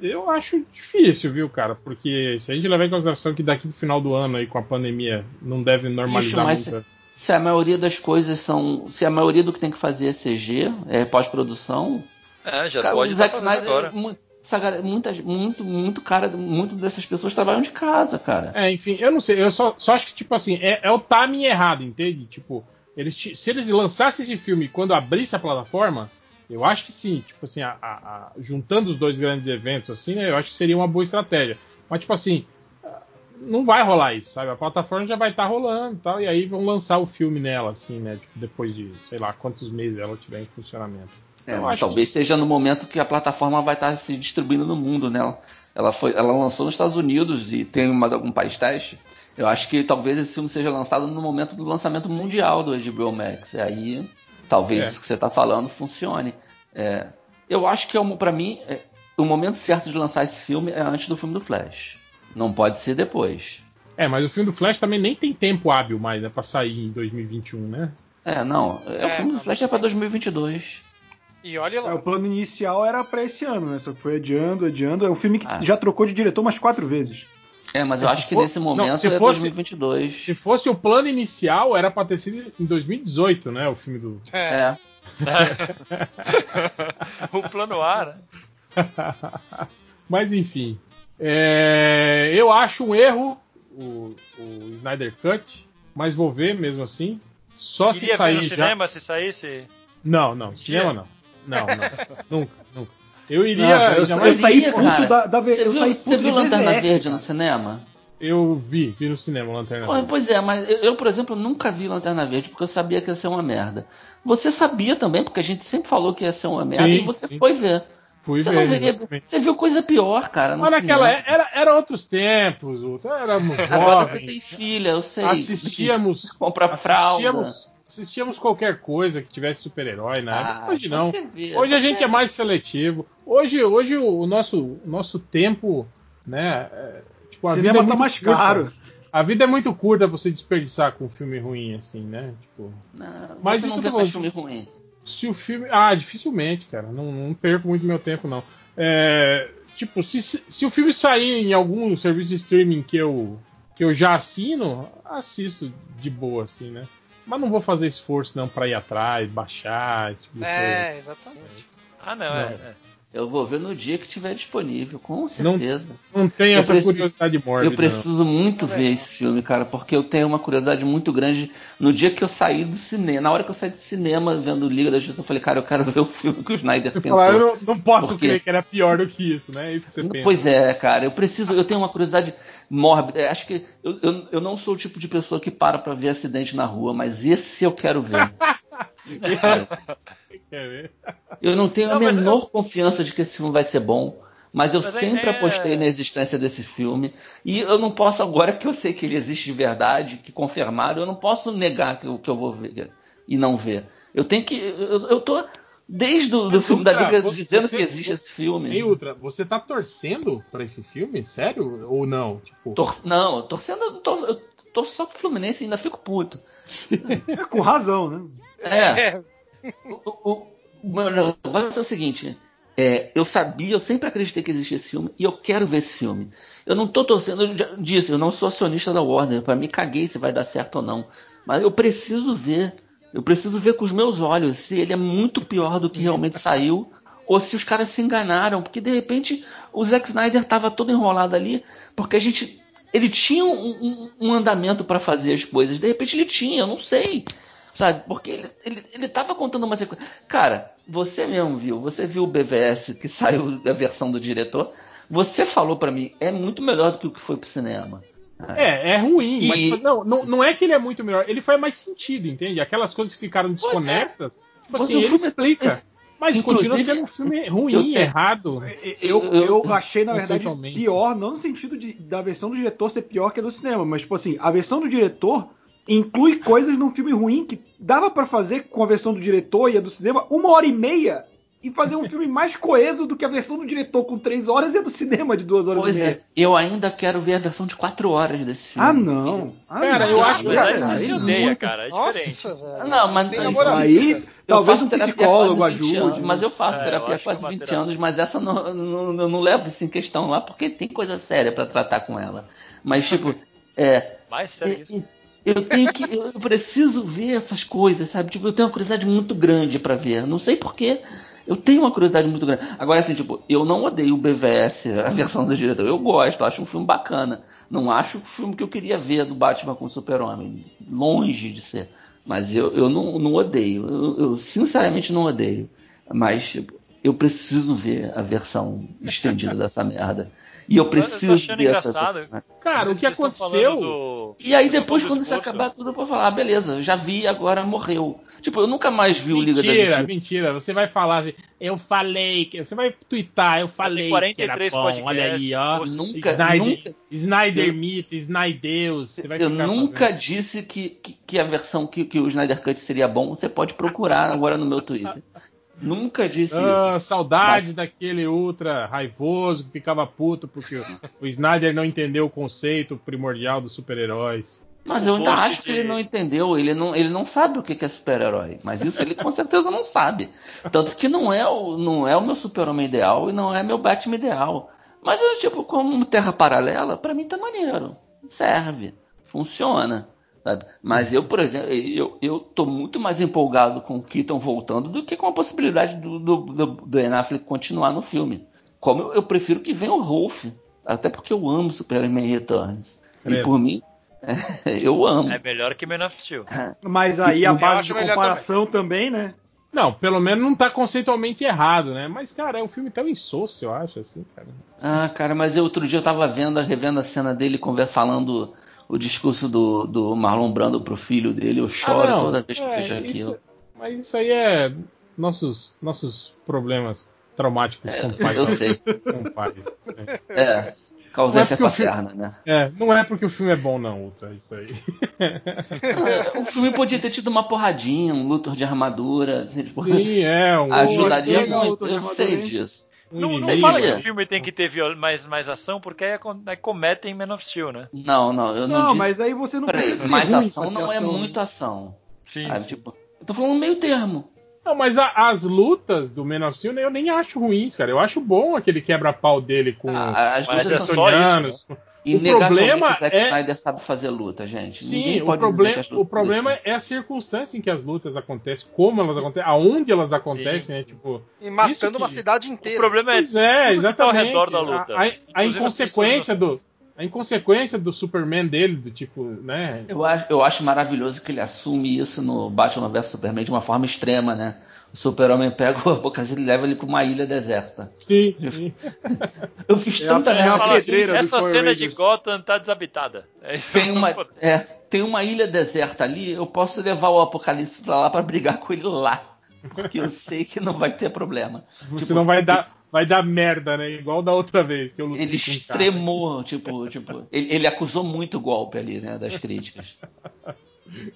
eu acho difícil, viu, cara? Porque se a gente levar em consideração que daqui pro final do ano aí com a pandemia não deve normalizar Ixi. Se, se a maioria das coisas são. Se a maioria do que tem que fazer é CG, é pós-produção. É, já cara, pode o Zack Snyder, agora. Essa, muitas, muito, muito cara, muito dessas pessoas trabalham de casa, cara. É, enfim, eu não sei, eu só, só acho que, tipo assim, é, é o timing errado, entende? Tipo, eles, se eles lançassem esse filme quando abrisse a plataforma, eu acho que sim, tipo assim, a, a, juntando os dois grandes eventos, assim, né, eu acho que seria uma boa estratégia. Mas, tipo assim, não vai rolar isso, sabe? A plataforma já vai estar tá rolando e tal, e aí vão lançar o filme nela, assim, né? Tipo, depois de, sei lá, quantos meses ela tiver em funcionamento. É, talvez que... seja no momento que a plataforma vai estar tá se distribuindo no mundo, né? Ela, foi, ela lançou nos Estados Unidos e tem mais algum país teste. Eu acho que talvez esse filme seja lançado no momento do lançamento mundial do HBO Max. E aí talvez é. o que você está falando funcione. É, eu acho que é para mim é, o momento certo de lançar esse filme é antes do filme do Flash. Não pode ser depois. É, mas o filme do Flash também nem tem tempo hábil mais né, para sair em 2021, né? É, não. É, o filme do Flash é para 2022. E olha É, lá. o plano inicial era pra esse ano, né? Só que foi adiando, adiando. É um filme que Ah. já trocou de diretor umas quatro vezes. É, mas eu Se acho que for- nesse não, momento se é fosse- 2022. Se fosse o plano inicial, era pra ter sido em 2018, né? O filme do. É. É. o plano A, né? Mas enfim. É, eu acho um erro o, o Snyder Cut, mas vou ver mesmo assim. Só se Queria ver sair no já. cinema se saísse. Não, não, cinema não. Não, não. nunca, nunca. Eu iria. Ah, eu, eu mais- saí iria, puto cara. da, da Você eu viu, saí você puto viu de Lanterna BVS, Verde cara. no cinema? Eu vi, vi no cinema Lanterna Verde. Pois é, mas eu, eu, por exemplo, nunca vi Lanterna Verde porque eu sabia que ia ser uma merda. Você sabia também, porque a gente sempre falou que ia ser uma merda Sim, e você sim. foi ver. Fui você ver. não veria. Você viu coisa pior, cara. Mas naquela cinema. é- era, era outros tempos, Ultra. éramos Agora você tem jovens, filha, eu sei. assistíamos, Compra fralda. assistíamos, assistíamos qualquer coisa que tivesse super-herói na época. Ah, Hoje não. vê, Hoje a gente é mais seletivo. Hoje, hoje o nosso, o nosso tempo, né? é, tipo, a Cinema vida é tá muito mais curta. caro. A vida é muito curta pra você desperdiçar com um filme ruim, assim, né? Tipo, Não, Mas você isso não vê mais filme ruim. se o filme. Ah, dificilmente, cara. Não, não perco muito meu tempo, não. É, tipo, se, se se o filme sair em algum serviço de streaming que eu, que eu já assino, assisto de boa, assim, né? Mas não vou fazer esforço, não, pra ir atrás, baixar, esse tipo de coisa. É, exatamente. Ah, não, é. é. Eu vou ver no dia que tiver disponível, com Não- certeza. Não tem Eu essa preciso- curiosidade mórbida. Eu preciso muito ver esse filme, cara, porque eu tenho uma curiosidade muito grande. No dia que eu saí do cinema, na hora que eu saí do cinema vendo Liga da Justiça, eu falei, cara, eu quero ver o filme que o Snyder Você pensou. falar, eu não, não posso Por quê? crer que era pior do que isso, né? É isso que você pensa. Pois é, cara, eu preciso, eu tenho uma curiosidade mórbida. Eu Acho que eu, eu, eu não sou o tipo de pessoa que para pra ver acidente na rua, mas esse eu quero ver. Eu não tenho Não, a menor confiança de que esse filme vai ser bom, mas eu Mas sempre é- apostei na existência desse filme. E eu não posso, agora que eu sei que ele existe de verdade, que confirmaram, eu não posso negar que, eu- que eu vou ver e não ver. Eu tenho que. Eu, eu tô. Desde o do filme da Ultra, Liga você- dizendo você- que existe esse filme. Ei, Ultra, você tá torcendo pra esse filme? Sério? Ou não? Tipo, Tor- não, torcendo, eu tor- eu torço só pro Fluminense e ainda fico puto. É, com razão, né? É. É, O, o, o meu negócio é o seguinte. é, eu sabia, eu sempre acreditei que existia esse filme e eu quero ver esse filme. Eu não tô torcendo, eu já disse, eu não sou acionista da Warner, para mim caguei se vai dar certo ou não. Mas eu preciso ver, eu preciso ver com os meus olhos se ele é muito pior do que realmente saiu ou se os caras se enganaram, porque de repente o Zack Snyder tava todo enrolado ali, porque a gente ele tinha um, um- um andamento para fazer as coisas, de repente ele tinha, eu não sei. Sabe? Porque ele, ele, ele tava contando uma sequência. Cara, você mesmo viu, você viu o BVS que saiu da versão do diretor. Você falou pra mim, é muito melhor do que o que foi pro cinema. É, é ruim, E- mas tipo, não, não, não é que ele é muito melhor, ele faz mais sentido, entende? Aquelas coisas que ficaram desconexas, tipo Mas assim, o ele filme- é explica. Mas Inclusive, continua sendo um filme ruim, eu errado. Eu, Eu- eu achei, na verdade, pior, não no sentido de, da versão do diretor ser pior que a do cinema, mas, tipo assim, a versão do diretor inclui coisas num filme ruim que dava pra fazer com a versão do diretor e a do cinema uma hora e meia e fazer um filme mais coeso do que a versão do diretor com três horas e a do cinema de duas horas Pois e meia. é, eu ainda quero ver a versão de 4 horas desse filme. Ah, não. Ah, Cara, não. eu acho- cara, você se é odeia, muito- cara. É Nossa, diferente. velho. Não, mas Tem isso namorado, aí- cara. Talvez um psicólogo quase 20 ajude, anos? Mas eu faço É, eu terapia há quase que é uma 20 terapia. anos, mas essa não, não, eu não levo isso em questão lá, porque tem coisa séria pra tratar com ela. Mas, tipo, é, Mais sério isso. eu tenho que. Eu preciso ver essas coisas, sabe? Tipo, eu tenho uma curiosidade muito grande pra ver. Não sei porquê. Eu tenho uma curiosidade muito grande. Agora, assim, tipo, eu não odeio o BVS, a versão do diretor. Eu gosto, acho um filme bacana. Não acho o filme que eu queria ver do Batman com o Super-Homem. Longe de ser. Mas eu, eu não, não odeio. Eu, eu sinceramente não odeio. Mas, tipo, eu preciso ver a versão estendida dessa merda. E eu Eu tô preciso achando essa engraçado. versão. Cara, o que aconteceu. do- E aí depois, do quando isso acabar tudo, eu vou falar, ah, beleza, já vi, agora morreu. Tipo, eu nunca mais vi o Liga da Mentira, Justiça. mentira. Você vai falar assim, eu falei, que você vai twittar, eu falei que era 43 bom. Olha aí, ó. Nunca, Snyder, nunca, Snyder Eu- Mito, Snydeus. Você vai eu nunca fazendo. disse que, que, que a versão que, que o Snyder Cut seria bom. Você pode procurar agora no meu Twitter. nunca disse Ah, isso. saudades Mas- daquele ultra raivoso que ficava puto porque o, Snyder não entendeu o conceito primordial dos super-heróis. Mas eu ainda acho que ele não entendeu, ele não, ele não sabe o que é super-herói. Mas isso ele com certeza não sabe. Tanto que não é o, não é o meu super-homem ideal e não é meu Batman ideal. Mas eu, tipo, como terra paralela, pra mim tá maneiro. Serve. Funciona. Sabe? Mas eu, por exemplo, eu, eu tô muito mais empolgado com o Keaton voltando do que com a possibilidade do, do, do, do Ben Affleck continuar no filme. Como eu, eu prefiro que venha o Rolf. Até porque eu amo Superman Returns. E Credo. por mim, eu amo. É melhor que Man of Steel. Mas aí a base de comparação também, né? Não, pelo menos não tá conceitualmente errado, né? Mas, cara, é um filme tão insosso, eu acho, assim, cara. Ah, cara, mas eu, outro dia eu tava vendo, revendo a cena dele falando o discurso do, do Marlon Brando pro filho dele. Eu choro Ah, toda vez que é, vejo aquilo. isso- mas isso aí é nossos, nossos problemas traumáticos com o pai. Eu sei. Com o pai. É, Não é porque o paterna, né? É, não é porque o filme é bom, não, Ultra, isso aí. Ah, O filme podia ter tido uma porradinha, um luto de armadura. assim, tipo, Sim, é, um, ajudaria muito. Eu sei disso. Um Não, não fala que é. o filme tem que ter viol- mais, mais ação, porque aí, acon- aí cometem Man of Steel, né? Não, não, eu não, Não, disse. mas aí você não Peraí, precisa ser mais ruim ação não é ação. muito ação. Sim. sabe? Tipo, eu tô falando meio termo. Não, mas a- as lutas do Man of Steel eu nem acho ruins, cara. Eu acho bom aquele quebra-pau dele com Ah, lutas é só isso, kryptonianos. Inegavelmente, problema o Zack é- Snyder sabe fazer luta, gente. Sim, Ninguém o, pode proble dizer que as o problema é a circunstância em que as lutas acontecem, como elas acontecem, aonde elas acontecem, Sim, né? sim. Tipo, E matando que- uma cidade O inteira. problema é pois é, que tá ao exatamente. redor da luta. A, a- a inconsequência do a inconsequência do Superman dele, do tipo, né? Eu acho, eu acho maravilhoso que ele assume isso no Batman vs Superman de uma forma extrema, né? O Super-Homem pega o Apocalipse e leva ele pra uma ilha deserta. Sim. sim. Eu fiz É tanta é merda. Dos Essa cena de Rangers. Gotham tá desabitada. É isso Tem uma, é, tem uma ilha deserta ali, eu posso levar o Apocalipse pra lá pra brigar com ele lá. Porque eu sei que não vai ter problema. Você Tipo, não vai dar, vai dar merda, né? Igual da outra vez que eu lutei Ele cara. extremou, tipo, tipo, ele, ele acusou muito o golpe ali, né, das críticas.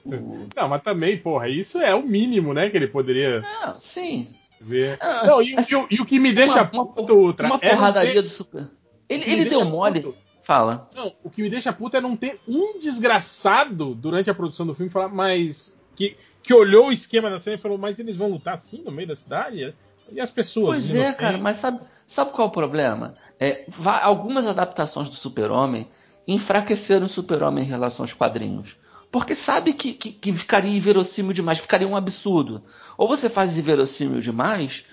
O- Não, mas também, porra, isso é o mínimo, né? Que ele poderia Ah, sim. ver. Ah, Não, e, e o- e o que me deixa uma, puto, Ultra, uma é porradaria ter- do super. Ele, ele deu mole. puto- Fala. Não, o que me deixa puto é não ter um desgraçado durante a produção do filme falar, mas. Que, que olhou o esquema da cena e falou, mas eles vão lutar assim no meio da cidade? E as pessoas? Pois é, inocentes? cara, mas sabe, sabe qual é o problema? É, algumas adaptações do Super-Homem enfraqueceram o Super-Homem em relação aos quadrinhos. Porque sabe que, que, que ficaria inverossímil demais, ficaria um absurdo. Ou você faz inverossímil demais,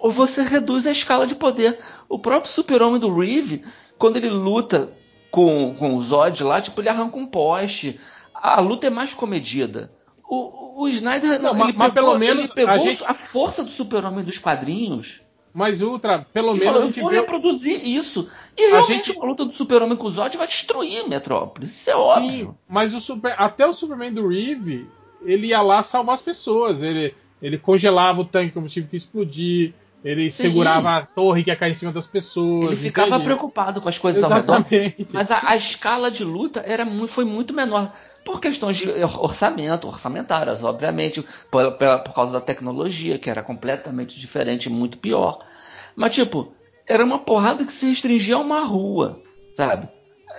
ou você reduz a escala de poder. O próprio Super-Homem do Reeve, quando ele luta com, com o Zod lá, tipo, ele arranca um poste. A luta é mais comedida. O, o Snyder Não, ele mas- mas pegou, pelo menos pegou a gente- a força do Super-Homem dos quadrinhos Mas Ultra, pelo e menos falou, a eu vou vê. reproduzir isso. E realmente gente- uma luta do Super-Homem com o Zod vai destruir Metrópolis. Isso é Sim, óbvio. mas o super, até o Superman do Reeve, ele ia lá salvar as pessoas. Ele, ele congelava o tanque como tive que explodir. Ele Sim. segurava a torre que ia cair em cima das pessoas. Ele ficava entende? preocupado com as coisas ao redor. Exatamente. Mas a, a escala de luta era muito, foi muito menor. Por questões de orçamento, orçamentárias, obviamente, por, por causa da tecnologia, que era completamente diferente, muito pior. Mas, tipo, era uma porrada que se restringia a uma rua, sabe?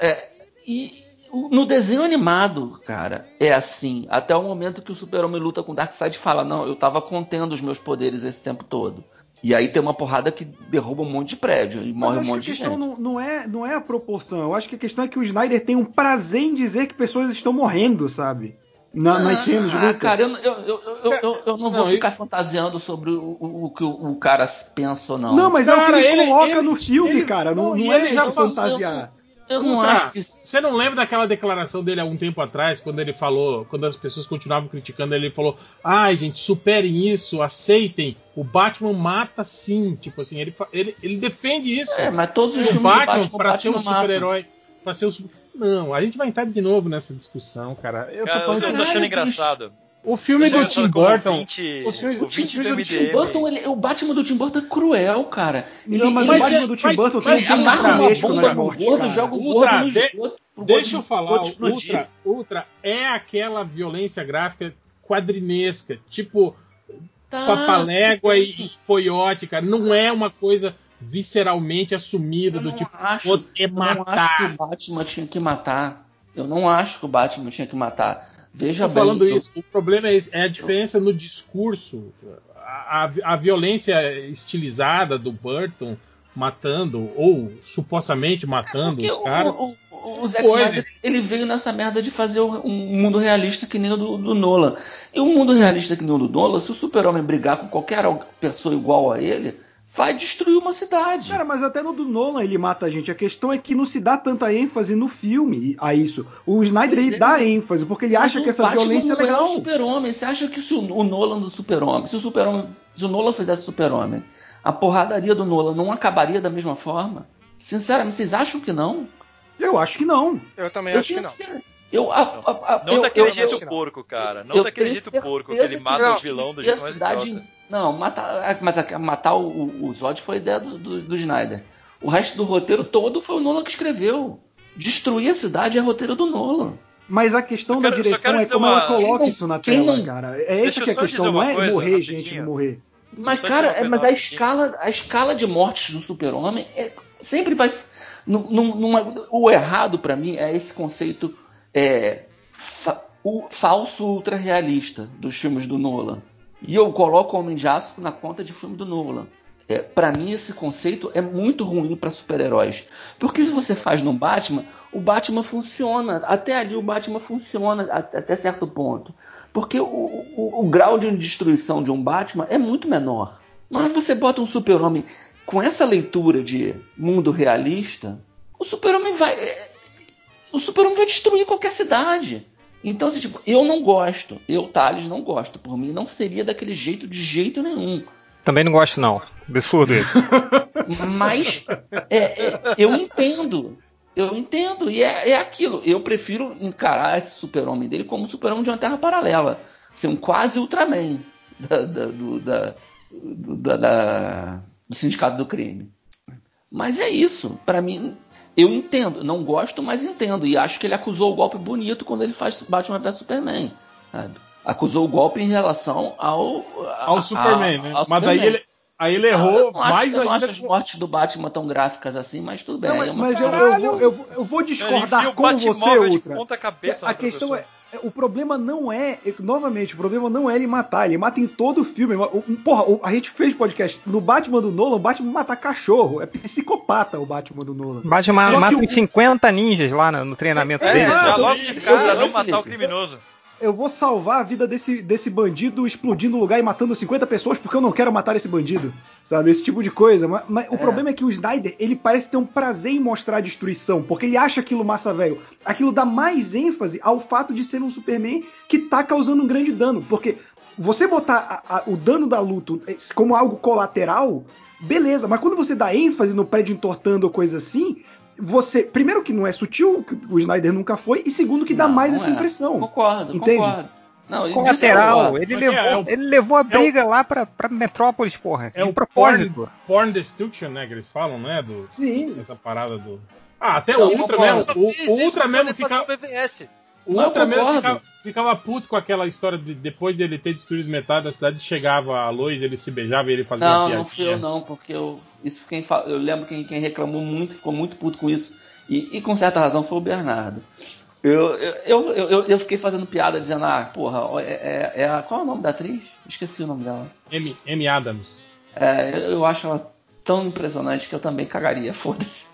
É, e no desenho animado, cara, é assim. Até o momento que o Super-Homem luta com o Darkseid e fala: Não, eu tava contendo os meus poderes esse tempo todo. E aí tem uma porrada que derruba um monte de prédio e Mas morre um monte que a de questão gente. não, não é, não é a proporção. Eu acho que a questão é que o Snyder tem um prazer em dizer que pessoas estão morrendo, sabe? Na, nas cenas de Ah, luta. cara, eu, eu, eu, eu, eu- eu não vou Não, ficar fantasiando sobre o, o, o que o, o cara pensa ou não. Não, mas é o que Cara, ele, ele- coloca ele- no filme, ele- cara. Não, não, não é ele já fantasiar. Eu não acho que. Você não lembra daquela declaração dele há um tempo atrás, quando ele falou, quando as pessoas continuavam criticando, ele falou: ai, gente, superem isso, aceitem. O Batman mata sim. Tipo assim, ele, ele, ele defende isso. É, mas todos os o filmes Batman, do Batman, para ser um super-herói, para ser um super... Não, a gente vai entrar de novo nessa discussão, cara. Eu tô Cara, eu, falando eu tô achando Caralho, engraçado. O filme do Tim Burton, ouvinte- os filmes- O Tim, do o Tim. Burton, ele- o Batman do Tim Burton é cruel, cara. Ele, Não, mas ele o Batman é- do Tim mas- Burton mas tem um amarra uma bomba no gordo, joga o Ultra, gordo no de- esgoto. Deixa eu falar. Ultra, Ultra é aquela violência gráfica quadrinesca, tipo Tá, Papalégua e, e Coyote, cara. Não é uma coisa visceralmente assumida Eu do não tipo, acho, vou te eu não acho que matar. o Batman tinha que matar. Eu não acho que o Batman tinha que matar. Veja Tô bem. falando eu- isso. O problema é, é a diferença no discurso. A, a- a violência estilizada do Burton matando, ou supostamente matando Porque os caras. o, o, o Zack Coisa. Snyder, ele veio nessa merda de fazer um mundo realista que nem o do, do Nolan. E um mundo realista que nem o do Nolan, se o super-homem brigar com qualquer pessoa igual a ele, vai destruir uma cidade. Cara, mas até no do Nolan ele mata a gente. A questão é que não se dá tanta ênfase no filme a isso. O Snyder ele é. dá ênfase, porque ele acha que essa Batman violência é não legal. o super-homem. Você acha que se o, o Nolan do super-homem, se o super-homem, se o Nolan fizesse super-homem, a porradaria do Nolan não acabaria da mesma forma? Sinceramente, vocês acham que não? Eu acho que não. Eu também eu acho que não. cer- Eu, a- a- a- Não eu- daquele eu- jeito que não. porco, cara. Não eu daquele jeito porco que ele mata não, o vilão do jeito mais cidade. idiota. Não, matar, mas matar o, o, Zod foi ideia do, do, do Snyder. O resto do roteiro todo foi o Nolan que escreveu. Destruir a cidade é roteiro do Nolan. Mas a questão da quero- só direção é como uma- ela coloca Quem isso na quem tela, cara. É Deixa eu que é a questão, não é coisa, morrer rapidinho. gente, morrer. Mas, cara, é, mas a escala, a escala de mortes do super-homem é, sempre vai. num- num- numa- o errado pra mim é esse conceito é, fa- o falso ultra realista dos filmes do Nolan. E eu coloco o Homem de Aço na conta de filme do Nolan. É, para mim esse conceito é muito ruim para super-heróis. Porque se você faz no Batman, o Batman funciona. Até ali o Batman funciona até certo ponto. Porque o, o- o grau de destruição de um Batman é muito menor. Mas você bota um super-homem com essa leitura de mundo realista, o super-homem vai. é, O super-homem vai destruir qualquer cidade. Então, assim, tipo, eu não gosto. Eu, Thales, não gosto. Por mim, não seria daquele jeito de jeito nenhum. Também não gosto, não. Absurdo isso. Mas é, é, eu entendo. Eu entendo. E é, é aquilo. Eu prefiro encarar esse super-homem dele como um super-homem de uma terra paralela. Ser um quase Ultraman da, da- do, da- do- da- do sindicato do crime. Mas é isso. Pra mim, eu entendo. Não gosto, mas entendo. E acho que ele acusou o golpe bonito quando ele faz Batman vs Superman. sabe? Acusou o golpe em relação ao. Ao a- Superman, a- né? ao Mas daí Superman. ele, aí ele Ah, errou acho- mais eu não ainda. acho as mortes do Batman tão gráficas assim, mas tudo bem. Não, é mas uma mas eu, eu vou, eu vou- eu vou discordar com você, Ultra. ponta cabeça A questão é, o problema não é, novamente, o problema não é ele matar, ele mata em todo o filme. Porra, a gente fez podcast no Batman do Nolan, o Batman mata cachorro, é psicopata o Batman do Nolan. Batman Só mata o- uns 50 ninjas lá no, no treinamento É, dele. já Exato. logo de cara. não matar o criminoso. Eu vou salvar a vida desse, desse bandido explodindo o lugar e matando 50 pessoas porque eu não quero matar esse bandido. Sabe? Esse tipo de coisa. Mas, mas o É. problema é que o Snyder, ele parece ter um prazer em mostrar a destruição, porque ele acha aquilo massa velho. Aquilo dá mais ênfase ao fato de ser um Superman que tá causando um grande dano. Porque você botar a- a- o dano da luta como algo colateral, beleza. Mas quando você dá ênfase no prédio entortando ou coisa assim, você. Primeiro que não é sutil, que o Snyder nunca foi, e segundo que dá Não, mais não essa é. impressão. Concordo, Entende? concordo. Não, eu Colateral, ele Mas é, levou, é o- ele levou a o- briga lá pra, pra Metrópolis, porra. É o propósito. porn, porn destruction, né? Que eles falam, né? Do, Sim. essa parada do. Ah, até Não, o Ultra, né? concordo. O, o Ultra mesmo fica, o BVS. O Não, Ultra mesmo ficava, ficava puto com aquela história de depois de ele ter destruído metade da cidade, chegava a luz, ele se beijava e ele fazia Não, não fui eu não, porque eu, isso quem eu lembro quem, quem reclamou muito, ficou muito puto com isso, e, e com certa razão foi o Bernardo. Eu, eu, eu, eu, eu fiquei fazendo piada dizendo, ah, porra, é, é- é a, qual é o nome da atriz? Esqueci o nome dela. M, M. Adams. É, eu, eu acho ela tão impressionante que eu também cagaria, foda-se.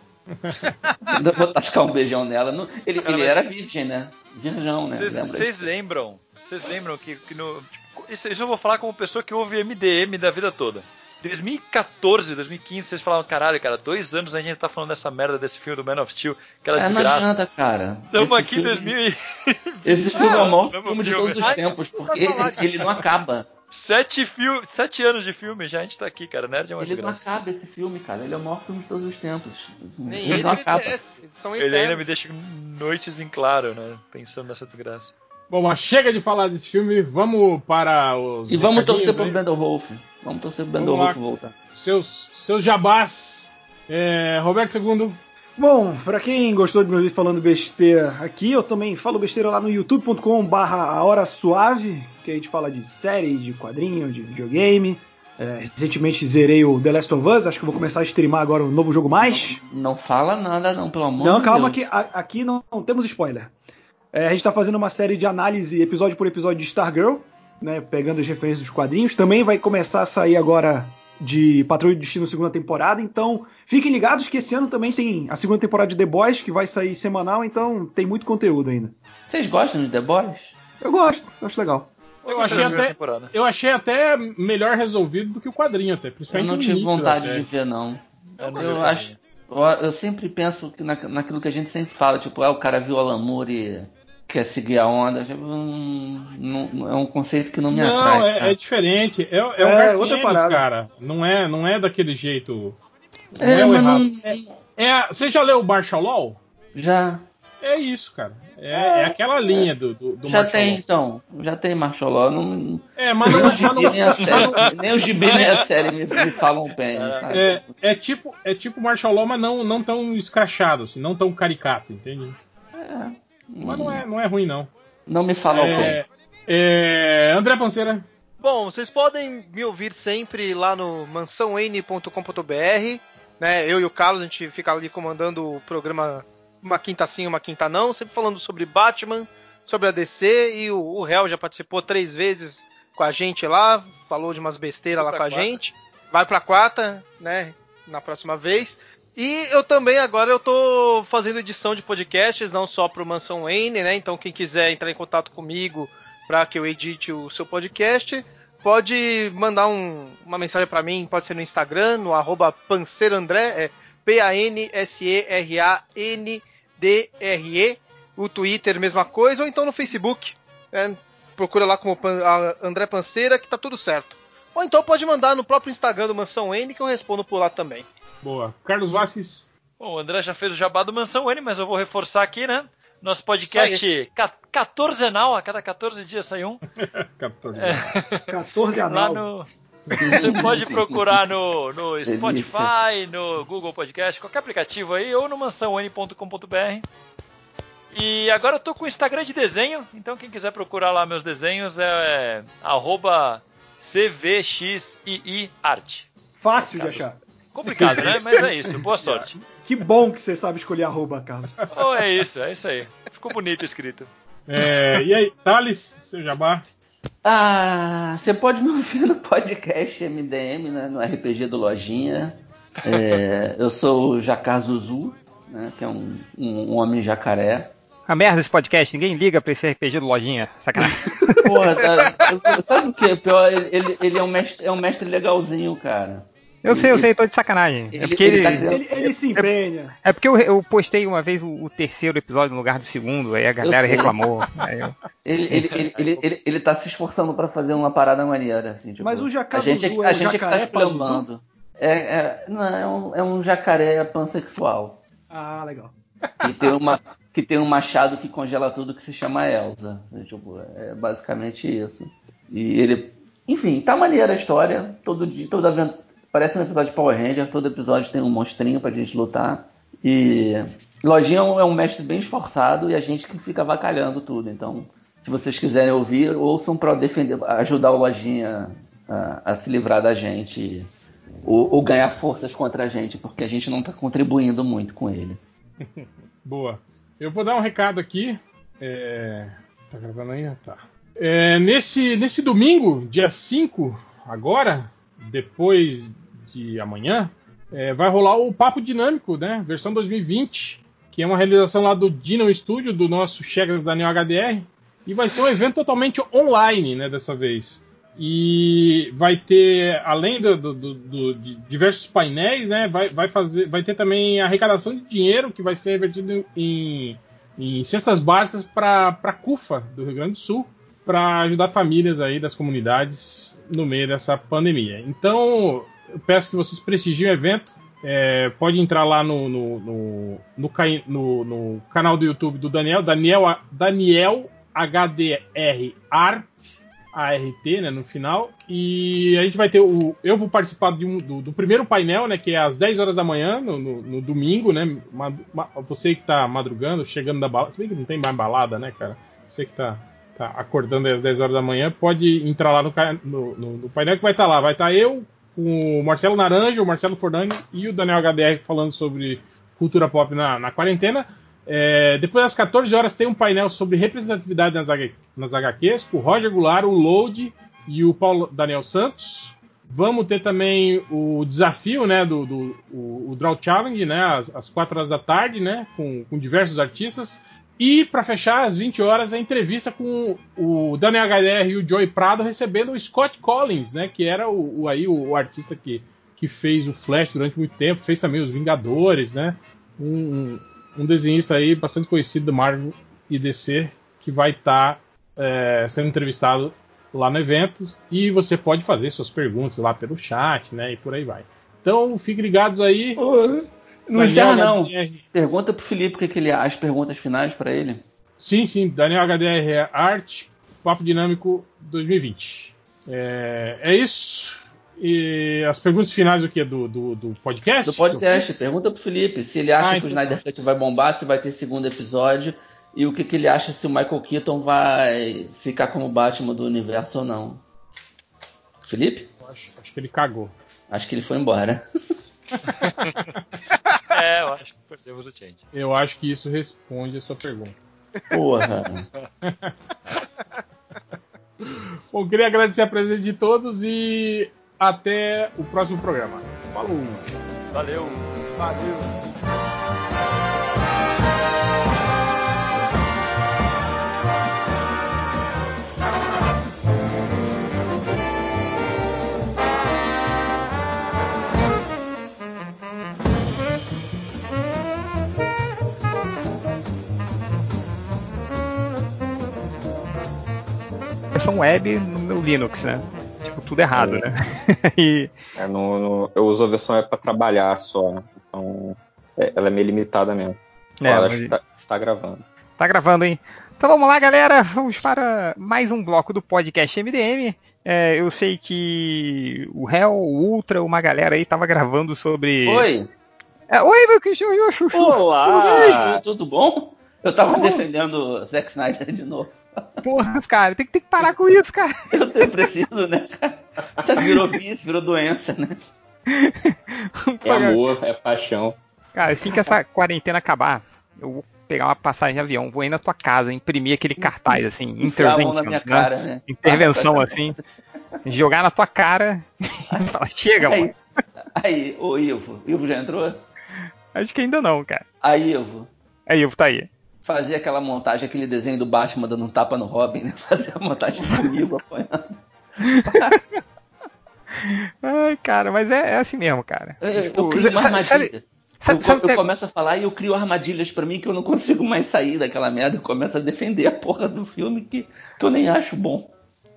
Vou tascar um beijão nela. Não- ele Cara, ele mas- era virgem, né? Virgão, né? Vocês lembram? Vocês lembram que, que no. tipo, isso, isso eu vou falar como pessoa que ouve MDM da vida toda. 2014, 2015, vocês falavam, caralho, cara, dois anos a gente tá falando dessa merda desse filme do Man of Steel, aquela É, não desgraça. adianta, cara. Estamos Esse aqui em filme- 2000 e... Esse filme é o maior filme de todos os tempos, não porque ele não acaba. Sete, fil... sete anos de filme já a gente tá aqui, cara. Nerd é uma Ele não desgraça. acaba esse filme, cara. Ele é o maior filme de todos os tempos. Nem ele ele não acaba. São Ele ainda me deixa noites em claro, né? Pensando nessa desgraça. Bom, mas chega de falar desse filme, vamos para os. E vamos torcer pro. Bendel Wolf. Vamos torcer pro lá. Wolf voltar. Seus, seus jabás. É, Roberto II. Bom, pra quem gostou de me ouvir falando besteira aqui, eu também falo besteira lá no youtube.com barra a hora suave, que a gente fala de série, de quadrinho, de videogame. É, recentemente zerei o The Last of Us, acho que vou começar a streamar agora um novo jogo mais. Não fala nada, não, pelo amor Não, de calma Deus. que a- aqui não, não temos spoiler. É, a gente tá fazendo uma série de análise, episódio por episódio, de Stargirl, né? Pegando as referências dos quadrinhos. Também vai começar a sair agora de Patrulha de Destino segunda temporada. Então, fiquem ligados que esse ano também tem a segunda temporada de The Boys, que vai sair semanal, então tem muito conteúdo ainda. Vocês gostam de The Boys? Eu gosto, eu acho legal. Eu achei, até, eu achei até melhor resolvido do que o quadrinho, até. Eu Principalmente não no tive vontade de ver, não. Eu não Eu acho. Eu, eu sempre penso que na, naquilo que a gente sempre fala, tipo, ah, o cara viu Alan Moore e quer seguir a onda. Tipo, hum, não- é um conceito que não me Não, atrai. é, cara. é diferente. É, é, o É, outra parada. cara. Não é, não é daquele jeito. Não É, é, o mas errado. não- É, é a- você já leu o Martial Law? Já, É isso, cara. É, é aquela linha do, do, do já tem, Law. então. Já tem Martial Law. Não, É, mas não, nem, o não- gibi, nem, a não- série, nem o gibi nem a série me, me falam bem, sabe? é, é tipo é tipo Martial Law, mas não, não tão escrachado, assim, não tão caricato, entende? É, Mas não é, não é ruim, não. Não me falam bem. É, é, André Panceira. Bom, vocês podem me ouvir sempre lá no mansãoN.com.br, né? Eu e o Carlos, a gente fica ali comandando o programa uma quinta sim, uma quinta não, sempre falando sobre Batman, sobre a DC, e o, o Réu já participou três vezes com a gente lá, falou de umas besteiras lá com pra a quarta. gente. Vai pra quarta, né? Na próxima vez. E eu também agora eu tô fazendo edição de podcasts, não só pro Mansão Wayne, né? Então quem quiser entrar em contato comigo para que eu edite o seu podcast, pode mandar um- uma mensagem para mim, pode ser no Instagram, no arroba pancerandré, é P-A-N-S-E-R-A-N-D-R-E, o Twitter, mesma coisa, ou então no Facebook, né? procura lá como Pan- André Panceira que tá tudo certo. Ou então pode mandar no próprio Instagram do Mansão N que eu respondo por lá também. Boa. Carlos Vasques. Bom, o André já fez o jabá do Mansão N, mas eu vou reforçar aqui, né? Nosso podcast ca- 14 a cada 14 dias sai um. 14. 14 Lá anal. no. Você pode procurar no, no Spotify, no Google Podcast, qualquer aplicativo aí, ou no mansãon.com.br. E agora eu tô com o Instagram de desenho, então quem quiser procurar lá meus desenhos é, arroba CVXIIArt. Fácil de achar. Complicado, né? Mas é isso, boa sorte. Que bom que você sabe escolher arroba, Carlos. Oh, é isso, é isso aí. Ficou bonito escrito. É, e aí, Thales, seu jabá? Ah, você pode me ouvir no podcast MDM, né, no RPG do Lojinha. É, eu sou o Jacar Zuzu, né, que é um, um homem jacaré. A merda desse podcast, ninguém liga pra esse RPG do Lojinha. Sacanagem. Porra, tá- sabe o que pior? Ele, ele- ele é, um mestre, é um mestre legalzinho, cara. Eu sei, eu sei, tô de sacanagem. É Ele- porque ele ele. tá criando- Ele, ele se empenha. É porque eu, eu postei uma vez o, o terceiro episódio no lugar do segundo, aí a galera reclamou. Aí eu- Ele, ele, ele, ele, ele, ele tá se esforçando pra fazer uma parada maneira. assim, tipo, Mas o Jacar a gente, é, a é o gente é que tá jacaré esplambando. É, é, não, é, um, é um jacaré pansexual. Ah, legal. Que tem, uma, que tem um machado que congela tudo que se chama Elsa. É, tipo, é basicamente isso. E ele. Enfim, tá maneira a história. Todo dia, toda aventura. Parece um episódio de Power Ranger, todo episódio tem um monstrinho pra gente lutar. E Lojinha é um, é mestre bem esforçado e a gente que fica avacalhando tudo. Então, se vocês quiserem ouvir, ouçam pra defender, ajudar o Lojinha a, a se livrar da gente ou, ou ganhar forças contra a gente, porque a gente não tá contribuindo muito com ele. Boa. Eu vou dar um recado aqui. É, Tá gravando aí? Tá. É, nesse, nesse domingo, dia 5, agora, depois de amanhã, é, vai rolar o Papo Dinâmico, né? Versão 2020, que é uma realização lá do Dino Studio, do nosso Chegas Daniel HDR. E vai ser um evento totalmente online, né, dessa vez. E vai ter, além do- do- do- de diversos painéis, né, vai, vai, fazer, vai ter também arrecadação de dinheiro que vai ser revertido em, em cestas básicas para a CUFA do Rio Grande do Sul, para ajudar famílias aí das comunidades no meio dessa pandemia. Então, eu peço que vocês prestigiem o evento. É, pode entrar lá no, no, no, no no- canal do YouTube do Daniel, Daniel, Daniel HDR Art, ART, né, no final. E a gente vai ter o. Eu vou participar um- do, do primeiro painel, né? Que é às 10 horas da manhã, no, no- domingo, né? ma- ma- você que tá madrugando, chegando da balada. Se bem que não tem mais balada, né, cara? Você que tá, tá acordando às 10 horas da manhã, pode entrar lá no, no- painel que vai estar lá. Vai estar eu, com o Marcelo Naranja, o Marcelo Fornani e o Daniel HDR falando sobre cultura pop na, na quarentena. É, depois das 14 horas tem um painel sobre representatividade nas, nas HQs, com o Roger Goulart, o Load e o Paulo Daniel Santos. Vamos ter também o desafio, né, do, do o, o Draw Challenge, né, às, às 4 horas da tarde, né, com, com diversos artistas. E para fechar, às 20 horas, a entrevista com o Daniel HDR e o Joey Prado recebendo o Scott Collins, né, que era o, o aí o, o artista que, que fez o Flash durante muito tempo, fez também os Vingadores, né, um, um desenhista aí bastante conhecido do Marvel e DC que vai estar é, sendo entrevistado lá no evento e você pode fazer suas perguntas lá pelo chat, né, e por aí vai. Então, fiquem ligados aí. Não encerra, Daniel não. HDR Pergunta pro Felipe o que, que ele acha, perguntas finais pra ele. Sim, sim, Daniel HDR Art, Papo Dinâmico 2020. É, é isso. E as perguntas finais o que? Do, do, do podcast? Do podcast, pergunta pro Felipe se ele acha Ah, que então o Snyder Cut vai bombar, se vai ter segundo episódio, e o que, que ele acha se o Michael Keaton vai ficar como Batman do universo ou não. Felipe? Acho, acho que ele cagou. Acho que ele foi embora. É, eu acho que perdemos o change. Eu acho que isso responde a sua pergunta. Porra. Bom, queria agradecer a presença de todos e até o próximo programa. Falou! Valeu. Valeu. Versão web no meu Linux, né? Tipo, tudo errado, né? e É, no- no- eu uso a versão é para trabalhar só, então é, ela é meio limitada mesmo. É, Olha, mas- acho que tá, está gravando. Tá gravando, hein? Então vamos lá, galera. Vamos para mais um bloco do podcast MDM. É, eu sei que o Hell, o Ultra, uma galera aí tava gravando sobre. Oi! É, Oi, meu. Oi, Chuchu. Olá! Tudo bom? Eu tava defendendo o Zack Snyder de novo. Porra, cara, tem que, tem que parar com isso, cara. Eu, eu preciso, né? Já virou vício, virou doença, né? É amor, é paixão. Cara, assim que essa quarentena acabar, eu vou pegar uma passagem de avião, vou ir na tua casa, imprimir aquele cartaz, assim, na minha né? cara, né? Intervenção, assim, jogar na tua cara e falar, chega, mano. Aí, aí, ô Ivo, Ivo já entrou? Acho que ainda não, cara. Aí, Ivo, Aí, Ivo, tá aí. Fazer aquela montagem, aquele desenho do Batman dando um tapa no Robin, né? Fazer a montagem comigo apanhando. Ai, cara, mas é, é assim mesmo, cara. Eu, eu Tipo, crio uma sabe- armadilha. sabe- eu, sabe eu que- começo a falar e eu crio armadilhas pra mim que eu não consigo mais sair daquela merda. Eu começo a defender a porra do filme que, que eu nem acho bom.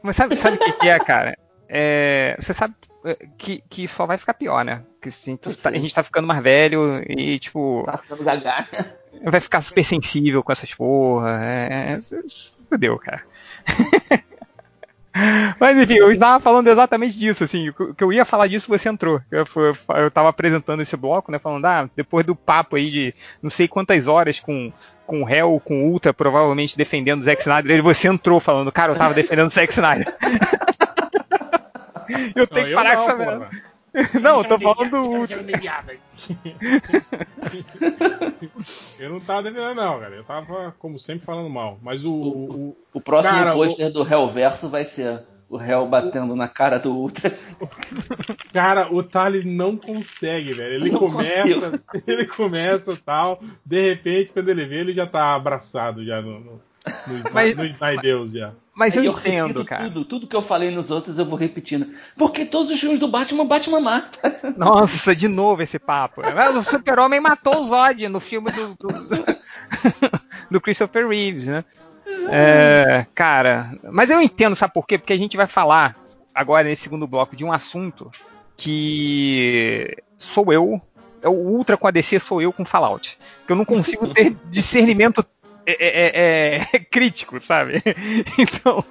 Mas sabe, sabe o que, que é, cara? É, você sabe é, que, que só vai ficar pior, né? Que assim, Eu tá- a gente tá ficando mais velho e, tipo, Tá ficando gaga. vai ficar super sensível com essas porra. É, é, fudeu, cara. Mas enfim, eu estava falando exatamente disso, assim, o que eu ia falar disso você entrou. Eu, fui- eu tava apresentando esse bloco, né, falando, ah, depois do papo aí de não sei quantas horas com, com o Hell, com o Ultra, provavelmente defendendo o Zack Snyder, ele, você entrou falando, cara, eu tava defendendo o Zack Snyder. eu tenho que parar não, com essa merda. Não, eu tô falando do Ultra. Eu não tava defendendo, não, cara. Eu tava, como sempre, falando mal. Mas o. o- O próximo Cara, pôster do Hellverso vai ser o Hell batendo na cara do Ultra. o- cara, o Tali não consegue, velho. Ele Não começa, ele começa tal. De repente, quando ele vê, ele já tá abraçado já no, no, no, Mas- no Snydeus já. Mas eu Aí entendo, repito cara. Tudo, tudo que eu falei nos outros eu vou repetindo. Porque todos os filmes do Batman, Batman mata. Nossa, de novo esse papo. O Super-Homem matou o Zod no filme do, do, do Christopher Reeves, né? É, cara, mas eu entendo, sabe por quê? Porque a gente vai falar agora nesse segundo bloco de um assunto que sou eu, é o Ultra com a DC sou eu com Fallout. Que eu não consigo ter discernimento é, é, é, é, crítico, sabe? Então,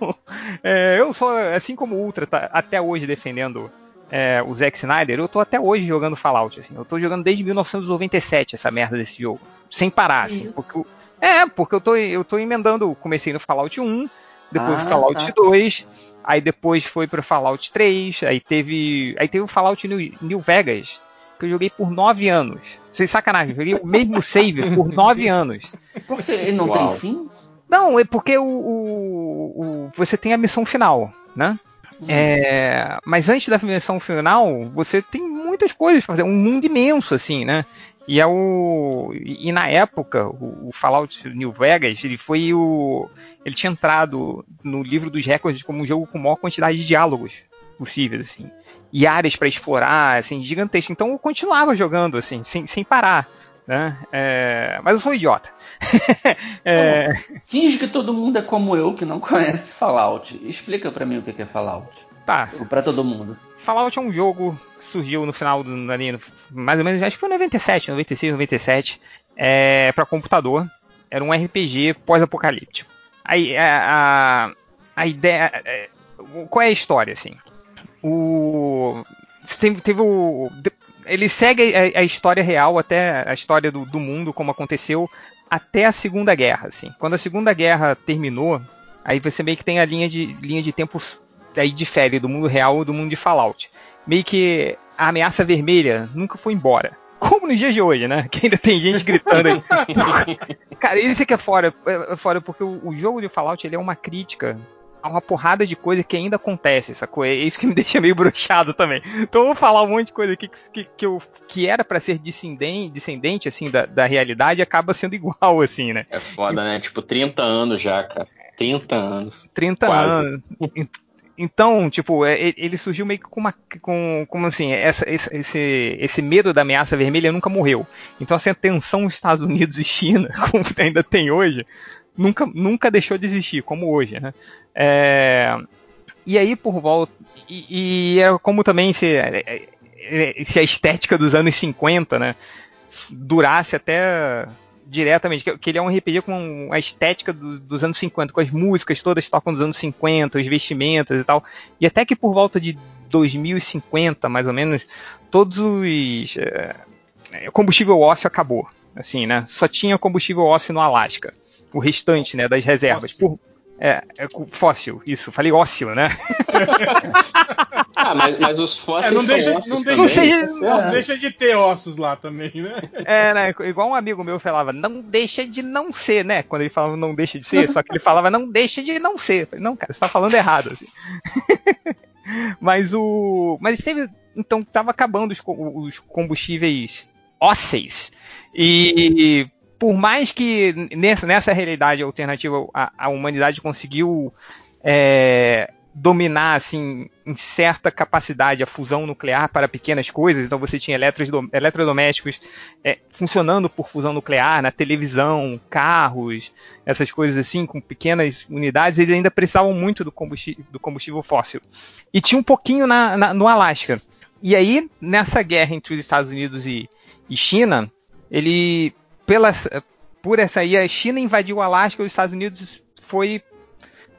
é, eu sou, assim como o Ultra tá até hoje defendendo é, o Zack Snyder, eu tô até hoje jogando Fallout, assim. Eu tô jogando desde 1997 essa merda desse jogo. Sem parar, assim. Isso. Porque, é, porque eu tô, eu tô emendando. Comecei no Fallout 1, depois Ah, Fallout tá. 2, aí depois foi pro Fallout 3, aí teve. Aí teve o Fallout New, New Vegas. Que eu joguei por nove anos. Sem sacanagem, eu joguei o mesmo save por nove anos. Porque ele não Uau. tem fim? Não, é porque o, o- o- você tem a missão final, né? É, mas antes da missão final, você tem muitas coisas pra fazer, um mundo imenso, assim, né? E é o. E na época, o, o Fallout New Vegas, ele foi o. Ele tinha entrado no livro dos recordes como um jogo com maior quantidade de diálogos possíveis, assim. E áreas pra explorar, assim, gigantescas. Então eu continuava jogando, assim, sem, sem parar. Né? É, mas eu sou um idiota. É, Finge que todo mundo é como eu, que não conhece Fallout. Explica pra mim o que é Fallout. tá, Pra todo mundo. Fallout é um jogo que surgiu no final do ali, mais ou menos, acho que foi 97, 96, 97, é, para computador. Era um RPG pós-apocalíptico. Aí a, a, a ideia, é, qual é a história assim? O teve, teve o ele segue a, a história real até a história do, do mundo como aconteceu até a Segunda Guerra, assim. Quando a Segunda Guerra terminou, aí você meio que tem a linha de linha de tempo aí difere do mundo real ou do mundo de Fallout. Meio que a ameaça vermelha nunca foi embora. Como nos dias de hoje, né? Que ainda tem gente gritando aí. Cara, isso aqui é fora, é fora porque o, o jogo de Fallout ele é uma crítica uma porrada de coisa que ainda acontece, sacou? É isso que me deixa meio broxado também. Então eu vou falar um monte de coisa aqui que, que, que, eu, que era pra ser descendente, descendente assim, da, da realidade acaba sendo igual, assim, né? É foda, né? Tipo, 30 anos já, cara. 30 anos. 30 Quase. anos. Ent- Então, tipo, é, ele surgiu meio que com uma. Com, como assim, essa- esse, esse, esse medo da ameaça vermelha nunca morreu. Então, assim, a tensão nos Estados Unidos e China, como ainda tem hoje, nunca, nunca deixou de existir, como hoje, né? É, e aí, por volta. E, e era como também se, é, é, se a estética dos anos 50, né? Durasse até diretamente, que, ele é um RPG com a estética do- dos anos 50, com as músicas todas tocam dos anos 50, os vestimentas e tal. E até que por volta de 2050, mais ou menos, todos os. é, é, combustível ósseo acabou. Assim, né? Só tinha combustível ósseo no Alasca. O restante, né, das reservas. Fóssil. Por- é, é, fóssil, isso, falei ósseo, né? Ah, mas, mas os É, fósseis não deixa, não, também. deixa, seja- não É. deixa de ter ossos lá também, né? É, né? Igual um amigo meu falava, não deixa de não ser, né? Quando ele falava não deixa de ser, só que ele falava não deixa de não ser. Falei, não, cara, você tá falando errado. Assim. mas o. Mas teve. Então tava acabando os, os combustíveis ósseis. E por mais que nessa, nessa realidade alternativa a, a humanidade conseguiu é, dominar assim em certa capacidade a fusão nuclear para pequenas coisas. Então você tinha eletrodom- eletrodomésticos é, funcionando por fusão nuclear na televisão, carros, essas coisas assim com pequenas unidades. Eles ainda precisavam muito do combustível, do combustível fóssil. E tinha um pouquinho na- na- no Alasca. E aí nessa guerra entre os Estados Unidos e, e China, ele pela por essa aí a China invadiu o Alasca, os Estados Unidos foi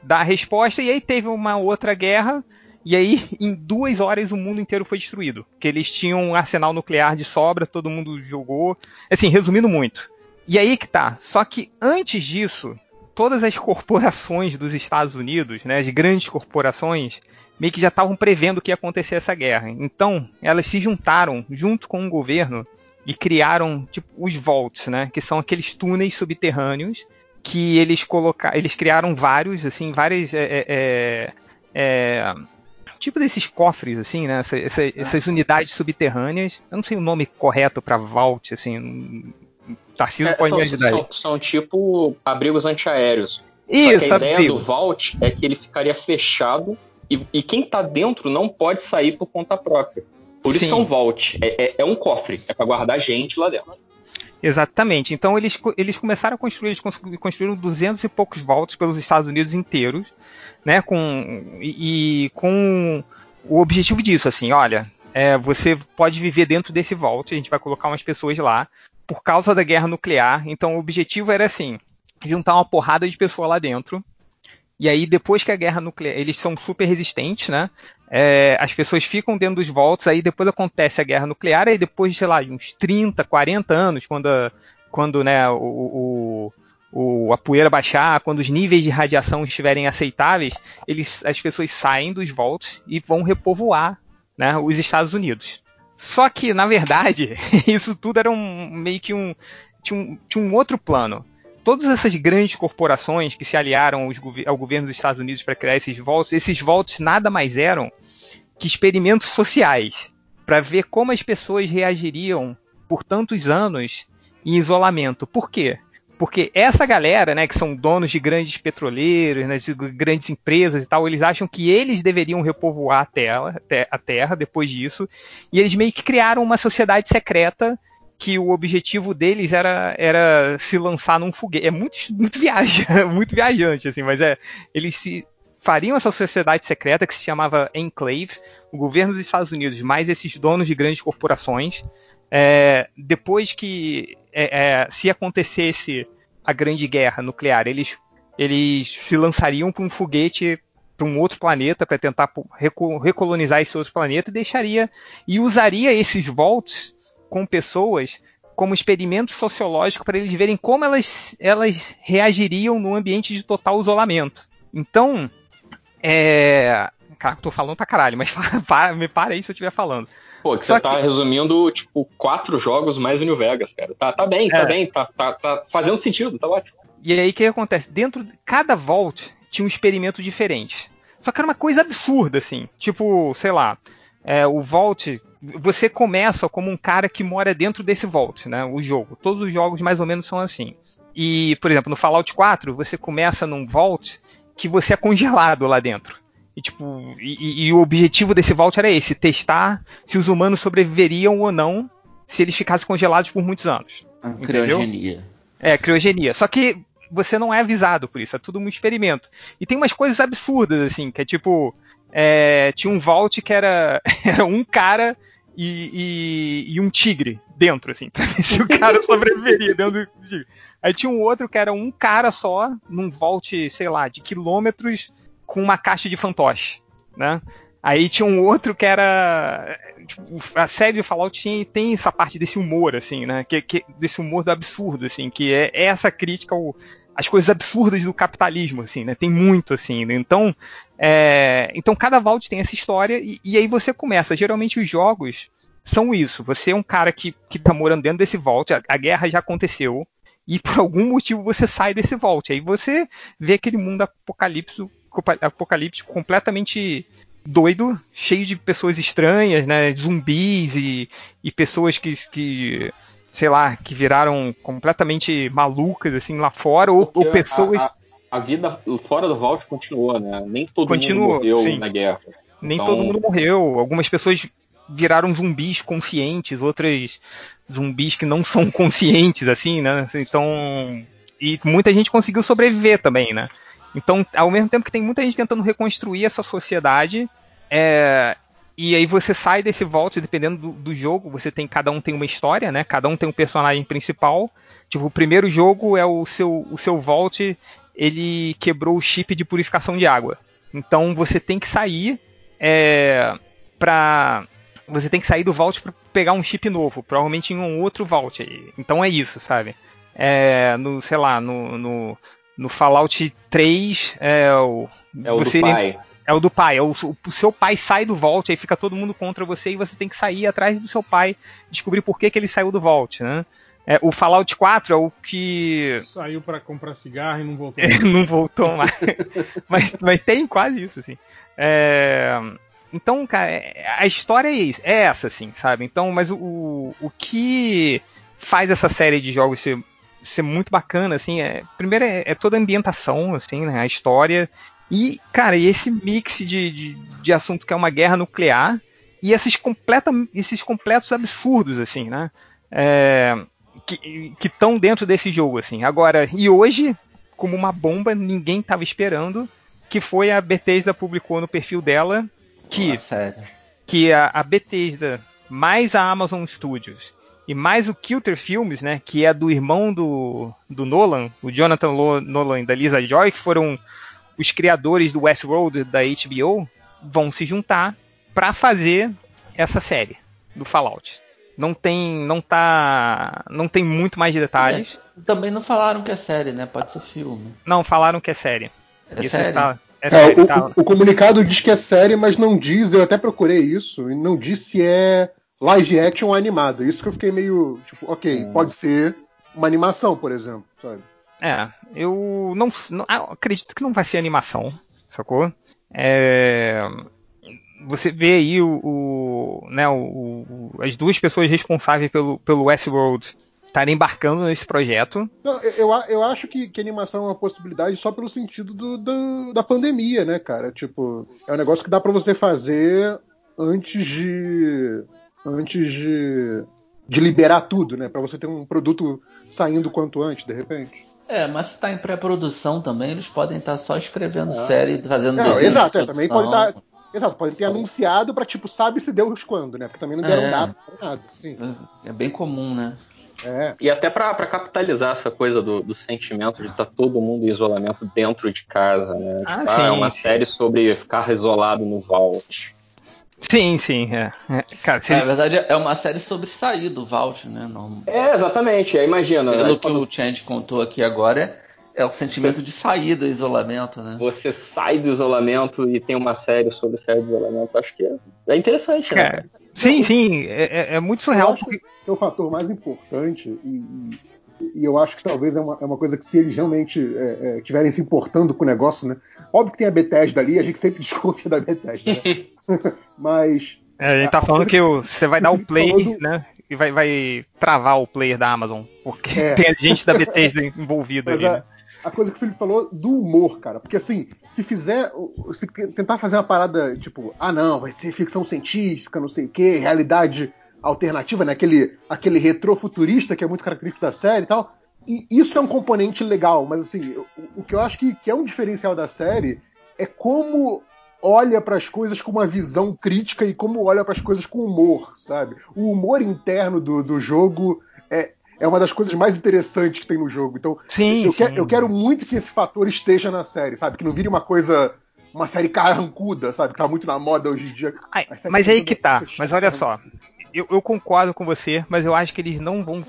dar a resposta e aí teve uma outra guerra e aí em duas horas o mundo inteiro foi destruído, porque eles tinham um arsenal nuclear de sobra, todo mundo jogou, assim resumindo muito. E aí que tá. Só que antes disso, todas as corporações dos Estados Unidos, né, as grandes corporações, meio que já estavam prevendo que ia acontecer essa guerra. Então elas se juntaram junto com o governo e criaram tipo os vaults, né, que são aqueles túneis subterrâneos que eles colocaram, eles criaram vários, assim, várias é, é, é, é, tipo desses cofres, assim, né, essa, essa, essas unidades subterrâneas. Eu não sei o nome correto para vault, assim. Tarcísio É, pode são, me ajudar são- são tipo abrigos antiaéreos. Isso, a ideia abrigo. do Vault é que ele ficaria fechado e, e quem tá dentro não pode sair por conta própria. Por isso Sim. que é um Vault. É, é- é um cofre. É pra guardar gente lá dentro. Exatamente. Então eles, eles começaram a construir, eles cons- construíram 200 e poucos vaults pelos Estados Unidos inteiros, né? Com e, e com o objetivo disso, assim, olha, é, você pode viver dentro desse vault, a gente vai colocar umas pessoas lá por causa da guerra nuclear. Então o objetivo era assim, juntar uma porrada de pessoas lá dentro. E aí, depois que a guerra nuclear. Eles são super resistentes, né? É, as pessoas ficam dentro dos volts, aí depois acontece a guerra nuclear, aí depois, sei lá, uns 30, 40 anos, quando, quando né, o, o- o- a poeira baixar, quando os níveis de radiação estiverem aceitáveis, eles, as pessoas saem dos volts e vão repovoar né, os Estados Unidos. Só que, na verdade, isso tudo era um meio que um tinha, um. tinha um outro plano. Todas essas grandes corporações que se aliaram ao governo dos Estados Unidos para criar esses votos, esses votos nada mais eram que experimentos sociais para ver como as pessoas reagiriam por tantos anos em isolamento. Por quê? Porque essa galera, né, que são donos de grandes petroleiros, né, de grandes empresas e tal, eles acham que eles deveriam repovoar a terra, a terra depois disso, e eles meio que criaram uma sociedade secreta que o objetivo deles era, era se lançar num foguete. É muito, muito viagem, muito viajante, assim, mas é. Eles se fariam essa sociedade secreta que se chamava Enclave, o governo dos Estados Unidos, mais esses donos de grandes corporações. É, depois que é, é, se acontecesse a grande guerra nuclear, eles, eles se lançariam para um foguete para um outro planeta para tentar recolonizar esse outro planeta e deixaria e usaria esses volts com pessoas como experimento sociológico para eles verem como elas, elas reagiriam no ambiente de total isolamento. Então, é. Cara, tô falando pra caralho, mas para, me para aí se eu estiver falando. Pô, que Só você tá que... resumindo, tipo, quatro jogos mais o New Vegas, cara. Tá, tá bem, tá é. bem, tá, tá, tá fazendo sentido, tá ótimo. E aí o que acontece? Dentro de cada Vault tinha um experimento diferente. Só que era uma coisa absurda, assim. Tipo, sei lá, é, o Vault. Você começa como um cara que mora dentro desse Vault, né? O jogo. Todos os jogos mais ou menos são assim. E, por exemplo, no Fallout 4, você começa num Vault que você é congelado lá dentro. E, tipo, e, e, o objetivo desse Vault era esse: testar se os humanos sobreviveriam ou não se eles ficassem congelados por muitos anos. Ah, criogenia. É, criogenia. Só que você não é avisado por isso, é tudo um experimento. E tem umas coisas absurdas, assim, que é tipo. É, tinha um Vault que era, era um cara e, e, e, um tigre dentro, assim, pra ver se o cara sobreviveria dentro do tigre. Aí tinha um outro que era um cara só, num Vault, sei lá, de quilômetros com uma caixa de fantoche, né? Aí tinha um outro que era. Tipo, a série de Fallout tinha, tem essa parte desse humor, assim, né? Que, que, desse humor do absurdo, assim, que é, é essa crítica ao, às coisas absurdas do capitalismo, assim, né? Tem muito, assim. Né? Então, é, então cada Vault tem essa história e, e, aí você começa. Geralmente os jogos são isso. Você é um cara que, que tá morando dentro desse Vault, a, a guerra já aconteceu, e por algum motivo você sai desse Vault. Aí você vê aquele mundo apocalipse apocalíptico completamente doido, cheio de pessoas estranhas, né? Zumbis e, e pessoas que, que, sei lá, que viraram completamente malucas, assim, lá fora, ou, ou pessoas. A, a, a, vida fora do Vault continuou, né? Nem todo continuou, mundo morreu sim. na guerra. Nem então... todo mundo morreu. Algumas pessoas viraram zumbis conscientes, outras zumbis que não são conscientes, assim, né? Então. E muita gente conseguiu sobreviver também, né? Então, ao mesmo tempo que tem muita gente tentando reconstruir essa sociedade, é, e aí você sai desse vault, dependendo do, do, jogo, você tem cada um tem uma história, né? Cada um tem um personagem principal. Tipo, o primeiro jogo é o seu o seu vault, ele quebrou o chip de purificação de água. Então você tem que sair é, para você tem que sair do vault para pegar um chip novo, provavelmente em um outro vault. Então é isso, sabe? É, no sei lá, no, no no Fallout 3 é o. É o você, do pai. É o do pai. É o, o, seu pai sai do Vault, aí fica todo mundo contra você e você tem que sair atrás do seu pai, descobrir por que, que ele saiu do Vault, né? É, o Fallout 4 é o que. Saiu para comprar cigarro e não voltou. Não voltou mais. mas, mas tem quase isso, assim. É... Então, cara, é, a história é, isso, é essa, assim, sabe? Então, mas o, o que faz essa série de jogos ser ser muito bacana, assim. É, primeiro é, é, toda a ambientação, assim, né? A história. E, cara, e esse mix de, de, de assunto que é uma guerra nuclear e esses, completa, esses completos absurdos, assim, né? É, que estão dentro desse jogo, assim. Agora, e hoje, como uma bomba, ninguém estava esperando, que foi a Bethesda publicou no perfil dela que, Nossa, que a, a Bethesda mais a Amazon Studios e mais o Kilter Filmes, né, que é do irmão do, do Nolan, o Jonathan Nolan e da Lisa Joy, que foram os criadores do Westworld da HBO, vão se juntar para fazer essa série do Fallout. Não tem, não tá, não tem muito mais detalhes. É, também não falaram que é série, né? Pode ser filme. Não, falaram que é série. É isso série. Tá, é, é série, o, tá. o, comunicado diz que é série, mas não diz. Eu até procurei isso e não diz se é live action animado. Isso que eu fiquei meio, tipo, ok, Hum. pode ser uma animação, por exemplo, sabe? É, eu não, não- ah, acredito que não vai ser animação, sacou? É, você vê aí o, o- né, o- o- as duas pessoas responsáveis pelo, pelo Westworld estarem embarcando nesse projeto. Eu, eu, acho que, que animação é uma possibilidade só pelo sentido do, do- da pandemia, né, cara? Tipo, é um negócio que dá pra você fazer antes de. antes de. de liberar tudo, né? Pra você ter um produto saindo quanto antes, de repente. É, mas se tá em pré-produção também, eles podem estar só escrevendo Ah. série, fazendo Não, desenho. exato, de é, também pode estar. Exato, podem ter anunciado pra, tipo, sabe-se Deus quando, né? Porque também não deram É. data pra nada. Sim. É bem comum, né? É. E até pra pra capitalizar essa coisa do, do sentimento de estar todo mundo em isolamento dentro de casa, né? Ah, Tipo, sim. é uma série sobre ficar isolado no vault. Sim, sim, é. É, Cara, se É, na verdade, é uma série sobre sair do Vault, né? Não, É, exatamente. Aí imagina, pelo aí que o Chad contou aqui agora, é o sentimento de sair do isolamento, né? você sai do isolamento e tem uma série sobre sair do isolamento, acho que é, é interessante, né? cara, sim, sim, é, é- é muito Eu surreal. acho porque- que é o fator mais importante e, e- eu acho que talvez é uma, é uma coisa que se eles realmente é, é, tiverem se importando com o negócio, né? Óbvio que tem a Bethesda ali, a gente sempre desconfia da Bethesda, né? Mas É, a gente tá falando que você vai dar o play, do- né? E vai, vai travar o player da Amazon. Porque É. tem gente da Bethesda envolvida Mas ali. a, né? a coisa que o Felipe falou do humor, cara. Porque assim, se fizer. Se tentar fazer uma parada, tipo, ah não, vai ser ficção científica, não sei o quê, realidade alternativa, né? Aquele, aquele retrofuturista que é muito característico da série e tal. E isso é um componente legal, mas assim, o, o que eu acho que, que é um diferencial da série é como olha para as coisas com uma visão crítica e como olha para as coisas com humor, sabe? O humor interno do, do jogo é, é uma das coisas mais interessantes que tem no jogo. Então, Sim, eu, sim. quero, eu quero muito que esse fator esteja na série, sabe? Que não vire uma coisa. Uma série carrancuda, sabe? Que tá muito na moda hoje em dia. Ai, mas aí todas que tá. Mas olha só. Eu, eu concordo com você, mas eu acho que eles não vão.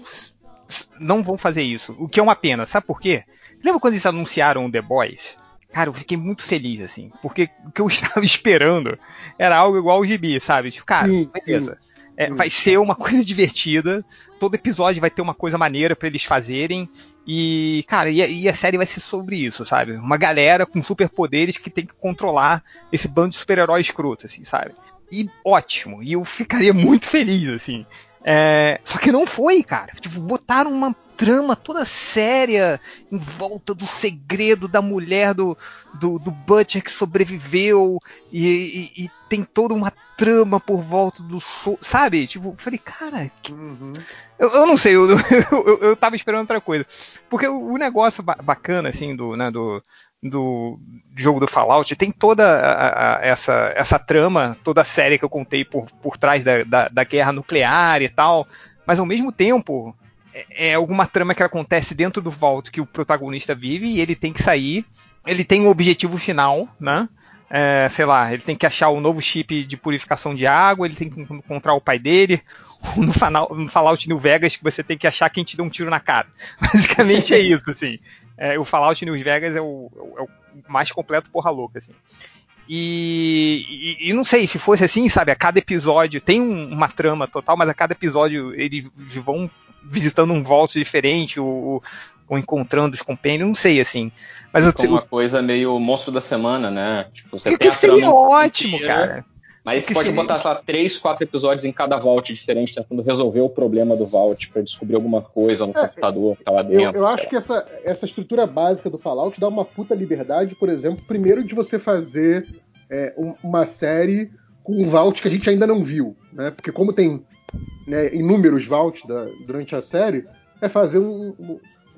Não vão fazer isso. O que é uma pena. Sabe por quê? Lembra quando eles anunciaram o The Boys? Cara, eu fiquei muito feliz, assim. Porque o que eu estava esperando era algo igual ao gibi, sabe? Tipo, cara, Sim, beleza. É, Sim. vai ser uma coisa divertida. Todo episódio vai ter uma coisa maneira pra eles fazerem. E, cara, e a, e a série vai ser sobre isso, sabe? Uma galera com superpoderes que tem que controlar esse bando de super-heróis escroto, assim, sabe? E ótimo. E eu ficaria muito feliz, assim. É, só que não foi, cara. Tipo, botaram uma trama toda séria em volta do segredo da mulher do, do, do Butcher que sobreviveu e, e- e tem toda uma trama por volta do sabe? Tipo, falei, cara, que- Uhum. eu, eu não sei, eu, eu, eu tava esperando outra coisa. Porque o, o negócio ba- bacana, assim, do, né, do, do jogo do Fallout tem toda a- a- essa, essa trama, toda a série que eu contei por, por trás da, da, da guerra nuclear e tal, mas ao mesmo tempo é, é alguma trama que acontece dentro do Vault que o protagonista vive e ele tem que sair, ele tem um objetivo final, né? É, sei lá, ele tem que achar o novo chip de purificação de água, ele tem que encontrar o pai dele, no, Fallout New Vegas que você tem que achar quem te deu um tiro na cara. Basicamente é isso, assim. É, o Fallout New Vegas é o, é o mais completo porra louca, assim. E, e- e não sei, se fosse assim, sabe, a cada episódio tem um- uma trama total, mas a cada episódio eles vão visitando um vault diferente, ou, ou encontrando os compêndios, não sei, assim. Mas eu, Fica uma coisa meio monstro da semana, né? Tipo, você tem que seria ótimo, cara. Mas O você que pode seria- botar, sei lá, três, quatro episódios em cada vault diferente, tentando resolver o problema do vault pra descobrir alguma coisa no É, computador que tá lá Eu, dentro. eu sei acho que essa, essa estrutura básica do Fallout dá uma puta liberdade, por exemplo, primeiro de você fazer é, um- uma série com um vault que a gente ainda não viu, né? Porque como tem né, inúmeros vaults da- durante a série, é fazer um,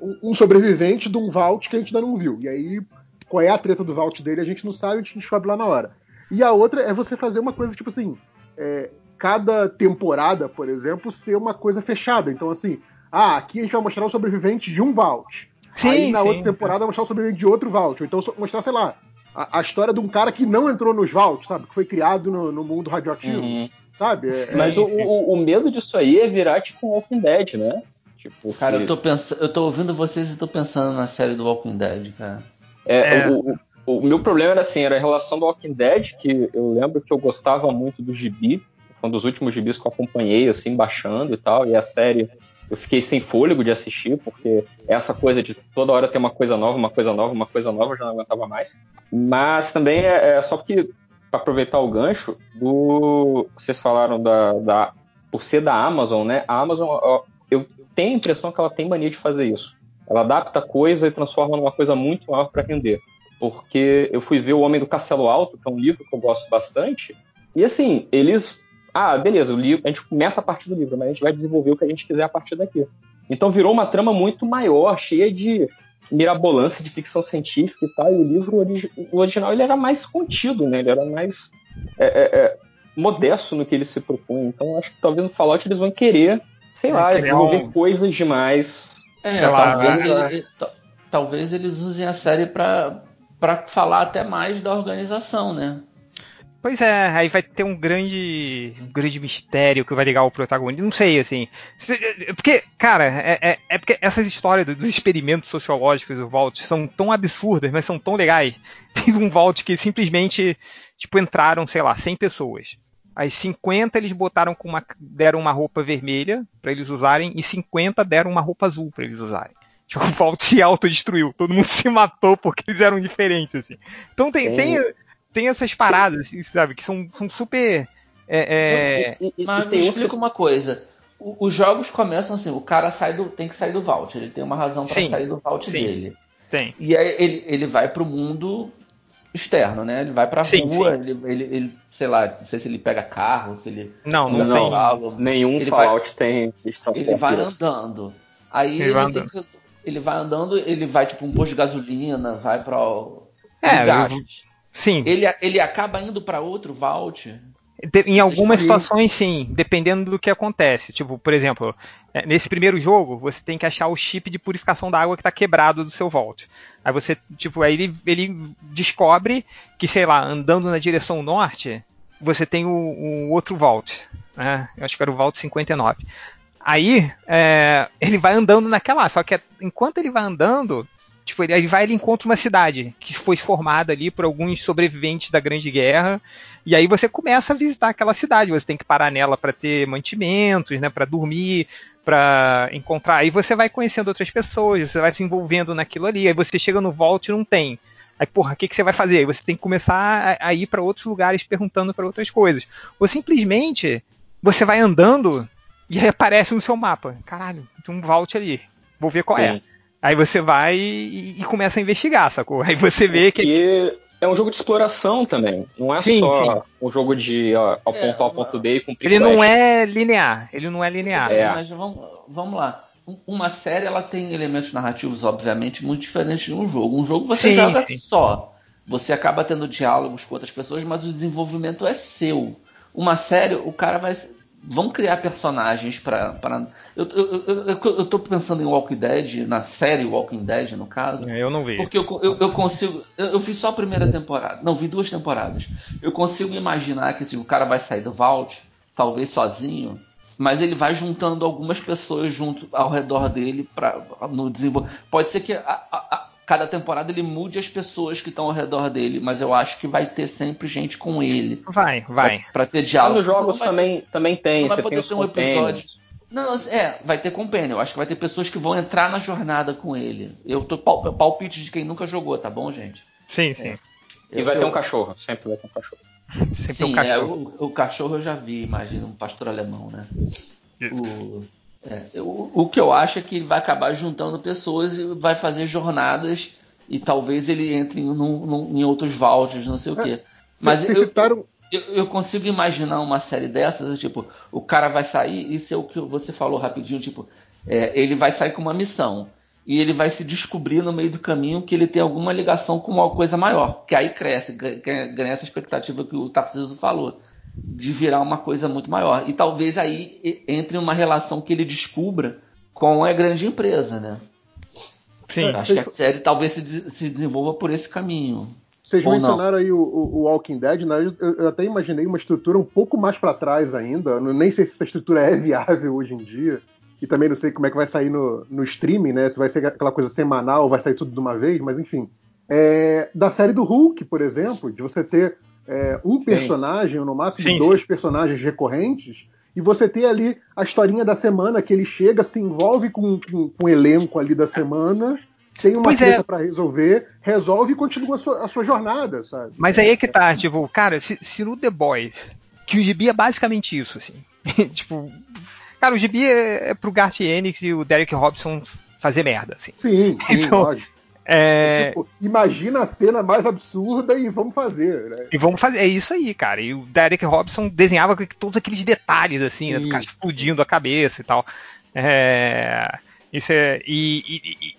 um- um sobrevivente de um vault que a gente ainda não viu. E aí, qual é a treta do vault dele, a gente não sabe, a gente descobre lá na hora. E a outra é você fazer uma coisa tipo assim, é, cada temporada, por exemplo, ser uma coisa fechada. Então, assim, ah, aqui a gente vai mostrar o sobrevivente de um vault. Sim, Aí na sim. outra temporada vai mostrar o sobrevivente de outro vault. Ou então mostrar, sei lá, a, a história de um cara que não entrou nos vaults, sabe? Que foi criado no, no mundo radioativo, Uhum. sabe? É- Mas Sim, o, o- o medo disso aí é virar tipo um Walking Dead, né? Tipo, Cara, eu tô pensando, eu tô ouvindo vocês e tô pensando na série do Walking Dead, cara. É, É. O, o- meu problema era assim, era a relação do Walking Dead, que eu lembro que eu gostava muito do gibi. foi um dos últimos gibis que eu acompanhei, assim, baixando e tal, e a série eu fiquei sem fôlego de assistir, porque essa coisa de toda hora ter uma coisa nova, uma coisa nova, uma coisa nova, eu já não aguentava mais. Mas também é, é só porque, para aproveitar o gancho, do vocês falaram da, da, por ser da Amazon, né? A Amazon, eu tenho a impressão que ela tem mania de fazer isso. Ela adapta coisa e transforma numa coisa muito maior para render. Porque eu fui ver O Homem do Castelo Alto, que é um livro que eu gosto bastante, e assim, eles ah, beleza, o livro, a gente começa a partir do livro, mas a gente vai desenvolver o que a gente quiser a partir daqui. Então virou uma trama muito maior, cheia de mirabolância de ficção científica e tal. E o livro o original ele era mais contido, né? Ele era mais é, é, é, modesto no que ele se propunha. Então acho que talvez no Fallout eles vão querer, sei lá, desenvolver um... coisas demais. É, talvez, lá, ele, talvez eles usem a série para falar até mais da organização, né? Pois é, aí vai ter um grande, um grande mistério que vai ligar o protagonista. Não sei, assim. Porque, cara, é, é, é porque essas histórias dos experimentos sociológicos do Vault são tão absurdas, mas são tão legais. Teve um Vault que simplesmente, tipo, entraram, sei lá, 100 pessoas. Aí 50 eles botaram com uma, deram uma roupa vermelha para eles usarem e 50 deram uma roupa azul para eles usarem. Tipo, o Vault se autodestruiu. Todo mundo se matou porque eles eram diferentes, assim. Então tem, tem, tem essas paradas, assim, sabe, que são, são super. É, é... Mas me explica uma coisa. os jogos começam assim, o cara sai do, tem que sair do vault, ele tem uma razão para sair do vault sim, dele. Tem. E aí ele, ele vai pro mundo externo, né? Ele vai pra sim, rua, sim. Ele, ele, ele, sei lá, não sei se ele pega carro, se ele. Não, não, tem. Carro, nenhum ele Fallout vai, tem. Ele vai andando. Aí ele, ele, vai andando. Que, ele vai andando, ele vai tipo um posto de gasolina, vai pra. É, Sim. Ele, ele acaba indo para outro vault? Em algumas situações, sim, dependendo do que acontece. Tipo, por exemplo, é, nesse primeiro jogo, você tem que achar o chip de purificação da água que está quebrado do seu vault. Aí você, tipo, aí ele, ele descobre que, sei lá, andando na direção norte, você tem o, o outro vault. Né? Eu acho que era o vault 59. Aí, é, ele vai andando naquela, só que enquanto ele vai andando, Tipo, ele, vai ele encontra uma cidade que foi formada ali por alguns sobreviventes da Grande Guerra. E aí você começa a visitar aquela cidade. Você tem que parar nela para ter mantimentos, né, para dormir, para encontrar. Aí você vai conhecendo outras pessoas, você vai se envolvendo naquilo ali. Aí você chega no Vault e não tem. Aí, porra, o que, que você vai fazer? Aí você tem que começar a, a ir para outros lugares perguntando para outras coisas. Ou simplesmente você vai andando e aí aparece no seu mapa. Caralho, tem um Vault ali. Vou ver qual é. Sim. é. Aí você vai e, e, começa a investigar, sacou? Aí você vê que. E é um jogo de exploração também. Não é sim, só sim. um jogo de ó, ao é, ponto A ao ponto B e cumprir Ele não é linear. Ele não é linear. É. Mas vamos, vamos lá. Uma série ela tem elementos narrativos, obviamente, muito diferentes de um jogo. Um jogo você sim, joga só. Você acaba tendo diálogos com outras pessoas, mas o desenvolvimento é seu. Uma série, o cara vai vão criar personagens para. Eu, eu, eu, eu, tô pensando em Walking Dead, na série Walking Dead, no caso. É, eu não vi. Porque eu, eu, eu consigo. Eu, eu vi só a primeira temporada. Não, vi duas temporadas. Eu consigo imaginar que assim, o cara vai sair do Vault, talvez sozinho, mas ele vai juntando algumas pessoas junto ao redor dele para no desenvolvimento. Pode ser que a, a, cada temporada ele mude as pessoas que estão ao redor dele, mas eu acho que vai ter sempre gente com ele. Vai, vai. Pra, pra ter diálogo. Nos jogos também, também tem, não você vai poder ter um episódio. Não, é, vai ter compênio. Eu acho que vai ter pessoas que vão entrar na jornada com ele. Eu tô palpite de quem nunca jogou, tá bom, gente? Sim, sim. É. E vai eu, ter um cachorro, sempre vai ter um cachorro. sempre sim, um cachorro. É, o, o, cachorro eu já vi, imagina, um pastor alemão, né? O, é, o, o, que eu acho é que ele vai acabar juntando pessoas e vai fazer jornadas e talvez ele entre em, em outros vaults, não sei o quê. É, Mas eu, citaram... eu, eu, consigo imaginar uma série dessas, tipo, o cara vai sair, isso é o que você falou rapidinho, tipo, é, ele vai sair com uma missão e ele vai se descobrir no meio do caminho que ele tem alguma ligação com uma coisa maior, que aí cresce, ganha, ganha essa expectativa que o Tarcísio falou de virar uma coisa muito maior. E talvez aí entre uma relação que ele descubra com a grande empresa, né? Sim. Acho que a série talvez se, se desenvolva por esse caminho. Vocês mencionaram não. aí o, o, Walking Dead, né? Eu, eu, até imaginei uma estrutura um pouco mais para trás ainda. Eu nem sei se essa estrutura é viável hoje em dia. E também não sei como é que vai sair no, no streaming, né? Se vai ser aquela coisa semanal, vai sair tudo de uma vez, mas enfim. É, da série do Hulk, por exemplo, de você ter é, um personagem, ou no máximo Sim, dois personagens recorrentes, e você ter ali a historinha da semana, que ele chega, se envolve com, com, com o elenco ali da semana, tem uma Pois é. treta pra resolver, resolve e continua a sua, a sua jornada, sabe? Mas aí é que tá, tipo, cara, se, se no The Boys, que o gibi é basicamente isso, assim. tipo, cara, o gibi é, é pro Garth Ennis e o Derek Robson fazer merda, assim. Sim, sim, Então, lógico. É, Tipo, imagina a cena mais absurda e vamos fazer, né? E vamos fazer, é isso aí, cara. E o Derek Robson desenhava com todos aqueles detalhes, assim, né, ficar explodindo a cabeça e tal. É, isso é, e, e- e-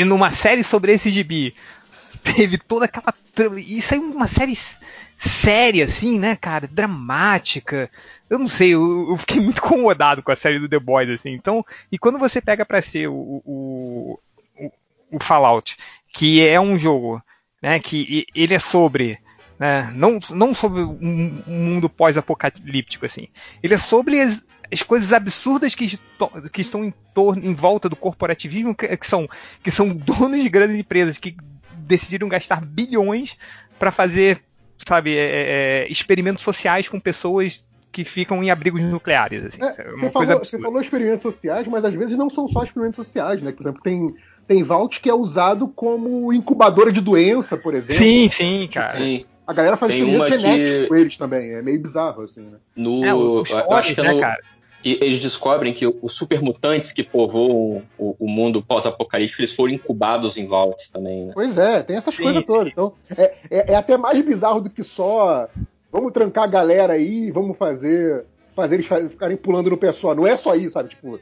e numa série sobre esse gibi, teve toda aquela. trama- Isso aí é uma série séria, assim, né, cara? Dramática. Eu não sei, eu, eu fiquei muito incomodado com a série do The Boys, assim. Então, e quando você pega pra ser o, o, o, Fallout, que é um jogo, né, que ele é sobre né? Não, não sobre um, mundo pós-apocalíptico, assim. Ele é sobre as, as coisas absurdas que, que estão em, torno, em volta do corporativismo, que, que são, que são donos de grandes empresas que decidiram gastar bilhões para fazer, sabe, é, é, experimentos sociais com pessoas que ficam em abrigos nucleares, assim. É, É você, falou, você falou experimentos sociais, mas às vezes não são só experimentos sociais, né? Por exemplo, tem, tem Vault que é usado como incubadora de doença, por exemplo. Sim, sim, cara. Sim. A galera faz Tem experimento genético que- com eles também. É meio bizarro, assim, né? No, É, os eu acho que é né, no, cara? que eles descobrem que os supermutantes que povoam o, o mundo pós-apocalíptico, eles foram incubados em Vaults também, né? Pois é, tem essas Sim, coisas sim. todas. Então, é, é, é até mais bizarro do que só vamos trancar a galera aí e vamos fazer, fazer eles ficarem pulando no pessoal. Não é só isso, sabe? Tipo, é,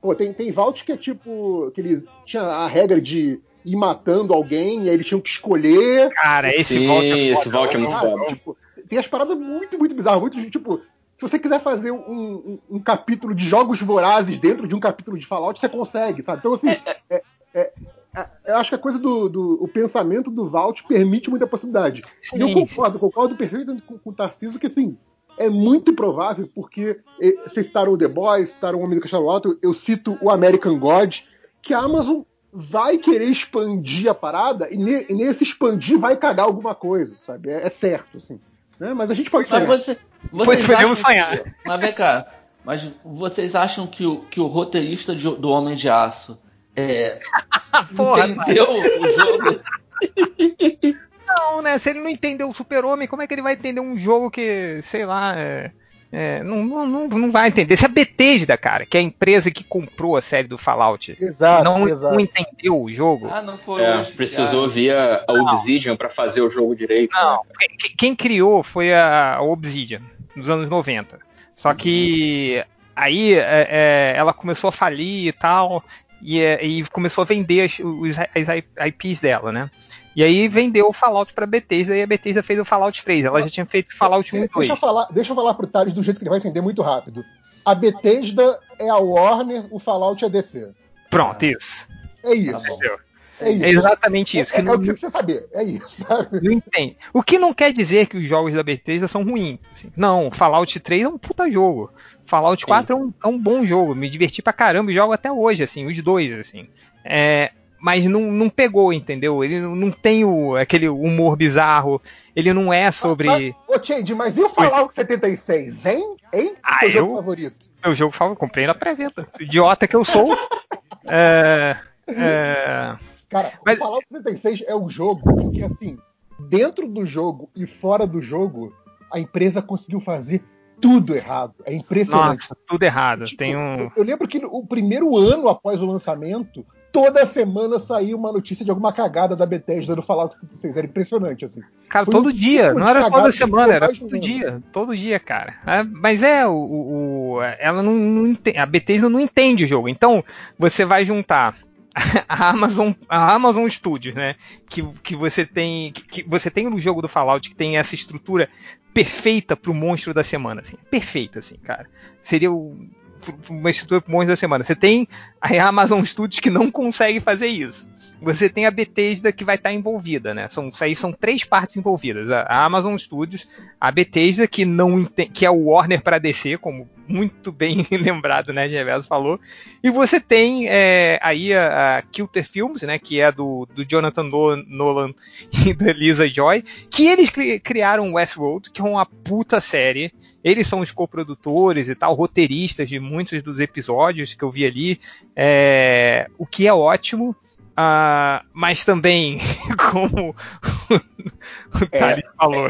pô, tem, tem Vault que é tipo. que eles tinha a regra de ir matando alguém e aí eles tinham que escolher. Cara, esse Sim, volta esse Vault é muito Sabe? foda. Tipo, tem as paradas muito, muito bizarras. Muito, tipo, se você quiser fazer um, um- um capítulo de jogos vorazes dentro de um capítulo de Fallout, você consegue, sabe? Então, assim, é- é- é- eu acho que a coisa do, do- o pensamento do Vault permite muita possibilidade. e eu Sim, concordo, concordo perfeitamente com, com o Tarcísio que, assim, é muito provável, porque vocês citaram o The Boys, citaram o Homem do Castelo Alto, eu cito o American God, que a Amazon vai querer expandir a parada e, ne- e nesse expandir vai cagar alguma coisa, sabe? É, é certo, assim. Né? Mas a gente pode Mas sonhar. você, vocês acham sonhar. que- mas vem cá, mas vocês acham que o, que o roteirista de- do Homem de Aço é, Porra, entendeu o jogo? Não, né? Se ele não entendeu o Super-Homem, como é que ele vai entender um jogo que, sei lá, é, é, não, não, não, vai entender. Se a Bethesda, cara, que é a empresa que comprou a série do Fallout, Exato, não, exato. não entendeu o jogo, Ah, não foi É, hoje, precisou cara. via a Obsidian pra fazer o jogo direito. Não, né? quem- quem criou foi a a Obsidian, nos anos 90. Só que aí é, é, ela começou a falir e tal, e, é, e começou a vender as, os, as IPs dela, né? E aí vendeu o Fallout pra Bethesda e a Bethesda fez o Fallout 3. Ela já tinha feito Fallout 1 e 2. Deixa eu falar, deixa eu falar pro Thales do jeito que ele vai entender muito rápido. A Bethesda é a Warner, o Fallout é a DC. Pronto, isso. É isso. Tá é isso. É exatamente isso. É, que é não, o que você precisa saber. É isso, sabe? não entende. O que não quer dizer que os jogos da Bethesda são ruins. assim. Não, Fallout 3 é um puta jogo. Fallout 4 é um, é um bom jogo. Me diverti pra caramba e jogo até hoje, assim, os dois, assim. É, mas não, não pegou, entendeu? Ele não, tem o, aquele humor bizarro. Ele não é sobre. Mas, ô, Change, mas e o Fallout 76, hein? Hein? Ah, Seu jogo eu- favorito. Meu jogo favorito, comprei na pré-venda. Idiota que eu sou. É, é, Cara, Mas- o Fallout 76 é o jogo que, assim, dentro do jogo e fora do jogo, a empresa conseguiu fazer tudo errado. É impressionante. nossa, tudo errado. Tipo, Tem um. eu, lembro que o primeiro ano após o lançamento, toda semana saía uma notícia de alguma cagada da Bethesda no Fallout 76. Era impressionante, assim. Cara, Foi um todo dia, ciclo não era toda semana, era todo lembro. dia, todo dia, cara. É, mas é, o, o- o- ela não, não entende, a Bethesda não entende o jogo. Então, você vai juntar a Amazon, a Amazon Studios, né? Que, que você tem, que, que você tem no jogo do Fallout que tem essa estrutura perfeita pro monstro da semana, assim, perfeita, assim, cara. Seria o, uma estrutura pro monstro da semana. Você tem a Amazon Studios que não consegue fazer isso você tem a Bethesda que vai estar envolvida, né? São, aí são três partes envolvidas. A, Amazon Studios, a Bethesda, que não que é o Warner para DC, como muito bem lembrado, né? Reverso falou. E você tem é, aí a, a Kilter Films, né? Que é do, do Jonathan Nolan e da Lisa Joy, que eles criaram Westworld, que é uma puta série. Eles são os coprodutores e tal, roteiristas de muitos dos episódios que eu vi ali, é, o que é ótimo. Uh, mas também, como o Thales é, falou,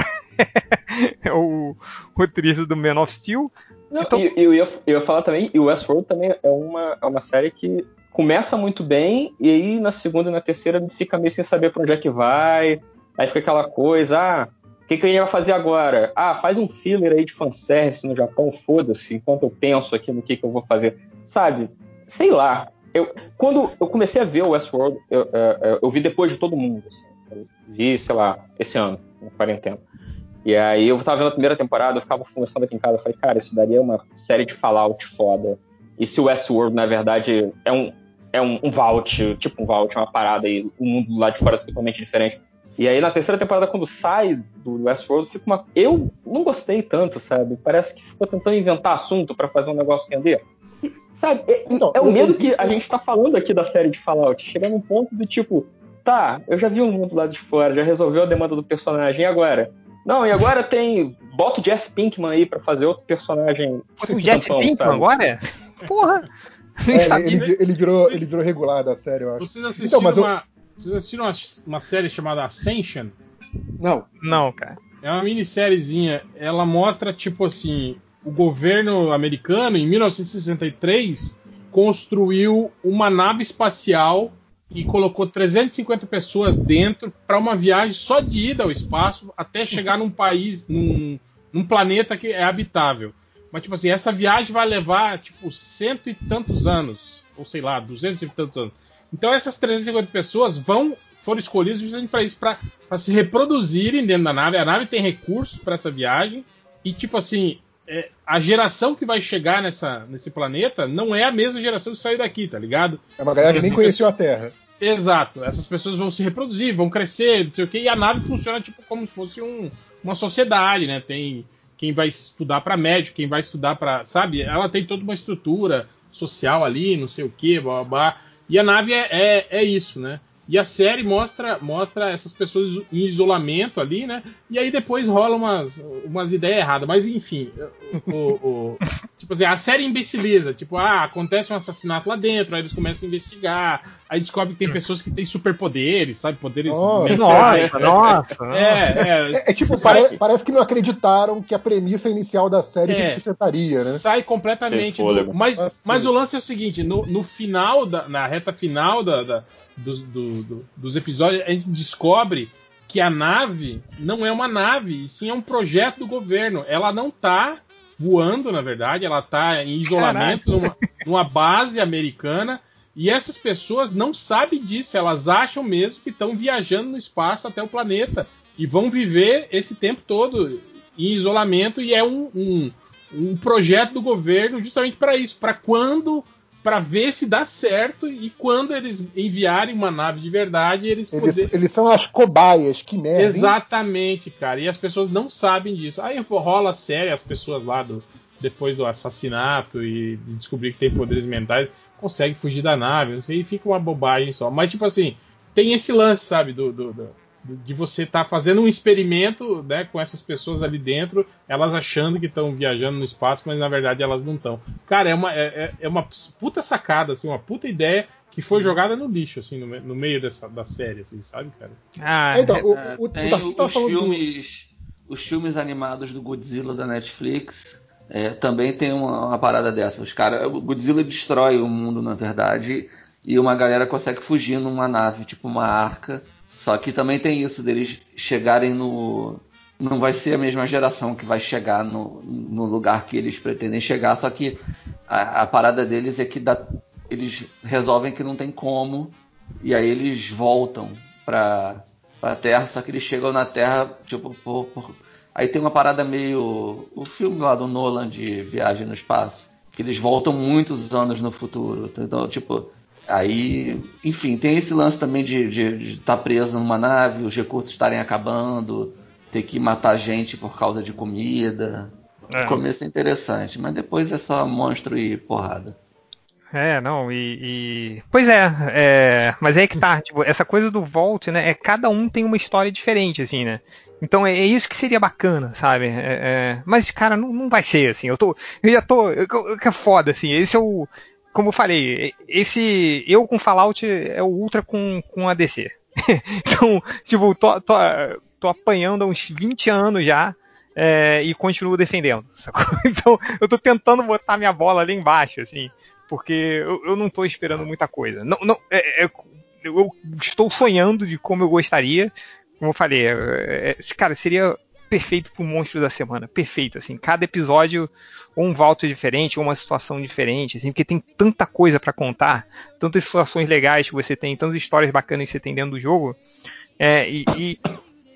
é o roteirista do Man of Steel. Não, então... e, eu, ia, eu ia falar também, e o Westworld também é uma, é uma série que começa muito bem, e aí na segunda e na terceira fica meio sem saber pra onde é que vai. Aí fica aquela coisa, ah, o que, que a gente vai fazer agora? Ah, faz um filler aí de fanservice no Japão, foda-se, enquanto eu penso aqui no que, que eu vou fazer. Sabe? Sei lá. Eu, quando eu comecei a ver o Westworld, eu, eu, é, é, eu vi depois de todo mundo. Assim. Vi, sei lá, esse ano, na quarentena. E aí eu tava vendo a primeira temporada, eu ficava conversando aqui em casa, eu falei, cara, isso daria uma série de Fallout foda. E se o Westworld, na verdade, é um, é um, um vault, tipo um vault, uma parada aí, o mundo lá de fora é totalmente diferente. E aí na terceira temporada, quando sai do Westworld, fica uma. Eu não gostei tanto, sabe? Parece que ficou tentando inventar assunto para fazer um negócio render. Sabe? É, então, é o medo que a gente tá falando aqui da série de Fallout. Chegar num ponto do tipo, tá, eu já vi o mundo lá de fora, já resolveu a demanda do personagem, e agora? Não, e agora tem. Bota o Jesse Pinkman aí pra fazer outro personagem. O Jesse Pinkman sabe? agora? Porra! É, ele, ele, virou, ele virou regular da série, eu acho. Vocês assistiram, então, uma, eu... vocês assistiram uma, uma, série chamada Ascension? Não. Não, cara. É uma minissériezinha. Ela mostra, tipo assim, o governo americano, em 1963, construiu uma nave espacial e colocou 350 pessoas dentro para uma viagem só de ida ao espaço até chegar num país, num, num, planeta que é habitável. Mas, tipo assim, essa viagem vai levar, tipo, cento e tantos anos, ou sei lá, duzentos e tantos anos. Então, essas 350 pessoas vão foram escolhidas justamente para isso, para se reproduzirem dentro da nave. A nave tem recursos para essa viagem e, tipo assim, é, a geração que vai chegar nessa, nesse planeta não é a mesma geração que saiu daqui, tá ligado? É uma galera que nem conheceu a Terra. Exato. Essas pessoas vão se reproduzir, vão crescer, não sei o quê, e a nave funciona tipo como se fosse um, uma sociedade, né? Tem quem vai estudar para médico, quem vai estudar para, sabe? Ela tem toda uma estrutura social ali, não sei o quê, blá, blá, blá. E a nave é, é, é isso, né? E a série mostra, mostra essas pessoas em isolamento ali, né? E aí depois rola umas, umas ideias erradas. Mas enfim, o, o, tipo assim, a série imbeciliza. Tipo, ah, acontece um assassinato lá dentro, aí eles começam a investigar, aí descobre que tem pessoas que têm superpoderes, sabe? Poderes. Nossa, nossa, nossa. É, é, é, é tipo, pare, parece que não acreditaram que a premissa inicial da série é, sustentaria, né? Sai completamente. Do, mas, mas o lance é o seguinte: no, no final, da, na reta final da, da dos, do, do, dos episódios, a gente descobre que a nave não é uma nave, e sim é um projeto do governo. Ela não está voando, na verdade, ela está em isolamento numa, numa, base americana. E essas pessoas não sabem disso, elas acham mesmo que estão viajando no espaço até o planeta e vão viver esse tempo todo em isolamento. E é um, um, um projeto do governo justamente para isso, para quando para ver se dá certo e quando eles enviarem uma nave de verdade, eles eles, poder... eles são as cobaias, que merda. Exatamente, hein? cara. E as pessoas não sabem disso. Aí rola série, as pessoas lá do depois do assassinato e de descobrir que tem poderes mentais, conseguem fugir da nave, não sei, e fica uma bobagem só. Mas tipo assim, tem esse lance, sabe, do, do, do de você estar tá fazendo um experimento né, com essas pessoas ali dentro, elas achando que estão viajando no espaço, mas na verdade elas não estão. Cara, é uma, é, é, é uma puta sacada, assim, uma puta ideia que foi jogada no lixo, assim, no, no meio dessa, da série, assim, sabe, cara? Ah, então, é, o, o, o, tem o, tá os, filmes, do... os filmes animados do Godzilla da Netflix é, também tem uma, uma, parada dessa. Os cara, o Godzilla destrói o mundo, na verdade, e uma galera consegue fugir numa nave, tipo uma arca, só que também tem isso deles chegarem no. Não vai ser a mesma geração que vai chegar no, no lugar que eles pretendem chegar, só que a, a parada deles é que dá, eles resolvem que não tem como, e aí eles voltam pra, pra Terra, só que eles chegam na Terra, tipo, aí tem uma parada meio. O filme lá do Nolan de Viagem no Espaço, que eles voltam muitos anos no futuro. Então, tipo, Aí, enfim, tem esse lance também de estar tá preso numa nave, os recursos estarem acabando, ter que matar gente por causa de comida. O começo é interessante, mas depois é só monstro e porrada. É, não, e. e- Pois é, é, mas é que tá, tipo, essa coisa do Vault, né? É cada um tem uma história diferente, assim, né? Então é, é isso que seria bacana, sabe? É, é, mas, cara, não, não vai ser assim. Eu tô. Eu já tô. Que é foda, assim. Esse é o. Como eu falei, esse. Eu com Fallout é o Ultra com, com ADC. então, tipo, tô, tô, tô apanhando há uns 20 anos já. é, e continuo defendendo. sacou? Então, eu tô tentando botar minha bola ali embaixo, assim porque eu, eu não estou esperando muita coisa. Não, não, é- é- eu estou sonhando de como eu gostaria. Como eu falei, é- é- cara, seria perfeito pro monstro da semana, perfeito assim. Cada episódio ou um volta diferente, ou uma situação diferente, assim, porque tem tanta coisa para contar, tantas situações legais que você tem, tantas histórias bacanas que você tem dentro do jogo, é, e, e,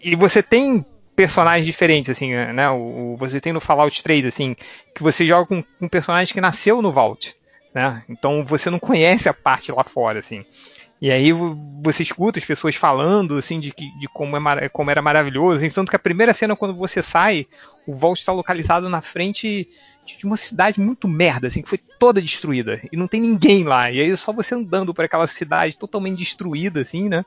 e você tem personagens diferentes, assim, né? O, você tem no Fallout 3, assim, que você joga com um personagem que nasceu no Vault né? Então você não conhece a parte lá fora, assim. E aí vo- você escuta as pessoas falando, assim, de, que, de como, é, como era maravilhoso. Tanto que a primeira cena, quando você sai, o Vault está localizado na frente de uma cidade muito merda, assim, que foi toda destruída. E não tem ninguém lá. E aí é só você andando por aquela cidade totalmente destruída, assim, né?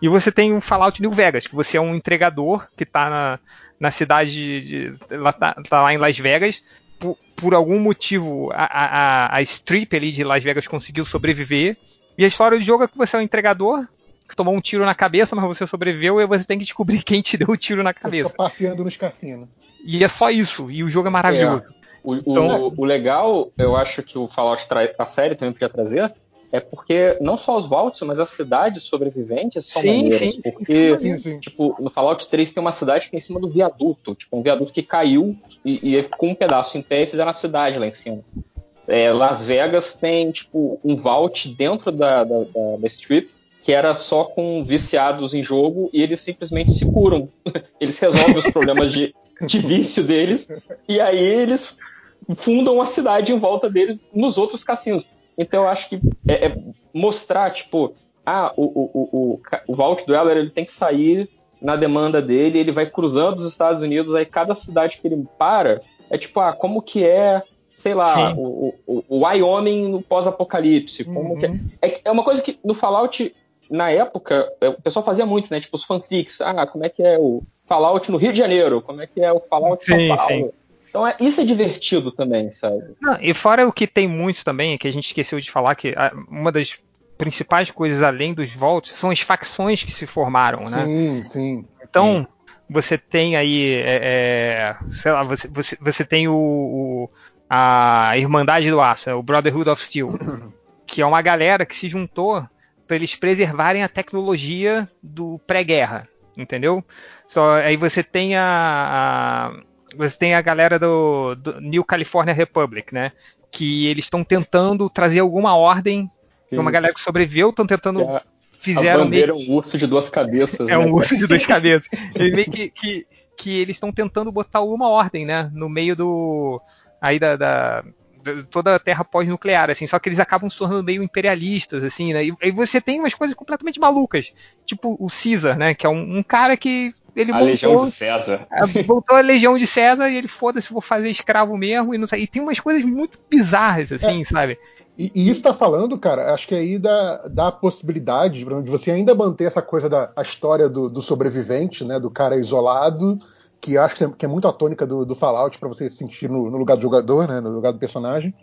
E você tem o Fallout New Vegas, que você é um entregador que tá na, na cidade de. de- lá, tá, tá lá em Las Vegas. Por, por algum motivo, a, a- a strip ali de Las Vegas conseguiu sobreviver. E a história do jogo é que você é um entregador que tomou um tiro na cabeça, mas você sobreviveu e você tem que descobrir quem te deu o tiro na Você cabeça. fica passeando nos cassinos. E é só isso. E o jogo é maravilhoso. O, o- Então- o legal, eu acho que o Fallout tra a série também podia trazer, é porque não só os Vaults, mas as cidades sobreviventes são Sim, maneiras. sim, sim, porque, Sim, sim. tipo, no Fallout 3 tem uma cidade que é em cima do viaduto. Tipo, um viaduto que caiu e, e ficou um pedaço em pé e fizeram a cidade lá em cima. É, Las Vegas tem, tipo, um vault dentro da, da, da, da strip que era só com viciados em jogo e eles simplesmente se curam. Eles resolvem os problemas de, de vício deles e aí eles fundam a cidade em volta deles nos outros cassinos. Então eu acho que é, é mostrar, tipo, ah, o, o, o, o, Vault do Eller ele tem que sair na demanda dele, ele vai cruzando os Estados Unidos, aí cada cidade que ele para é tipo, ah, como que é, sei lá, Sim. o, o, o Wyoming no pós-apocalipse, como é, é. É uma coisa que no Fallout, na época, é, o pessoal fazia muito, né? Tipo, os fanfics, ah, como é que é o Fallout no Rio de Janeiro, como é que é o Fallout em Sim, São Paulo. sim. Então é, isso é divertido também, sabe? Não, e fora o que tem muito também, que a gente esqueceu de falar, que a- uma das principais coisas além dos Vaults são as facções que se formaram, né? Sim, sim. Então, você tem aí, é, é, sei lá, você, você, você tem o, o- a Irmandade do Aço, é o Brotherhood of Steel, que é uma galera que se juntou para eles preservarem a tecnologia do pré-guerra, entendeu? Só aí você tem a, a- você tem a galera do, do New California Republic, né? Que eles estão tentando trazer alguma ordem. Tem uma galera que sobreviveu, estão tentando a- fizeram a meio é um urso de duas cabeças. é né, um cara? urso de duas cabeças. Ele meio que, que, que eles estão tentando botar uma ordem, né? No meio do. Aí da. da- toda a terra pós-nuclear, assim, só que eles acabam se tornando meio imperialistas, assim, né? E aí você tem umas coisas completamente malucas, tipo o Caesar, né? Que é um, um cara que ele A Legião montou, de César. a- voltou a Legião de César e ele foda-se, vou fazer escravo mesmo e não sei. E tem umas coisas muito bizarras, assim, sabe? E, e isso tá falando, cara, acho que aí dá, dá a possibilidade de você ainda manter essa coisa da a história do, do sobrevivente, né? Do cara isolado, que acho que é, que é muito a tônica do, do Fallout para você se sentir no, no lugar do jogador, né? No lugar do personagem.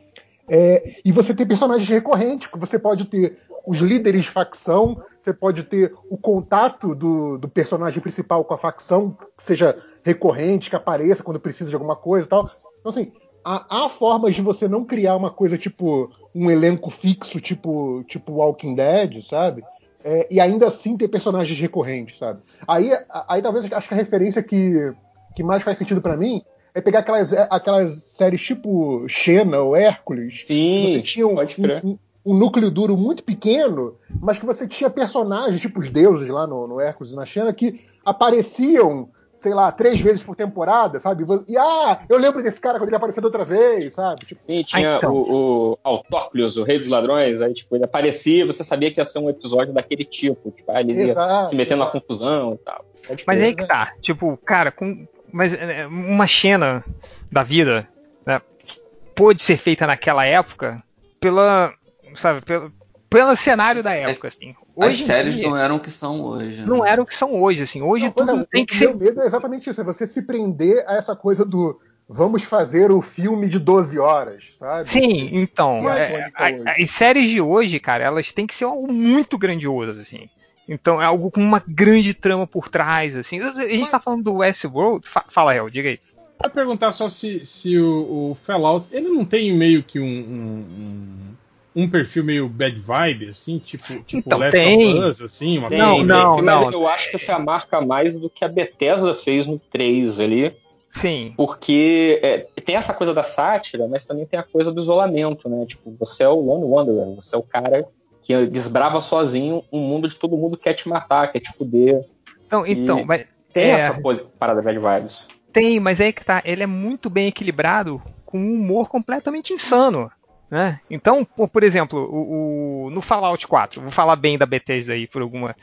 É, e você tem personagens recorrentes, que você pode ter os líderes de facção, você pode ter o contato do, do personagem principal com a facção, que seja recorrente, que apareça quando precisa de alguma coisa e tal. Então, assim, há, há formas de você não criar uma coisa tipo um elenco fixo, tipo, tipo Walking Dead, sabe? É, e ainda assim ter personagens recorrentes, sabe? Aí, aí talvez acho que a referência que, que mais faz sentido para mim é pegar aquelas, aquelas séries tipo Xena ou Hércules. Sim, você tinha um, pode crer. um, um núcleo duro muito pequeno, mas que você tinha personagens, tipo os deuses lá no, no Hércules e na Xena, que apareciam, sei lá, três vezes por temporada, sabe? E ah, eu lembro desse cara quando ele apareceu outra vez, sabe? Tipo, E tinha Ah, então. o, o Autóclios, o Rei dos Ladrões, aí tipo, ele aparecia você sabia que ia ser um episódio daquele tipo. Tipo, ah, ele ia exato, se metendo na confusão e tal. Mas aí que tá, tipo, cara, com, mas é, uma cena da vida né, pôde ser feita naquela época pela, sabe, pelo, pelo cenário da época, assim. Hoje As séries dia, não eram o que são hoje. Né? Não eram o que são hoje, assim. Hoje não, tudo tem que ser. O medo é exatamente isso, é você se prender a essa coisa do vamos fazer o filme de 12 horas, sabe? Sim, então. É, a, as séries de hoje, cara, elas têm que ser algo muito grandiosas, assim. Então é algo com uma grande trama por trás, assim. A gente tá falando do Westworld. Fala, Hel, diga aí. Pra perguntar só se, se o, o Fallout, ele não tem meio que um, um, um perfil meio bad vibe, assim, tipo, tipo então, Last tem. of Us, assim, uma tem, Não, não, mas não. eu acho que você marca mais do que a Bethesda fez no 3 ali. Sim. Porque é, tem essa coisa da sátira, mas também tem a coisa do isolamento, né? Tipo, você é o Lone Wanderer, você é o cara que desbrava sozinho um mundo de todo mundo quer te matar, quer te fuder. Então, então mas, tem é... essa coisa parada bad vibes. Tem, mas é que tá, ele é muito bem equilibrado com um humor completamente insano. Né? Então, por exemplo, o, o, no Fallout 4, vou falar bem da Bethesda aí por alguma.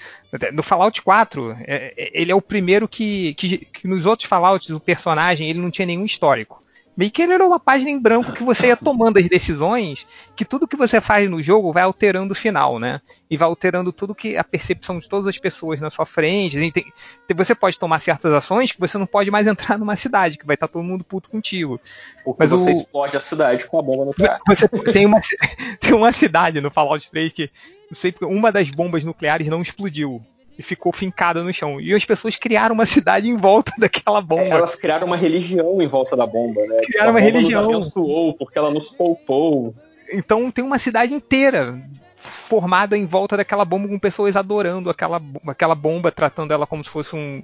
No Fallout 4, é, é, ele é o primeiro que, que, que, nos outros Fallouts o personagem ele não tinha nenhum histórico. Meio que ele era uma página em branco que você ia tomando as decisões, que tudo que você faz no jogo vai alterando o final, né? E vai alterando tudo que a percepção de todas as pessoas na sua frente. Tem, você pode tomar certas ações que você não pode mais entrar numa cidade, que vai estar todo mundo puto contigo. Porque Mas você o... explode a cidade com a bomba nuclear. Você tem uma, tem uma cidade no Fallout 3 que, não sei porque, uma das bombas nucleares não explodiu e ficou fincada no chão. E as pessoas criaram uma cidade em volta daquela bomba. É, elas criaram uma religião em volta da bomba, né? Criaram uma religião. Nos abençoou porque ela nos poupou. Então tem uma cidade inteira formada em volta daquela bomba com pessoas adorando aquela, aquela bomba, tratando ela como se fosse um,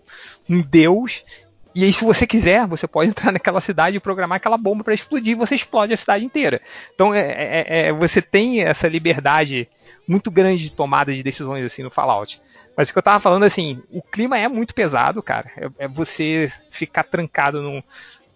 um deus. E aí, se você quiser, você pode entrar naquela cidade e programar aquela bomba para explodir, você explode a cidade inteira. Então, é, é, é, você tem essa liberdade muito grande de tomada de decisões assim no Fallout. Mas o que eu tava falando, assim, o clima é muito pesado, cara. É, é você ficar trancado num,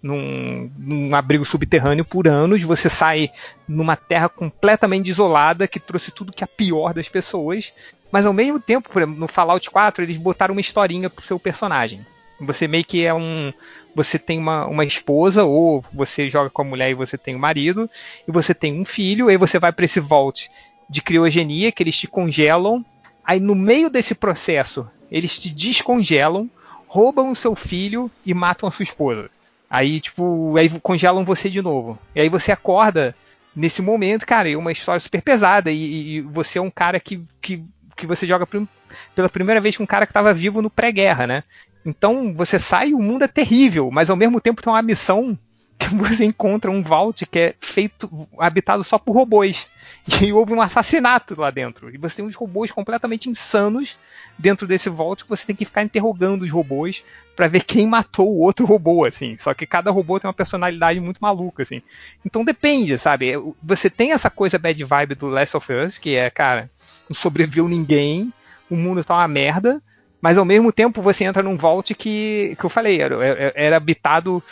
num, num, abrigo subterrâneo por anos, você sai numa terra completamente isolada que trouxe tudo que é pior das pessoas, mas ao mesmo tempo, exemplo, no Fallout 4, eles botaram uma historinha pro seu personagem. Você meio que é um. Você tem uma, uma esposa, ou você joga com a mulher e você tem um marido, e você tem um filho, e você vai para esse vault de criogenia, que eles te congelam Aí no meio desse processo, eles te descongelam, roubam o seu filho e matam a sua esposa. Aí, tipo, aí congelam você de novo. E aí você acorda nesse momento, cara, é uma história super pesada. E, e você é um cara que, que, que você joga pela primeira vez com um cara que estava vivo no pré-guerra, né? Então você sai e o mundo é terrível, mas ao mesmo tempo tem uma missão que você encontra um vault que é feito habitado só por robôs. E houve um assassinato lá dentro. E você tem uns robôs completamente insanos dentro desse vault que você tem que ficar interrogando os robôs para ver quem matou o outro robô, assim. Só que cada robô tem uma personalidade muito maluca, assim. Então depende, sabe? Você tem essa coisa bad vibe do Last of Us, que é, cara, não sobreviveu ninguém, o mundo tá uma merda, mas ao mesmo tempo você entra num vault que, que eu falei, era, era habitado,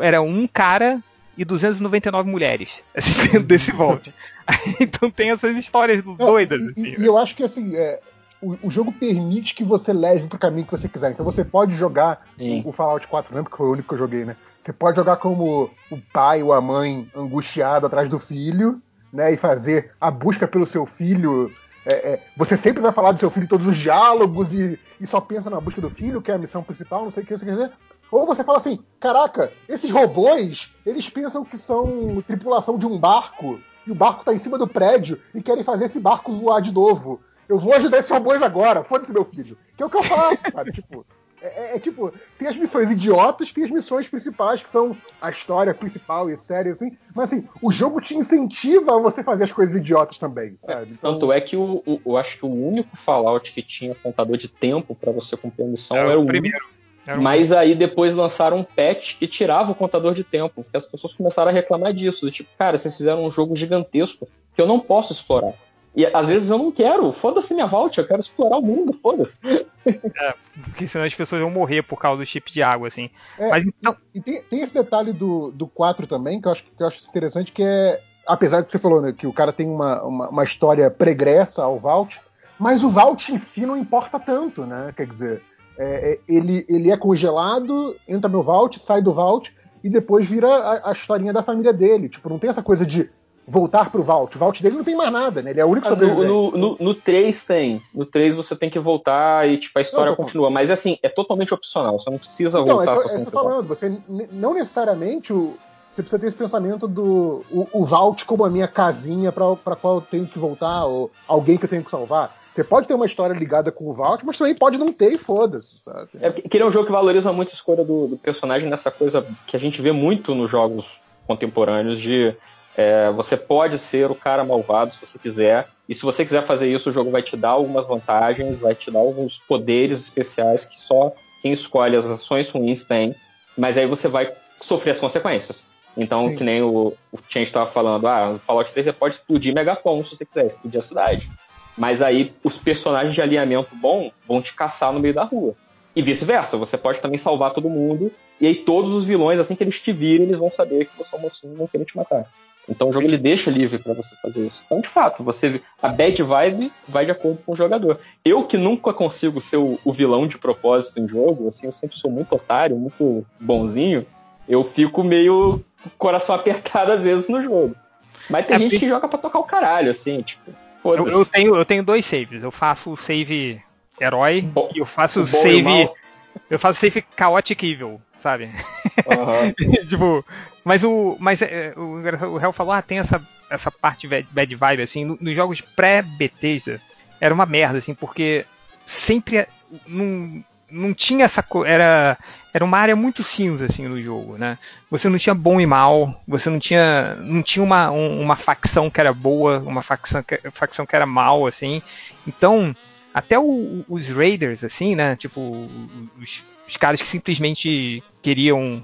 era um cara e 299 mulheres assim, dentro desse vault. então tem essas histórias doidas. Não, e, assim, e, eu acho que assim, é, o, o, jogo permite que você leve pro caminho que você quiser. Então você pode jogar o, o Fallout 4, não porque foi o único que eu joguei, né? Você pode jogar como o pai ou a mãe angustiado atrás do filho, né? E fazer a busca pelo seu filho. É, é, você sempre vai falar do seu filho em todos os diálogos e, e, só pensa na busca do filho, que é a missão principal, não sei o que você quer dizer. Ou você fala assim, caraca, esses robôs, eles pensam que são tripulação de um barco, e o barco tá em cima do prédio, e querem fazer esse barco voar de novo. Eu vou ajudar esses robôs agora, foda-se meu filho. Que é o que eu faço, sabe? Tipo, é, é, é, tipo, tem as missões idiotas, tem as missões principais, que são a história principal e série, assim. Mas assim, o jogo te incentiva a você fazer as coisas idiotas também, sabe? Então... Tanto é que o, o, eu acho que o único Fallout que tinha contador de tempo para você cumprir a missão era, era o primeiro. Único. Mas aí depois lançaram um patch que tirava o contador de tempo, porque as pessoas começaram a reclamar disso. Tipo, cara, vocês fizeram um jogo gigantesco que eu não posso explorar. E às vezes eu não quero, foda-se minha vault, eu quero explorar o mundo, foda-se. É, porque senão as pessoas vão morrer por causa do chip de água, assim. É, Mas então. E tem, tem, esse detalhe do, do 4 também, que eu, acho, que eu acho interessante, que é. Apesar de que você falou, né, que o cara tem uma, uma, uma história pregressa ao Vault, mas o Vault em si não importa tanto, né? Quer dizer, é, é, ele, ele é congelado, entra no Vault, sai do Vault e depois vira a, a historinha da família dele. Tipo, não tem essa coisa de voltar pro Vault. O Vault dele não tem mais nada, né? Ele é o único Ah, sobrevivente. no, no, no, no 3 tem. No 3 você tem que voltar e tipo, a história Não, continua. Mas assim, é totalmente opcional. Você não precisa Então, é voltar só, se você é só falando, você não necessariamente o- você precisa ter esse pensamento do o, o Vault como a minha casinha para pra qual eu tenho que voltar, ou alguém que eu tenho que salvar. Você pode ter uma história ligada com o Vault, mas também pode não ter e foda-se? É porque ele é um jogo que valoriza muito a escolha do, do personagem nessa coisa que a gente vê muito nos jogos contemporâneos de é, você pode ser o cara malvado se você quiser, e se você quiser fazer isso, o jogo vai te dar algumas vantagens, vai te dar alguns poderes especiais que só quem escolhe as ações ruins tem, mas aí você vai sofrer as consequências. Então, Sim. que nem o, o Change estava falando, ah, no Fallout 3 você pode explodir Megapon se você quiser, explodir a cidade. Mas aí os personagens de alinhamento bom vão te caçar no meio da rua. E vice-versa, você pode também salvar todo mundo, e aí todos os vilões, assim que eles te virem, eles vão saber que você é um mocinho e vão querer te matar. Então o jogo ele deixa livre pra você fazer isso. Então, de fato, você a bad vibe vai de acordo com o jogador. Eu que nunca consigo ser o, o vilão de propósito em jogo, assim, eu sempre sou muito otário, muito bonzinho, eu fico meio coração apertado às vezes no jogo. Mas tem É, gente que joga pra tocar o caralho, assim, tipo, Eu, eu tenho, eu tenho dois saves. Eu faço o save herói Bo- e eu faço bom o save. Eu faço save chaotic evil, sabe? Aham. tipo, mas o. Mas é, o, o Hell falou, ah, tem essa, essa parte bad, bad vibe, assim, no- nos jogos pré-Bethesda era uma merda, assim, porque sempre é- não, não tinha essa era era uma área muito cinza assim no jogo, né? Você não tinha bom e mal, você não tinha não tinha uma, um- uma facção que era boa, uma facção que, facção que era mal assim. Então, até o- os raiders assim, né? Tipo os, os caras que simplesmente queriam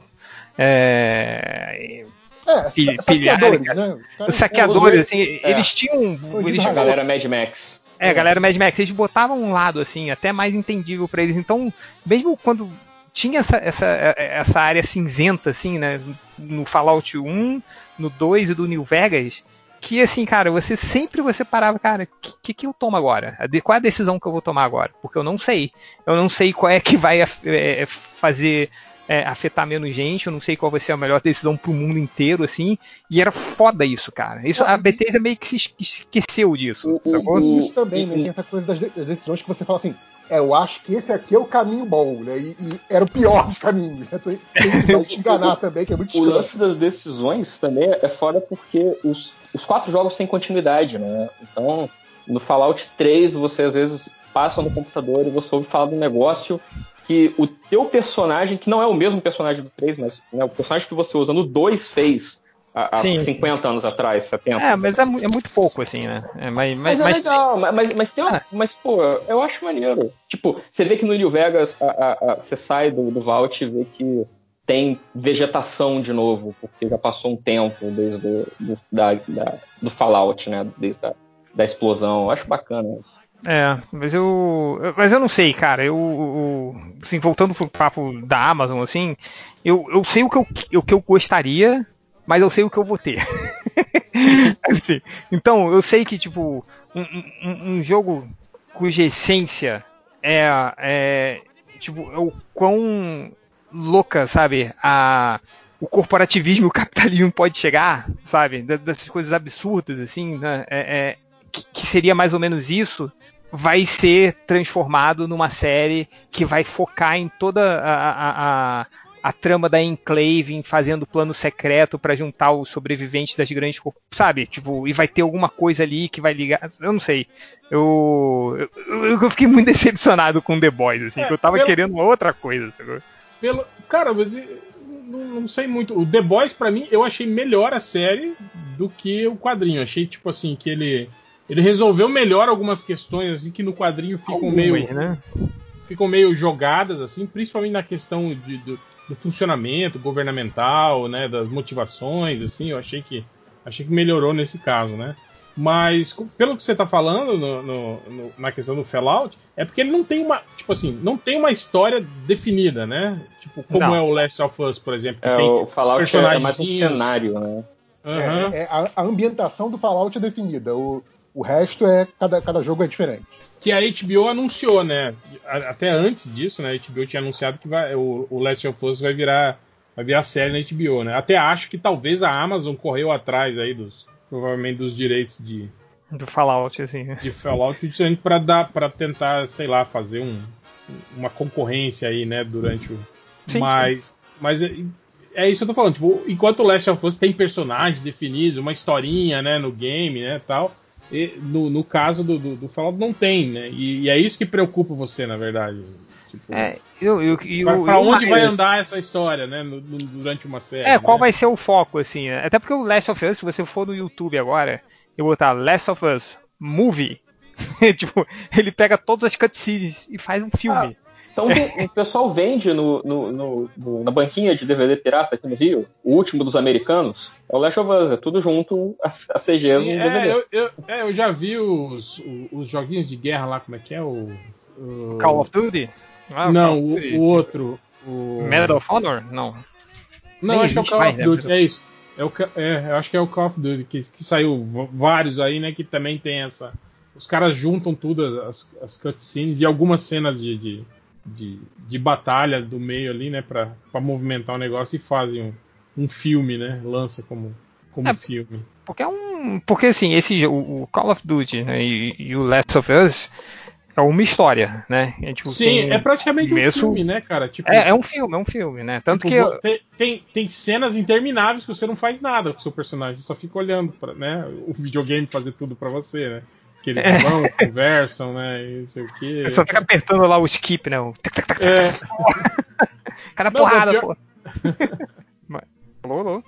é, É, Pi- sa- saqueadores, pilhar, né? Os caras- os saqueadores, assim, É. eles tinham. Eles, A galera Mad Max. é, galera Mad Max, eles botavam um lado, assim, até mais entendível pra eles. Então, mesmo quando tinha essa, essa, essa área cinzenta, assim, né? No Fallout 1, no 2 e do New Vegas, que assim, cara, você sempre você parava, cara, o que, que, que eu tomo agora? Qual é a decisão que eu vou tomar agora? Porque eu não sei. Eu não sei qual é que vai é, fazer é, afetar menos gente, eu não sei qual vai ser a melhor decisão pro mundo inteiro, assim. E era foda isso, cara. Isso, a Bethesda meio que se esqueceu disso, O- o- Isso também, né? Tem essa coisa das decisões que você fala assim, é, eu acho que esse aqui é o caminho bom, né? E, e era o pior dos caminhos. Né? Tem, tem que te enganar também, que é muito O lance das decisões também é foda porque os, os quatro jogos têm continuidade, né? Então, no Fallout 3, você às vezes passa no computador e você ouve falar de um negócio que o teu personagem, que não é o mesmo personagem do 3, mas né, o personagem que você usa no 2 fez há, há Sim. 50 anos atrás, 70. É, mas é, é muito pouco, assim, né? É, mas, Mas, mas, é mas- legal, mas, mas, mas tem uma- Ah. mas, pô, eu acho maneiro. Tipo, você vê que no New Vegas, a- a- a- você sai do, do Vault e vê que tem vegetação de novo, porque já passou um tempo desde do, do, da, da- do Fallout, né? Desde a da explosão. Eu acho bacana isso. É, mas eu. eu- Mas eu não sei, cara. Eu. eu- assim, voltando pro papo da Amazon, assim, eu, eu sei o que eu, o que eu gostaria, mas eu sei o que eu vou ter. Assim, então, eu sei que, tipo, um, um- um jogo cuja essência é. é tipo, é o quão louca, sabe? A. O corporativismo e o capitalismo pode chegar, sabe? Dessas coisas absurdas, assim, né? É, é, que, que seria mais ou menos isso, vai ser transformado numa série que vai focar em toda a, a, a, a trama da Enclave, fazendo plano secreto para juntar os sobreviventes das grandes, sabe? Tipo, e vai ter alguma coisa ali que vai ligar, eu não sei. Eu eu, eu fiquei muito decepcionado com The Boys, assim, É, que eu tava pelo- querendo outra coisa, sacou? Pelo, cara, mas não, não sei muito. O The Boys, pra mim, eu achei melhor a série do que o quadrinho. Achei, tipo assim, que ele. Ele resolveu melhor algumas questões assim, que no quadrinho ficam Algumas, meio, né? ficam meio jogadas, assim, principalmente na questão de- do, do funcionamento governamental, né, das motivações, assim, eu achei que achei que melhorou nesse caso, né? Mas pelo que você tá falando no- no- no- na questão do Fallout, é porque ele não tem uma, tipo assim, não tem uma história definida, né? Tipo, como Não. é o Last of Us, por exemplo, que É, tem o Fallout os é mais um cenário, né? Aham. É, é, a, a ambientação do Fallout é definida. O, O resto é. Cada, cada jogo é diferente. Que a HBO anunciou, né? Até antes disso, né? A HBO tinha anunciado que vai, o, o Last of Us vai virar, vai virar série na HBO, né? Até acho que talvez a Amazon correu atrás aí dos. Provavelmente dos direitos de, Do Fallout, assim. de Fallout justamente para dar para tentar, sei lá, fazer um, uma concorrência aí, né, durante o Sim, mas mas é, é isso que eu tô falando, tipo, enquanto o Last of Us tem personagens definidos, uma historinha, né, no game, né, tal, e no, no caso do, do, do Fallout não tem, né? E, e é isso que preocupa você, na verdade. Tipo, É, eu, eu, eu, pra, onde vai andar essa história, né, no- no- durante uma série? É, qual né? vai ser o foco, assim? né? Até porque o Last of Us, se você for no YouTube agora, eu botar Last of Us Movie, tipo, ele pega todas as cutscenes e faz um filme. Então o pessoal vende no, no- no- no- na banquinha de DVD pirata aqui no Rio, o último dos americanos, é o Last of Us, é tudo junto, a, a CG Sim, no é, DVD. eu, eu, é, eu já vi os, os joguinhos de guerra lá, como é que é? O, o- Call of Duty? Ah, Não, Call of o, Duty. o outro. O... Medal of Honor? Não. Não, Nem acho que é o Call of né? Duty, é isso. É o, é, eu acho que é o Call of Duty, que, que saiu vários aí, né? Que também tem essa. Os caras juntam tudo, as, as cutscenes e algumas cenas de, de, de, de batalha do meio ali, né? Pra, pra movimentar o negócio e fazem um, um filme, né? Lança como, como É, filme. Porque é um. Porque assim, esse o, o Call of Duty né, e, e o Last of Us é uma história, né? É, tipo, Sim, é praticamente um começo- filme, né, cara? Tipo, é, é um filme, é um filme, né? Tanto Tipo, que. tem, tem, tem cenas intermináveis que você não faz nada com o seu personagem, você só fica olhando pra, né, o videogame fazer tudo pra você, né? Que eles É. vão, conversam, né? E não sei o quê. Só fica apertando lá o skip, né? O É, Cara, Não, porrada, mas pô. Mas- Alô, alô.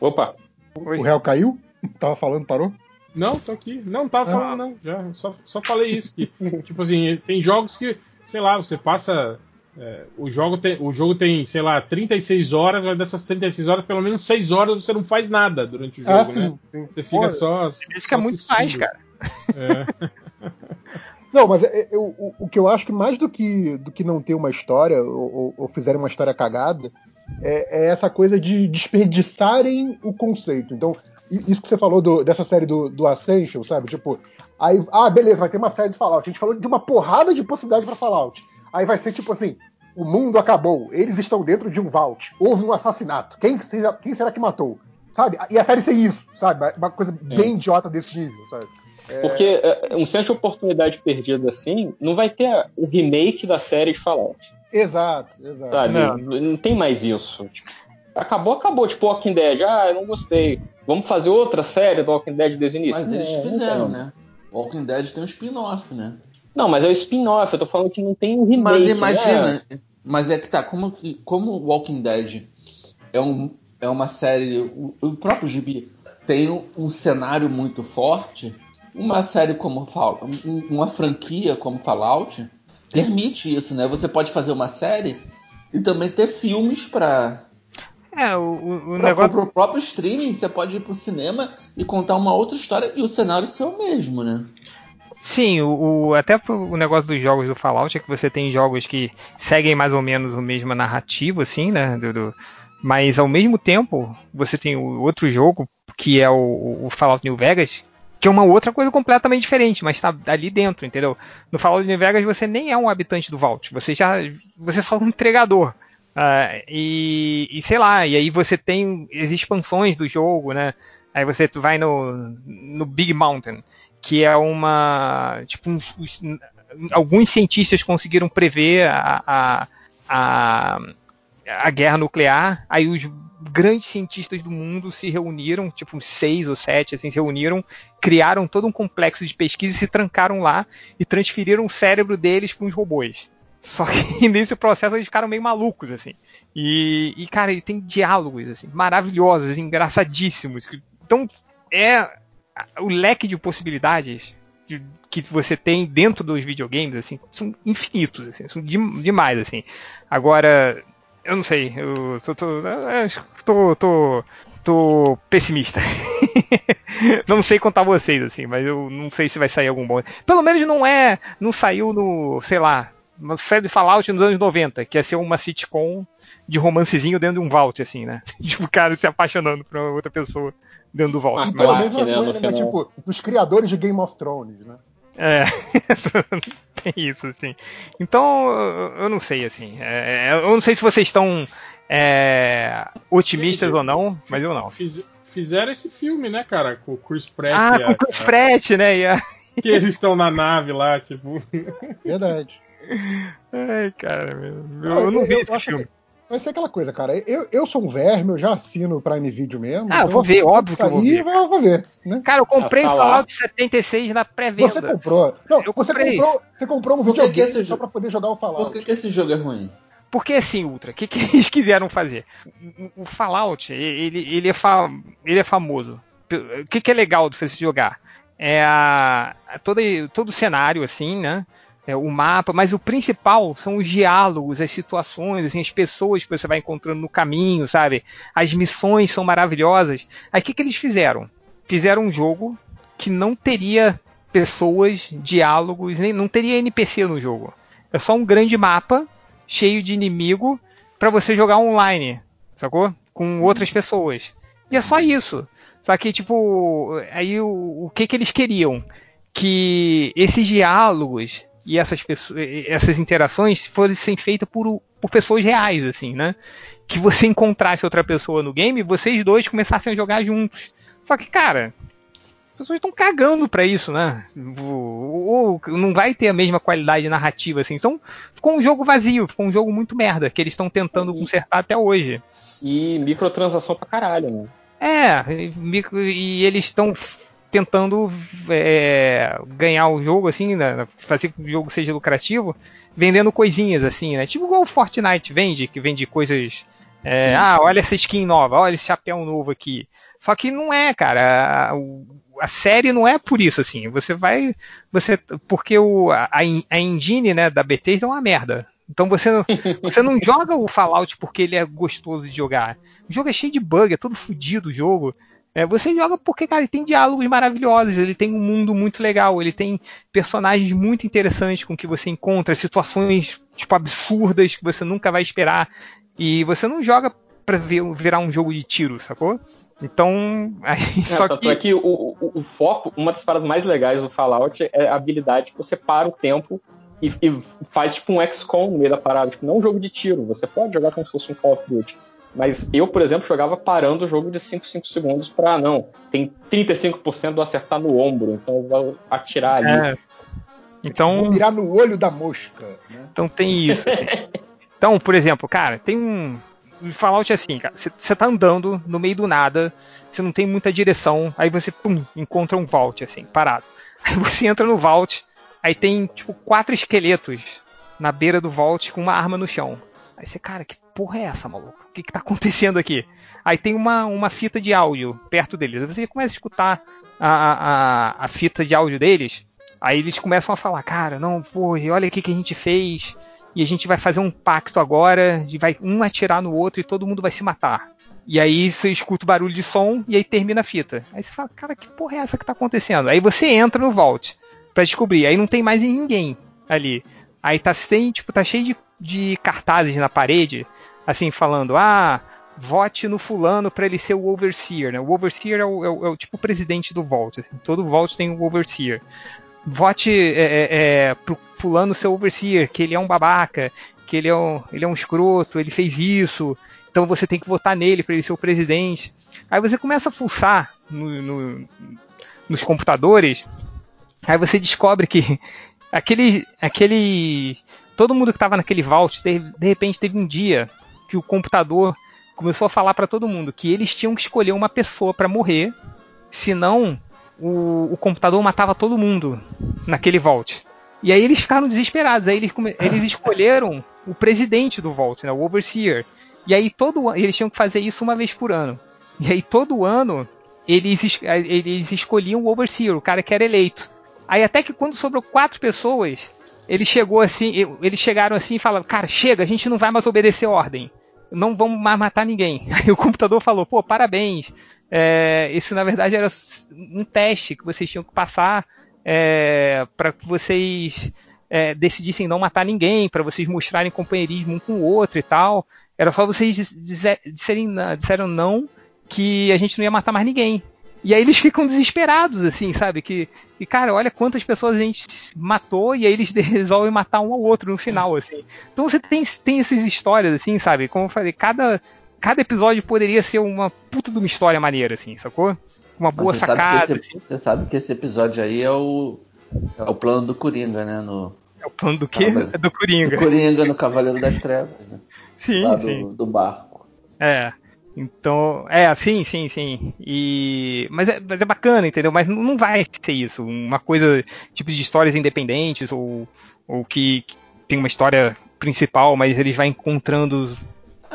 Opa, Oi. O réu caiu? Tava falando, parou? não, tô aqui. Não, tava falando, não. Já, só, só falei isso. Que, tipo assim, tem jogos que, sei lá, você passa. é, o, jogo tem, o jogo tem, sei lá, 36 horas, mas dessas 36 horas, pelo menos 6 horas você não faz nada durante o jogo, ah, né? sim, sim. Você fica Pô, só. Isso que é só muito mais, cara. É. Não, mas é- é- o, o- que eu acho que mais do que, do que não ter uma história, ou, ou- fizerem uma história cagada, é, é essa coisa de desperdiçarem o conceito. Então, isso que você falou do- dessa série do, do Ascension, sabe? Tipo, aí, ah, beleza, vai ter uma série de Fallout. A gente falou de uma porrada de possibilidade pra Fallout. Aí vai ser tipo assim: o mundo acabou, eles estão dentro de um vault, houve um assassinato. Quem, será- quem será que matou? Sabe? E a série ser isso, sabe? Uma coisa bem idiota desse nível, sabe? Porque é, um senso de oportunidade perdida assim, não vai ter o remake da série de Fallout, Exato, exato. sabe? Não. Não, tem mais isso. Tipo, acabou, acabou. Tipo, Walking Dead, ah, eu não gostei. Vamos fazer outra série do Walking Dead desde o início? Mas eles É, fizeram, né? Walking Dead tem um spin-off, né? Não, mas é o spin-off, eu tô falando que não tem um remake. Mas né? imagina, mas é que tá, como como Walking Dead é, um, é uma série, o, o próprio Gibi tem um, um cenário muito forte, uma série como um- uma franquia como Fallout permite isso, né? Você pode fazer uma série e também ter filmes para É, o, o, Pra, negócio. pro próprio streaming, você pode ir pro cinema e contar uma outra história e o cenário ser o mesmo, né? Sim, o, o- até o negócio dos jogos do Fallout é que você tem jogos que seguem mais ou menos a mesma narrativa, assim, né? do- do- mas ao mesmo tempo, você tem o outro jogo, que é o, o Fallout New Vegas, que é uma outra coisa completamente diferente, mas está ali dentro, entendeu? No Fallout New Vegas você nem é um habitante do Vault, você já. Você é só um entregador. Ah, e, e sei lá, e aí você tem as expansões do jogo, né? Aí você vai no, no Big Mountain, que é uma. Tipo, uns- uns- alguns cientistas conseguiram prever a, a, a, a guerra nuclear, aí os grandes cientistas do mundo se reuniram, tipo seis ou sete, assim, se reuniram, criaram todo um complexo de pesquisa e se trancaram lá e transferiram o cérebro deles para uns robôs. Só que nesse processo eles ficaram meio malucos, assim. E, e, cara, ele tem diálogos, assim, maravilhosos, engraçadíssimos. Então, é o leque de possibilidades de- que você tem dentro dos videogames, assim, são infinitos, assim, são de- demais, assim. Agora, eu não sei, eu tô, tô, acho que tô, tô, tô pessimista. não sei contar vocês, assim, mas eu não sei se vai sair algum bom. Pelo menos não é, não saiu no, sei lá, uma série de Fallout nos anos 90, que ia ser uma sitcom de romancezinho dentro de um vault, assim, né? Tipo, o cara se apaixonando por outra pessoa dentro do vault. Ah, Mas- mesma né, final. Tipo, dos criadores de Game of Thrones, né? É, tem isso, assim. Então, eu- eu não sei, assim. É, é, eu não sei se vocês estão é, otimistas Gente, ou não, mas eu não. Fiz- fizeram esse filme, né, cara? Com o Chris Pratt. Ah, e a- com o Chris Pratt, né? E a... Que eles estão na nave lá, tipo. Verdade. Ai, cara, meu, Não, eu não vi eu esse filme. que Vai ser aquela coisa, cara. Eu, eu sou um verme, eu já assino o Prime Video mesmo. Ah, eu vou ver, óbvio que eu vou ver. eu vou ver, né? Cara, eu comprei o. Fallout 76 na pré-venda. Você comprou. Não, Eu você comprei comprou, você comprou um Por que que videogame só pra poder jogar o Fallout. Por que, que esse jogo é ruim? Porque assim, Ultra, o que, que eles quiseram fazer? O- O Fallout, ele, ele, é, fa- ele é famoso. O que, que é legal de você jogar? É a, a todo, todo o cenário, assim, né? É o mapa, mas o principal são os diálogos, as situações, assim, as pessoas que você vai encontrando no caminho, sabe? As missões são maravilhosas. Aí o que, que eles fizeram? Fizeram um jogo que não teria pessoas, diálogos, nem não teria NPC no jogo. É só um grande mapa cheio de inimigo para você jogar online, sacou? Com outras pessoas. E é só isso. Só que, tipo, aí o, o que que eles queriam? Que esses diálogos e essas, pessoas, essas interações fossem feitas por, por pessoas reais, assim, né? Que você encontrasse outra pessoa no game e vocês dois começassem a jogar juntos. Só que, cara, as pessoas estão cagando pra isso, né? Ou não vai ter a mesma qualidade narrativa, assim. Então, ficou um jogo vazio, ficou um jogo muito merda, que eles estão tentando consertar até hoje. E microtransação pra caralho, né? É, e e eles estão tentando é, ganhar o jogo, assim, né, fazer que o jogo seja lucrativo, vendendo coisinhas, assim, né? Tipo igual o Fortnite vende, que vende coisas. é, ah, olha essa skin nova, olha esse chapéu novo aqui. Só que não é, cara. A, a série não é por isso, assim. Você vai. Você, porque o, a, a engine né, da Bethesda é uma merda. Então você não, você não joga o Fallout porque ele é gostoso de jogar. O jogo é cheio de bug, é todo fodido o jogo. É, você joga porque, cara, ele tem diálogos maravilhosos, ele tem um mundo muito legal, ele tem personagens muito interessantes com que você encontra, situações, tipo, absurdas que você nunca vai esperar. E você não joga pra ver, virar um jogo de tiro, sacou? Então, aí, É, só que... é que o, o- o foco, uma das paradas mais legais do Fallout é a habilidade que você para o tempo e, e faz tipo um XCOM no meio da parada. Tipo, não um jogo de tiro, você pode jogar como se fosse um Call of Duty. Mas eu, por exemplo, jogava parando o jogo de 5, 5 segundos pra, não, tem 35% do acertar no ombro, então eu vou atirar ali. É. Então, Vou mirar no olho da mosca. Né? Então tem isso. assim. Então, por exemplo, cara, tem um. O Fallout é assim, cara. Você tá andando no meio do nada, você não tem muita direção, aí você, pum, encontra um vault, assim, parado. Aí você entra no vault, aí tem, tipo, quatro esqueletos na beira do vault com uma arma no chão. Aí você, cara, que porra é essa, maluco? O que, que tá acontecendo aqui? Aí tem uma, uma fita de áudio perto deles. Você começa a escutar a, a, a- fita de áudio deles. Aí eles começam a falar, cara, não, pô, e olha o que, a gente fez. E a gente vai fazer um pacto agora, de vai um atirar no outro e todo mundo vai se matar. E aí você escuta o barulho de som e aí termina a fita. Aí você fala, cara, que porra é essa que tá acontecendo? Aí você entra no vault pra descobrir. Aí não tem mais ninguém ali. Aí tá sem, tipo, tá cheio de, de cartazes na parede, assim, falando, ah, vote no fulano pra ele ser o overseer, né? O overseer é o, é o- é o tipo presidente do vault. assim. Todo vault tem o overseer vote é, é, é, pro fulano ser overseer, que ele é um babaca, que ele é um, ele é um escroto, ele fez isso, então você tem que votar nele para ele ser o presidente. Aí você começa a fuçar no- no- nos computadores, aí você descobre que aquele, aquele, todo mundo que estava naquele vault, de, de repente teve um dia que o computador começou a falar para todo mundo que eles tinham que escolher uma pessoa para morrer, senão o, o computador matava todo mundo naquele vault. E aí eles ficaram desesperados. Aí eles, eles escolheram o presidente do vault, né, o overseer. E aí todo eles tinham que fazer isso uma vez por ano. E aí todo ano eles, es- eles escolhiam o overseer, o cara que era eleito. Aí até que quando sobrou quatro pessoas, ele chegou assim, eles chegaram assim e falaram: "Cara, chega, a gente não vai mais obedecer ordem. Não vamos mais matar ninguém". Aí o computador falou: "Pô, parabéns. É, isso na verdade era um teste que vocês tinham que passar é, para que vocês é, decidissem não matar ninguém, para vocês mostrarem companheirismo um com o outro e tal. Era só vocês disserem, disseram não que a gente não ia matar mais ninguém. E aí eles ficam desesperados, assim, sabe? Que, e cara, olha quantas pessoas a gente matou e aí eles resolvem matar um ao outro no final, assim. Então você tem, tem essas histórias, assim, sabe? Como eu falei, cada, cada episódio poderia ser uma puta de uma história maneira, assim, sacou? Uma boa sacada. Sabe esse, assim. Você sabe que esse episódio aí é o, é o plano do Coringa, né? No, É o plano do quê? Cavaleiro. É do Coringa. do Coringa no Cavaleiro das Trevas, né? Sim, Lá sim. do, do barco. É. Então, é, sim, sim, sim. E, mas, é, mas é bacana, entendeu? Mas não vai ser isso. Uma coisa, tipo de histórias independentes, ou, ou que, que tem uma história principal, mas eles vão encontrando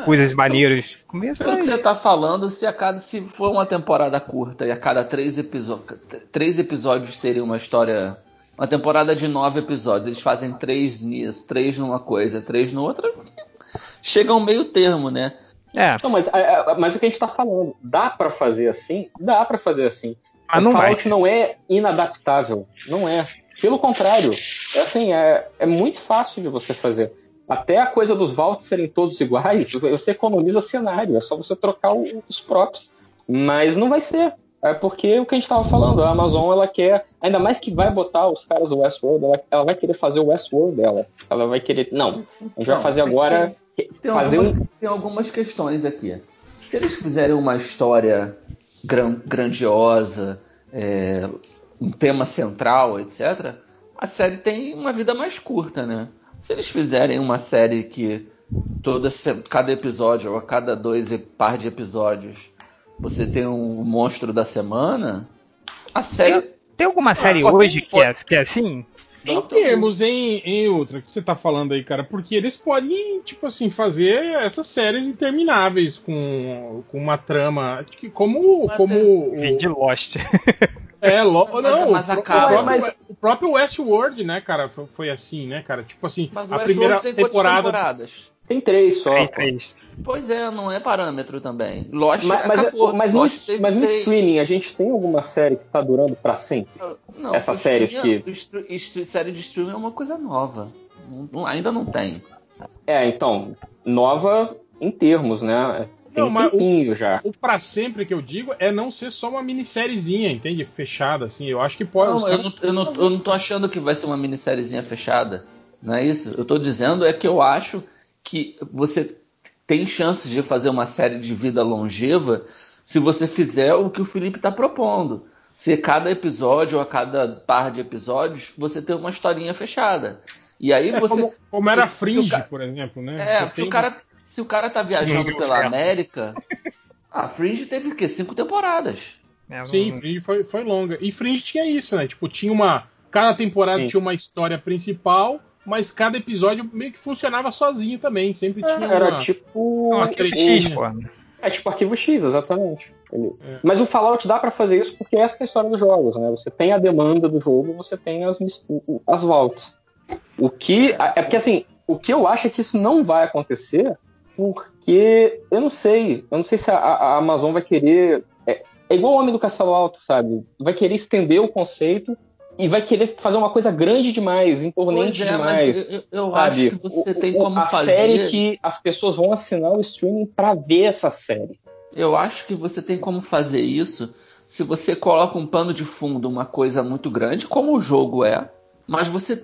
coisas maneiras. Começa, Pelo que mas... você tá falando, se a cada se for uma temporada curta e a cada três, episo- três episódios seria uma história. Uma temporada de nove episódios, eles fazem três nisso, três numa coisa, três no outra. Chega a um meio termo, né? É, Não, mas, é, é, mas o que a gente tá falando, dá pra fazer assim? Dá pra fazer assim. mas o não vai. Fallout não é inadaptável. Não é. Pelo contrário, é assim, é, é muito fácil de você fazer. Até a coisa dos vaults serem todos iguais, você economiza cenário, é só você trocar o- os props. Mas não vai ser. É porque o que a gente estava falando, a Amazon ela quer, ainda mais que vai botar os caras do Westworld, ela, ela vai querer fazer o Westworld dela. Ela vai querer, não, a gente vai fazer agora, Tem, fazer algumas, um, tem algumas questões aqui. Se eles fizerem uma história gran- grandiosa, é, um tema central, etc., a série tem uma vida mais curta, né? Se eles fizerem uma série que toda cada episódio ou a cada dois e- par de episódios você tem um monstro da semana, a série Tem alguma série pode- hoje que é, que é assim? Em termos, em, em outra, que você tá falando aí, cara, porque eles podem, tipo assim, fazer essas séries intermináveis com, com uma trama. Como. Mas como o, De Lost. é, lo, Mas- não, mas o, pró- acaba. o próprio, Mas- o próprio Westworld, né, cara, foi, foi assim, né, cara? Tipo assim, Mas o a Westworld primeira temporada. temporadas? Tem três só. Pô. três. Pois é, não é parâmetro também. Lost Mas, mas, acabou. mas no, Lost teve mas no streaming, a gente tem alguma série que tá durando pra sempre? Não, Essas séries streaming- que- série de streaming é uma coisa nova. Não- não- ainda não tem. É, então, nova em termos, né? Tem Não, um mas o- já. O pra sempre que eu digo é não ser só uma minissériezinha, entende? Fechada, assim. Eu acho que pode. Não, eu, não, eu, não, eu não tô achando que vai ser uma minissériezinha fechada. Não é isso? Eu tô dizendo é que eu acho que você tem chances de fazer uma série de vida longeva se você fizer o que o Felipe tá propondo. Se cada episódio ou a cada par de episódios você tem uma historinha fechada. E aí É, você. como, como era se- se o Fringe, ca- por exemplo, né? É, Você se tem- o, cara, se o cara tá viajando pela certo. América. A Fringe teve o quê? Cinco temporadas. É, Sim, não- Fringe foi, foi longa. E Fringe tinha isso, né? Tipo, tinha uma. Cada temporada Sim. tinha uma história principal, mas cada episódio meio que funcionava sozinho também. Sempre tinha uma. Era tipo. X, tinha. pô. É tipo arquivo X, exatamente. É. Mas o Fallout dá pra fazer isso porque essa é a história dos jogos, né? Você tem a demanda do jogo, você tem as, as vaults. O que. É porque assim, o que eu acho é que isso não vai acontecer porque eu não sei. Eu não sei se a, a Amazon vai querer. É, é igual o Homem do Castelo Alto, sabe? Vai querer estender o conceito e vai querer fazer uma coisa grande demais, imponente é, demais. eu, eu acho que você O- tem como a fazer. série que as pessoas vão assinar o streaming pra ver essa série. Eu acho que você tem como fazer isso se você coloca um pano de fundo, uma coisa muito grande, como o jogo é, mas você,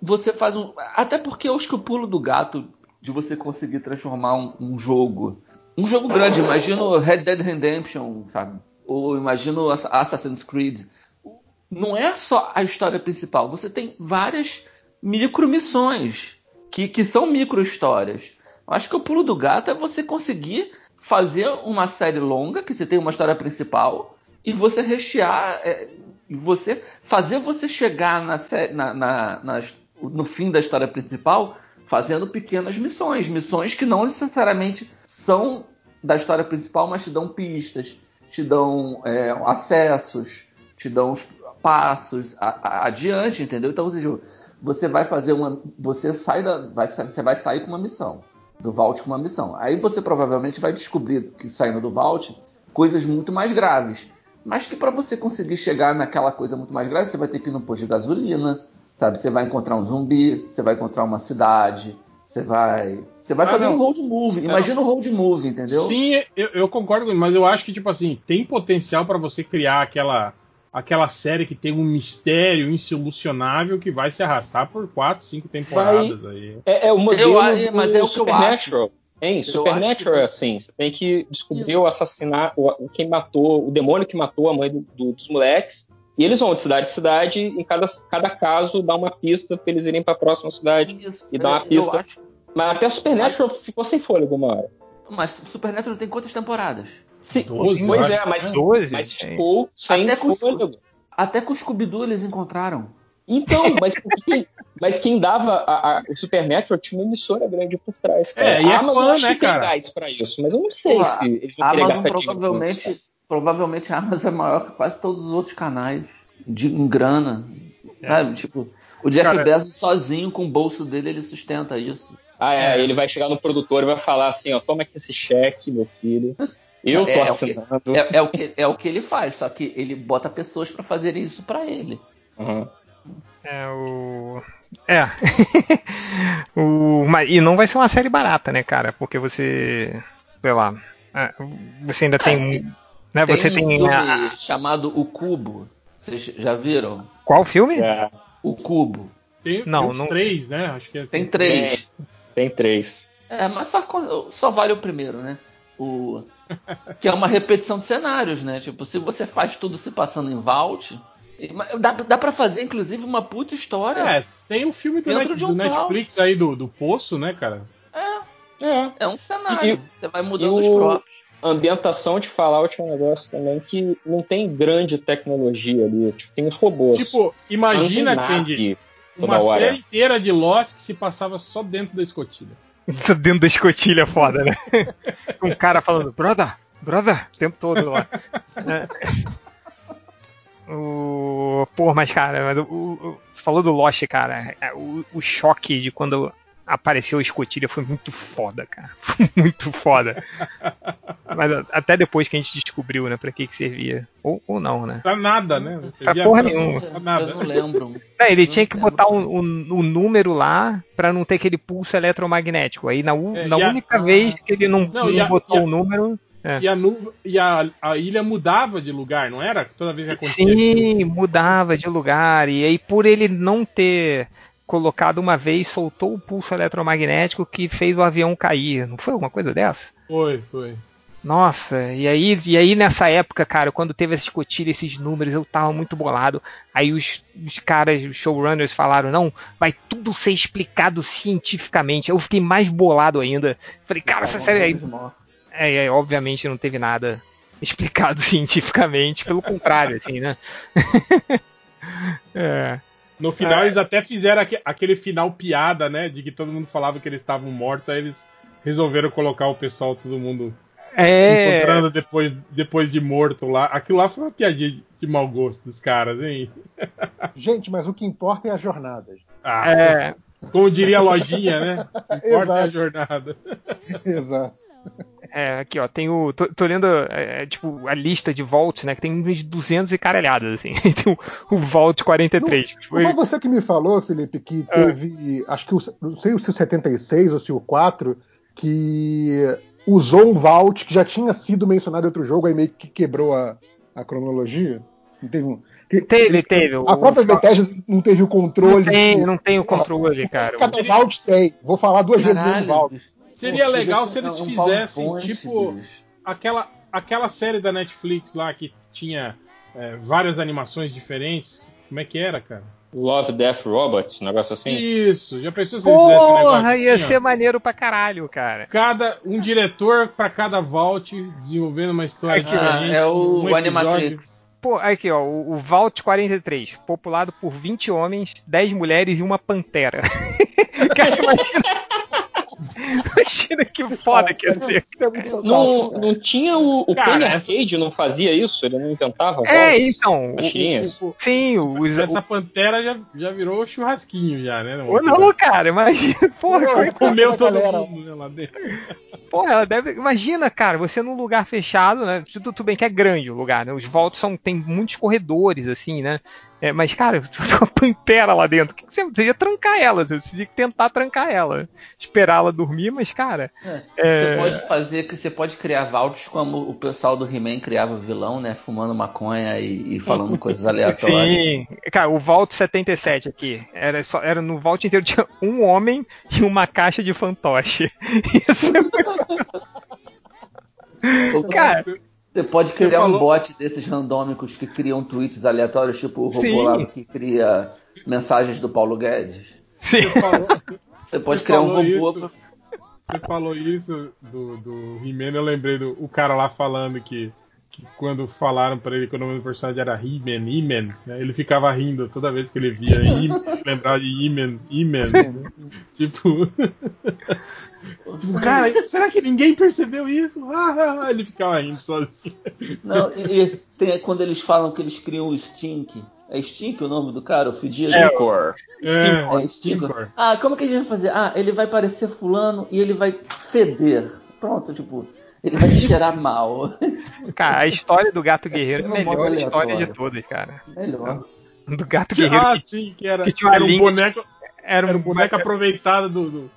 você faz um. Até porque eu acho que o pulo do gato de você conseguir transformar um, um jogo. Um jogo grande, imagina o Red Dead Redemption, sabe? Ou imagina o Ass- Assassin's Creed. Não é só a história principal, você tem várias micro missões que, que são micro histórias. Eu acho que o pulo do gato é você conseguir fazer uma série longa, que você tem uma história principal, e você rechear, é, e você fazer você chegar na, na- na- nas- no fim da história principal fazendo pequenas missões, missões que não necessariamente são da história principal, mas te dão pistas, te dão é, acessos, te dão passos a- a- adiante, entendeu? Então, ou seja, você vai fazer uma, você sai da, vai, você vai sair com uma missão do Vault com uma missão. Aí você provavelmente vai descobrir que saindo do Vault coisas muito mais graves. Mas que para você conseguir chegar naquela coisa muito mais grave, você vai ter que ir no posto de gasolina, Sabe, você vai encontrar um zumbi, você vai encontrar uma cidade, você vai. Você vai Ah, fazer não. um road movie. Imagina um road movie, entendeu? Sim, eu, eu concordo, com ele, mas eu acho que, tipo assim, tem potencial pra você criar aquela, aquela série que tem um mistério insolucionável que vai se arrastar por quatro, cinco temporadas aí. É, é o modelo Eu mas é o Supernatural. Hein? Supernatural é assim. Você tem que descobrir Isso. o assassinato, o- quem matou, o demônio que matou a mãe do- do- dos moleques. E eles vão de cidade em cidade, e em cada, cada caso dá uma pista pra eles irem pra próxima cidade. Isso. E dá uma É, pista. Eu acho. Mas até Supernatural ficou sem fôlego uma hora. Mas Supernatural tem quantas temporadas? Sim, Doze, pois eu é, mas, 12? mas ficou sem Até com- fôlego. Até com o Scooby-Doo eles encontraram. Então, mas, quem, mas quem dava a, a, o Supernatural tinha uma emissora grande por trás. cara. É, e é a Amazon fã, acho né, que tem cara? gás pra isso, mas eu não sei Pô, se eles A vão querer Amazon provavelmente, provavelmente a Amazon é maior que quase todos os outros canais de em grana. Sabe? Tipo, o Jeff Cara- Bezos sozinho com o bolso dele ele sustenta isso. Ah, é, ele vai chegar no produtor e vai falar assim, ó, toma aqui esse cheque, meu filho. Eu tô É, é o que- assinando. É, é o que, é o que ele faz, só que ele bota pessoas pra fazerem isso pra ele. Uhum. É o. É. o... Mas, e não vai ser uma série barata, né, cara? Porque você. Sei lá. é, Você ainda tem. sim. né, Tem você um tem. filme a- chamado O Cubo. Vocês já viram? Qual filme? É, O Cubo. Tem, Não, tem não- três, né? Acho que é- Tem três. tem três. É, mas só, só vale o primeiro, né? O, que é uma repetição de cenários, né? Tipo, se você faz tudo se passando em Vault, dá, dá pra fazer, inclusive, uma puta história. É, tem um filme do, Dentro Net- de um do Netflix aí do, do Poço, né, cara? É. É um cenário. E- você vai mudando e os próprios. A ambientação de Fallout é um negócio também que não tem grande tecnologia ali. Tipo, tem os robôs. Tipo, imagina, Candy, uma série inteira de Lost que se passava só dentro da escotilha. Dentro da escotilha é foda, né? Um cara falando, brother, brother, o tempo todo lá. É. O... Pô, mas cara, mas o, o- você falou do Lost, cara. é, O, o choque de quando apareceu a escotilha foi muito foda, cara. Foi muito foda. Mas até depois que a gente descobriu, né, pra que que servia. Ou, ou não, né? Pra nada, né? Não Pra servia porra pra- nenhuma. pra Eu nada. não lembro. É, ele Não tinha que botar o um, um- um número lá pra não ter aquele pulso eletromagnético. Aí na, É, na e a- única vez que ele não, Não, não a- botou a- o número. E, a, nu- e a, a ilha mudava de lugar, não era? Toda vez que acontecia. Sim, mudava de lugar. E aí, por ele não ter colocado uma vez, soltou o pulso eletromagnético que fez o avião cair. Não foi alguma coisa dessa? Foi, foi. Nossa, e aí, e aí nessa época, cara, quando teve essa escotilha, esses números, eu tava muito bolado. Aí os, os caras, os showrunners falaram, não, vai tudo ser explicado cientificamente. Eu fiquei mais bolado ainda. Falei, cara, essa série aí. É, é, obviamente não teve nada explicado cientificamente, pelo contrário, assim, né? é. No final, É. eles até fizeram aque- aquele final piada, né? De que todo mundo falava que eles estavam mortos, aí eles resolveram colocar o pessoal, todo mundo se É, encontrando depois, depois de morto lá. Aquilo lá foi uma piadinha de, de mau gosto dos caras, hein? Gente, mas o que importa é a jornada. Ah, é, Como diria a lojinha, né? O que importa é a jornada. Exato. É, aqui ó, tem o. Tô, tô lendo é, é, tipo, a lista de vaults, né? Que tem uns 200 e caralhadas, assim. tem o, o Vault 43. que Não foi- foi você que me falou, Felipe, que É. teve, acho que o, não sei se o 76 ou se o 4, que usou um vault que já tinha sido mencionado em outro jogo, aí meio que quebrou a, a cronologia? Não teve um. que- Teve, teve. A própria o- Bethesda não teve o não controle. tem, de- não tem o controle, cara. Cada vault sei. Vou falar duas vezes o mesmo vault. Seria Pô, legal se eles um fizessem, PowerPoint, tipo, bicho. aquela, aquela série da Netflix lá que tinha é, várias animações diferentes. Como é que era, cara? Love, Death, Robots, um negócio assim. Isso, já pensou se eles fizessem um negócio Porra, ia assim, ó? ser maneiro pra caralho, cara. Cada, um diretor pra cada vault, desenvolvendo uma história Aqui, Ah, diferente. é o, um o. Animatrix. Pô, aqui, ó, o, o Vault 43, populado por 20 homens, 10 mulheres e uma pantera. Cara, imagina. Imagina que foda que ia ser. É Não, não tinha o, o Cara, Penny Arcade, não fazia isso? Ele não inventava É, então. Machinhas? o- o- sim, os. Essa pantera já, já virou churrasquinho, já, né? Ou não, cara, imagina. Porra, é Comeu todo galera- mundo né, lá dentro. porra, ela deve. Imagina, cara, você num lugar fechado, né? Tudo, tudo bem que é grande o lugar, né? Os voltos são, tem muitos corredores, assim, né? É, mas, cara, uma pantera lá dentro. O que que você, você ia trancar ela? Você tinha que tentar trancar ela. Esperar ela dormir, mas, cara. É, É. Você pode fazer você pode criar vaults como o pessoal do He-Man criava vilão, né? Fumando maconha e, e falando coisas aleatórias. Sim, cara, o Vault 77 aqui. Era, só, era no Vault inteiro tinha um homem e uma caixa de fantoche. Isso é muito- Cara, Você pode criar falou- um bot desses randômicos que criam tweets aleatórios, tipo o robô Sim. lá que cria mensagens do Paulo Guedes. sim. Você falou, Você pode Você criar um robô. isso. você falou isso do, do He-Man, eu lembrei do o cara lá falando que, que quando falaram pra ele que o nome do personagem era He-Man, He-Man, né, ele ficava rindo toda vez que ele via He lembrava de He-Man, He-Man. né? tipo, tipo, cara, será que ninguém percebeu isso? Ah, ele ficava rindo sozinho. Não, e, e tem quando eles falam que eles criam o Stink. É Stink o nome do cara? O fedido? É. É, É, Stink. Stinkor. Ah, como que a gente vai fazer? Ah, ele vai parecer fulano e ele vai feder. Pronto, tipo, ele vai cheirar mal. Cara, a história do Gato Guerreiro é a Não, melhor história de todas, cara. Melhor. Do Gato Guerreiro Ah, que sim, que era, que tinha era um boneco, era era um um boneco aproveitado do, do,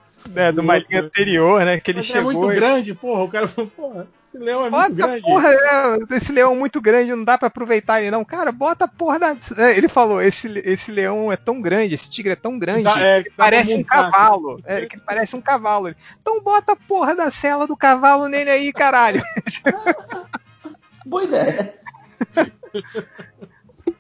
uma outro, linha né? anterior, né? Que ele Mas chegou é muito e- grande, porra. O cara falou, porra, esse leão é Bota muito grande. porra, né, esse leão é muito grande, não dá pra aproveitar ele não. Cara, bota a porra da. é, Ele falou, esse, esse leão é tão grande, esse tigre é tão grande, Dá- é, que parece um cavalo. É, que parece um cavalo. Então bota a porra da cela do cavalo nele aí, caralho. Boa ideia.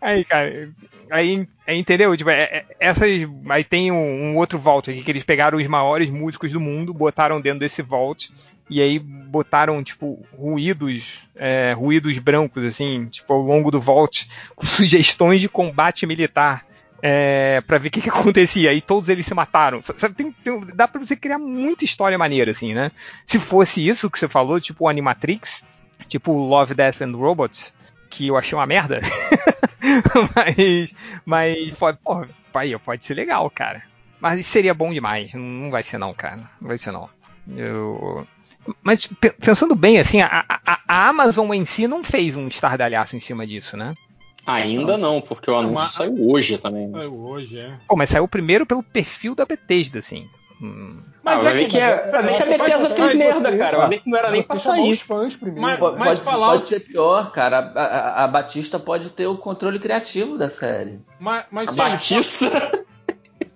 Aí, cara, aí, aí entendeu? Tipo, é- é- essas. Aí tem um, um outro vault aqui que eles pegaram os maiores músicos do mundo, botaram dentro desse vault. E aí botaram, tipo, ruídos, é, ruídos brancos, assim, tipo, ao longo do vault, com sugestões de combate militar. É, para ver o que, que acontecia. E todos eles se mataram. Sabe, tem- tem- dá pra você criar muita história maneira, assim, né? Se fosse isso que você falou, tipo o Animatrix, tipo Love, Death and Robots, que eu achei uma merda. mas, mas pode, aí, pode ser legal, cara. Mas seria bom demais. Não vai ser não, cara. Não vai ser não. Eu... Mas pe- pensando bem, assim, a, a- a Amazon em si não fez um estardalhaço em cima disso, né? Ainda não, porque o anúncio mas- saiu hoje também. né? É, Hoje, é. Pô, mas saiu primeiro pelo perfil da Bethesda, assim. Hum. Ah, vai ver que, é, vai ver que a Bethesda mas- fez mas- merda, cara. Vai ver que não era nem pra chamar os sair. fãs primeiro. Mas- Pode, mas pode- Fallout- pode ser pior, cara. A, a- a Batista pode ter o controle criativo da série. Mas, mas A Batista.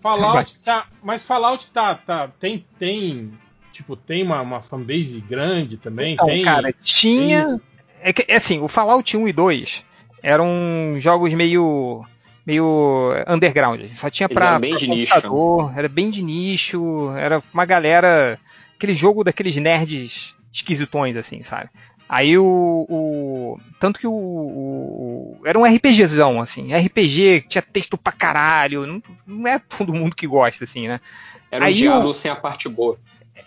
Fallout tá. Mas Fallout tá. tá tem, tem. Tipo, tem uma, uma fanbase grande também. Então, tem, cara, tinha. É, que, é assim, o Fallout 1 e 2 eram jogos meio. Meio underground. Só tinha pra de nicho, computador, era bem de nicho, era uma galera. aquele jogo daqueles nerds esquisitões, assim, sabe? Aí o. o- tanto que o, o- Era um RPGzão, assim. RPG que tinha texto pra caralho. Não, não é todo mundo que gosta, assim, né? Era um Aí diabo o- sem a parte boa.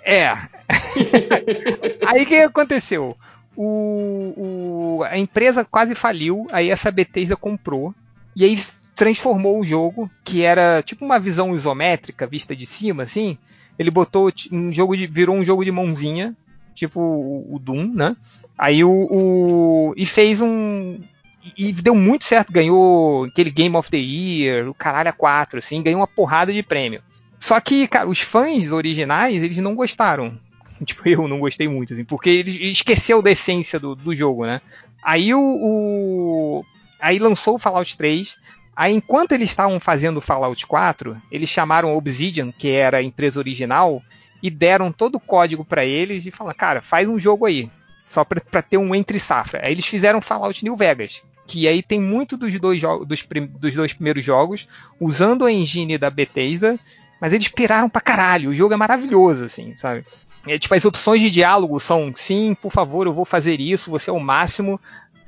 É. aí o que aconteceu? O, o- a empresa quase faliu, aí essa Bethesda comprou, e aí transformou o jogo, que era tipo uma visão isométrica, vista de cima, assim. Ele botou um jogo de. virou um jogo de mãozinha, tipo o, Doom, né? Aí o, o- e fez um. E deu muito certo, ganhou aquele Game of the Year, o caralho a 4, assim, ganhou uma porrada de prêmio. Só que, cara, os fãs originais, eles não gostaram. Tipo, eu não gostei muito, assim, porque ele esqueceu da essência do, do jogo, né? Aí o, o- Aí lançou o Fallout 3. Aí, enquanto eles estavam fazendo Fallout 4, eles chamaram Obsidian, que era a empresa original, e deram todo o código pra eles e falaram, cara, faz um jogo aí. Só pra ter um entre safra. Aí eles fizeram Fallout New Vegas. Que aí tem muito dos dois, dos, dos dois primeiros jogos, usando a engine da Bethesda, mas eles piraram pra caralho. O jogo é maravilhoso, assim, sabe? É, tipo, as opções de diálogo são sim, por favor, eu vou fazer isso, você é o máximo,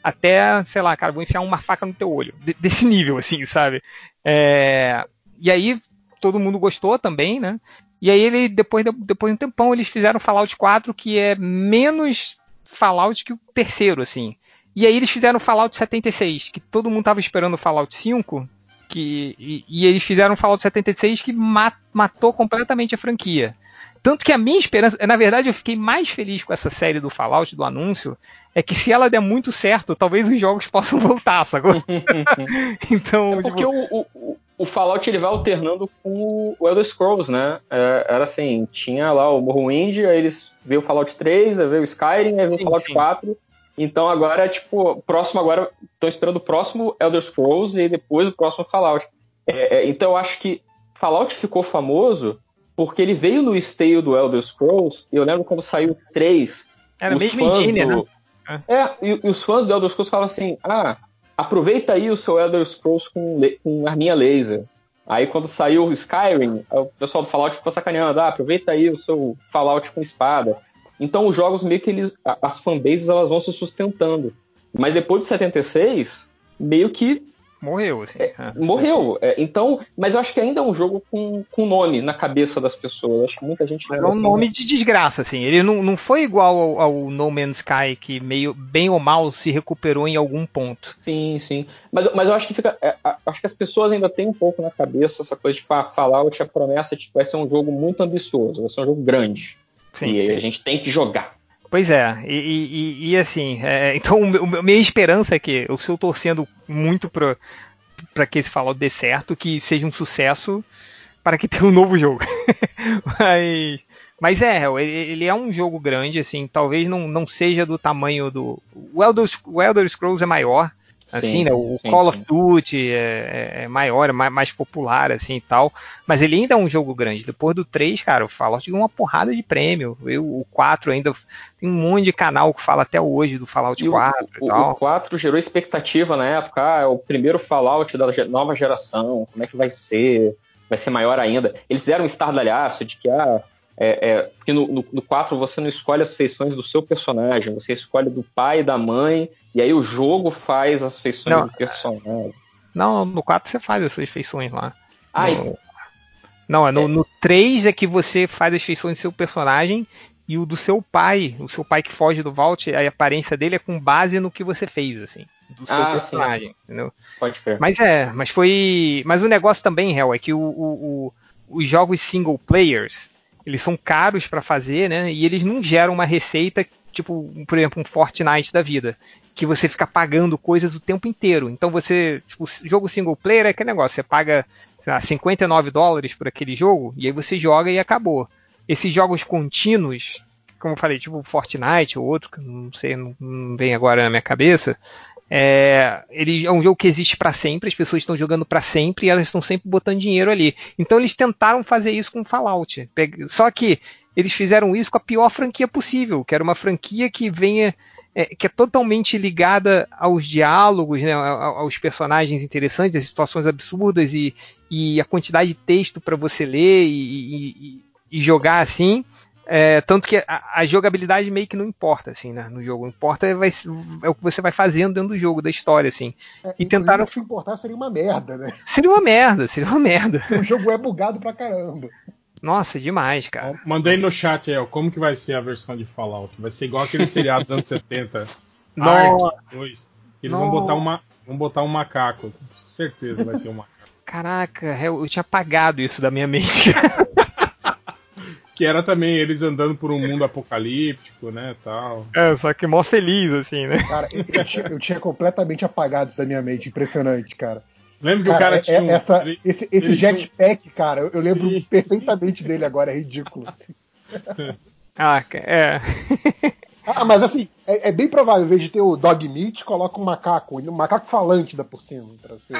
até, sei lá, cara, vou enfiar uma faca no teu olho. De- desse nível, assim, sabe? É, e aí todo mundo gostou também, né? E aí ele, depois de, depois de um tempão, eles fizeram Fallout 4, que é menos Fallout que o terceiro, assim. E aí eles fizeram Fallout 76, que todo mundo tava esperando Fallout 5, que, e, e eles fizeram Fallout 76 que mat, matou completamente a franquia. Tanto que a minha esperança, na verdade, eu fiquei mais feliz com essa série do Fallout, do anúncio, é que se ela der muito certo, talvez os jogos possam voltar, sacou? então. É porque tipo... o, o, o, Fallout ele vai alternando com o Elder Scrolls, né? É, era assim, tinha lá o Morrowind, aí eles veio o Fallout 3, aí veio o Skyrim, aí veio o Fallout sim. 4. Então agora é tipo, próximo agora, estão esperando o próximo Elder Scrolls e depois o próximo Fallout. É, é, então eu acho que Fallout ficou famoso porque ele veio no esteio do Elder Scrolls, e eu lembro quando saiu o 3. Era mesmo engine, do... né? É, e, e, os fãs do Elder Scrolls falam assim: ah, aproveita aí o seu Elder Scrolls com, com arminha laser. Aí quando saiu o Skyrim, o pessoal do Fallout ficou sacaneando, ah, aproveita aí o seu Fallout com espada. Então os jogos meio que eles. As fanbases elas vão se sustentando. Mas depois de 76, meio que Morreu, assim. É, morreu. É, então, mas eu acho que ainda é um jogo com, com nome na cabeça das pessoas. Acho que muita gente É um assim, nome né? de desgraça, assim. Ele não, não foi igual ao, ao, No Man's Sky, que meio bem ou mal se recuperou em algum ponto. Sim, sim. Mas, mas eu acho que fica. É, acho que as pessoas ainda têm um pouco na cabeça essa coisa de tipo, ah, Fallout, a promessa de que vai ser um jogo muito ambicioso, vai ser um jogo grande. Sim, e sim. a gente tem que jogar. Pois é, e, e, e assim, é, então a minha esperança é que eu estou torcendo muito para que esse Fallout dê certo, que seja um sucesso, para que tenha um novo jogo. mas, mas é, ele é um jogo grande, assim, talvez não, não seja do tamanho do. O Elder, o Elder Scrolls é maior, assim, sim, né? O sim, Call sim. of Duty é, é, maior, é mais, mais, popular, assim e tal. Mas ele ainda é um jogo grande. Depois do 3, cara, o Fallout ganhou uma porrada de prêmio. Eu, o 4 ainda tem um monte de canal que fala até hoje do Fallout e 4 o, e tal. O 4 gerou expectativa na época, ah, é o primeiro Fallout da nova geração, como é que vai ser? Vai ser maior ainda. Eles fizeram um estardalhaço de que, ah, é, é, porque no, no, no 4 você não escolhe as feições do seu personagem, você escolhe do pai e da mãe, e aí o jogo faz as feições não, do personagem. Não, no 4 você faz as suas feições lá. Ah, no, não, é no, é. no 3 é que você faz as feições do seu personagem e o do seu pai, o seu pai que foge do Vault, a aparência dele é com base no que você fez, assim, do seu ah, personagem, sim. entendeu? Pode crer. Mas é, mas foi. Mas o negócio também, Hell, é que o, o, o, os jogos single players, eles são caros para fazer, né? E eles não geram uma receita tipo, por exemplo, um Fortnite da vida, que você fica pagando coisas o tempo inteiro. Então você, tipo, jogo single player é aquele negócio, você paga, sei lá, 59 dólares por aquele jogo e aí você joga e acabou. Esses jogos contínuos, como eu falei, tipo Fortnite ou outro, que não sei, não, não vem agora na minha cabeça, é, ele é um jogo que existe para sempre, as pessoas estão jogando para sempre e elas estão sempre botando dinheiro ali. Então eles tentaram fazer isso com Fallout. Só que eles fizeram isso com a pior franquia possível, que era uma franquia que venha é, que é totalmente ligada aos diálogos, né, aos personagens interessantes, às situações absurdas e, e a quantidade de texto para você ler e, e, e jogar assim. É, tanto que a, a, jogabilidade meio que não importa, assim, né, no jogo. Importa é, vai, é, o que você vai fazendo dentro do jogo, da história, assim. É, e tentaram. Se importar, seria uma merda, né? Seria uma merda, seria uma merda. O jogo é bugado pra caramba. Nossa, demais, cara. Mandei no chat aí, ó, como que vai ser a versão de Fallout? Vai ser igual aquele seriado dos anos 70. Nossa. 2. Eles vão botar, uma, vão botar um macaco. Com certeza vai ter um macaco. Caraca, eu, eu tinha apagado isso da minha mente. que era também eles andando por um mundo apocalíptico, né, tal. É, só que mó feliz, assim, né? Cara, eu, eu, tinha, eu tinha completamente apagado isso da minha mente, impressionante, cara. Lembra que cara, o cara é, tinha um, essa, ele, esse, esse jetpack, tinha... cara, eu, eu lembro Sim. perfeitamente dele agora, é ridículo. Assim. ah, é. ah, mas assim, é, é, bem provável, em vez de ter o Dog Meat, coloca um macaco, um macaco falante da por cima, pra ser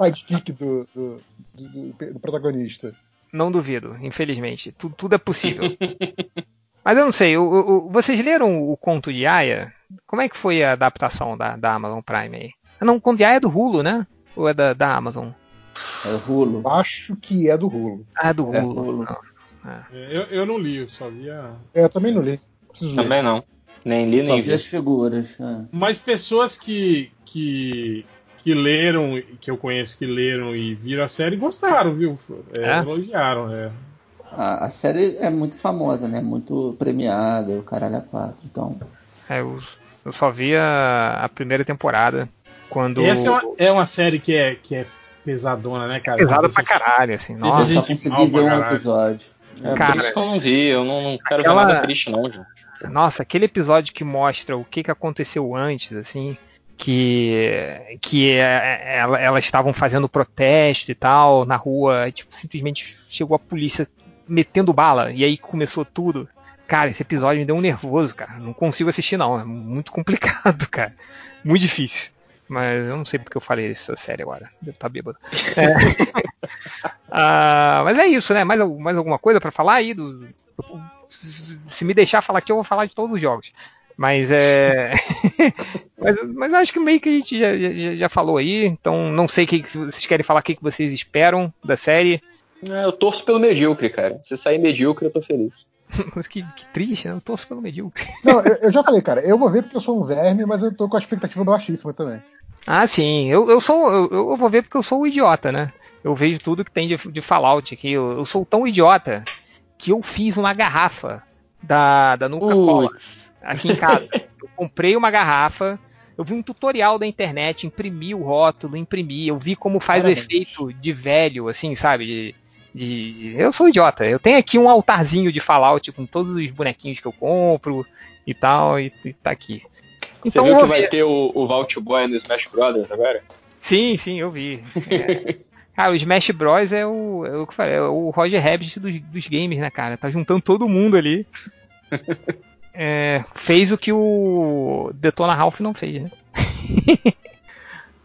sidekick do, do, do, do protagonista. Não duvido, infelizmente. Tudo, tudo é possível. Mas eu não sei, o, o, vocês leram o conto de Aya? Como é que foi a adaptação da, da Amazon Prime aí? Ah, não, o conto de Aya é do Hulu, né? Ou é da, da Amazon? É do Hulu. Acho que é do Hulu. Ah, é do Hulu. É Hulu. É. Eu, eu não li, eu só vi a. É, eu também não li. Preciso também ler. não. Nem li, nem vi. as figuras. É. Mas pessoas que, que que leram, que eu conheço que leram e viram a série gostaram, viu? É, é? Elogiaram, é. a, a série é muito famosa, né? Muito premiada, o caralho a quatro. Então, É, eu, eu só vi a, a primeira temporada. Quando. Essa é uma, é uma série que é, que é pesadona, né, cara? pesada pra caralho, assim. eu Nossa, gente só consegui ver um episódio. É Cara, por isso que eu não vi, eu não, não quero aquela- ver nada triste, não, gente. Nossa, aquele episódio que mostra o que, que aconteceu antes, assim, que que é, ela- elas estavam fazendo protesto e tal na rua, tipo, simplesmente chegou a polícia metendo bala e aí começou tudo. Cara, esse episódio me deu um nervoso, cara. Não consigo assistir não, é muito complicado, cara. Muito difícil. Mas eu não sei porque eu falei essa série agora. Devo estar bêbado. É. Ah, mas é isso, né? Mais, mais alguma coisa pra falar aí do, se me deixar falar aqui, eu vou falar de todos os jogos. Mas é. mas, mas acho que meio que a gente já, já, já falou aí. Então não sei o que, se vocês querem falar o que que vocês esperam da série. É, eu torço pelo medíocre, cara. Se sair medíocre, eu tô feliz. Mas que, que triste, né? Eu torço pelo medíocre. Não, eu, eu já falei, cara, eu vou ver porque eu sou um verme, mas eu tô com a expectativa baixíssima também. Ah, sim. Eu, eu sou. Eu, eu vou ver porque eu sou o idiota, né? Eu vejo tudo que tem de, de Fallout aqui. Eu, eu sou tão idiota que eu fiz uma garrafa da, da Nuka Cola. Aqui em casa. eu comprei uma garrafa. Eu vi um tutorial da internet, imprimi o rótulo, imprimi, eu vi como faz Parabéns. o efeito de velho, assim, sabe? De, de- Eu sou idiota. Eu tenho aqui um altarzinho de Fallout com todos os bonequinhos que eu compro e tal, e, e tá aqui. Você eu viu que vai ter o, o Vault Boy no Smash Brothers agora? Sim, sim, eu vi. É. Cara, o Smash Bros é o, é o que eu falei, é o Roger Rabbit dos, dos games, né, cara? Tá juntando todo mundo ali. É, fez o que o Detona Ralph não fez, né?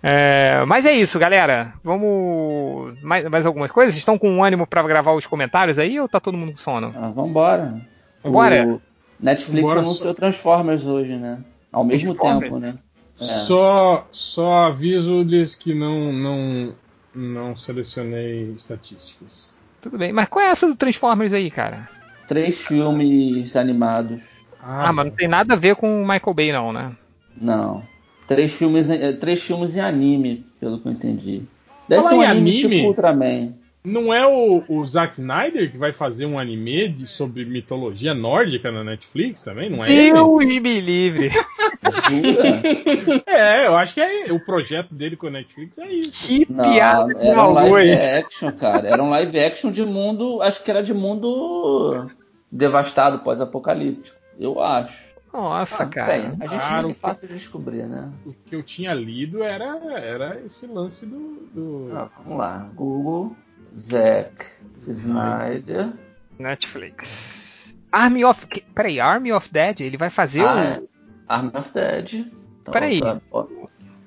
É, mas é isso, galera. Vamos. Mais, mais algumas coisas? Vocês estão com ânimo pra gravar os comentários aí ou tá todo mundo com sono? Ah, vambora. Vambora? O Netflix Vambora, anunciou Transformers hoje, né? Ao mesmo tempo, né? É. Só, só aviso-lhes que não, não, não selecionei estatísticas. Tudo bem. Mas qual é essa do Transformers aí, cara? Três filmes animados. Ah, mas não tem nada a ver com o Michael Bay, não, né? Não. Três filmes, em- eh, três filmes em anime, pelo que eu entendi. Deve Falar ser um anime, anime? tipo Ultraman. Não é o, o Zack Snyder que vai fazer um anime de- sobre mitologia nórdica na Netflix também? Não é ele? Deus me livre! Jura? É, eu acho que é o projeto dele com a Netflix é isso. Que Não, piada de era um live action, cara. Era um live action de mundo. Acho que era de mundo devastado, pós-apocalíptico. Eu acho. Nossa, Ah, cara. bem, a gente Claro não é fácil de descobrir, né? O que eu tinha lido era, era esse lance do. do- Ah, vamos lá. Google, Zack Snyder. Netflix. Army of. Peraí, Army of Dead? Ele vai fazer Ah, é. Arm of Dead. Então, Peraí. tá- o.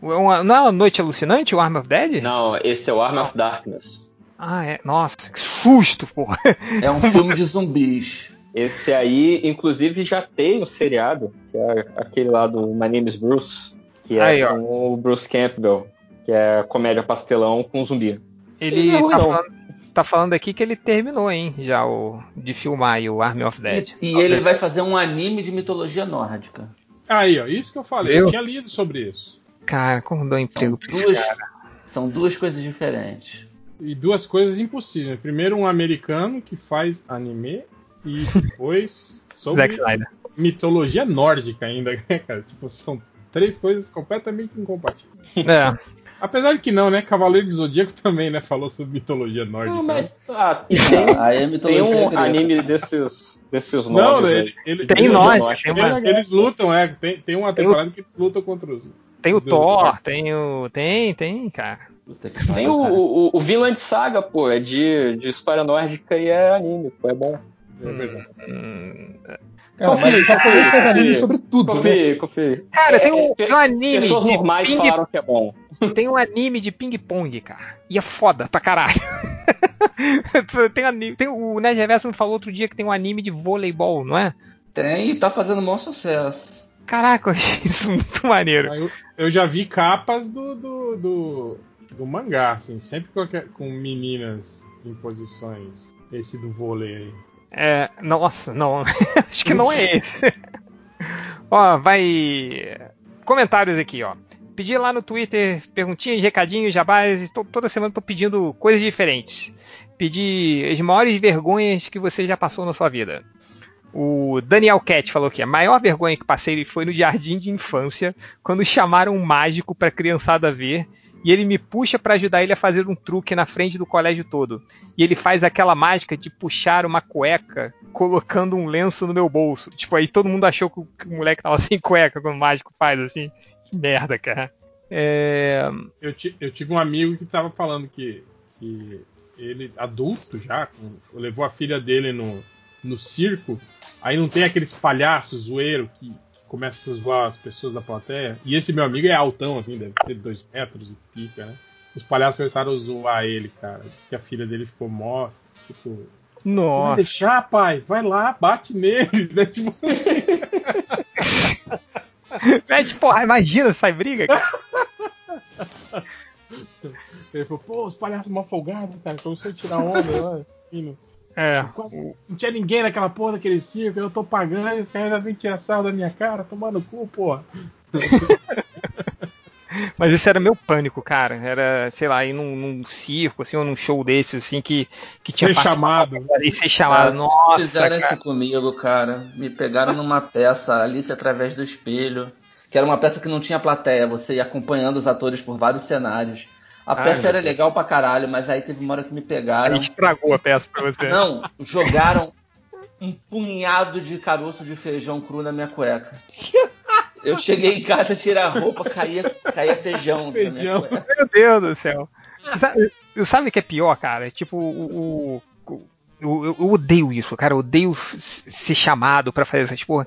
uma- não é uma Noite Alucinante, o Army of Dead? Não, esse é o Arm of Darkness. Ah, é. Nossa, que susto, porra. É um filme de zumbis. Esse aí, inclusive, já tem o seriado, que é aquele lá do My Name is Bruce, que é Aí, com o Bruce Campbell, que é comédia pastelão com zumbi. Ele Não, é tá, falando, tá falando aqui que ele terminou, hein, já o de filmar o Army of Dead. E, e ele vai fazer um anime de mitologia nórdica. Aí, ó, isso que eu falei. Eu? Eu tinha lido sobre isso. Cara, como um São emprego pra duas, cara? são duas coisas diferentes. E duas coisas impossíveis. Primeiro, um americano que faz anime. E depois, sobre Zack Snyder. mitologia nórdica ainda, né, cara? Tipo, são três coisas completamente incompatíveis. É. Apesar de que não, né? Cavaleiro de Zodíaco também, né? Falou sobre mitologia nórdica. Não, né? mas. Ah, e tem, Ah, aí é tem um grega. anime desses, desses Não, né, ele, ele, Tem ele- nós, nós, tem ele- uma, Eles lutam, é. Tem, tem uma Tem o- temporada que eles lutam contra os. tem o Thor, tem o. Tem, tem, cara. Tem o, o, o Vinland Saga, pô, é de, de história nórdica e é anime, pô, é bom. É verdade. Hum, Cara, mas anime sobre tudo, né? Confie, confie. Cara, tem um, É, tem um anime Pessoas de normais ping, falaram que é bom. tem um anime de ping-pong, cara. E é foda pra caralho. tem, anime, tem o Nerd Reverso me falou outro dia que tem um anime de voleibol, não é? Tem e tá fazendo um bom sucesso. Caraca, eu achei isso muito maneiro. Eu, eu já vi capas do, do, do, do mangá, assim, sempre com, com meninas em posições. Esse do vôlei aí. É, nossa, não. Acho que não é esse. ó, vai. Comentários aqui, ó. pedi lá no Twitter perguntinhas, recadinhos, jabás. to- toda semana tô pedindo coisas diferentes. Pedi as maiores vergonhas que você já passou na sua vida. O Daniel Cat falou que a maior vergonha que passei foi no jardim de infância, quando chamaram um mágico pra criançada ver, e ele me puxa pra ajudar ele a fazer um truque na frente do colégio todo. E ele faz aquela mágica de puxar uma cueca colocando um lenço no meu bolso. Tipo, aí todo mundo achou que o, que o moleque tava sem cueca quando o mágico faz assim. Que merda, cara. É... Eu, eu tive um amigo que tava falando que, que ele, adulto já, levou a filha dele no, no circo, aí não tem aqueles palhaços zoeiro que, que começam a zoar as pessoas da plateia. E esse meu amigo é altão, assim, deve ter dois metros e pica, né? Os palhaços começaram a zoar ele, cara. Diz que a filha dele ficou mó, tipo, você vai Nossa. deixar, pai? Vai lá, bate nele, né? Tipo, É tipo, porra, imagina essa briga, cara. ele falou, pô, os palhaços mal folgados, cara. Começou a tirar onda lá. fino. É. Quase não tinha ninguém naquela porra daquele circo, eu tô pagando e os caras ainda vêm tirar sarro da minha cara, tomando cu, porra. Mas esse era meu pânico, cara. Era, sei lá, ir num, num circo, assim, ou num show desses, assim, que, que tinha Ser passado- chamado. E ser chamado. Nossa, Fizeram cara. isso comigo, cara. Me pegaram numa peça, Alice através do espelho, que era uma peça que não tinha plateia, você ia acompanhando os atores por vários cenários. A Ai, peça era legal pra caralho, mas aí teve uma hora que me Aí pegaram. estragou a peça pra você. Não, jogaram um punhado de caroço de feijão cru na minha cueca. Eu cheguei em casa, tirei a roupa, caía, caía feijão, na minha Feijão. cueca. Meu Deus do céu. Sabe, sabe o que é pior, cara? Tipo, o. o- eu, eu- odeio isso, cara. Eu odeio ser chamado pra fazer essas porra.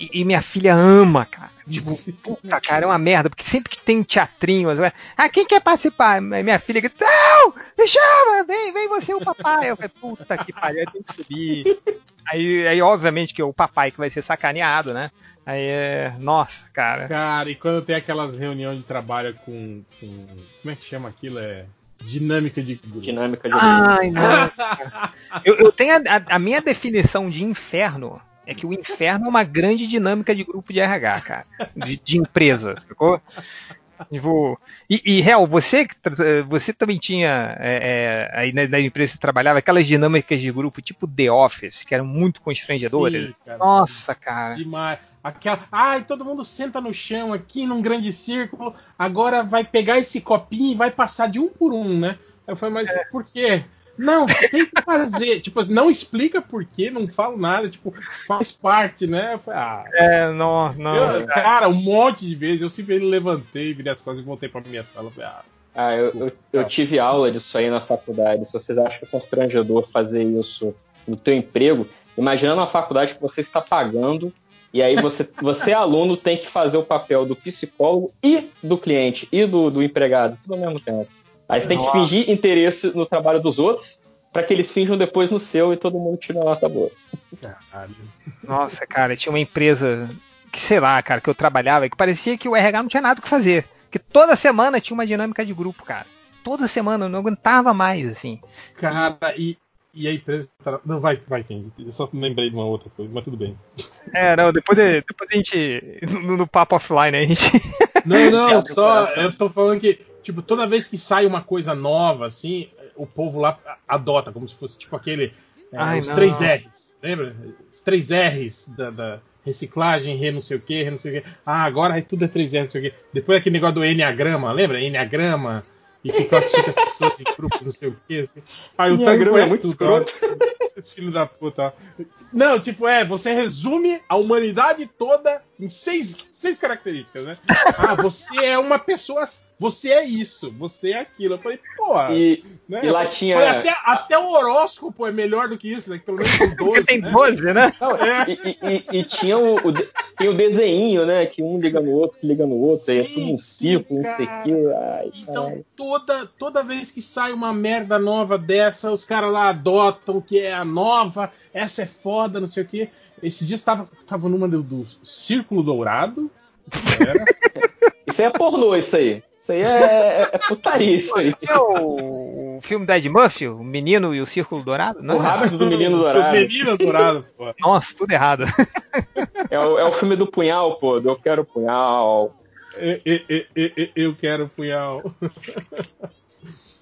E, e minha filha ama, cara. Tipo, puta, cara, é uma merda. Porque sempre que tem um teatrinho, as- ah, quem quer participar? Aí Minha filha grita, não, me chama, vem, vem você, o papai. Eu falei, puta que pariu, eu tenho que subir. Aí, aí, obviamente, que é o papai que vai ser sacaneado, né? Aí é. Nossa, cara. Cara, e quando tem aquelas reuniões de trabalho com. com- como é que chama aquilo? É. Dinâmica de grupo. Dinâmica de Ai, não. Eu, eu tenho a, a- a minha definição de inferno é que o inferno é uma grande dinâmica de grupo de RH, cara. De, de empresa, sacou? Tipo, e, e real, você, você também tinha é, é, aí na, na empresa que você trabalhava aquelas dinâmicas de grupo tipo The Office, que eram muito constrangedoras. Sim, cara. Nossa, cara. Demais. Aquela. Ai, todo mundo senta no chão aqui num grande círculo. Agora vai pegar esse copinho e vai passar de um por um, né? Eu falei, mas por quê? Não, tem que fazer. tipo, não explica por quê, não falo nada. Tipo, faz parte, né? Eu falei, ah. É, não, não. eu- cara, um monte de vezes. Eu simplesmente levantei, virei as costas e voltei pra minha sala. Eu falei, ah, Ah, eu, eu, eu tive aula disso aí na faculdade. Se vocês acham que é constrangedor fazer isso no teu emprego, imagina na faculdade que você está pagando e aí você, você aluno, tem que fazer o papel do psicólogo e do cliente e do, do empregado, tudo ao mesmo tempo. Aí você tem que fingir interesse no trabalho dos outros para que eles finjam depois no seu e todo mundo tira a nota boa. caralho. Nossa, cara, tinha uma empresa que, sei lá, cara, que eu trabalhava e que parecia que o RH não tinha nada o que fazer. Que toda semana tinha uma dinâmica de grupo, cara. Toda semana, eu não aguentava mais, assim. Cara, e, e a empresa. Não, vai, vai, King. Eu só lembrei de uma outra coisa, mas tudo bem. É, não, depois, depois a gente. No, no papo offline, a gente. Não, não, o só. Eu tô falando que, tipo, toda vez que sai uma coisa nova, assim, o povo lá adota, como se fosse tipo aquele. é, Ai, os não. três R's. Lembra? Os três R's da, da reciclagem, re não sei o que, re não sei o que. Ah, agora é tudo é três R's, não sei o que. Depois aquele negócio do Enneagrama, lembra? Enneagrama. E que classifica as pessoas em grupos, não sei o que. Assim. Ah, o Tango é conhece muito ó. Esse filho da puta. Não, tipo, é, você resume a humanidade toda em seis, seis características, né? Ah, você é uma pessoa. Você é isso, você é aquilo. Eu falei, porra. E, né? e lá tinha. Falei, até, até o horóscopo é melhor do que isso, né? Que pelo menos tem 12. tem né? 12, né? Não, e, e- e- e tinha o, o, o desenho, né? Que um liga no outro, que liga no outro, aí é Sim, tudo um sim, círculo, não sei o quê. Ai, Então, caralho. toda, toda vez que sai uma merda nova dessa, os caras lá adotam que é a nova, essa é foda, não sei o quê. Esses dias tava, tava numa do, do Círculo Dourado. Era. Isso aí é pornô, isso aí. Isso aí é, é putaria, isso aí. É o, o filme da Ed Murphy, o Menino e o Círculo Dourado? O Não, rápido do menino Do dourado. Menino Dourado, pô. Nossa, tudo errado. É o, é o filme do punhal, pô. do Eu quero punhal. Eu, eu, eu, eu quero punhal.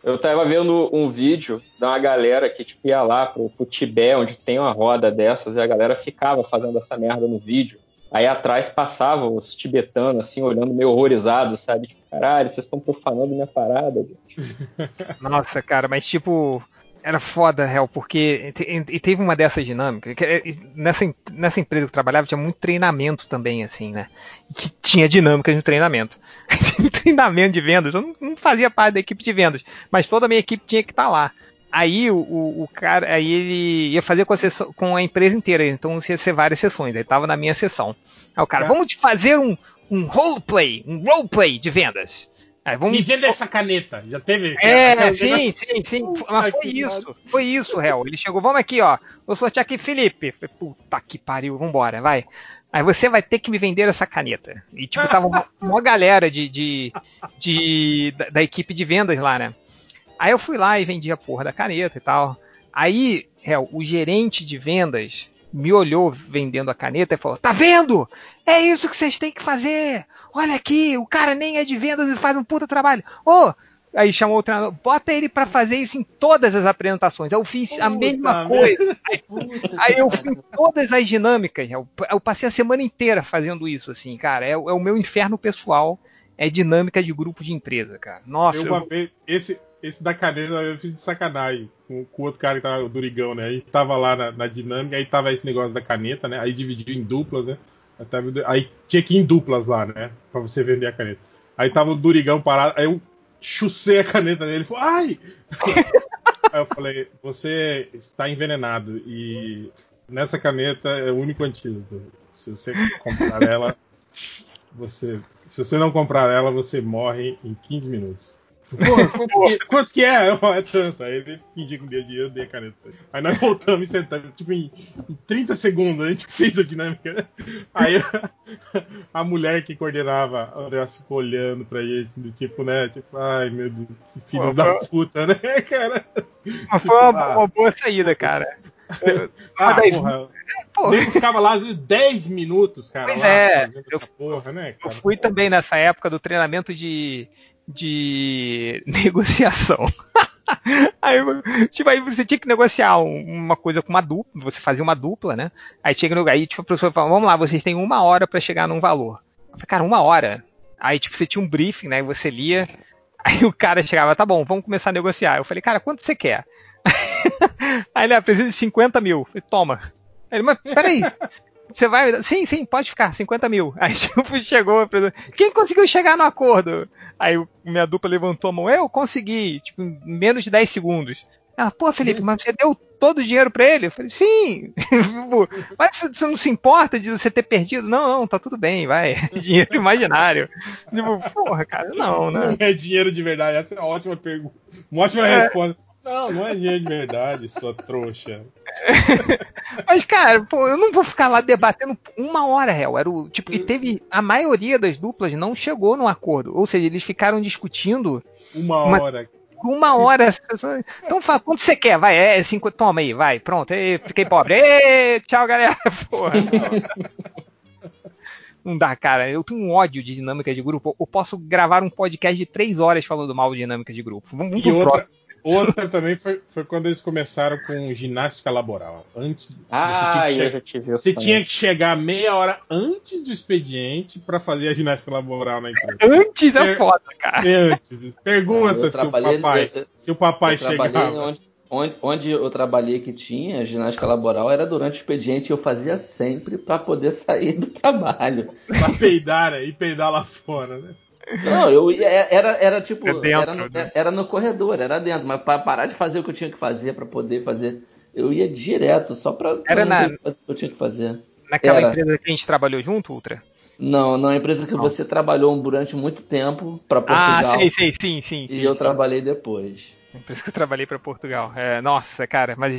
Eu tava vendo um vídeo de uma galera que tipo, ia lá pro, pro Tibete, onde tem uma roda dessas, e a galera ficava fazendo essa merda no vídeo. Aí atrás passavam os tibetanos, assim, olhando meio horrorizados, sabe? Tipo, caralho, vocês estão profanando minha parada. Nossa, cara, mas tipo, era foda, real, porque e teve uma dessas dinâmicas. Que, nessa, nessa empresa que eu trabalhava tinha muito treinamento também, assim, né? Que tinha dinâmicas no treinamento. treinamento de vendas, eu não, não, fazia parte da equipe de vendas, mas toda a minha equipe tinha que estar tá lá. Aí o, o, cara, aí ele ia fazer com a, sessão, com a, empresa inteira, então ia ser várias sessões. Ele estava na minha sessão. Aí o cara, é. vamos fazer um, um roleplay, um roleplay de vendas. Aí, vamos... Me venda essa caneta. Já teve? É, sim, sim, sim. Mas foi isso. Foi isso, réu. Ele chegou, vamos aqui, ó. Vou sortear aqui, Felipe. Puta que pariu, vambora, vai. Aí você vai ter que me vender essa caneta. E, tipo, tava uma, uma galera de, de, de da, da, equipe de vendas lá, né? Aí eu fui lá e vendi a porra da caneta e tal. Aí, réu, o gerente de vendas me olhou vendendo a caneta e falou: Tá vendo? É isso que vocês têm que fazer. Olha aqui, o cara nem é de vendas e faz um puta trabalho. Ô, oh, Aí chamou o treinador, bota ele para fazer isso em todas as apresentações. Eu fiz Puta a mesma coisa. Aí, aí, eu fiz todas as dinâmicas. Eu, eu, passei a semana inteira fazendo isso, assim, cara. É, é, o meu inferno pessoal. É dinâmica de grupo de empresa, cara. Nossa. Eu, uma vez, esse, esse da caneta eu fiz de sacanagem com, com o outro cara que tava, o Durigão, né? Aí tava lá na, na, dinâmica, aí tava esse negócio da caneta, né? Aí dividiu em duplas, né? Aí, tava, aí tinha que ir em duplas lá, né? Pra você vender a caneta. Aí tava o Durigão parado, aí eu chucei a caneta dele e falou, ai! Aí eu falei, você está envenenado e nessa caneta é o único antídoto. Se você comprar ela, você. Se você não comprar ela, você morre em 15 minutos. Porra, quanto, que, quanto que é? é tanto. Aí ele fingiu que me deu dinheiro, eu dei a caneta. Aí nós voltamos e sentamos, tipo, em, em 30 segundos a gente fez a dinâmica. Aí a, a mulher que coordenava negócio ficou olhando pra ele, do tipo, né? Tipo, ai meu Deus, que filhos da puta, né, cara? Mas foi uma, tipo, uma boa saída, cara. Ah, porra. Pô. Nego ficava lá 10 minutos, cara. Pois é. Eu, porra, né, eu, fui também nessa época do treinamento de, de negociação. aí, tipo, aí você tinha que negociar uma coisa com uma dupla, você fazia uma dupla, né? Aí chega no aí, tipo, a professora fala, vamos lá, vocês têm uma hora para chegar num valor. Eu falei, cara, uma hora. Aí, tipo, você tinha um briefing, né? Você lia. Aí o cara chegava, tá bom, vamos começar a negociar. Eu falei, cara, quanto você quer? aí ele apresenta 50 mil. Falei, toma. Ele, mas peraí, você vai. Sim, sim, pode ficar, 50 mil. Aí tipo, chegou. Quem conseguiu chegar no acordo? Aí minha dupla levantou a mão. Eu consegui, tipo, em menos de 10 segundos. Ah, pô, Felipe, mas você deu todo o dinheiro para ele? Eu falei, sim. mas você não se importa de você ter perdido? Não, não, tá tudo bem, vai. dinheiro imaginário. Tipo, porra, cara, não, né? Não é dinheiro de verdade. Essa é uma ótima pergunta. Uma ótima é. resposta. Não, não é dinheiro de verdade, sua trouxa. Mas, cara, pô, eu não vou ficar lá debatendo uma hora, réu. Era o, tipo, e teve. A maioria das duplas não chegou no acordo. Ou seja, eles ficaram discutindo. Uma, uma hora. Uma hora. Então fala, quanto você quer? Vai, é cinco, toma aí, vai, pronto. Ei, fiquei pobre. Ei, tchau, galera. Porra. Não dá, cara. Eu tenho um ódio de dinâmica de grupo. Eu posso gravar um podcast de três horas falando mal de dinâmica de grupo. Vamos e outra, Outra também foi, foi quando eles começaram com ginástica laboral. Antes, ah, você, tinha que, che você tinha que chegar meia hora antes do expediente para fazer a ginástica laboral na empresa. Antes é foda, cara. Antes. Pergunta se o papai, eu, se o papai chegava. Onde, onde, onde, eu trabalhei que tinha ginástica laboral era durante o expediente e eu fazia sempre para poder sair do trabalho. Pra peidar, né? E peidar lá fora, né? Não, eu ia, é, era, era tipo, é dentro, era, no, né? era no corredor, era dentro, mas para parar de fazer o que eu tinha que fazer, para poder fazer, eu ia direto, só para era na, o que eu tinha que fazer. Naquela era. empresa que a gente trabalhou junto, Ultra? Não, na empresa que Não. você trabalhou durante muito tempo para Portugal. Ah, sei, sei, sim, sim. E sim, eu sim. trabalhei depois. A empresa que eu trabalhei para Portugal. É, nossa, cara, mas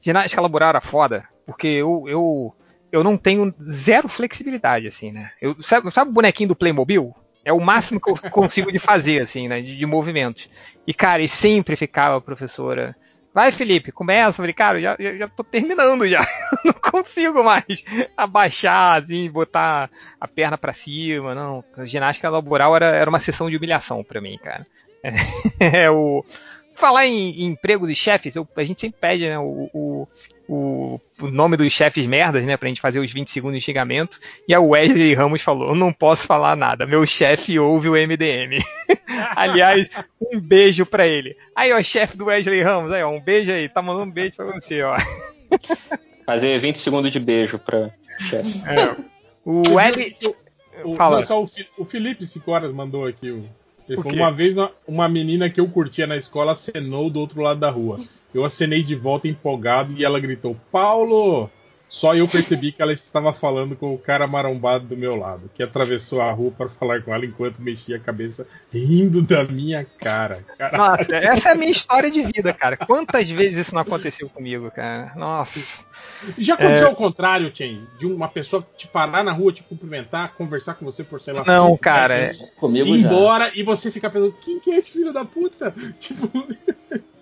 ginástica laboral era foda, porque eu, eu, eu não tenho zero flexibilidade, assim, né? Eu, sabe, sabe o bonequinho do Playmobil? É o máximo que eu consigo de fazer, assim, né? De, de movimentos. E, cara, e sempre ficava a professora Vai, Felipe, começa. Eu falei, cara, já, já, já tô terminando já. não consigo mais abaixar, assim, botar a perna para cima. Não, a ginástica laboral era, era uma sessão de humilhação para mim, cara. É, é, o falar em, em emprego de chefes, eu, a gente sempre pede né, o, o, o, o, nome dos chefes merdas, né, pra gente fazer os 20 segundos de xingamento. E a Wesley Ramos falou: Eu não posso falar nada, meu chefe ouve o MDM. Aliás, um beijo pra ele. Aí, ó, chefe do Wesley Ramos, aí, ó, um beijo aí, tá mandando um beijo pra você, ó. Fazer 20 segundos de beijo pra chefe. É. O L. O, Fala. Não, só o, o Felipe Cicoras mandou aqui o. Ele falou, uma vez uma menina que eu curtia na escola acenou do outro lado da rua. Eu acenei de volta empolgado e ela gritou: Paulo! Só eu percebi que ela estava falando com o cara marombado do meu lado, que atravessou a rua para falar com ela enquanto mexia a cabeça, rindo da minha cara. Caralho. Nossa, essa é a minha história de vida, cara. Quantas vezes isso não aconteceu comigo, cara? Nossa. Já aconteceu é... ao contrário, Chen? De uma pessoa te parar na rua, te cumprimentar, conversar com você por sei lá. Não, cara. É... Comigo ir embora já. e você ficar pensando, quem que é esse filho da puta? Tipo.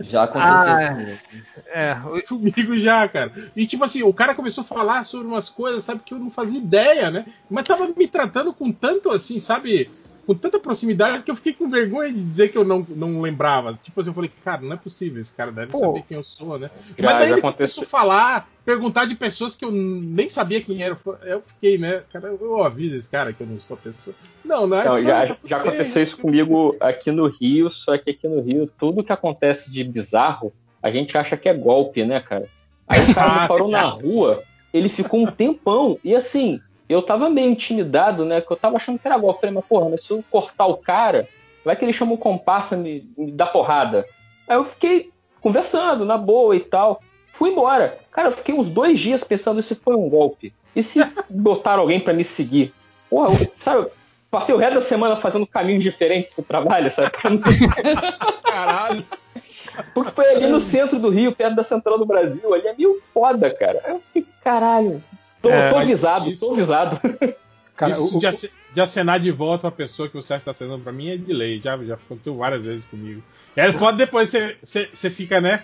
Já aconteceu ah, comigo. É, comigo já, cara. E tipo assim, o cara começou a falar sobre umas coisas, sabe, que eu não fazia ideia, né? Mas tava me tratando com tanto assim, sabe? Com tanta proximidade que eu fiquei com vergonha de dizer que eu não, não lembrava. Tipo assim, eu falei, cara, não é possível, esse cara deve Pô, saber quem eu sou, né? Mas daí ele começou a falar, perguntar de pessoas que eu nem sabia quem era. Eu fiquei, né? Cara, eu aviso esse cara que eu não sou a pessoa. Não, não é. Não, já, já aconteceu isso comigo aqui no Rio, só que aqui no Rio, tudo que acontece de bizarro, a gente acha que é golpe, né, cara? Aí o cara me parou na rua, ele ficou um tempão, e assim, eu tava meio intimidado, né? Que eu tava achando que era golpe. Eu falei, mas porra, mas se eu cortar o cara, vai que ele chama o comparsa me, me dá porrada. Aí eu fiquei conversando, na boa e tal. Fui embora. Cara, eu fiquei uns dois dias pensando se foi um golpe. E se botaram alguém para me seguir? Porra, eu, sabe, passei o resto da semana fazendo caminhos diferentes pro trabalho, sabe? Caralho. Porque foi ali no centro do Rio, perto da Central do Brasil. Ali é meio foda, cara. Eu fiquei, caralho, Tô, é, tô avisado, isso, tô avisado. Cara, isso o, de, ac de, acenar de volta a pessoa que você está acenando pra mim é de lei. Já, já aconteceu várias vezes comigo. É foda depois você, você, você fica, né?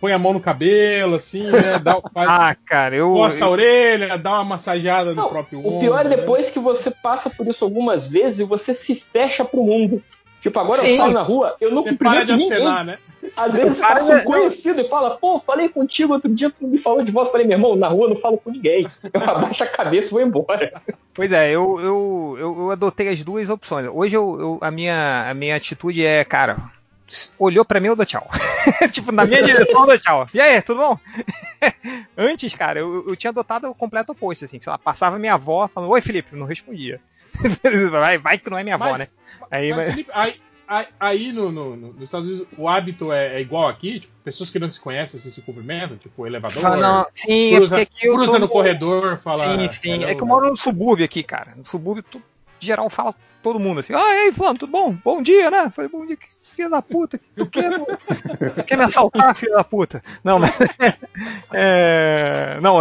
Põe a mão no cabelo, assim, né? Dá, faz, ah, cara, eu. Coça a orelha, dá uma massageada Não, no próprio ombro. O pior é né? depois né? que você passa por isso algumas vezes e você se fecha pro mundo. Tipo, agora Sim. eu saio na rua, eu não Você para de acenar, né? Às vezes passa um conhecido e fala, pô, falei contigo outro dia, tu me falou de volta. Eu falei, meu irmão, na rua eu não falo com ninguém. Eu abaixo a cabeça e vou embora. Pois é, eu, eu, eu, eu adotei as duas opções. Hoje eu, eu, a, minha, a minha atitude é, cara, olhou para mim, eu dou tchau. tipo, na minha direção, eu dou tchau. E aí, tudo bom? Antes, cara, eu, eu tinha adotado o completo oposto, assim. Sei lá, passava minha avó falando, oi, Felipe, não respondia. vai, vai que não é minha avó, né? Aí, mas, Felipe, aí, aí no, no, no, nos Estados Unidos o hábito é, é, igual aqui, tipo, pessoas que não se conhecem assim, se cumprimentam, tipo elevador, ah, não. Sim, cruza, é cruza tô... no corredor, fala. Sim, sim. É que eu moro no subúrbio aqui, cara. No subúrbio, tu, geral, fala todo mundo assim, ah, e aí, Fulano, tudo bom? Bom dia, né? Falei, bom dia, que filho da puta, tu quer, quer me assaltar, filho da puta? Não, mas. é, não,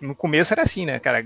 no começo era assim, né, cara?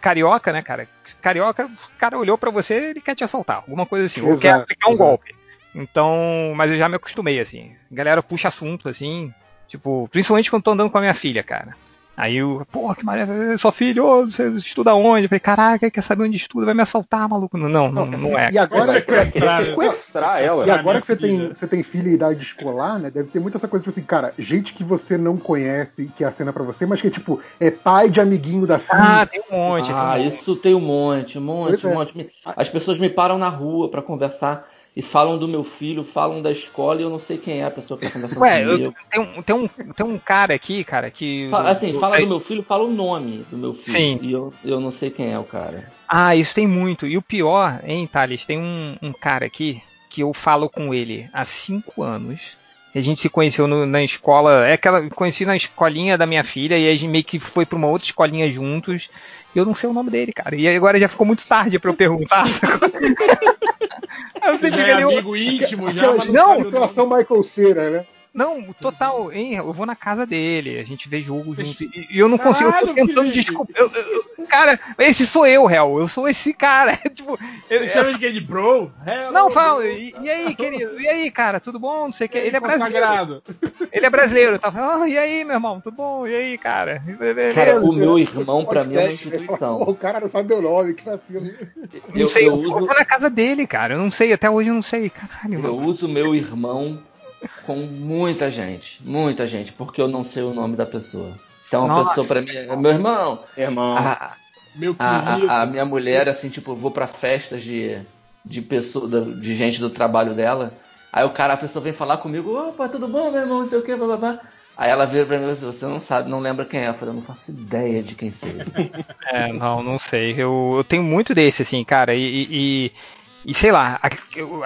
Carioca, né, cara? Carioca, o cara olhou para você, ele quer te assaltar, alguma coisa assim, exato, ou quer aplicar um exato. golpe. Então, mas eu já me acostumei, assim. A galera puxa assunto, assim, tipo, principalmente quando tô andando com a minha filha, cara. Aí eu, porra, que maravilha, sua filha, oh, você estuda onde? Eu falei, caraca, quer saber onde estuda? Vai me assaltar, maluco? Não, não, não, não é. E agora, sequestrar, sequestrar ela. E agora que você tem, você tem filha em idade escolar, né? Deve ter muita essa coisa, tipo assim, cara, gente que você não conhece, que é a cena pra você, mas que é tipo, é pai de amiguinho da filha. Ah, tem um monte. Ah, tem um isso tem um monte, um monte, um é. monte. As pessoas me param na rua para conversar e falam do meu filho, falam da escola e eu não sei quem é a pessoa que tá conversando Ué, comigo. Eu, tem, um, tem, um, tem um cara aqui, cara, que. Fala, assim, fala do meu filho, fala o nome do meu filho. Sim. E eu, eu não sei quem é o cara. Ah, isso tem muito. E o pior, hein, Thales, tem um, um cara aqui que eu falo com ele há cinco anos. A gente se conheceu no, na escola. É aquela. Conheci na escolinha da minha filha e a gente meio que foi para uma outra escolinha juntos. E eu não sei o nome dele, cara. E agora já ficou muito tarde para eu perguntar. eu sei que é amigo íntimo já. Mas não, não relação Michael Cera, né? Não, total, hein? Eu vou na casa dele, a gente vê jogo junto. E, eu não consigo, Caralho, eu tô tentando desculpar. Eu, eu, Cara, esse sou eu, réu. Eu sou esse cara. tipo, Você chama de? De bro? Hello, não, fala, bro. e, e aí, querido? E aí, cara, tudo bom? Não sei o que. Ele é brasileiro. Ele é brasileiro. Tá? Oh, e aí, meu irmão? Tudo bom? E aí, cara? Cara, o meu irmão, pra mim, é uma instituição. O cara não sabe meu nome, que vacilo. não Eu, sei, eu eu, uso, vou na casa dele, cara. Eu não sei, até hoje eu não sei. Caralho, eu mano. uso meu irmão com muita gente. Muita gente, porque eu não sei o nome da pessoa. Então a Nossa. pessoa pra mim é meu irmão. Irmão. A, Meu a, querido. a, a minha mulher, assim, tipo, eu vou pra festas de, de pessoa, de gente do trabalho dela. Aí o cara, a pessoa vem falar comigo, opa, tudo bom, meu irmão, não sei o que, blá. Aí ela vira pra mim e fala, você não sabe, não lembra quem é. Eu falei, eu não faço ideia de quem seja. É, não, não sei. Eu, eu tenho muito desse, assim, cara. E, e, e- sei lá, eu,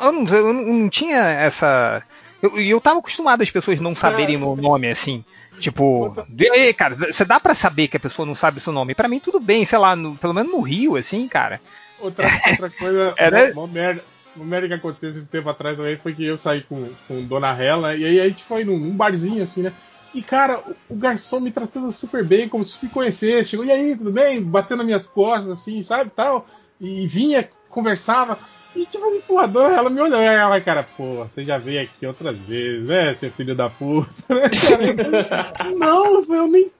eu não, eu não tinha essa. Eu, e eu tava acostumado as pessoas não saberem meu nome, assim. Tipo, e cara, você dá pra saber que a pessoa não sabe seu nome. Pra mim, tudo bem, sei lá, no- pelo menos no Rio, assim, cara. Outra, outra coisa, Era- uma, uma merda, uma merda que aconteceu esse tempo atrás também foi que eu saí com, com Dona Hela e aí a gente foi num, num barzinho assim, né? E cara, o, o garçom me tratando super bem, como se me conhecesse. Chegou, e aí, tudo bem? Batendo nas minhas costas, assim, sabe, tal. E vinha, conversava. E tipo, pô, a Dona Hela me olhou. E ela, cara, pô, você já veio aqui outras vezes, né, seu filho da puta, né? Não, eu nem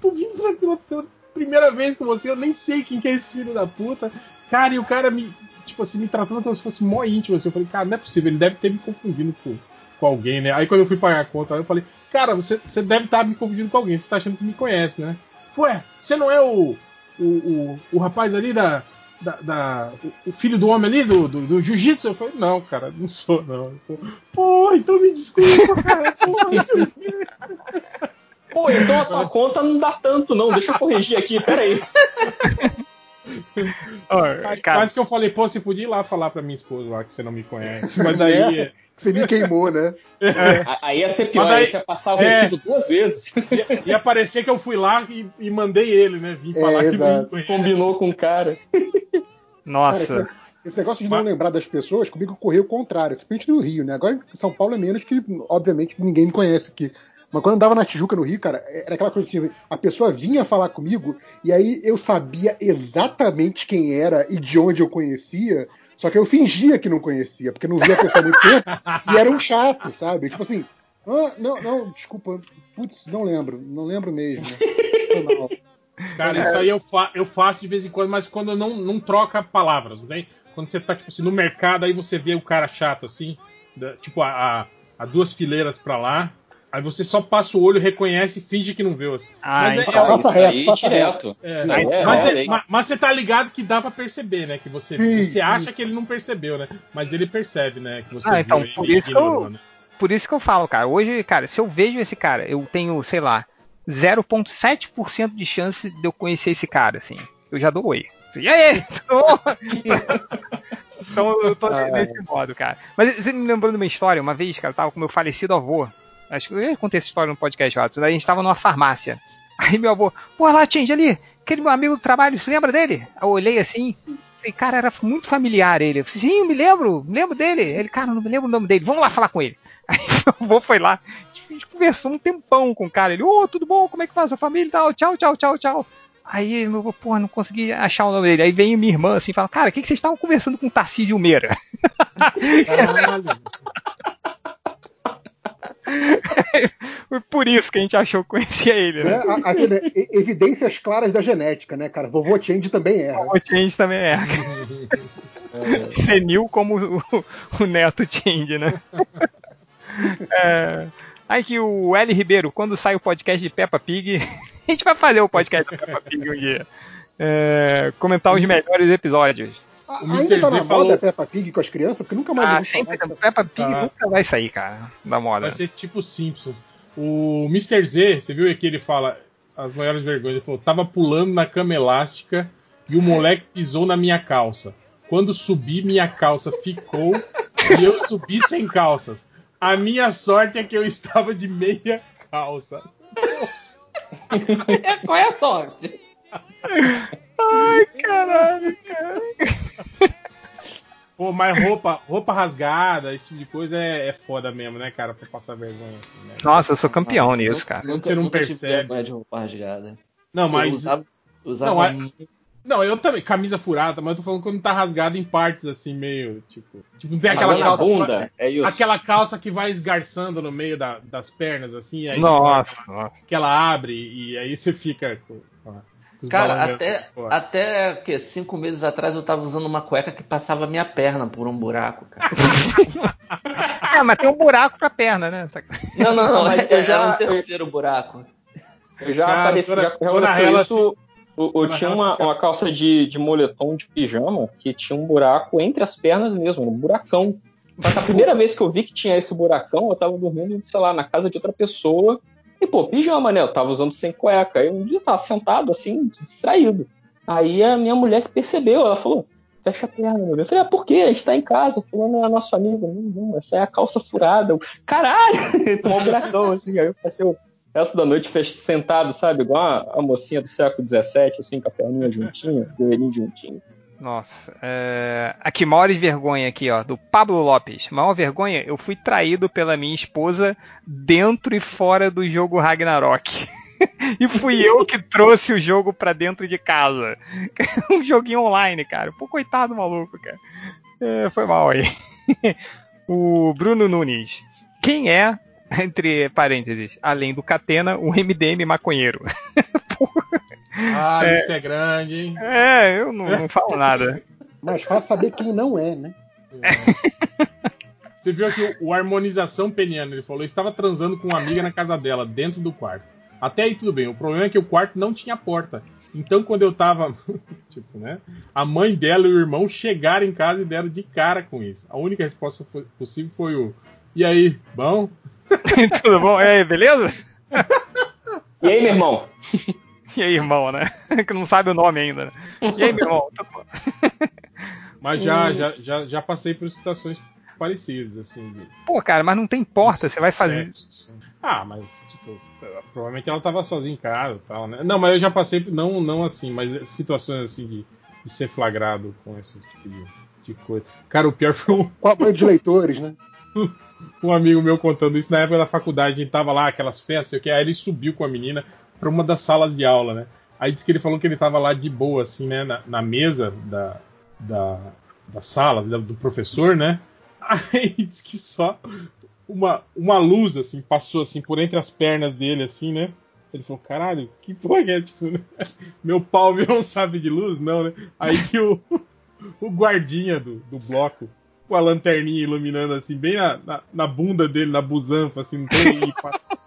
tô vindo pela- primeira vez com você, eu nem sei quem que é esse filho da puta. Cara, e o cara me, tipo assim, me tratando como se fosse mó íntimo, assim. Eu falei, cara, não é possível, ele deve ter me confundido com, com alguém, né? Aí quando eu fui pagar a conta, eu falei, cara, você, você deve estar me confundindo com alguém, você tá achando que me conhece, né? Ué, você não é o, o, o, o rapaz ali da. Da, da- o- filho do homem ali do, do, do jiu-jitsu? Eu falei, não, cara, não sou, não. Pô, então me desculpa, cara. Pô, isso... Pô, então a tua conta não dá tanto, não. Deixa eu corrigir aqui, peraí. Cara, Quase que eu falei, pô, você podia ir lá falar pra minha esposa lá que você não me conhece. Mas daí. É. Você me queimou, né? A- Aí ia ser pior, daí- ia passar o é. recibo duas vezes. Ia, ia parecer que eu fui lá e, e mandei ele, né? Vim É, falar que me exato. conhece. Combinou com o cara. Cara, nossa. esse, esse negócio de não lembrar das pessoas, comigo ocorreu o contrário, principalmente no Rio, né? Agora em São Paulo é menos que, obviamente, ninguém me conhece aqui. Mas quando eu andava na Tijuca, no Rio, cara, era aquela coisa assim, a pessoa vinha falar comigo e aí eu sabia exatamente quem era e de onde eu conhecia, só que eu fingia que não conhecia, porque não via a pessoa há muito tempo e era um chato, sabe? Tipo assim, ah, não, não, desculpa, putz, não lembro, não lembro mesmo. Foi mal. Cara, isso aí eu, fa eu faço de vez em quando, mas quando não, não troca palavras, não tem? Quando você tá, tipo assim, no mercado, aí você vê o cara chato, assim, da- tipo, a, a- a duas fileiras pra lá, aí você só passa o olho, reconhece e finge que não viu. Assim. Ah, mas, é- então. Passa isso reto, aí passa direto. é- é, mas, é, você- é. ma- mas você tá ligado que dá pra perceber, né? Que você Sim, Você sim. acha que ele não percebeu, né? Mas ele percebe, né? Que você Ah, então, viu por isso que eu- né? Por isso que eu falo, cara. Hoje, cara, se eu vejo esse cara, eu tenho, sei lá, 0,7% de chance de eu conhecer esse cara, assim. Eu já dou oi. E aí? Então eu tô Ah, nesse modo, cara. Mas você me lembrou de uma história, uma vez, cara, eu tava com meu falecido avô. Acho que eu já contei essa história no podcast, Rato. A gente tava numa farmácia. Aí meu avô, pô, lá, Tinge, ali, aquele meu amigo do trabalho, você lembra dele? Eu olhei assim, falei, cara, era muito familiar ele. Eu falei, sim, me lembro, me lembro dele. Ele, cara, não me lembro o nome dele, vamos lá falar com ele. Aí meu avô foi lá, a gente conversou um tempão com o cara. Ele, ô, tudo bom, como é que faz a família e tal? Tchau, tchau, tchau, tchau. Aí meu porra, não consegui achar o nome dele. Aí vem minha irmã assim e fala, cara, o que, que vocês estavam conversando com o Tarcísio Meira? Caralho. Foi por isso que a gente achou que conhecia ele, Né? né? A- aquele- evidências claras da genética, né, cara? Vovô Change também erra. O Change também é. Senil como o, o neto Change, né? É... Aí que o L Ribeiro, quando sai o podcast de Peppa Pig, a gente vai fazer o podcast da Peppa Pig um dia. É, comentar os melhores episódios. A- O Ainda Mr. tá Z na falou- moda Peppa Pig com as crianças, porque nunca mais Ah, sempre. falar. Peppa Pig Tá. nunca vai sair, cara, da moda. Vai ser tipo Simpsons. O Mr. Z, você viu que ele fala as maiores vergonhas? Ele falou: tava pulando na cama elástica e o moleque pisou na minha calça. Quando subi, minha calça ficou e eu subi sem calças. A minha sorte é que eu estava de meia calça. Qual é a sorte? Ai, caralho, cara. Pô, mas roupa, roupa rasgada, esse tipo de coisa é, é foda mesmo, né, cara? Pra passar vergonha assim, né? Nossa, eu sou campeão nisso, cara. Você não nunca tive percebe. vergonha de roupa rasgada. Não, Eu mas usava, Usava Não, muito. Não, eu também, camisa furada, mas eu tô falando quando tá rasgada em partes, assim, meio, tipo... Tipo, não tem aquela calça... bunda, é isso. Aquela calça que vai esgarçando no meio da- das pernas, assim, e aí Nossa, nossa. que ela abre e aí você fica os Cara, até, até que cinco meses atrás eu tava usando uma cueca que passava a minha perna por um buraco, cara. É, mas tem um buraco pra perna, né? Essa- Não, não, não, Mas é- eu era já- um terceiro buraco. Eu já Cara, apareci, dona- já, isso. Eu, eu tinha uma, uma calça de, de moletom de pijama que tinha um buraco entre as pernas mesmo, um buracão. Que a primeira vez que eu vi que tinha esse buracão, eu tava dormindo, sei lá, na casa de outra pessoa. E, pô, pijama, né? Eu tava usando sem cueca. Aí um dia eu tava sentado, assim, distraído. Aí a minha mulher que percebeu, ela falou, fecha a perna, meu. Eu falei, ah, por quê? A gente tá em casa, fulano é nosso amigo. Não, não, essa é a calça furada. Eu, Caralho! Tomou um buracão, assim. Aí eu passei o resto da noite sentado, sabe? Igual a, a mocinha do século XVII, assim, com a perninha juntinha, joelhinho juntinho. Nossa. É... Aqui, maiores vergonha aqui, ó, do Pablo Lopes. Maior vergonha, eu fui traído pela minha esposa dentro e fora do jogo Ragnarok. e fui eu que trouxe o jogo pra dentro de casa. um joguinho online, cara. Pô, coitado do maluco, cara. É, foi mal aí. o Bruno Nunes. Quem é, entre parênteses, além do Catena, o MDM maconheiro? Ah, isso é grande, hein? É, eu não, não falo nada. Mas fácil saber quem não é, né? Você viu aqui o, o Harmonização Peniano, ele falou, estava transando com uma amiga na casa dela, dentro do quarto. Até aí tudo bem, o problema é que o quarto não tinha porta. Então quando eu tava, tipo, né, a mãe dela e o irmão chegaram em casa e deram de cara com isso. A única resposta foi- possível foi o, e aí, bom? Tudo bom? E aí, beleza? E aí, meu irmão? E aí, irmão, né? Que não sabe o nome ainda. Né? E aí, meu irmão? Bom? Mas já, já, já, já passei por situações parecidas, assim, de, Pô, cara, mas não tem porta, você vai fazer. Sexo, assim. Ah, mas, tipo, provavelmente ela tava sozinha em casa e tal, né? Não, mas eu já passei, não, não assim, mas situações assim de, de ser flagrado com esse tipo de, de coisa. Cara, o pior foi um, Com a banho de leitores, né? um amigo meu contando isso na época da faculdade, a gente tava lá, aquelas festas, sei o que, aí ele subiu com a menina pra uma das salas de aula, né? Aí disse que ele falou que ele tava lá de boa, assim, né, na, na mesa da, da, da sala, da- do professor, né? Aí disse que só uma, uma luz, assim, passou, assim, por entre as pernas dele, assim, né? Ele falou, caralho, que porra é? Tipo, né? meu pau virou um sabe de luz? Não, né? Aí que o, o guardinha do, do bloco, com a lanterninha iluminando, assim, bem na, na, na bunda dele, na busanfa, assim, não tem, e,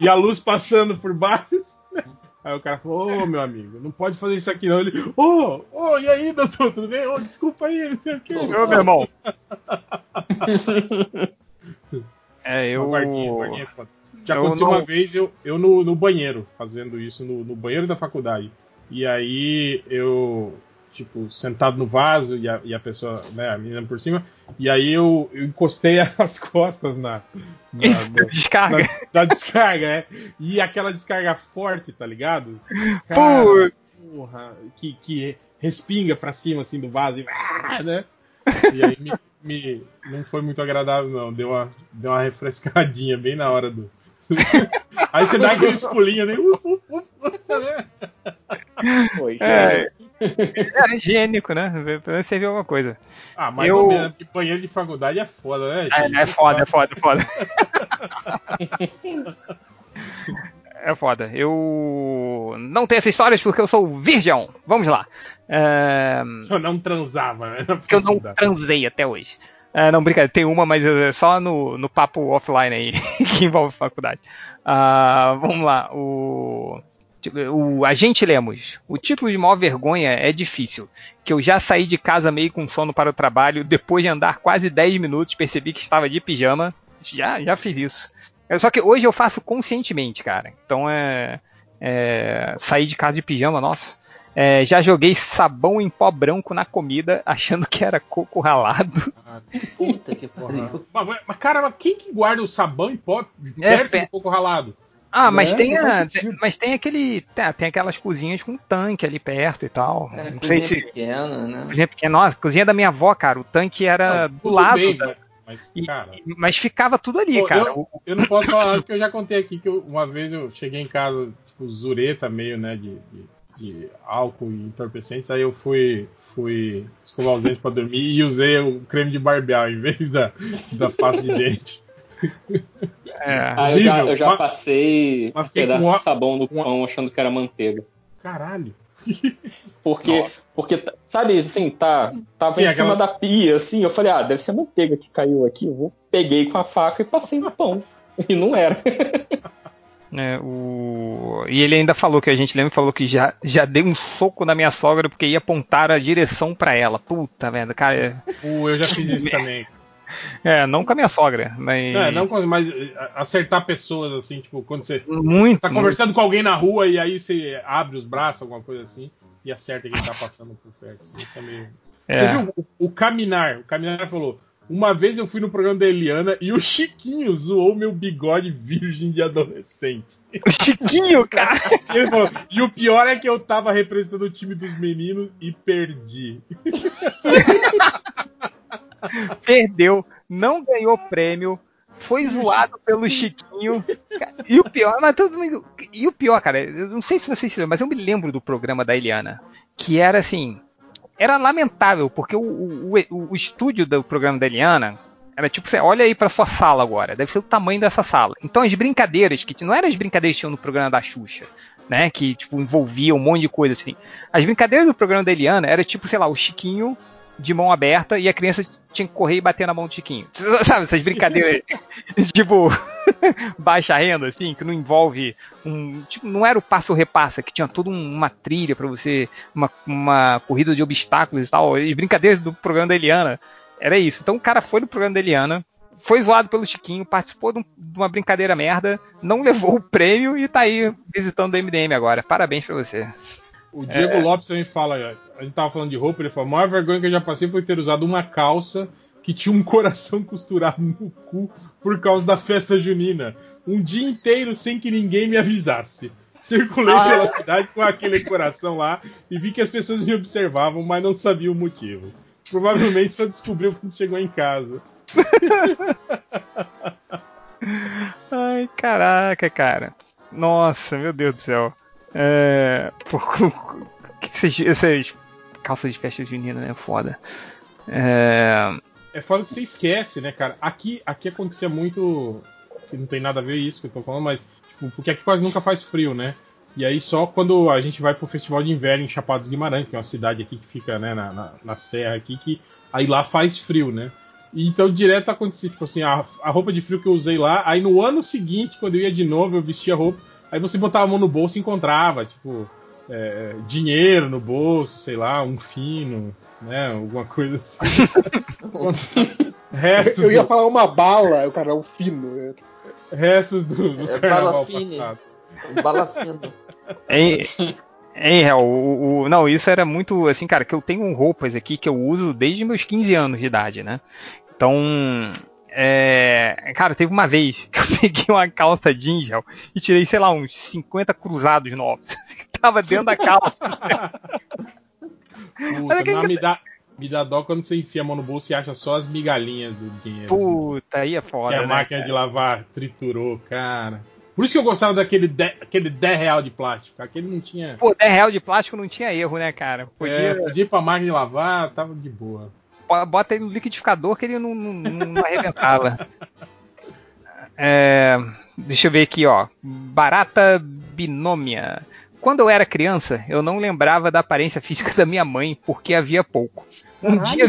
e a luz passando por baixo, assim, né? Aí o cara falou, ô meu amigo, não pode fazer isso aqui não. Ele, ô, ô, e aí, doutor, tudo bem? Ô, desculpa aí, não sei o quê. Ô, meu irmão. É, eu. Uma guardinha, guardinha é foda. Já eu aconteceu não- uma vez eu, eu no, no banheiro, fazendo isso no, no banheiro da faculdade. E aí eu, tipo, sentado no vaso e a, e a pessoa, né, a menina por cima, e aí eu, eu encostei as costas na, na, na- Descarga. na- na descarga, é. E aquela descarga forte, tá ligado? Putz. porra, que, que respinga pra cima assim do vaso e, ah, né? E aí me, me- não foi muito agradável, não. Deu uma, deu uma refrescadinha bem na hora do. aí você dá aqueles pulinhos, né? Uf, uf, uf, né? Foi, É, é higiênico, né? Pelo menos serviu alguma coisa. Ah, mais Eu- menos, porque banheiro de faculdade é foda, né? É, gente? é foda, é foda, é foda. É foda. Eu não tenho essas histórias porque eu sou virgem. Vamos lá. É, Eu não transava, né? na que eu não transei até hoje. É, não, brincadeira, tem uma, mas é só no, no papo offline aí, que envolve faculdade. Ah, vamos lá, o, o Agente Lemos. O título de maior vergonha é difícil, que eu já saí de casa meio com sono para o trabalho, depois de andar quase 10 minutos percebi que estava de pijama. Já, já fiz isso. É, Só que hoje eu faço conscientemente, cara. Então é, é sair de casa de pijama, nossa. É, já joguei sabão em pó branco na comida, achando que era coco ralado. Puta que Porra. pariu. Mas, mas, cara, mas quem que guarda o sabão em pó É, perto pe- do coco ralado? Ah, mas Né? tem, a- faz tem- sentido. mas tem aquele, tem, tem aquelas cozinhas com tanque ali perto e tal. É, não sei cozinha se pequena, né? cozinha pequena, nossa, cozinha da minha avó, cara, o tanque era Não, do lado, bem, da- mas, mas, e- cara. mas ficava tudo ali, Pô, cara. eu, eu não posso falar porque eu já contei aqui que eu- uma vez eu cheguei em casa, tipo, zureta meio, né, de, de de álcool e entorpecentes, aí eu fui, fui escovar os dentes pra dormir e usei o creme de barbear em vez da, da pasta de dente. É. Ah, eu já, eu já Mas- passei mas um pedaço com a- de sabão no com a- pão achando que era manteiga. Caralho. Porque, porque sabe, assim, tá, tava Sim, em aquela- cima da pia, assim, eu falei, ah, deve ser manteiga que caiu aqui. Eu vou, peguei com a faca e passei no pão. E não era. É, o... E ele ainda falou que a gente lembra falou que já, já deu um soco na minha sogra porque ia apontar a direção pra ela. Puta merda, cara. Pô, eu já fiz isso também. É, não com a minha sogra, mas. Não, não, mas eh, acertar pessoas assim, tipo, quando você Muito. tá conversando com alguém na rua e aí você abre os braços, alguma coisa assim, e acerta quem tá passando por perto. assim, Isso é meio... É. Você viu o, o Caminar? O Caminar falou: Uma vez eu fui no programa da Eliana e o Chiquinho zoou meu bigode virgem de adolescente. O Chiquinho, cara. Ele falou: E o pior é que eu tava representando o time dos meninos e perdi. Perdeu, não ganhou prêmio, foi zoado pelo Chiquinho. E o pior, mas todo mundo. E o pior, cara, eu não sei se vocês se lembram, mas eu me lembro do programa da Eliana. Que era assim. Era lamentável, porque o, o, o- o estúdio do programa da Eliana era tipo, você olha aí pra sua sala agora, deve ser o tamanho dessa sala. Então as brincadeiras, que não eram as brincadeiras que tinham no programa da Xuxa, né? Que tipo, envolvia um monte de coisa assim. As brincadeiras do programa da Eliana era tipo, sei lá, o Chiquinho de mão aberta e a criança tinha que correr e bater na mão do Chiquinho. Sabe, essas brincadeiras tipo baixa renda, assim, que não envolve um. Tipo, não era o passo repassa, que tinha toda um- uma trilha pra você, uma, uma corrida de obstáculos e tal. E brincadeiras do programa da Eliana. Era isso. Então o cara foi no programa da Eliana, foi zoado pelo Chiquinho, participou de, um- de uma brincadeira merda, não levou o prêmio e tá aí visitando o MDM agora. Parabéns pra você. O Diego Lopes também fala, a gente tava falando de roupa, ele falou, a maior vergonha que eu já passei foi ter usado uma calça que tinha um coração costurado no cu por causa da festa junina. Um dia inteiro sem que ninguém me avisasse. Circulei pela cidade com aquele coração lá e vi que as pessoas me observavam, mas não sabiam o motivo. Provavelmente só descobriu quando chegou em casa. Ai, caraca, cara. Nossa, meu Deus do céu. É. Por, essas, calças de festa junina, né? Foda. É. É foda que você esquece, né, cara? Aqui, aqui acontecia muito. Que não tem nada a ver isso que eu tô falando, mas. Tipo, porque aqui quase nunca faz frio, né? E aí só quando a gente vai pro Festival de Inverno em Chapada dos Guimarães, que é uma cidade aqui que fica né, na, na, na serra aqui, que aí lá faz frio, né? Então direto acontecia, tipo assim, a, a roupa de frio que eu usei lá, aí no ano seguinte, quando eu ia de novo, eu vestia roupa, aí você botava a mão no bolso e encontrava, tipo, é, dinheiro no bolso, sei lá, um fino, né? Alguma coisa assim. restos, Eu ia do, falar uma bala, o cara, um fino. restos do, do É carnaval bala fine. passado. Bala fina. Hein, hein, Hel, o, o- não, isso era muito assim, cara, que eu tenho roupas aqui que eu uso desde meus 15 anos de idade, né? Então, é, cara, teve uma vez que eu peguei uma calça jeans Hel, e tirei, sei lá, uns 50 cruzados novos que tava dentro da calça. Puta, Olha que não, me, dá, me dá dó quando você enfia a mão no bolso e acha só as migalhinhas do dinheiro. assim, Puta, aí é que foda, a né, máquina cara? de lavar triturou, cara. Por isso que eu gostava daquele 10, aquele 10 real de plástico. Aquele não tinha. Pô, 10 real de plástico não tinha erro, né, cara? Podia, Podia, é, podia ir pra máquina de lavar, tava de boa. Bota ele no liquidificador que ele não, não, não- arrebentava. É, deixa eu ver aqui, ó. Barata binômia. Quando eu era criança, eu não lembrava da aparência física da minha mãe, porque havia pouco. Um dia,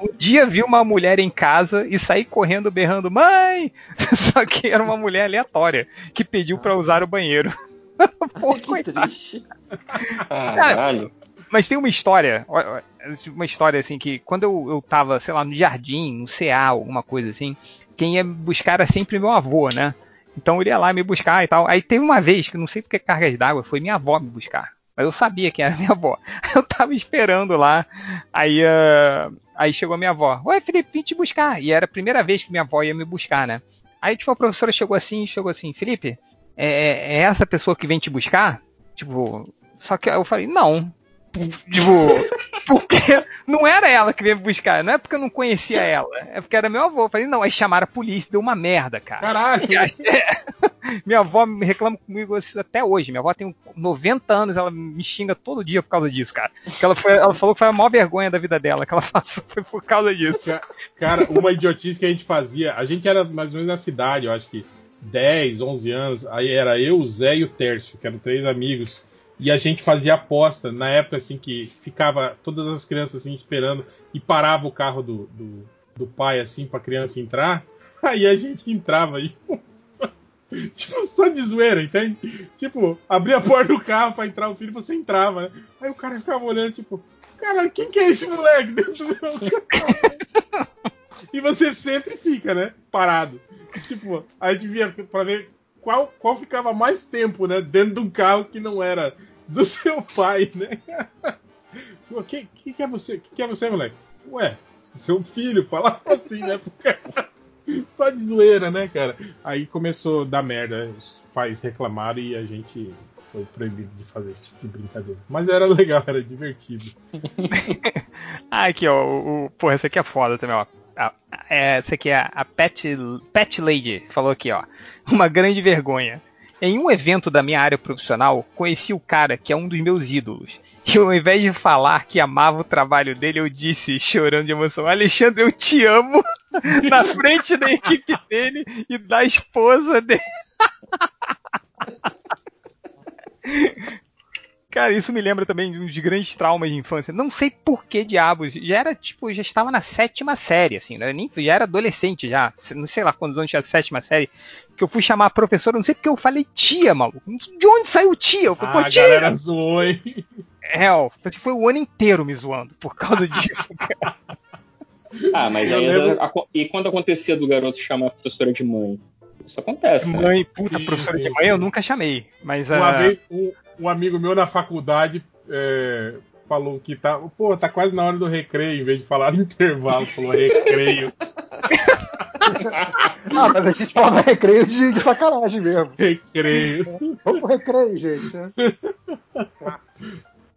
um dia vi uma mulher em casa e saí correndo berrando mãe! Só que era uma mulher aleatória que pediu pra usar o banheiro. Pô, que coitado. triste. Caralho. Mas tem uma história, uma história assim que quando eu, eu tava, sei lá, no jardim, no CA, alguma coisa assim, quem ia buscar era sempre meu avô, né? Então ele ia lá me buscar e tal. Aí teve uma vez que não sei porque cargas d'água, foi minha avó me buscar. Mas eu sabia que era minha avó. Eu tava esperando lá. Aí, ah, aí chegou minha avó. Oi, Felipe, vim te buscar. E era a primeira vez que minha avó ia me buscar, né? Aí, tipo, a professora chegou assim, chegou assim, Felipe, é, é essa pessoa que vem te buscar? Tipo, só que eu falei, não. Tipo, porque não era ela que veio buscar, não é porque eu não conhecia ela, é porque era meu avô. Eu falei, não, aí chamaram a polícia, deu uma merda, cara. Caralho! Minha avó me reclama comigo isso até hoje. Minha avó tem 90 anos, ela me xinga todo dia por causa disso, cara. Que ela, foi, ela falou que foi a maior vergonha da vida dela, que ela passou foi por causa disso. Ca- Cara, uma idiotice que a gente fazia. A gente era mais ou menos na cidade, eu acho que 10, 11 anos. Aí era eu, o Zé e o Tércio, que eram três amigos. E a gente fazia aposta na época assim que ficava todas as crianças assim esperando e parava o carro do, do, do pai assim pra criança entrar. Aí a gente entrava e tipo só de zoeira, entende? Tipo, abria a porta do carro pra entrar o filho, você entrava, né? Aí o cara ficava olhando tipo, caralho, quem que é esse moleque dentro do meu carro? e você sempre fica, né? Parado. Tipo, a gente via pra ver qual, qual ficava mais tempo, né? Dentro de um carro que não era do seu pai, né? Tipo, quem, quem que é você? Quem que é você, moleque? Ué, seu filho, falava assim, né? Só de zoeira, né, cara? Aí começou a dar merda. Os pais reclamaram e a gente foi proibido de fazer esse tipo de brincadeira. Mas era legal, era divertido. Ah, aqui, ó. O, o- porra, esse aqui é foda também, ó. A- É, esse aqui é a Pet, Pet Lady, falou aqui, ó. Uma grande vergonha. Em um evento da minha área profissional, conheci o cara que é um dos meus ídolos. E ao invés de falar que amava o trabalho dele, eu disse, chorando de emoção, Alexandre, eu te amo, na frente da equipe dele e da esposa dele. Cara, isso me lembra também de uns grandes traumas de infância. Não sei por que diabos. Já era, tipo, já estava na sétima série, assim, né? Nem, já era adolescente já. Não sei lá quantos anos tinha a sétima série. Que eu fui chamar a professora, não sei porque eu falei tia, maluco. De onde saiu tia? Eu falei, Ah, pô, a tia! galera zoou, hein? É, ó, foi o ano inteiro me zoando por causa disso. cara. Ah, mas aí. lembro- E quando acontecia do garoto chamar a professora de mãe? Isso acontece, né? Mãe, puta, Sim, professora de mãe eu nunca chamei. Mas Uma ah, vez, um, um amigo meu na faculdade é, falou que tá, pô, tá quase na hora do recreio, em vez de falar intervalo, falou recreio, Ah, mas a gente fala recreio de, de sacanagem mesmo. recreio. Vamos pro recreio, gente. né?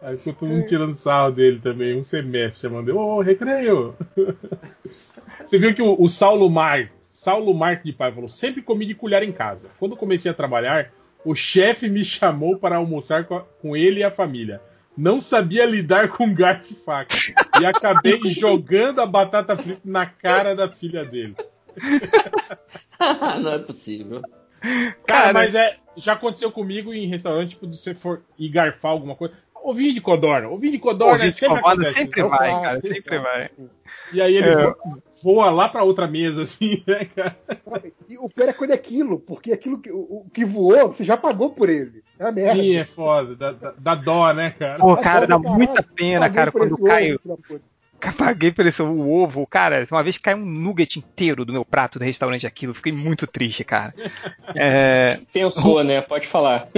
Aí ficou todo mundo tirando sarro dele também, um semestre chamando ele, ô, recreio! Você viu que o, o Saulo Mar, Saulo Marque de Pai falou, sempre comi de colher em casa. Quando comecei a trabalhar, o chefe me chamou para almoçar com, a- com ele e a família. Não sabia lidar com garfo e faca. E acabei jogando a batata frita na cara da filha dele. Não é possível. Cara, Cara, mas é. Já aconteceu comigo em restaurante, tipo, de você for ir garfar alguma coisa. Ovinho de codorna. Ovinho de codorna gente, sempre acontece. sempre Então, vai, ah, cara, sempre vai. E aí ele É. vo- voa lá pra outra mesa, assim, né, cara? E o pior é quando é aquilo, porque aquilo que, o, que voou, você já pagou por ele. É a merda. Sim, é foda. Dá, dá- dá dó, né, cara? Pô, cara, dá caralho, muita pena, paguei cara, quando cai. Paguei por esse o ovo, cara. Uma vez caiu um nugget inteiro do meu prato do restaurante aquilo. Fiquei muito triste, cara. É... Pensou, né? Pode falar.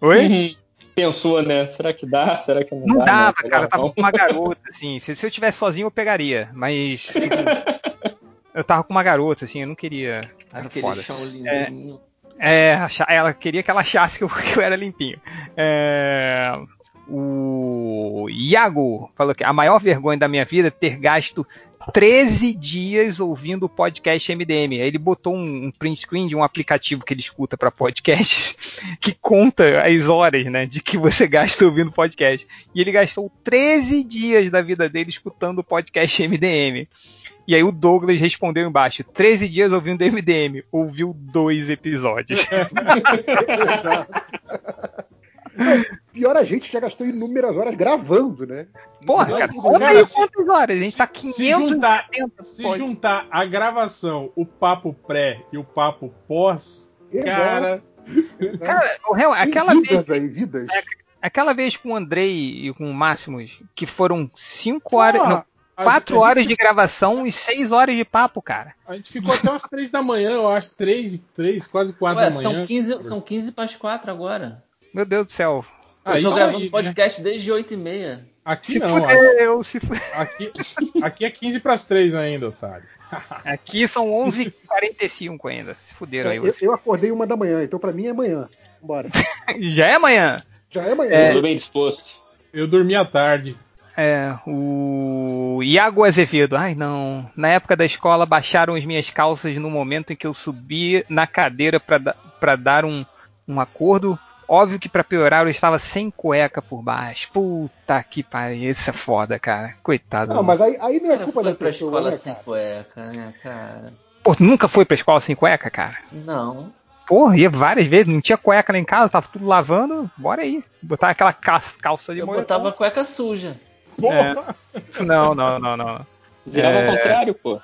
Oi? Pensou, né? Será que dá? Será que não, Não dá? dava, Não, cara. Eu tava com uma garota, assim. Se, se eu tivesse sozinho, eu pegaria. Mas. tipo, eu tava com uma garota, assim, eu não queria. Era Aquele foda. chão lindinho. É, acha- ela queria que ela achasse que eu, que eu era limpinho. É, o Iago falou que a maior vergonha da minha vida é ter gasto 13 dias ouvindo o podcast MDM. Aí ele botou um, um print screen de um aplicativo que ele escuta para podcast que conta as horas, né, de que você gasta ouvindo podcast. E ele gastou 13 dias da vida dele escutando o podcast MDM. E aí o Douglas respondeu embaixo: 13 dias ouvindo MDM, ouviu dois episódios. Pior a gente já gastou inúmeras horas gravando, né? Porra, cara, cara, conta aí se- quantas horas? A gente tá se 570 juntar- Se juntar a gravação, o papo pré e o papo pós, Exato, cara. exato. Cara, o real, aquela vez, vidas aí, vidas. aquela vez com o Andrei e com o Máximos, que foram 5 horas, não, a 4 gente- horas de gravação e 6 horas de papo, cara. A gente ficou até umas 3 da manhã, eu acho. 3, 3 quase 4 Ué, da manhã. são 15, são 15 para as 4 agora. Meu Deus do céu. Ah, eu tô gravando aí, né? podcast desde 8 e meia. Aqui Se não, fudeu, se fudeu. aqui, aqui é 15 pras 3 ainda, otário. Aqui são 11h45 ainda. Se fuderam aí Eu, vocês. eu acordei uma da manhã, então pra mim é amanhã. Bora. Já é amanhã. Já é amanhã. É. Tudo bem disposto. Eu dormi à tarde. É, o o Iago Azevedo. Ai, não. Na época da escola, baixaram as minhas calças no momento em que eu subi na cadeira para dar um, um acordo. Óbvio que para piorar eu estava sem cueca por baixo. Puta que pariu, isso é foda, cara. Coitado. Não, mas aí, aí não é Cara, culpa foi da pra pessoa, escola né, sem cara? cueca, né, cara? Pô, tu nunca foi pra escola sem cueca, cara? Não. Porra, ia várias vezes, não tinha cueca lá em casa, tava tudo lavando, bora aí. Botar aquela ca- calça de Eu moletom. botava cueca suja. Porra! Não, não, não, não. Virava É. ao contrário, pô.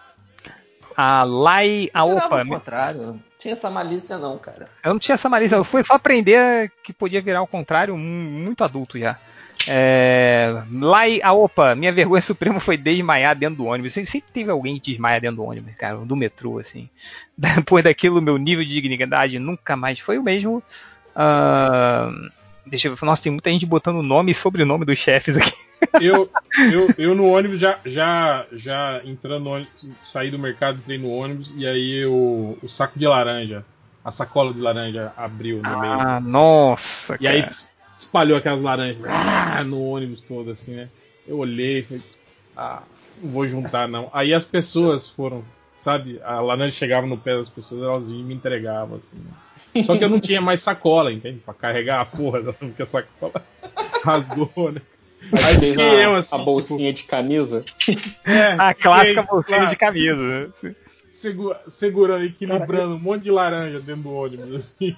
A Lai. A Virava opa, ao contrário. Não tinha essa malícia, não, cara. eu não tinha essa malícia, eu fui só aprender que podia virar ao contrário, mu- muito adulto já. É, Lai, a opa, minha vergonha suprema foi desmaiar dentro do ônibus. Sempre teve alguém que desmaia dentro do ônibus, cara, do metrô, assim. Depois daquilo, meu nível de dignidade nunca mais foi o mesmo. Ah, deixa eu ver, nossa, tem muita gente botando nome e sobrenome dos chefes aqui. Eu, eu, eu no ônibus já, já, já entrando ônibus, saí do mercado, entrei no ônibus e aí eu, o saco de laranja, a sacola de laranja abriu no meio. Ah, nossa, E aí cara. espalhou aquelas laranjas ah, no ônibus todo, assim, né? Eu olhei e falei, ah, não vou juntar não. Aí as pessoas foram, sabe? A laranja chegava no pé das pessoas, elas vinham e me entregavam, assim. Só que eu não tinha mais sacola, entende? Pra carregar a porra, porque a sacola rasgou, né? Aí fez a, eu, assim, a bolsinha de camisa. É, A clássica fiquei, bolsinha claro, de camisa. né? segu- segurando, equilibrando um monte de laranja dentro do ônibus, assim.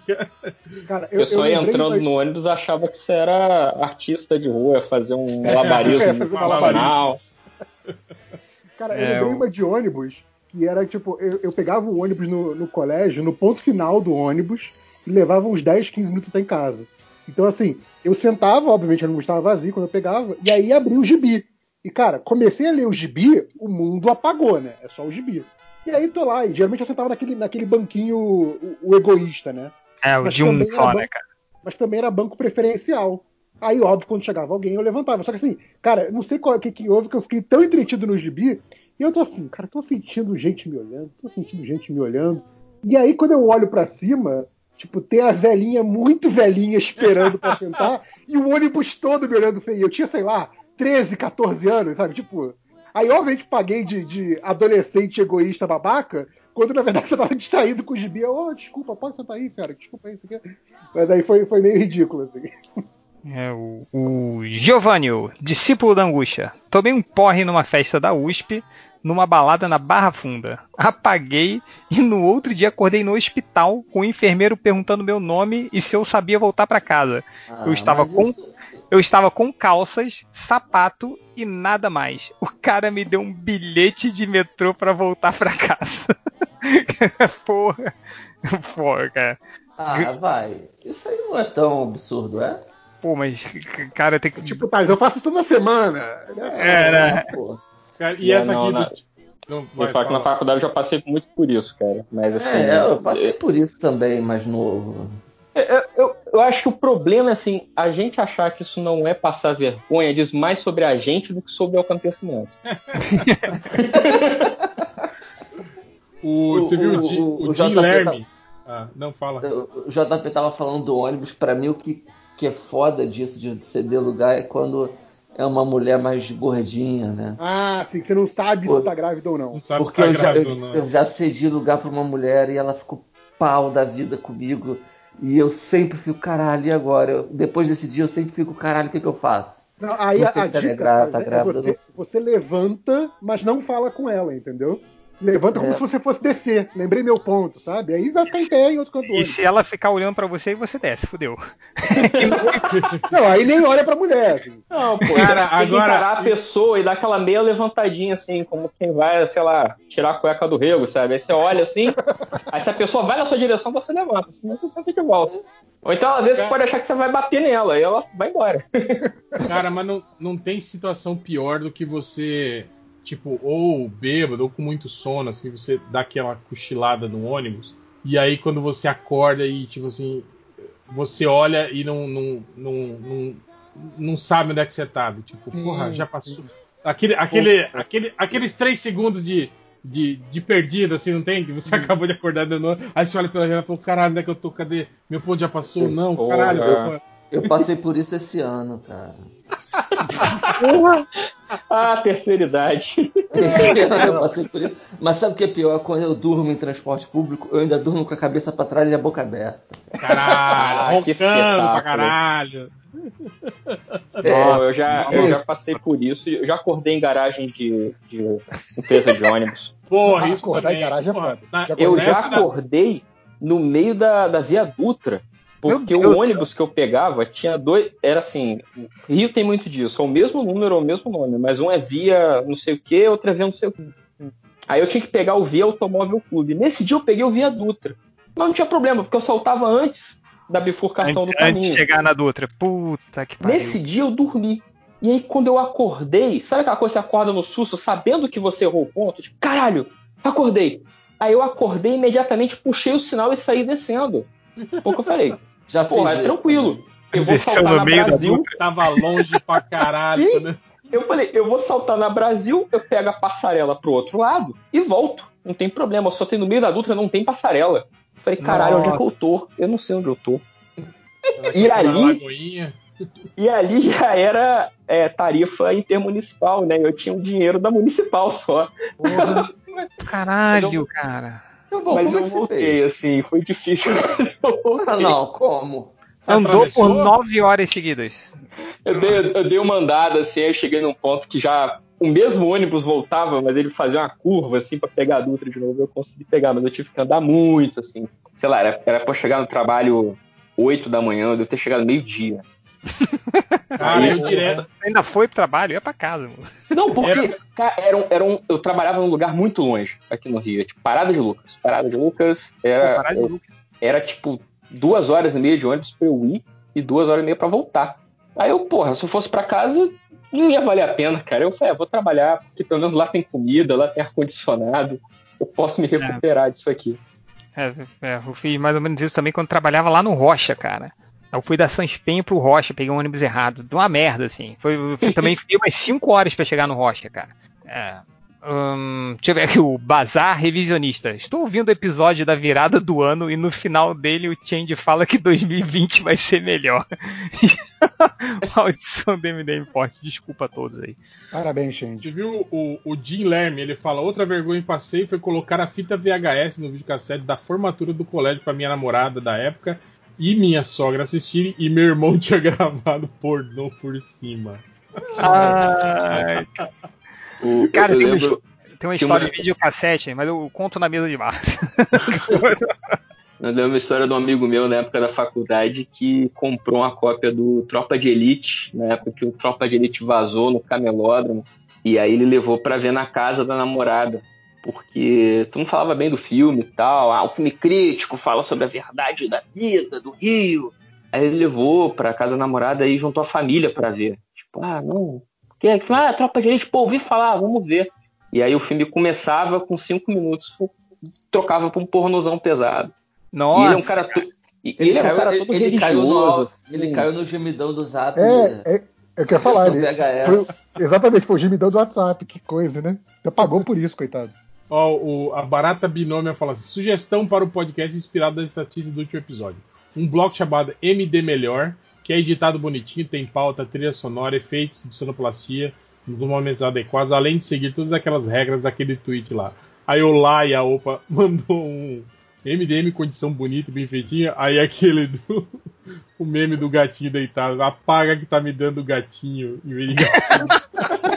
Cara, Eu, só ia lembrei entrando aí- no ônibus achava que você era artista de rua, ia fazer um malabarismo É, fazer nacional. Cara, É, eu lembrei o- uma de ônibus que era tipo, eu, eu pegava o ônibus no, no colégio, no ponto final do ônibus, e levava uns 10, 15 minutos até em casa. Então, assim, eu sentava, obviamente, o ônibus estava vazio quando eu pegava, e aí abri o gibi. E, cara, comecei a ler o gibi, o mundo apagou, né? É só o gibi. E aí tô lá, e geralmente eu sentava naquele, naquele banquinho, o, o egoísta, né? É, o Mas de um só, né, cara? mas também era banco preferencial. Aí, óbvio, quando chegava alguém, eu levantava. Só que assim, cara, não sei o que, que houve, que eu fiquei tão entretido no gibi, e eu tô assim, cara, tô sentindo gente me olhando, tô sentindo gente me olhando. E aí, quando eu olho pra cima, tipo, tem a velhinha, muito velhinha, esperando pra sentar, e o ônibus todo me olhando feio. Eu tinha, sei lá, 13, 14 anos, sabe? Tipo. Aí, obviamente, paguei de, de adolescente egoísta babaca, quando na verdade você tava distraído com o gibi. Oh, desculpa, pode sentar aí, senhora, desculpa aí, isso aqui. Mas aí foi, foi meio ridículo, assim. É o, o Giovanni, discípulo da angústia. Tomei um porre numa festa da USP, numa balada na Barra Funda. Apaguei e no outro dia acordei no hospital com o enfermeiro perguntando meu nome e se eu sabia voltar pra casa. Ah, Eu estava com- isso- Eu estava com calças, sapato e nada mais. O cara me deu um bilhete de metrô pra voltar pra casa. Porra. Porra, cara. Ah, vai. Isso aí não é tão absurdo, é? Pô, mas, cara, tem que. Tipo, tá, eu faço isso toda semana. É, né? Pô. Cara, e É, essa não, aqui na- do. Não, Eu vai, falo que na faculdade eu já passei muito por isso, cara. Mas assim. É, eu passei por isso também, mais novo. Eu, eu- eu acho que o problema é assim, a gente achar que isso não é passar vergonha diz mais sobre a gente do que sobre o acontecimento. O, você O- viu o, o- o- o Jim JP Lerme? Ah, não fala. O JP tava falando do ônibus, pra mim o que, que é foda disso de ceder lugar é quando é uma mulher mais gordinha, né? Ah, sim, você não sabe Pô. se tá grávida ou não. Não sabe Porque se tá eu já, grávida eu, ou não. eu já cedi lugar pra uma mulher e ela ficou pau da vida comigo. E eu sempre fico, caralho, e agora? Eu- depois desse dia eu sempre fico, caralho, o que, que eu faço? Não, aí Não a, sei a se ela é dica gra- tá é grávida, você, você levanta, mas não fala com ela, entendeu? Levanta como É. se você fosse descer. Lembrei meu ponto, sabe? Aí vai ficar em pé em outro canto E se ela ficar olhando pra você, você desce, fudeu. Não, aí nem olha pra mulher. Assim. Não, pô, Cara, tem que agora- encarar a pessoa e dar aquela meia levantadinha, assim, como quem vai, sei lá, tirar a cueca do rego, sabe? Aí você olha assim, aí se a pessoa vai na sua direção, você levanta, senão você senta de volta. Ou então, às vezes, você pode achar que você vai bater nela, e ela vai embora. Cara, mas não, não tem situação pior do que você, tipo, ou bêbado, ou com muito sono, assim, você dá aquela cochilada no ônibus, e aí quando você acorda e, tipo assim, você olha e não, não, não, não, não sabe onde é que você tá. Tipo, Sim, porra, já passou. Aquele, aquele, aquele, aqueles três segundos de, de, de perdido, assim, não tem? Que você acabou de acordar de novo. Aí você olha pela janela e fala, caralho, onde é que eu tô? Cadê? Meu ponto já passou? Não, Porra. caralho. porra. Eu passei por isso esse ano, cara. Ah, terceira idade. Eu passei por isso. Mas sabe o que é pior? Quando eu durmo em transporte público, eu ainda durmo com a cabeça pra trás e a boca aberta. Caralho, Ah, que roncando pra caralho. Não, eu já, eu já passei por isso. Eu já acordei em garagem de, de empresa de ônibus. Porra, isso Acordar também. em garagem é foda. Eu já acordei no meio da, da Via Dutra. Porque o ônibus que eu pegava tinha dois. Era assim. Rio tem muito disso. É o mesmo número, é o mesmo nome. Mas um é via não sei o que, outro é via não sei o que. Aí eu tinha que pegar o Via Automóvel Clube. Nesse dia eu peguei o Via Dutra. Mas não tinha problema, porque eu saltava antes da bifurcação Antes, do caminho. antes de chegar na Dutra. Puta que pariu. Nesse dia eu dormi. E aí, quando eu acordei, sabe aquela coisa que você acorda no susto, sabendo que você errou o ponto? Tipo, caralho, acordei. Aí eu acordei imediatamente, puxei o sinal e saí descendo. Foi o que eu falei. Já fiz Porra, é isso tranquilo. Eu vou Desceu saltar no na meio da Brasil. Tava longe pra caralho. Sim. né? Eu falei, eu vou saltar na Brasil, eu pego a passarela pro outro lado e volto. Não tem problema, eu só tenho no meio da Dutra, não tem passarela. Eu falei, caralho, onde é que eu tô? Eu não sei onde eu tô. E Na ali. E ali já era é, tarifa intermunicipal, né? Eu tinha o dinheiro da municipal só. Caralho, cara. Então, bom, Mas como é eu que você voltei, fez? assim, foi difícil. Ah, não, como? Você Andou por atravessou? nove horas seguidas. Eu dei, eu dei uma andada, assim, aí eu cheguei num ponto que já o mesmo ônibus voltava, mas ele fazia uma curva, assim, pra pegar a Dutra de novo. Eu consegui pegar, mas eu tive que andar muito, assim. Sei lá, era, era pra eu chegar no trabalho 8 da manhã, eu devo ter chegado meio-dia. Cara, eu direto. Ainda foi pro trabalho, ia pra casa. Mano. Não, porque cara, era um, era um- eu trabalhava num lugar muito longe aqui no Rio, é tipo Parada de Lucas. Parada de Lucas era, Pô, caralho, Lucas. era tipo duas horas e meia de ônibus pra eu ir e duas horas e meia pra voltar. Aí eu, porra, se eu fosse pra casa, não ia valer a pena, cara. Eu falei, ah, vou trabalhar, porque pelo menos lá tem comida, lá tem ar-condicionado, eu posso me recuperar disso aqui. É, é, eu fiz mais ou menos isso também quando trabalhava lá no Rocha, cara. Eu fui da Sanspenho pro Rocha, peguei um ônibus errado. De uma merda, assim. Foi, eu também fiquei umas 5 horas pra chegar no Rocha, cara. É. Hum, deixa eu ver aqui, o Bazar Revisionista. Estou ouvindo o episódio da virada do ano e no final dele o Change fala que 2020 vai ser melhor. Maldição do MDM Forte. Desculpa a todos aí. Parabéns, gente. Você viu o, o Jim Lerme? Ele fala: outra vergonha que passei foi colocar a fita VHS no videocassete da formatura do colégio pra minha namorada da época e minha sogra assistirem e meu irmão tinha gravado pornô por cima. Ai, O- Cara, tem uma, lembro- tem uma história uma- de videocassete, mas eu conto na mesa de março. Eu lembro uma história de um amigo meu na época da faculdade que comprou uma cópia do Tropa de Elite, na época que o Tropa de Elite vazou no camelódromo, e aí ele levou pra ver na casa da namorada, porque tu não falava bem do filme e tal, ah, o filme crítico fala sobre a verdade da vida, do Rio. Aí ele levou pra casa da namorada e juntou a família pra ver. Tipo, ah, não. Que é? Ah, Tropa de Elite, pô, ouvi falar, vamos ver. E aí o filme começava com cinco minutos, trocava pra um pornozão pesado. Nossa. E ele é um cara. to- e Ele, é um cara todo ele caiu no, religioso. assim. ele caiu no gemidão do zap. É, é, eu quero falar, ele, VHS. foi- exatamente, foi o gemidão do WhatsApp, que coisa, né? Ainda pagou por isso, coitado. Ó, o- a Barata Binômia fala assim: sugestão para o podcast inspirado das estatísticas do último episódio. Um bloco chamado MD Melhor, que é editado bonitinho, tem pauta, trilha sonora, efeitos de sonoplastia nos momentos adequados, além de seguir todas aquelas regras daquele tweet lá. Aí o Laia, opa, mandou um MDM condição bonita bem feitinha. Aí aquele do. O meme do gatinho deitado. Apaga que tá me dando gatinho em vez de gatinho.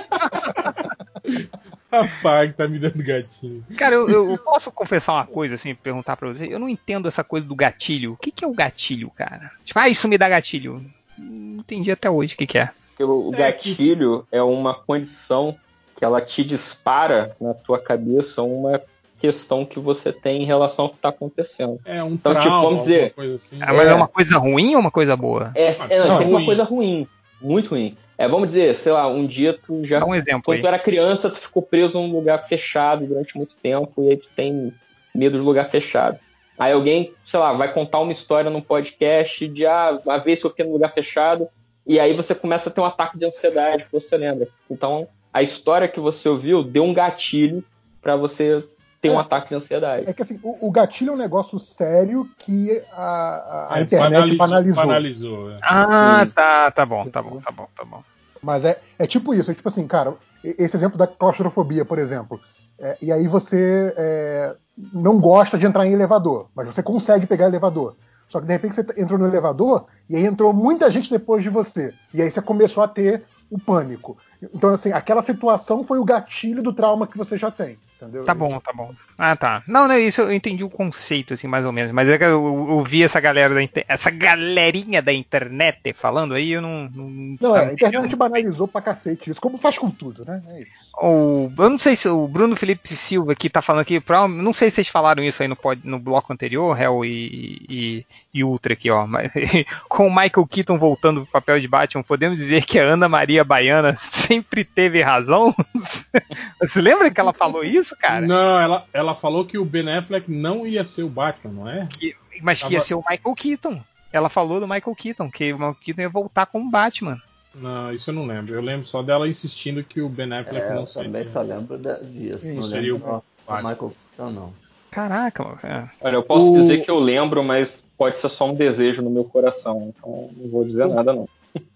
Que tá me dando gatinho. Cara, eu, eu posso confessar uma coisa, assim, perguntar pra você? Eu não entendo essa coisa do gatilho. O que, que é o gatilho, cara? Tipo, ah, isso me dá gatilho. Não entendi até hoje o que, que é. O o É gatilho é uma condição que ela te dispara na tua cabeça uma questão que você tem em relação ao que está acontecendo. É um Então, tipo, trauma, vamos dizer, coisa assim. Ah, mas é uma coisa ruim ou uma coisa boa? É, é, Ah, é não, sempre uma ruim. coisa ruim, muito ruim. É, vamos dizer, sei lá, um dia tu já Dá um exemplo Quando aí. tu era criança, tu ficou preso num lugar fechado durante muito tempo e aí tu tem medo de lugar fechado. Aí alguém, sei lá, vai contar uma história num podcast de ah, uma vez que eu fiquei num lugar fechado e aí você começa a ter um ataque de ansiedade, que você lembra. Então, a história que você ouviu deu um gatilho pra você ter um É. ataque de ansiedade. É que assim, o, o gatilho é um negócio sério que a, a- a É, internet banalizou- banalizou. é. Ah, tá, tá bom, tá bom, tá bom, tá bom. Mas é, é tipo isso, é tipo assim, cara, esse exemplo da claustrofobia, por exemplo. É, e aí você é, não gosta de entrar em elevador, mas você consegue pegar elevador. Só que de repente você entrou no elevador e aí entrou muita gente depois de você. E aí você começou a ter o pânico. Então, assim, aquela situação foi o gatilho do trauma que você já tem. Entendeu? Tá bom, tá bom. Ah, tá. Não, não, isso eu entendi o conceito, assim, mais ou menos. Mas é que eu, eu vi essa galera da inter... essa galerinha da internet falando aí, eu não. Não, Não, é, a internet banalizou pra cacete isso, como faz com tudo, né? É. O, eu não sei se o Bruno Felipe Silva aqui tá falando aqui, pra- não sei se vocês falaram isso aí no, pod- no bloco anterior, Hell e, e, e Ultra aqui, ó. Mas, com o Michael Keaton voltando pro papel de Batman, podemos dizer que a Ana Maria Baiana sempre teve razão? Você lembra que ela falou isso, cara? Não, ela, ela falou que o Ben Affleck não ia ser o Batman, não é? Que- mas que ia Tava- ser o Michael Keaton. Ela falou do Michael Keaton, que o Michael Keaton ia voltar como Batman. Não, isso eu não lembro. Eu lembro só dela insistindo que o Ben Affleck É, não eu seria. também só lembro disso. Não Não seria o Batman. Michael Keaton, não. Caraca, mano. é. Olha, eu posso O- dizer que eu lembro, mas pode ser só um desejo no meu coração. Então não vou dizer nada, não.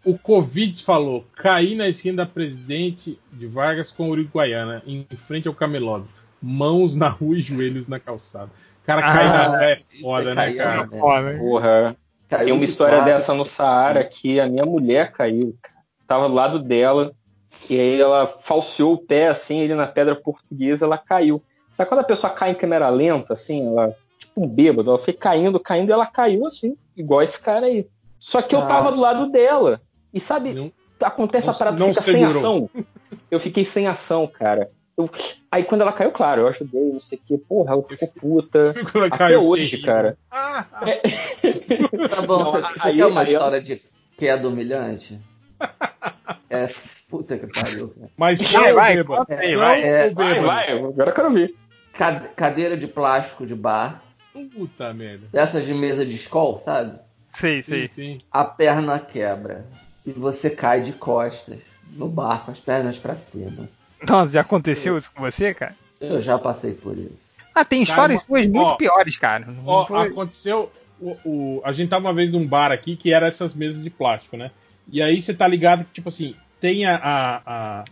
O Covid falou: caí na esquina da presidente de Vargas com Uruguaiana, em frente ao camelódromo. Mãos na rua e joelhos na calçada. Cara, cair Ah, na rua é foda, é né, cara? né? Foda. Porra, Caiu tem uma de história quadro. dessa no Saara que a minha mulher caiu. cara. Tava do lado dela, e aí ela falseou o pé, assim, ele na pedra portuguesa, ela caiu. Sabe quando a pessoa cai em câmera lenta, assim, ela, tipo um bêbado, ela foi caindo, caindo, e ela caiu assim, igual esse cara aí. Só que eu Ah. tava do lado dela. E sabe, Não- acontece não- a parada, fica sem segurou. ação. Eu fiquei sem ação, cara. Eu- Aí quando ela caiu, claro, eu ajudei, não sei o que, porra, ela ficou puta. Quando Até caiu, eu hoje, fiquei cara. Ah, ah. Tá bom, Não, você, você aí- quer uma aí eu- história de queda humilhante? É, puta que pariu. cara. Mas Vai, vai, vai. É, Vai, vai, agora eu quero ver. Cade- Cadeira de plástico de bar, Puta merda. dessas de mesa de escola, sabe? Sei, Sim, sei. sim. A perna quebra e você cai de costas no bar com as pernas pra cima. Nossa, já aconteceu isso com você, cara? Eu já passei por isso. Ah, tem Cara, histórias uma- suas muito ó, piores, cara. Ó, foi- aconteceu. O, o- a gente tava uma vez num bar aqui que era essas mesas de plástico, né? E aí você tá ligado que, tipo assim, tem a, a, a,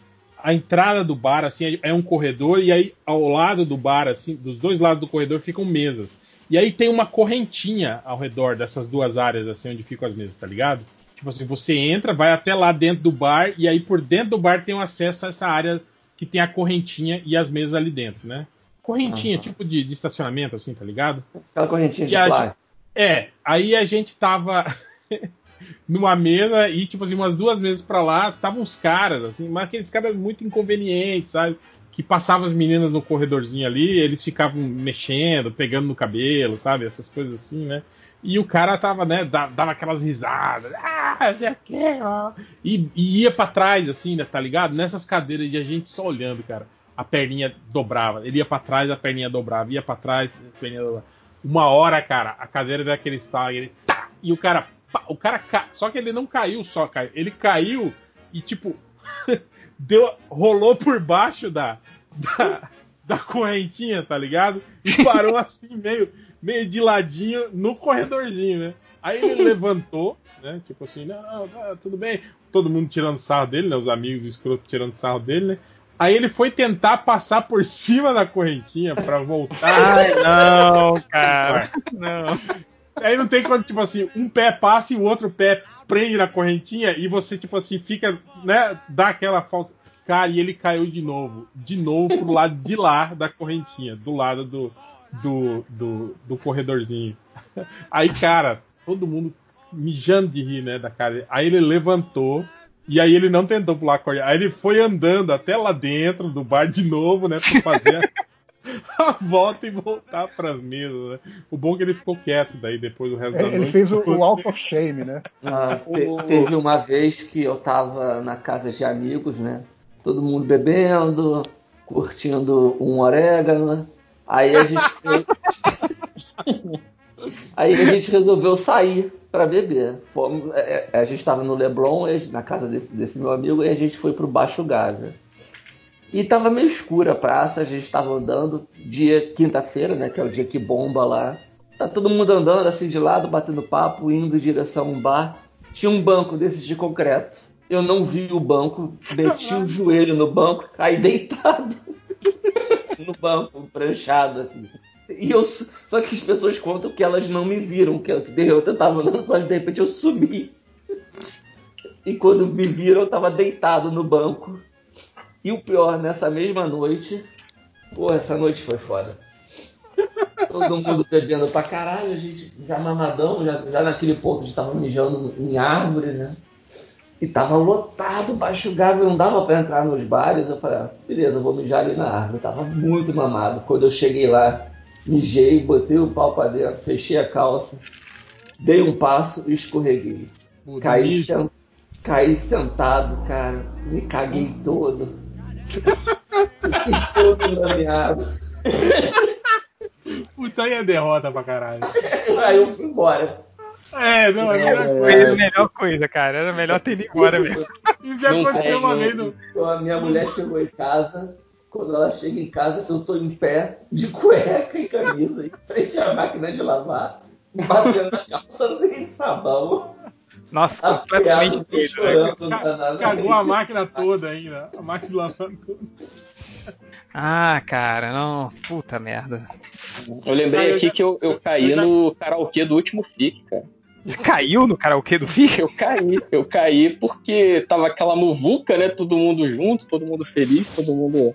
a entrada do bar, assim, é um corredor, e aí ao lado do bar, assim, dos dois lados do corredor ficam mesas. E aí tem uma correntinha ao redor dessas duas áreas, assim, onde ficam as mesas, tá ligado? Tipo assim, você entra, vai até lá dentro do bar, e aí por dentro do bar tem um acesso a essa área que tem a correntinha e as mesas ali dentro, né? Correntinha, Aham. tipo de, de estacionamento, assim, tá ligado? Aquela correntinha de E a plástico. É, aí a gente tava numa mesa e, tipo assim, umas duas mesas pra lá, estavam uns caras, assim, mas aqueles caras muito inconvenientes, sabe? Que passavam as meninas no corredorzinho ali, eles ficavam mexendo, pegando no cabelo, sabe? Essas coisas assim, né? E o cara tava, né, da- dava aquelas risadas, ah, sei o quê, ó. E, e ia pra trás, assim, né, tá ligado? Nessas cadeiras e a gente só olhando, cara. A perninha dobrava. Ele ia pra trás, a perninha dobrava. Ia pra trás, a perninha dobrava. Uma hora, cara, a cadeira daquele estalo, ele tá, e o cara, pá, o cara ca... só que ele não caiu só, caiu. Ele caiu e tipo deu rolou por baixo da da, da correntinha, tá ligado? E parou assim meio meio de ladinho no corredorzinho, né? Aí ele levantou, né? Tipo assim, não, não, tudo bem. Todo mundo tirando sarro dele, né? Os amigos escrotos tirando sarro dele, né? Aí ele foi tentar passar por cima da correntinha pra voltar. Ai, não, cara. Não. Aí não tem quando, tipo assim, um pé passa e o outro pé prende na correntinha e você, tipo assim, fica, né, dá aquela falsa. Cara, e ele caiu de novo. De novo pro lado de lá da correntinha, do lado do, do, do, do corredorzinho. Aí, cara, todo mundo mijando de rir, né, da cara. Aí ele levantou. E aí ele não tentou pular a corda. Aí ele foi andando até lá dentro do bar de novo, né? Pra fazer a, volta e voltar pras mesas, né? O bom é que ele ficou quieto daí depois do resto da É, noite. ele fez o, o Walk of Shame, né? Ah, te- O- teve uma vez que eu tava na casa de amigos, né? Todo mundo bebendo, curtindo um orégano. Aí a gente. Aí a gente resolveu sair para beber. Fomos, é, é, a gente estava no Leblon, na casa desse, desse meu amigo, e a gente foi pro Baixo Gávea. E tava meio escura a praça, a gente tava andando, dia quinta-feira, né? Que é o dia que bomba lá. Tá todo mundo andando assim de lado, batendo papo, indo em direção a um bar. Tinha um banco desses de concreto. eu não vi o banco, meti o joelho no banco, caí deitado no banco, pranchado, assim. E eu, só que as pessoas contam que elas não me viram, que eu, eu tava andando, mas de repente eu subi. E quando me viram, eu tava deitado no banco. E o pior, nessa mesma noite, pô, essa noite foi foda. Todo mundo bebendo pra caralho, a gente já mamadão, já, já naquele ponto a gente tava mijando em árvores, né? E tava lotado, baixo gado, não dava pra entrar nos bares. Eu falei, ah, beleza, vou mijar ali na árvore. Tava muito mamado. Quando eu cheguei lá, mijei, botei o pau pra dentro, fechei a calça, dei um passo e escorreguei. Caí, sen- caí sentado, cara. Me caguei todo. Todo lameado. Puta, aí é derrota pra caralho. Aí eu fui embora. É, não, é a melhor É, Foi a coisa. melhor coisa, cara. Era melhor ter ido embora mesmo. Isso já Não aconteceu tem, uma não. vez no. Então a minha mulher chegou em casa. Quando ela chega em casa, eu tô em pé, de cueca e camisa, em frente à máquina de lavar, batendo na calça no de sabão, Nossa, apoiado, completamente doido, né? Ca- na, Cagou a máquina toda ainda. A máquina lavando tudo. Ah, cara, não. Puta merda. Eu lembrei Ah, eu aqui já- que eu, eu caí eu já- no karaokê do último FIC, cara. Você caiu no karaokê do Fica? Eu caí, eu caí porque tava aquela muvuca, né? Todo mundo junto, todo mundo feliz, todo mundo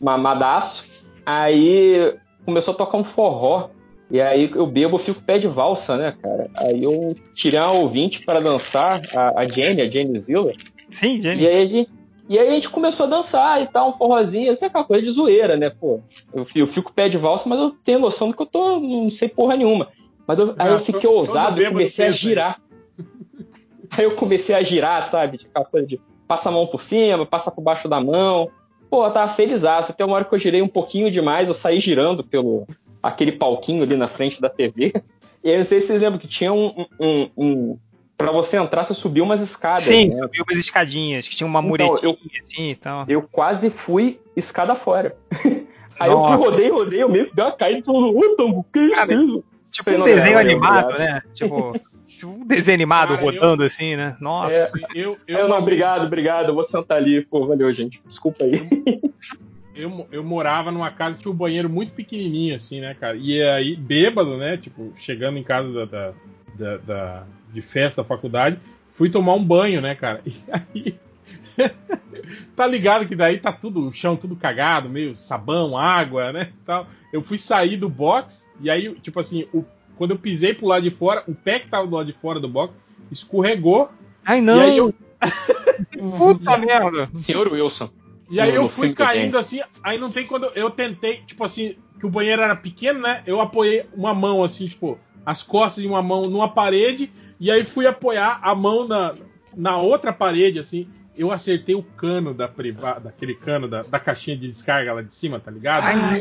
mamadaço. Aí começou a tocar um forró. E aí eu bebo, eu fico pé de valsa, né, cara? Aí eu tirei uma ouvinte para dançar, a, a Jenny, a Jenny Zilla. Sim, Jenny. E aí, a gente, e aí a gente começou a dançar e tal, um forrozinho, assim, aquela coisa de zoeira, né, pô. Eu, eu fico pé de valsa, mas eu tenho noção de que eu tô, não sei porra nenhuma. Mas eu- aí eu fiquei ousado e comecei a girar. Aí eu comecei a girar, sabe? Tipo, Aquela coisa de passa a mão por cima, passa por baixo da mão. Pô, eu tava feliz. Até uma hora que eu girei um pouquinho demais, eu saí girando pelo aquele palquinho ali na frente da TV. E aí, não sei se vocês lembram que tinha um. um, um para você entrar, você subiu umas escadas. Sim, né? subiu umas escadinhas, que tinha uma Então, muretinha eu- assim e tal. Eu quase fui escada fora. Aí eu fui, Nossa. rodei, rodei, eu meio que dei uma caída e falou, ô, Tambo, que isso? Cara, isso?" Tipo um desenho não, animado, né? Tipo, tipo um desenho animado Cara, eu- rodando assim, né? Nossa. É. Eu, Eu, eu, não, obrigado, obrigado, eu vou sentar ali. Pô, valeu, gente. Desculpa aí. Eu, eu morava numa casa que tinha um banheiro muito pequenininho, assim, né, cara? E aí, bêbado, né? Tipo, chegando em casa da, da, da- da- de festa da faculdade, fui tomar um banho, né, cara? E aí. tá ligado que daí tá tudo, o chão tudo cagado, meio sabão, água, né? Tal. Eu fui sair do box, e aí, tipo assim, o- quando eu pisei pro lado de fora, o pé que tava do lado de fora do box escorregou. Ai, E não. aí eu, Puta merda. Senhor Wilson. E aí No- eu fui caindo assim, aí não tem quando eu tentei, tipo assim, que o banheiro era pequeno, né? Eu apoiei uma mão assim, tipo, as costas de uma mão numa parede, e aí fui apoiar a mão na, na outra parede, assim. Eu acertei o cano da privada, daquele cano da, da caixinha de descarga lá de cima, tá ligado? Ai,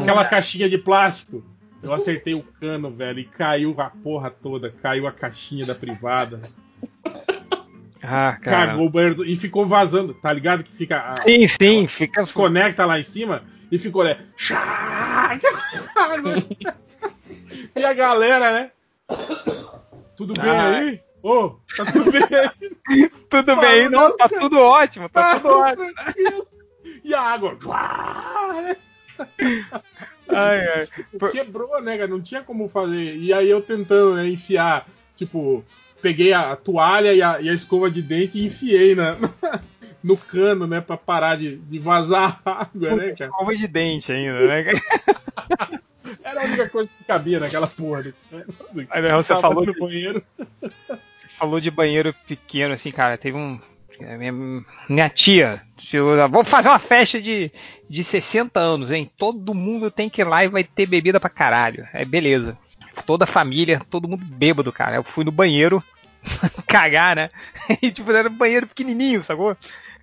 Aquela caixinha de plástico. Eu acertei o cano, velho, e caiu a porra toda, caiu a caixinha da privada, Ah, cara. cagou o banheiro do- e ficou vazando, tá ligado? Que fica a, Sim, sim, fica. desconecta lá em cima e ficou né? e a galera, né? Tudo bem Ah. aí? Ô, tá tudo bem aí? Tudo bem, não, tá tudo ótimo, tá tudo ótimo. tranquilo. E a água Ai, ai. Por- quebrou, né, cara? Não tinha como fazer. E aí eu tentando né, enfiar, tipo, peguei a toalha e a, e a escova de dente e enfiei na, no cano, né, pra parar de, de vazar a água, né, cara? Escova de dente ainda, né? Era a única coisa que cabia naquela porra. Né? Aí, não, você Tava falou de- banheiro. Você falou de banheiro pequeno, assim, cara. Teve um. a Minha, minha tia, eu, vou fazer uma festa de, de 60 anos, hein? Todo mundo tem que ir lá e vai ter bebida pra caralho. É beleza. Toda a família, todo mundo bêbado, cara. Eu fui no banheiro cagar, né? E tipo, era um banheiro pequenininho, sacou?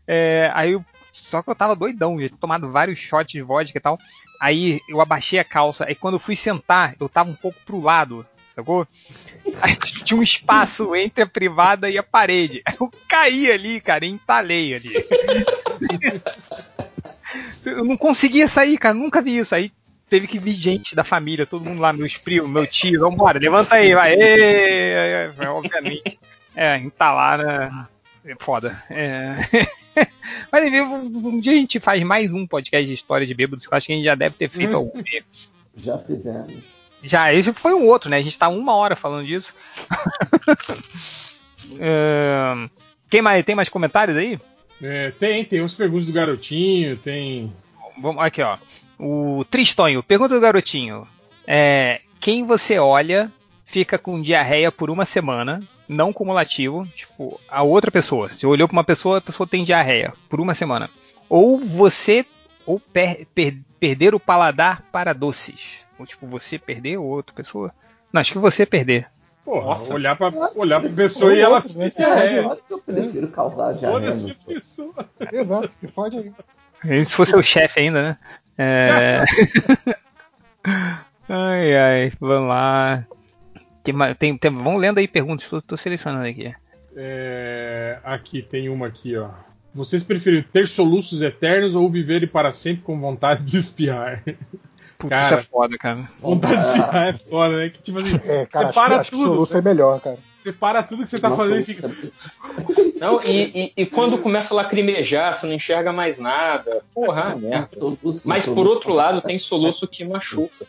É, aí eu, só que eu tava doidão, já tinha tomado vários shots de vodka e tal. Aí eu abaixei a calça. Aí quando eu fui sentar, eu tava um pouco pro lado, sacou? Aí tinha um espaço entre a privada e a parede. Eu caí ali, cara, e entalei ali. Eu não conseguia sair, cara, nunca vi isso. Aí teve que vir gente da família, todo mundo lá, meus primos, meu tio, vambora, levanta aí, vai. Ê, Obviamente. É, entalar na, é foda. É... Mas enfim, um, um dia a gente faz mais um podcast de história de bêbados, que eu acho que a gente já deve ter feito algum. Já fizemos. Já, esse foi um outro, né? A gente tá uma hora falando disso. É, Quem mais? Tem mais comentários aí? É, tem, tem uns perguntas do garotinho, tem. Vamos, aqui, ó. O Tristonho, pergunta do garotinho. É, quem você olha fica com diarreia por uma semana, não cumulativo, tipo, a outra pessoa. Se olhou pra uma pessoa, a pessoa tem diarreia por uma semana. Ou você, ou per- per- perder o paladar para doces. Ou tipo, você perder ou outra pessoa. Não, acho que você perder. Porra, Nossa. olhar pra, olhar pra pessoa e ela né? fica. É, que eu prefiro causar foda-se diarreia. a pessoa. Exato, se fode aí. Se fosse o chefe ainda, né? É... ai, ai, vamos lá. Tem, tem, vamos lendo aí perguntas, tô, tô selecionando aqui. É, aqui tem uma aqui, ó. Vocês preferem ter soluços eternos ou viverem para sempre com vontade de espiar? Puta, Cara. isso é foda, cara. Vontade de espiar é foda, né? Que tipo assim, É, cara, você acho, que- acho que tudo. soluço é melhor, cara. Você para tudo que você tá Nossa, fazendo e fica. isso Não, e, e- e quando começa a lacrimejar, você não enxerga mais nada. Porra, é- merda. soluço- Mas por outro lado, tem soluço que machuca.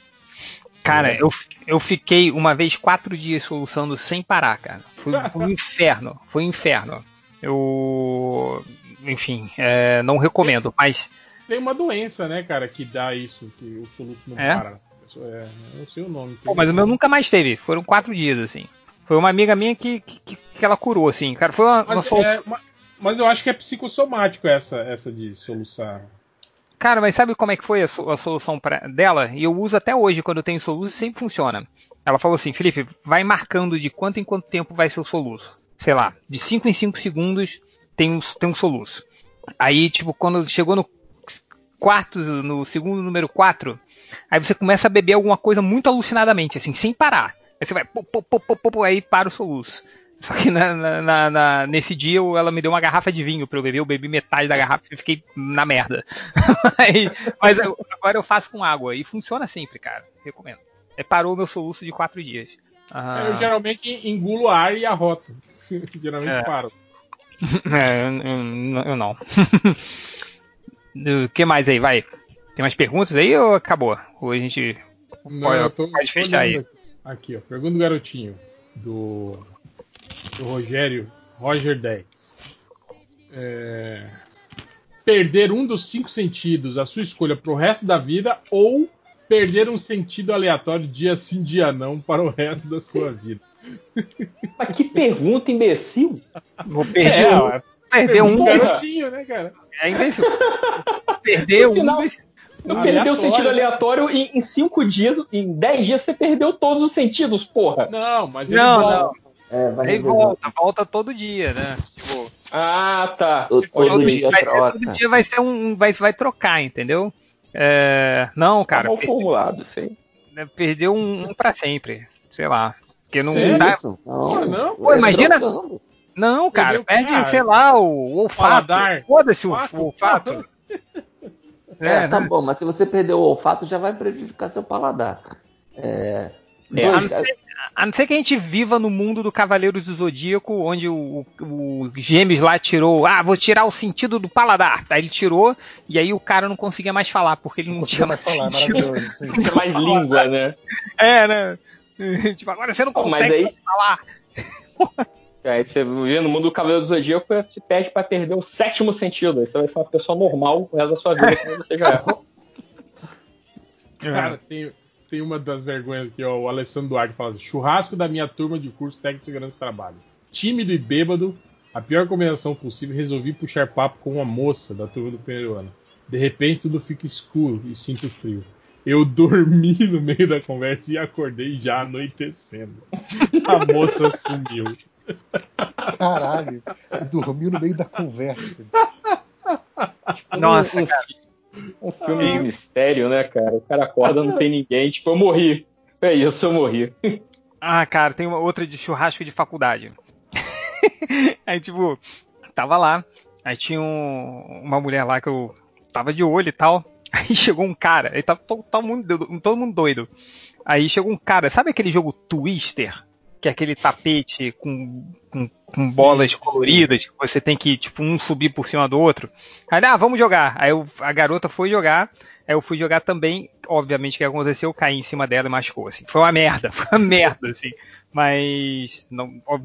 Cara, eu, eu fiquei uma vez quatro dias soluçando sem parar, cara. Foi, foi um inferno. Foi um inferno. Eu. Enfim, é, não recomendo, mas. Tem uma doença, né, cara, que dá isso, que o soluço não É? para. É, eu não sei o nome. Pô, mas o meu nunca mais teve. Foram quatro dias, assim. Foi uma amiga minha que, que, que ela curou, assim. Cara, foi uma, uma Mas, solução. é, ma- mas eu acho que é psicossomático essa, essa de soluçar. Cara, mas sabe como é que foi a, a solução pra, dela? E eu uso até hoje quando eu tenho soluço e sempre funciona. Ela falou assim, Felipe, vai marcando de quanto em quanto tempo vai ser o soluço. Sei lá, de 5 em 5 segundos tem um, tem um soluço. Aí, tipo, quando chegou no quarto, no segundo número 4, aí você começa a beber alguma coisa muito alucinadamente, assim, sem parar. Aí você vai, pô, pô, pô, pô, pô, aí para o soluço. Só que na- na- na- nesse dia ela me deu uma garrafa de vinho pra eu beber, eu bebi metade da garrafa e fiquei na merda. Mas eu- agora eu faço com água e funciona sempre, cara. Recomendo. É, parou o meu soluço de quatro dias. Ah, Eu geralmente engulo ar e arroto. geralmente É. paro. é, eu, eu- eu não. O que mais aí? Vai. Tem mais perguntas aí ou acabou? Ou a gente. Não, eu tô, pode fechar aí. Aqui, ó. Pergunta do garotinho. Do, do Rogério. Roger 10. É, perder um dos cinco sentidos, a sua escolha pro resto da vida, ou perder um sentido aleatório dia sim, dia não, para o resto da sua vida. Mas que pergunta imbecil! Vou perder É, um. Perder um. garotinho, né, cara? É imbecil. Perder um. dos- Não Aleatório. perdeu o sentido aleatório em, em cinco dias, em dez dias você perdeu todos os sentidos, porra. Não, mas ele Não, volta. não. É, vai revezar. volta, volta todo dia, né? Tipo, Ah, tá. Todo, todo dia, dia vai ser, troca. todo dia vai ser um. Vai, vai trocar, entendeu? É, não, Tá cara, mal per- formulado, feio. né, perdeu um, um pra sempre. Sei lá. Porque não Sério? dá. Isso? Não, não? Pô, é imagina- trocando. Não, cara, Perdeu, perde, cara. sei lá, o olfato. Foda-se o Olfato. olfato. É, tá né? bom, mas se você perder o olfato, já vai prejudicar seu paladar. É, É, A não, ser, a não ser que a gente viva no mundo do Cavaleiros do Zodíaco, onde o, o, o Gêmeos lá tirou, ah, vou tirar o sentido do paladar. Aí ele tirou, e aí o cara não conseguia mais falar, porque ele não, Não tinha mais falar, é sentido. maravilhoso. sim. Fica mais língua, né? É, né? tipo, agora você não consegue aí- falar. Aí você vive no mundo do Cavaleiro do Zodíaco, te pede pra perder o sétimo sentido. Aí você vai ser uma pessoa normal o resto da sua vida, como você já é. Cara, tem, tem uma das vergonhas aqui, ó. O Alessandro Duarte fala: assim, churrasco da minha turma de curso técnico de segurança do trabalho. Tímido e bêbado, a pior combinação possível, resolvi puxar papo com uma moça da turma do primeiro ano. De repente tudo fica escuro e sinto frio. Eu dormi no meio da conversa e acordei já anoitecendo. A moça sumiu. Caralho, dormiu no meio da conversa. Nossa, um, um cara. um filme de mistério, né, cara? O cara acorda, não tem ninguém. Tipo, eu morri. É isso, eu morri. Ah, cara, tem uma outra de churrasco de faculdade. aí, tipo, tava lá. Aí tinha um- uma mulher lá que eu tava de olho e tal. Aí chegou um cara, aí tava todo, todo mundo, todo mundo doido. Aí chegou um cara, sabe aquele jogo Twister? Que é aquele tapete com, com, com bolas coloridas, que você tem que, tipo, um subir por cima do outro. Aí, ah, vamos jogar. Aí eu, a garota foi jogar, aí eu fui jogar também. Obviamente, o que aconteceu? Eu caí em cima dela e machucou, assim. Foi uma merda, foi uma merda, assim. Mas não, ó,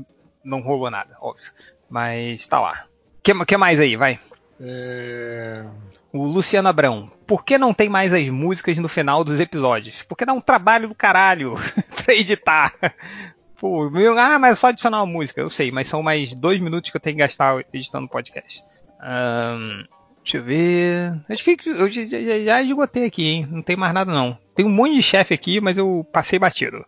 não rolou nada, óbvio. Mas tá lá. O que, que mais aí? Vai. É... O Luciano Abrão. Por que não tem mais as músicas no final dos episódios? Porque dá um trabalho do caralho pra editar. Pô, meu, ah, mas é só adicionar uma música. Eu sei, mas são mais dois minutos que eu tenho que gastar editando o podcast. Ahn, deixa eu ver. Acho que eu já, já, já esgotei aqui, hein? Não tem mais nada não. Tem um monte de chefe aqui, mas eu passei batido.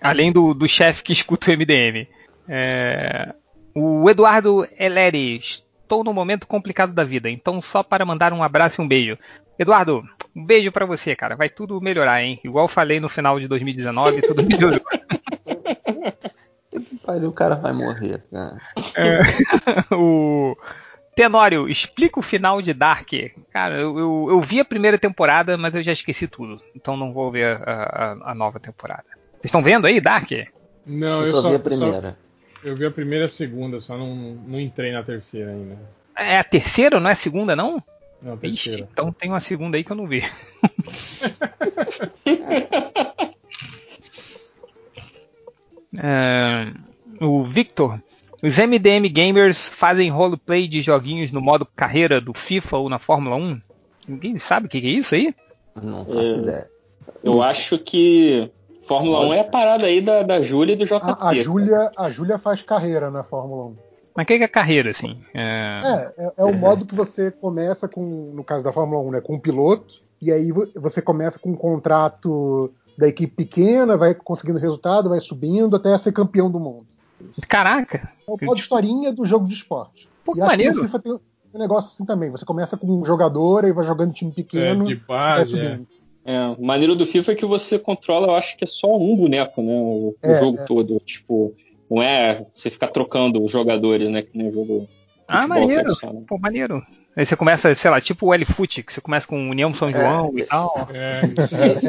Além do, do chefe que escuta o MDM. É, o Eduardo Eleri. Estou num momento complicado da vida, então só para mandar um abraço e um beijo. Eduardo, um beijo pra você, cara. Vai tudo melhorar, hein? Igual falei no final de 2019, tudo melhorou. Pariu, o cara vai morrer, cara. É, o Tenório, explica o final de Dark. Cara, eu, eu, eu vi a primeira temporada, mas eu já esqueci tudo. Então não vou ver a, a- a nova temporada. Vocês estão vendo aí, Dark? Não, Eu eu, só só, vi a só- primeira. eu vi a primeira e a segunda, só não, não entrei na terceira ainda. É a terceira, não é a segunda, não? Não, a Ixi, então tem uma segunda aí que eu não vi. É, o Victor. Os MDM Gamers fazem roleplay de joguinhos no modo carreira do FIFA ou na Fórmula 1? Ninguém sabe o que que é isso aí? Não faço É. ideia. Eu acho que Fórmula 1 é a parada aí da, da Júlia e do JP. A, a Júlia, a Júlia faz carreira na Fórmula 1. Mas o que que é carreira, assim? É, É, é, é o modo que você começa com, no caso da Fórmula 1, né, com um piloto, e aí vo- você começa com um contrato da equipe pequena, vai conseguindo resultado, vai subindo até ser campeão do mundo. Caraca! É o modo historinha do jogo de esporte. Pô, que e acho que maneiro. FIFA tem um negócio assim também. Você começa com um jogador e vai jogando time É, pequeno. de vai base, é. subindo. É, o maneiro do FIFA é que você controla, eu acho que é só um boneco, né? O, o É, jogo é. todo. Tipo, não é você ficar trocando os jogadores, né? Que nem o jogo. Ah, maneiro. Pô, maneiro. Aí você começa, sei lá, tipo o L-Foot, que você começa com União São João e tal. É,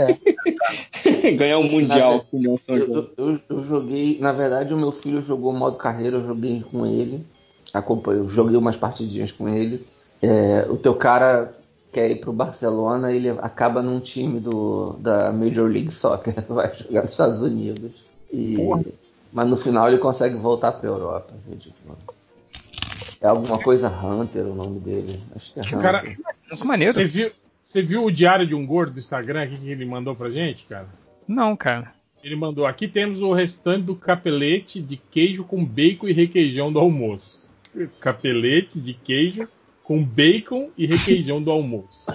É, é. Ganhar o Mundial com o União São Eu, João. eu, eu- eu joguei, na verdade, o meu filho jogou modo carreira, eu joguei com ele. Acompanhei, eu joguei umas partidinhas com ele. É, o teu cara quer ir pro Barcelona, ele acaba num time do, da Major League Soccer, vai jogar nos Estados Unidos. E, Porra. mas no final ele consegue voltar pra Europa. assim, tipo, é alguma coisa Hunter o nome dele. Acho que é Hunter. Cara, Que maneiro. Você viu, você viu o diário de um gordo do Instagram aqui que ele mandou pra gente, cara? Não, cara. Ele mandou aqui temos o restante do capelete de queijo com bacon e requeijão do almoço. Capelete de queijo com bacon e requeijão do almoço.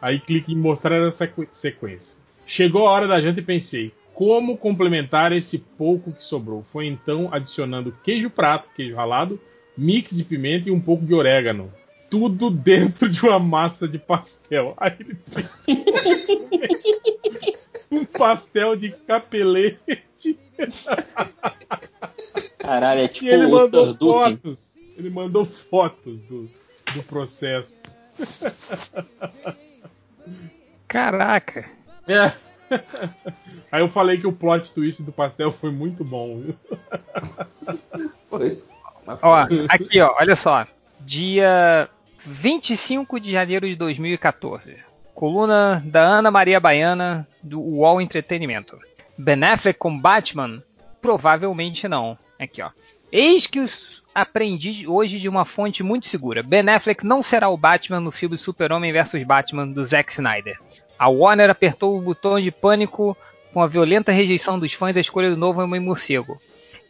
Aí clique em mostrar a sequ- sequência. Chegou a hora da janta e pensei, como complementar esse pouco que sobrou? Foi então adicionando queijo prato, queijo ralado, mix de pimenta e um pouco de orégano. Tudo dentro de uma massa de pastel. Aí ele fez um pastel de capelete Caralho, é tipo e ele mandou fotos. Ele mandou fotos do, do processo. Caraca. É. Aí eu falei que o plot twist do pastel foi muito bom. viu? Foi. Ó, aqui, ó, olha só. Dia 25 de janeiro de 2014. Coluna da Ana Maria Baiana, do UOL Entretenimento. Ben Affleck com Batman? Provavelmente não. Aqui, ó. Eis que os aprendi hoje de uma fonte muito segura. Ben Affleck não será o Batman no filme Super-Homem vs Batman do Zack Snyder. A Warner apertou o botão de pânico com a violenta rejeição dos fãs da escolha do novo Homem-Morcego.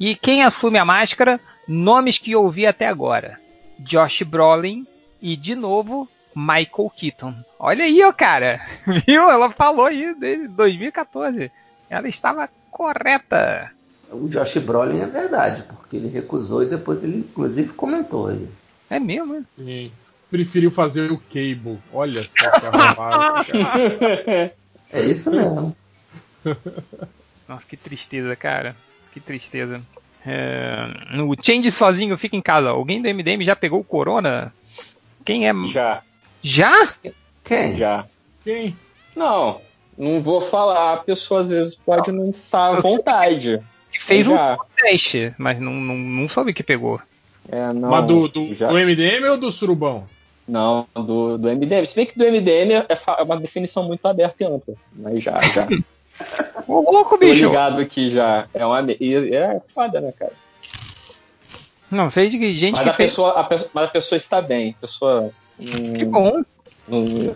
E quem assume a máscara? Nomes que eu ouvi até agora: Josh Brolin e, de novo, Michael Keaton. Olha aí, ó, cara. Viu? Ela falou aí desde 2014. Ela estava correta. O Josh Brolin é verdade, porque ele recusou e depois ele inclusive comentou isso. É mesmo, né? Sim. Preferiu fazer o Cable. Olha só que arrombado, cara. É isso mesmo. Nossa, que tristeza, cara. Que tristeza. É, o Change sozinho fica em casa. Alguém do MDM já pegou o Corona? Quem é? Já, Já? Quem? já. Quem? Não, não vou falar. A pessoa às vezes pode não estar à vontade. fez um Já. teste, mas não, não, não soube que pegou. É, não, Mas do, do, já- do MDM ou do Surubão? Não, do, do MDM. Se bem que do MDM é, é uma definição muito aberta e ampla. Mas já, já. Ô, louco, Tô bicho! ligado aqui já. É uma. É foda, né, cara? Não, sei de que gente Mas que a, fez. pessoa, a, pessoa, mas a pessoa está bem. A pessoa. hum, Que bom. hum,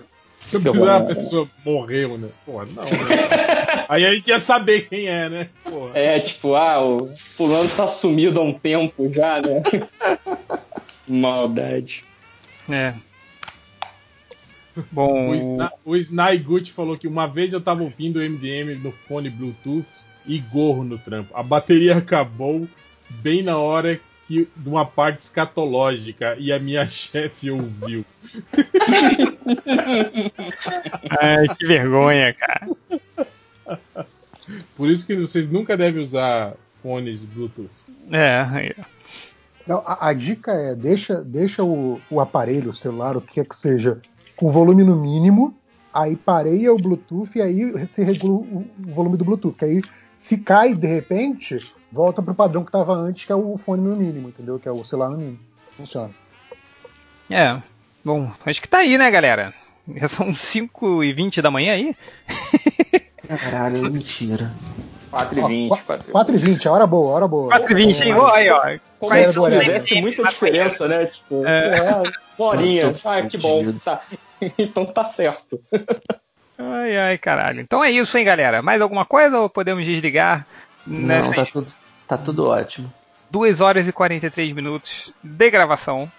Se eu precisar, a né? pessoa morreu, né? Pô, não. Né? Aí a gente ia saber quem é, né? Porra. É, tipo, ah, o fulano tá sumido há um tempo já, né? Maldade. É. Bom, O, Sna o Snai Gucci falou que uma vez eu tava ouvindo o MDM no fone Bluetooth e gorro no trampo. A bateria acabou bem na hora que, de uma parte escatológica e a minha chefe ouviu. ai, que vergonha, cara. Por isso que vocês nunca devem usar fones Bluetooth. É, ó. Não, a, a dica é deixa, deixa o, o aparelho, o celular, o que quer que seja, com volume no mínimo, aí pareia o Bluetooth e aí você regula o, volume do Bluetooth. Que aí, se cai de repente, volta pro padrão que estava antes, que é o fone no mínimo, entendeu? Que é o celular no mínimo. Funciona. É. Bom, acho que tá aí, né, galera? Já são 5 e 20 da manhã aí. Caralho, mentira. 4 e 20, 4 4 e 20, a hora boa, hora boa. 4 e 20, hein? Ó, aí, ó. Como É, se fizesse muita diferença, né? Tipo, É. é. uma horinha. Ah, que bom. Tá. Então tá certo. Ai, ai, caralho. Então é isso, hein, galera? Mais alguma coisa ou podemos desligar Não, tá tudo, tá tudo ótimo. 2 horas e 43 minutos de gravação?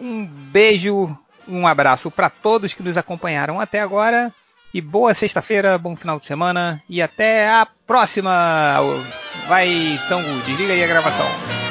Um beijo, um abraço para todos que nos acompanharam até agora. E boa sexta-feira, bom final de semana e até a próxima. Vai, Tango, desliga aí a gravação.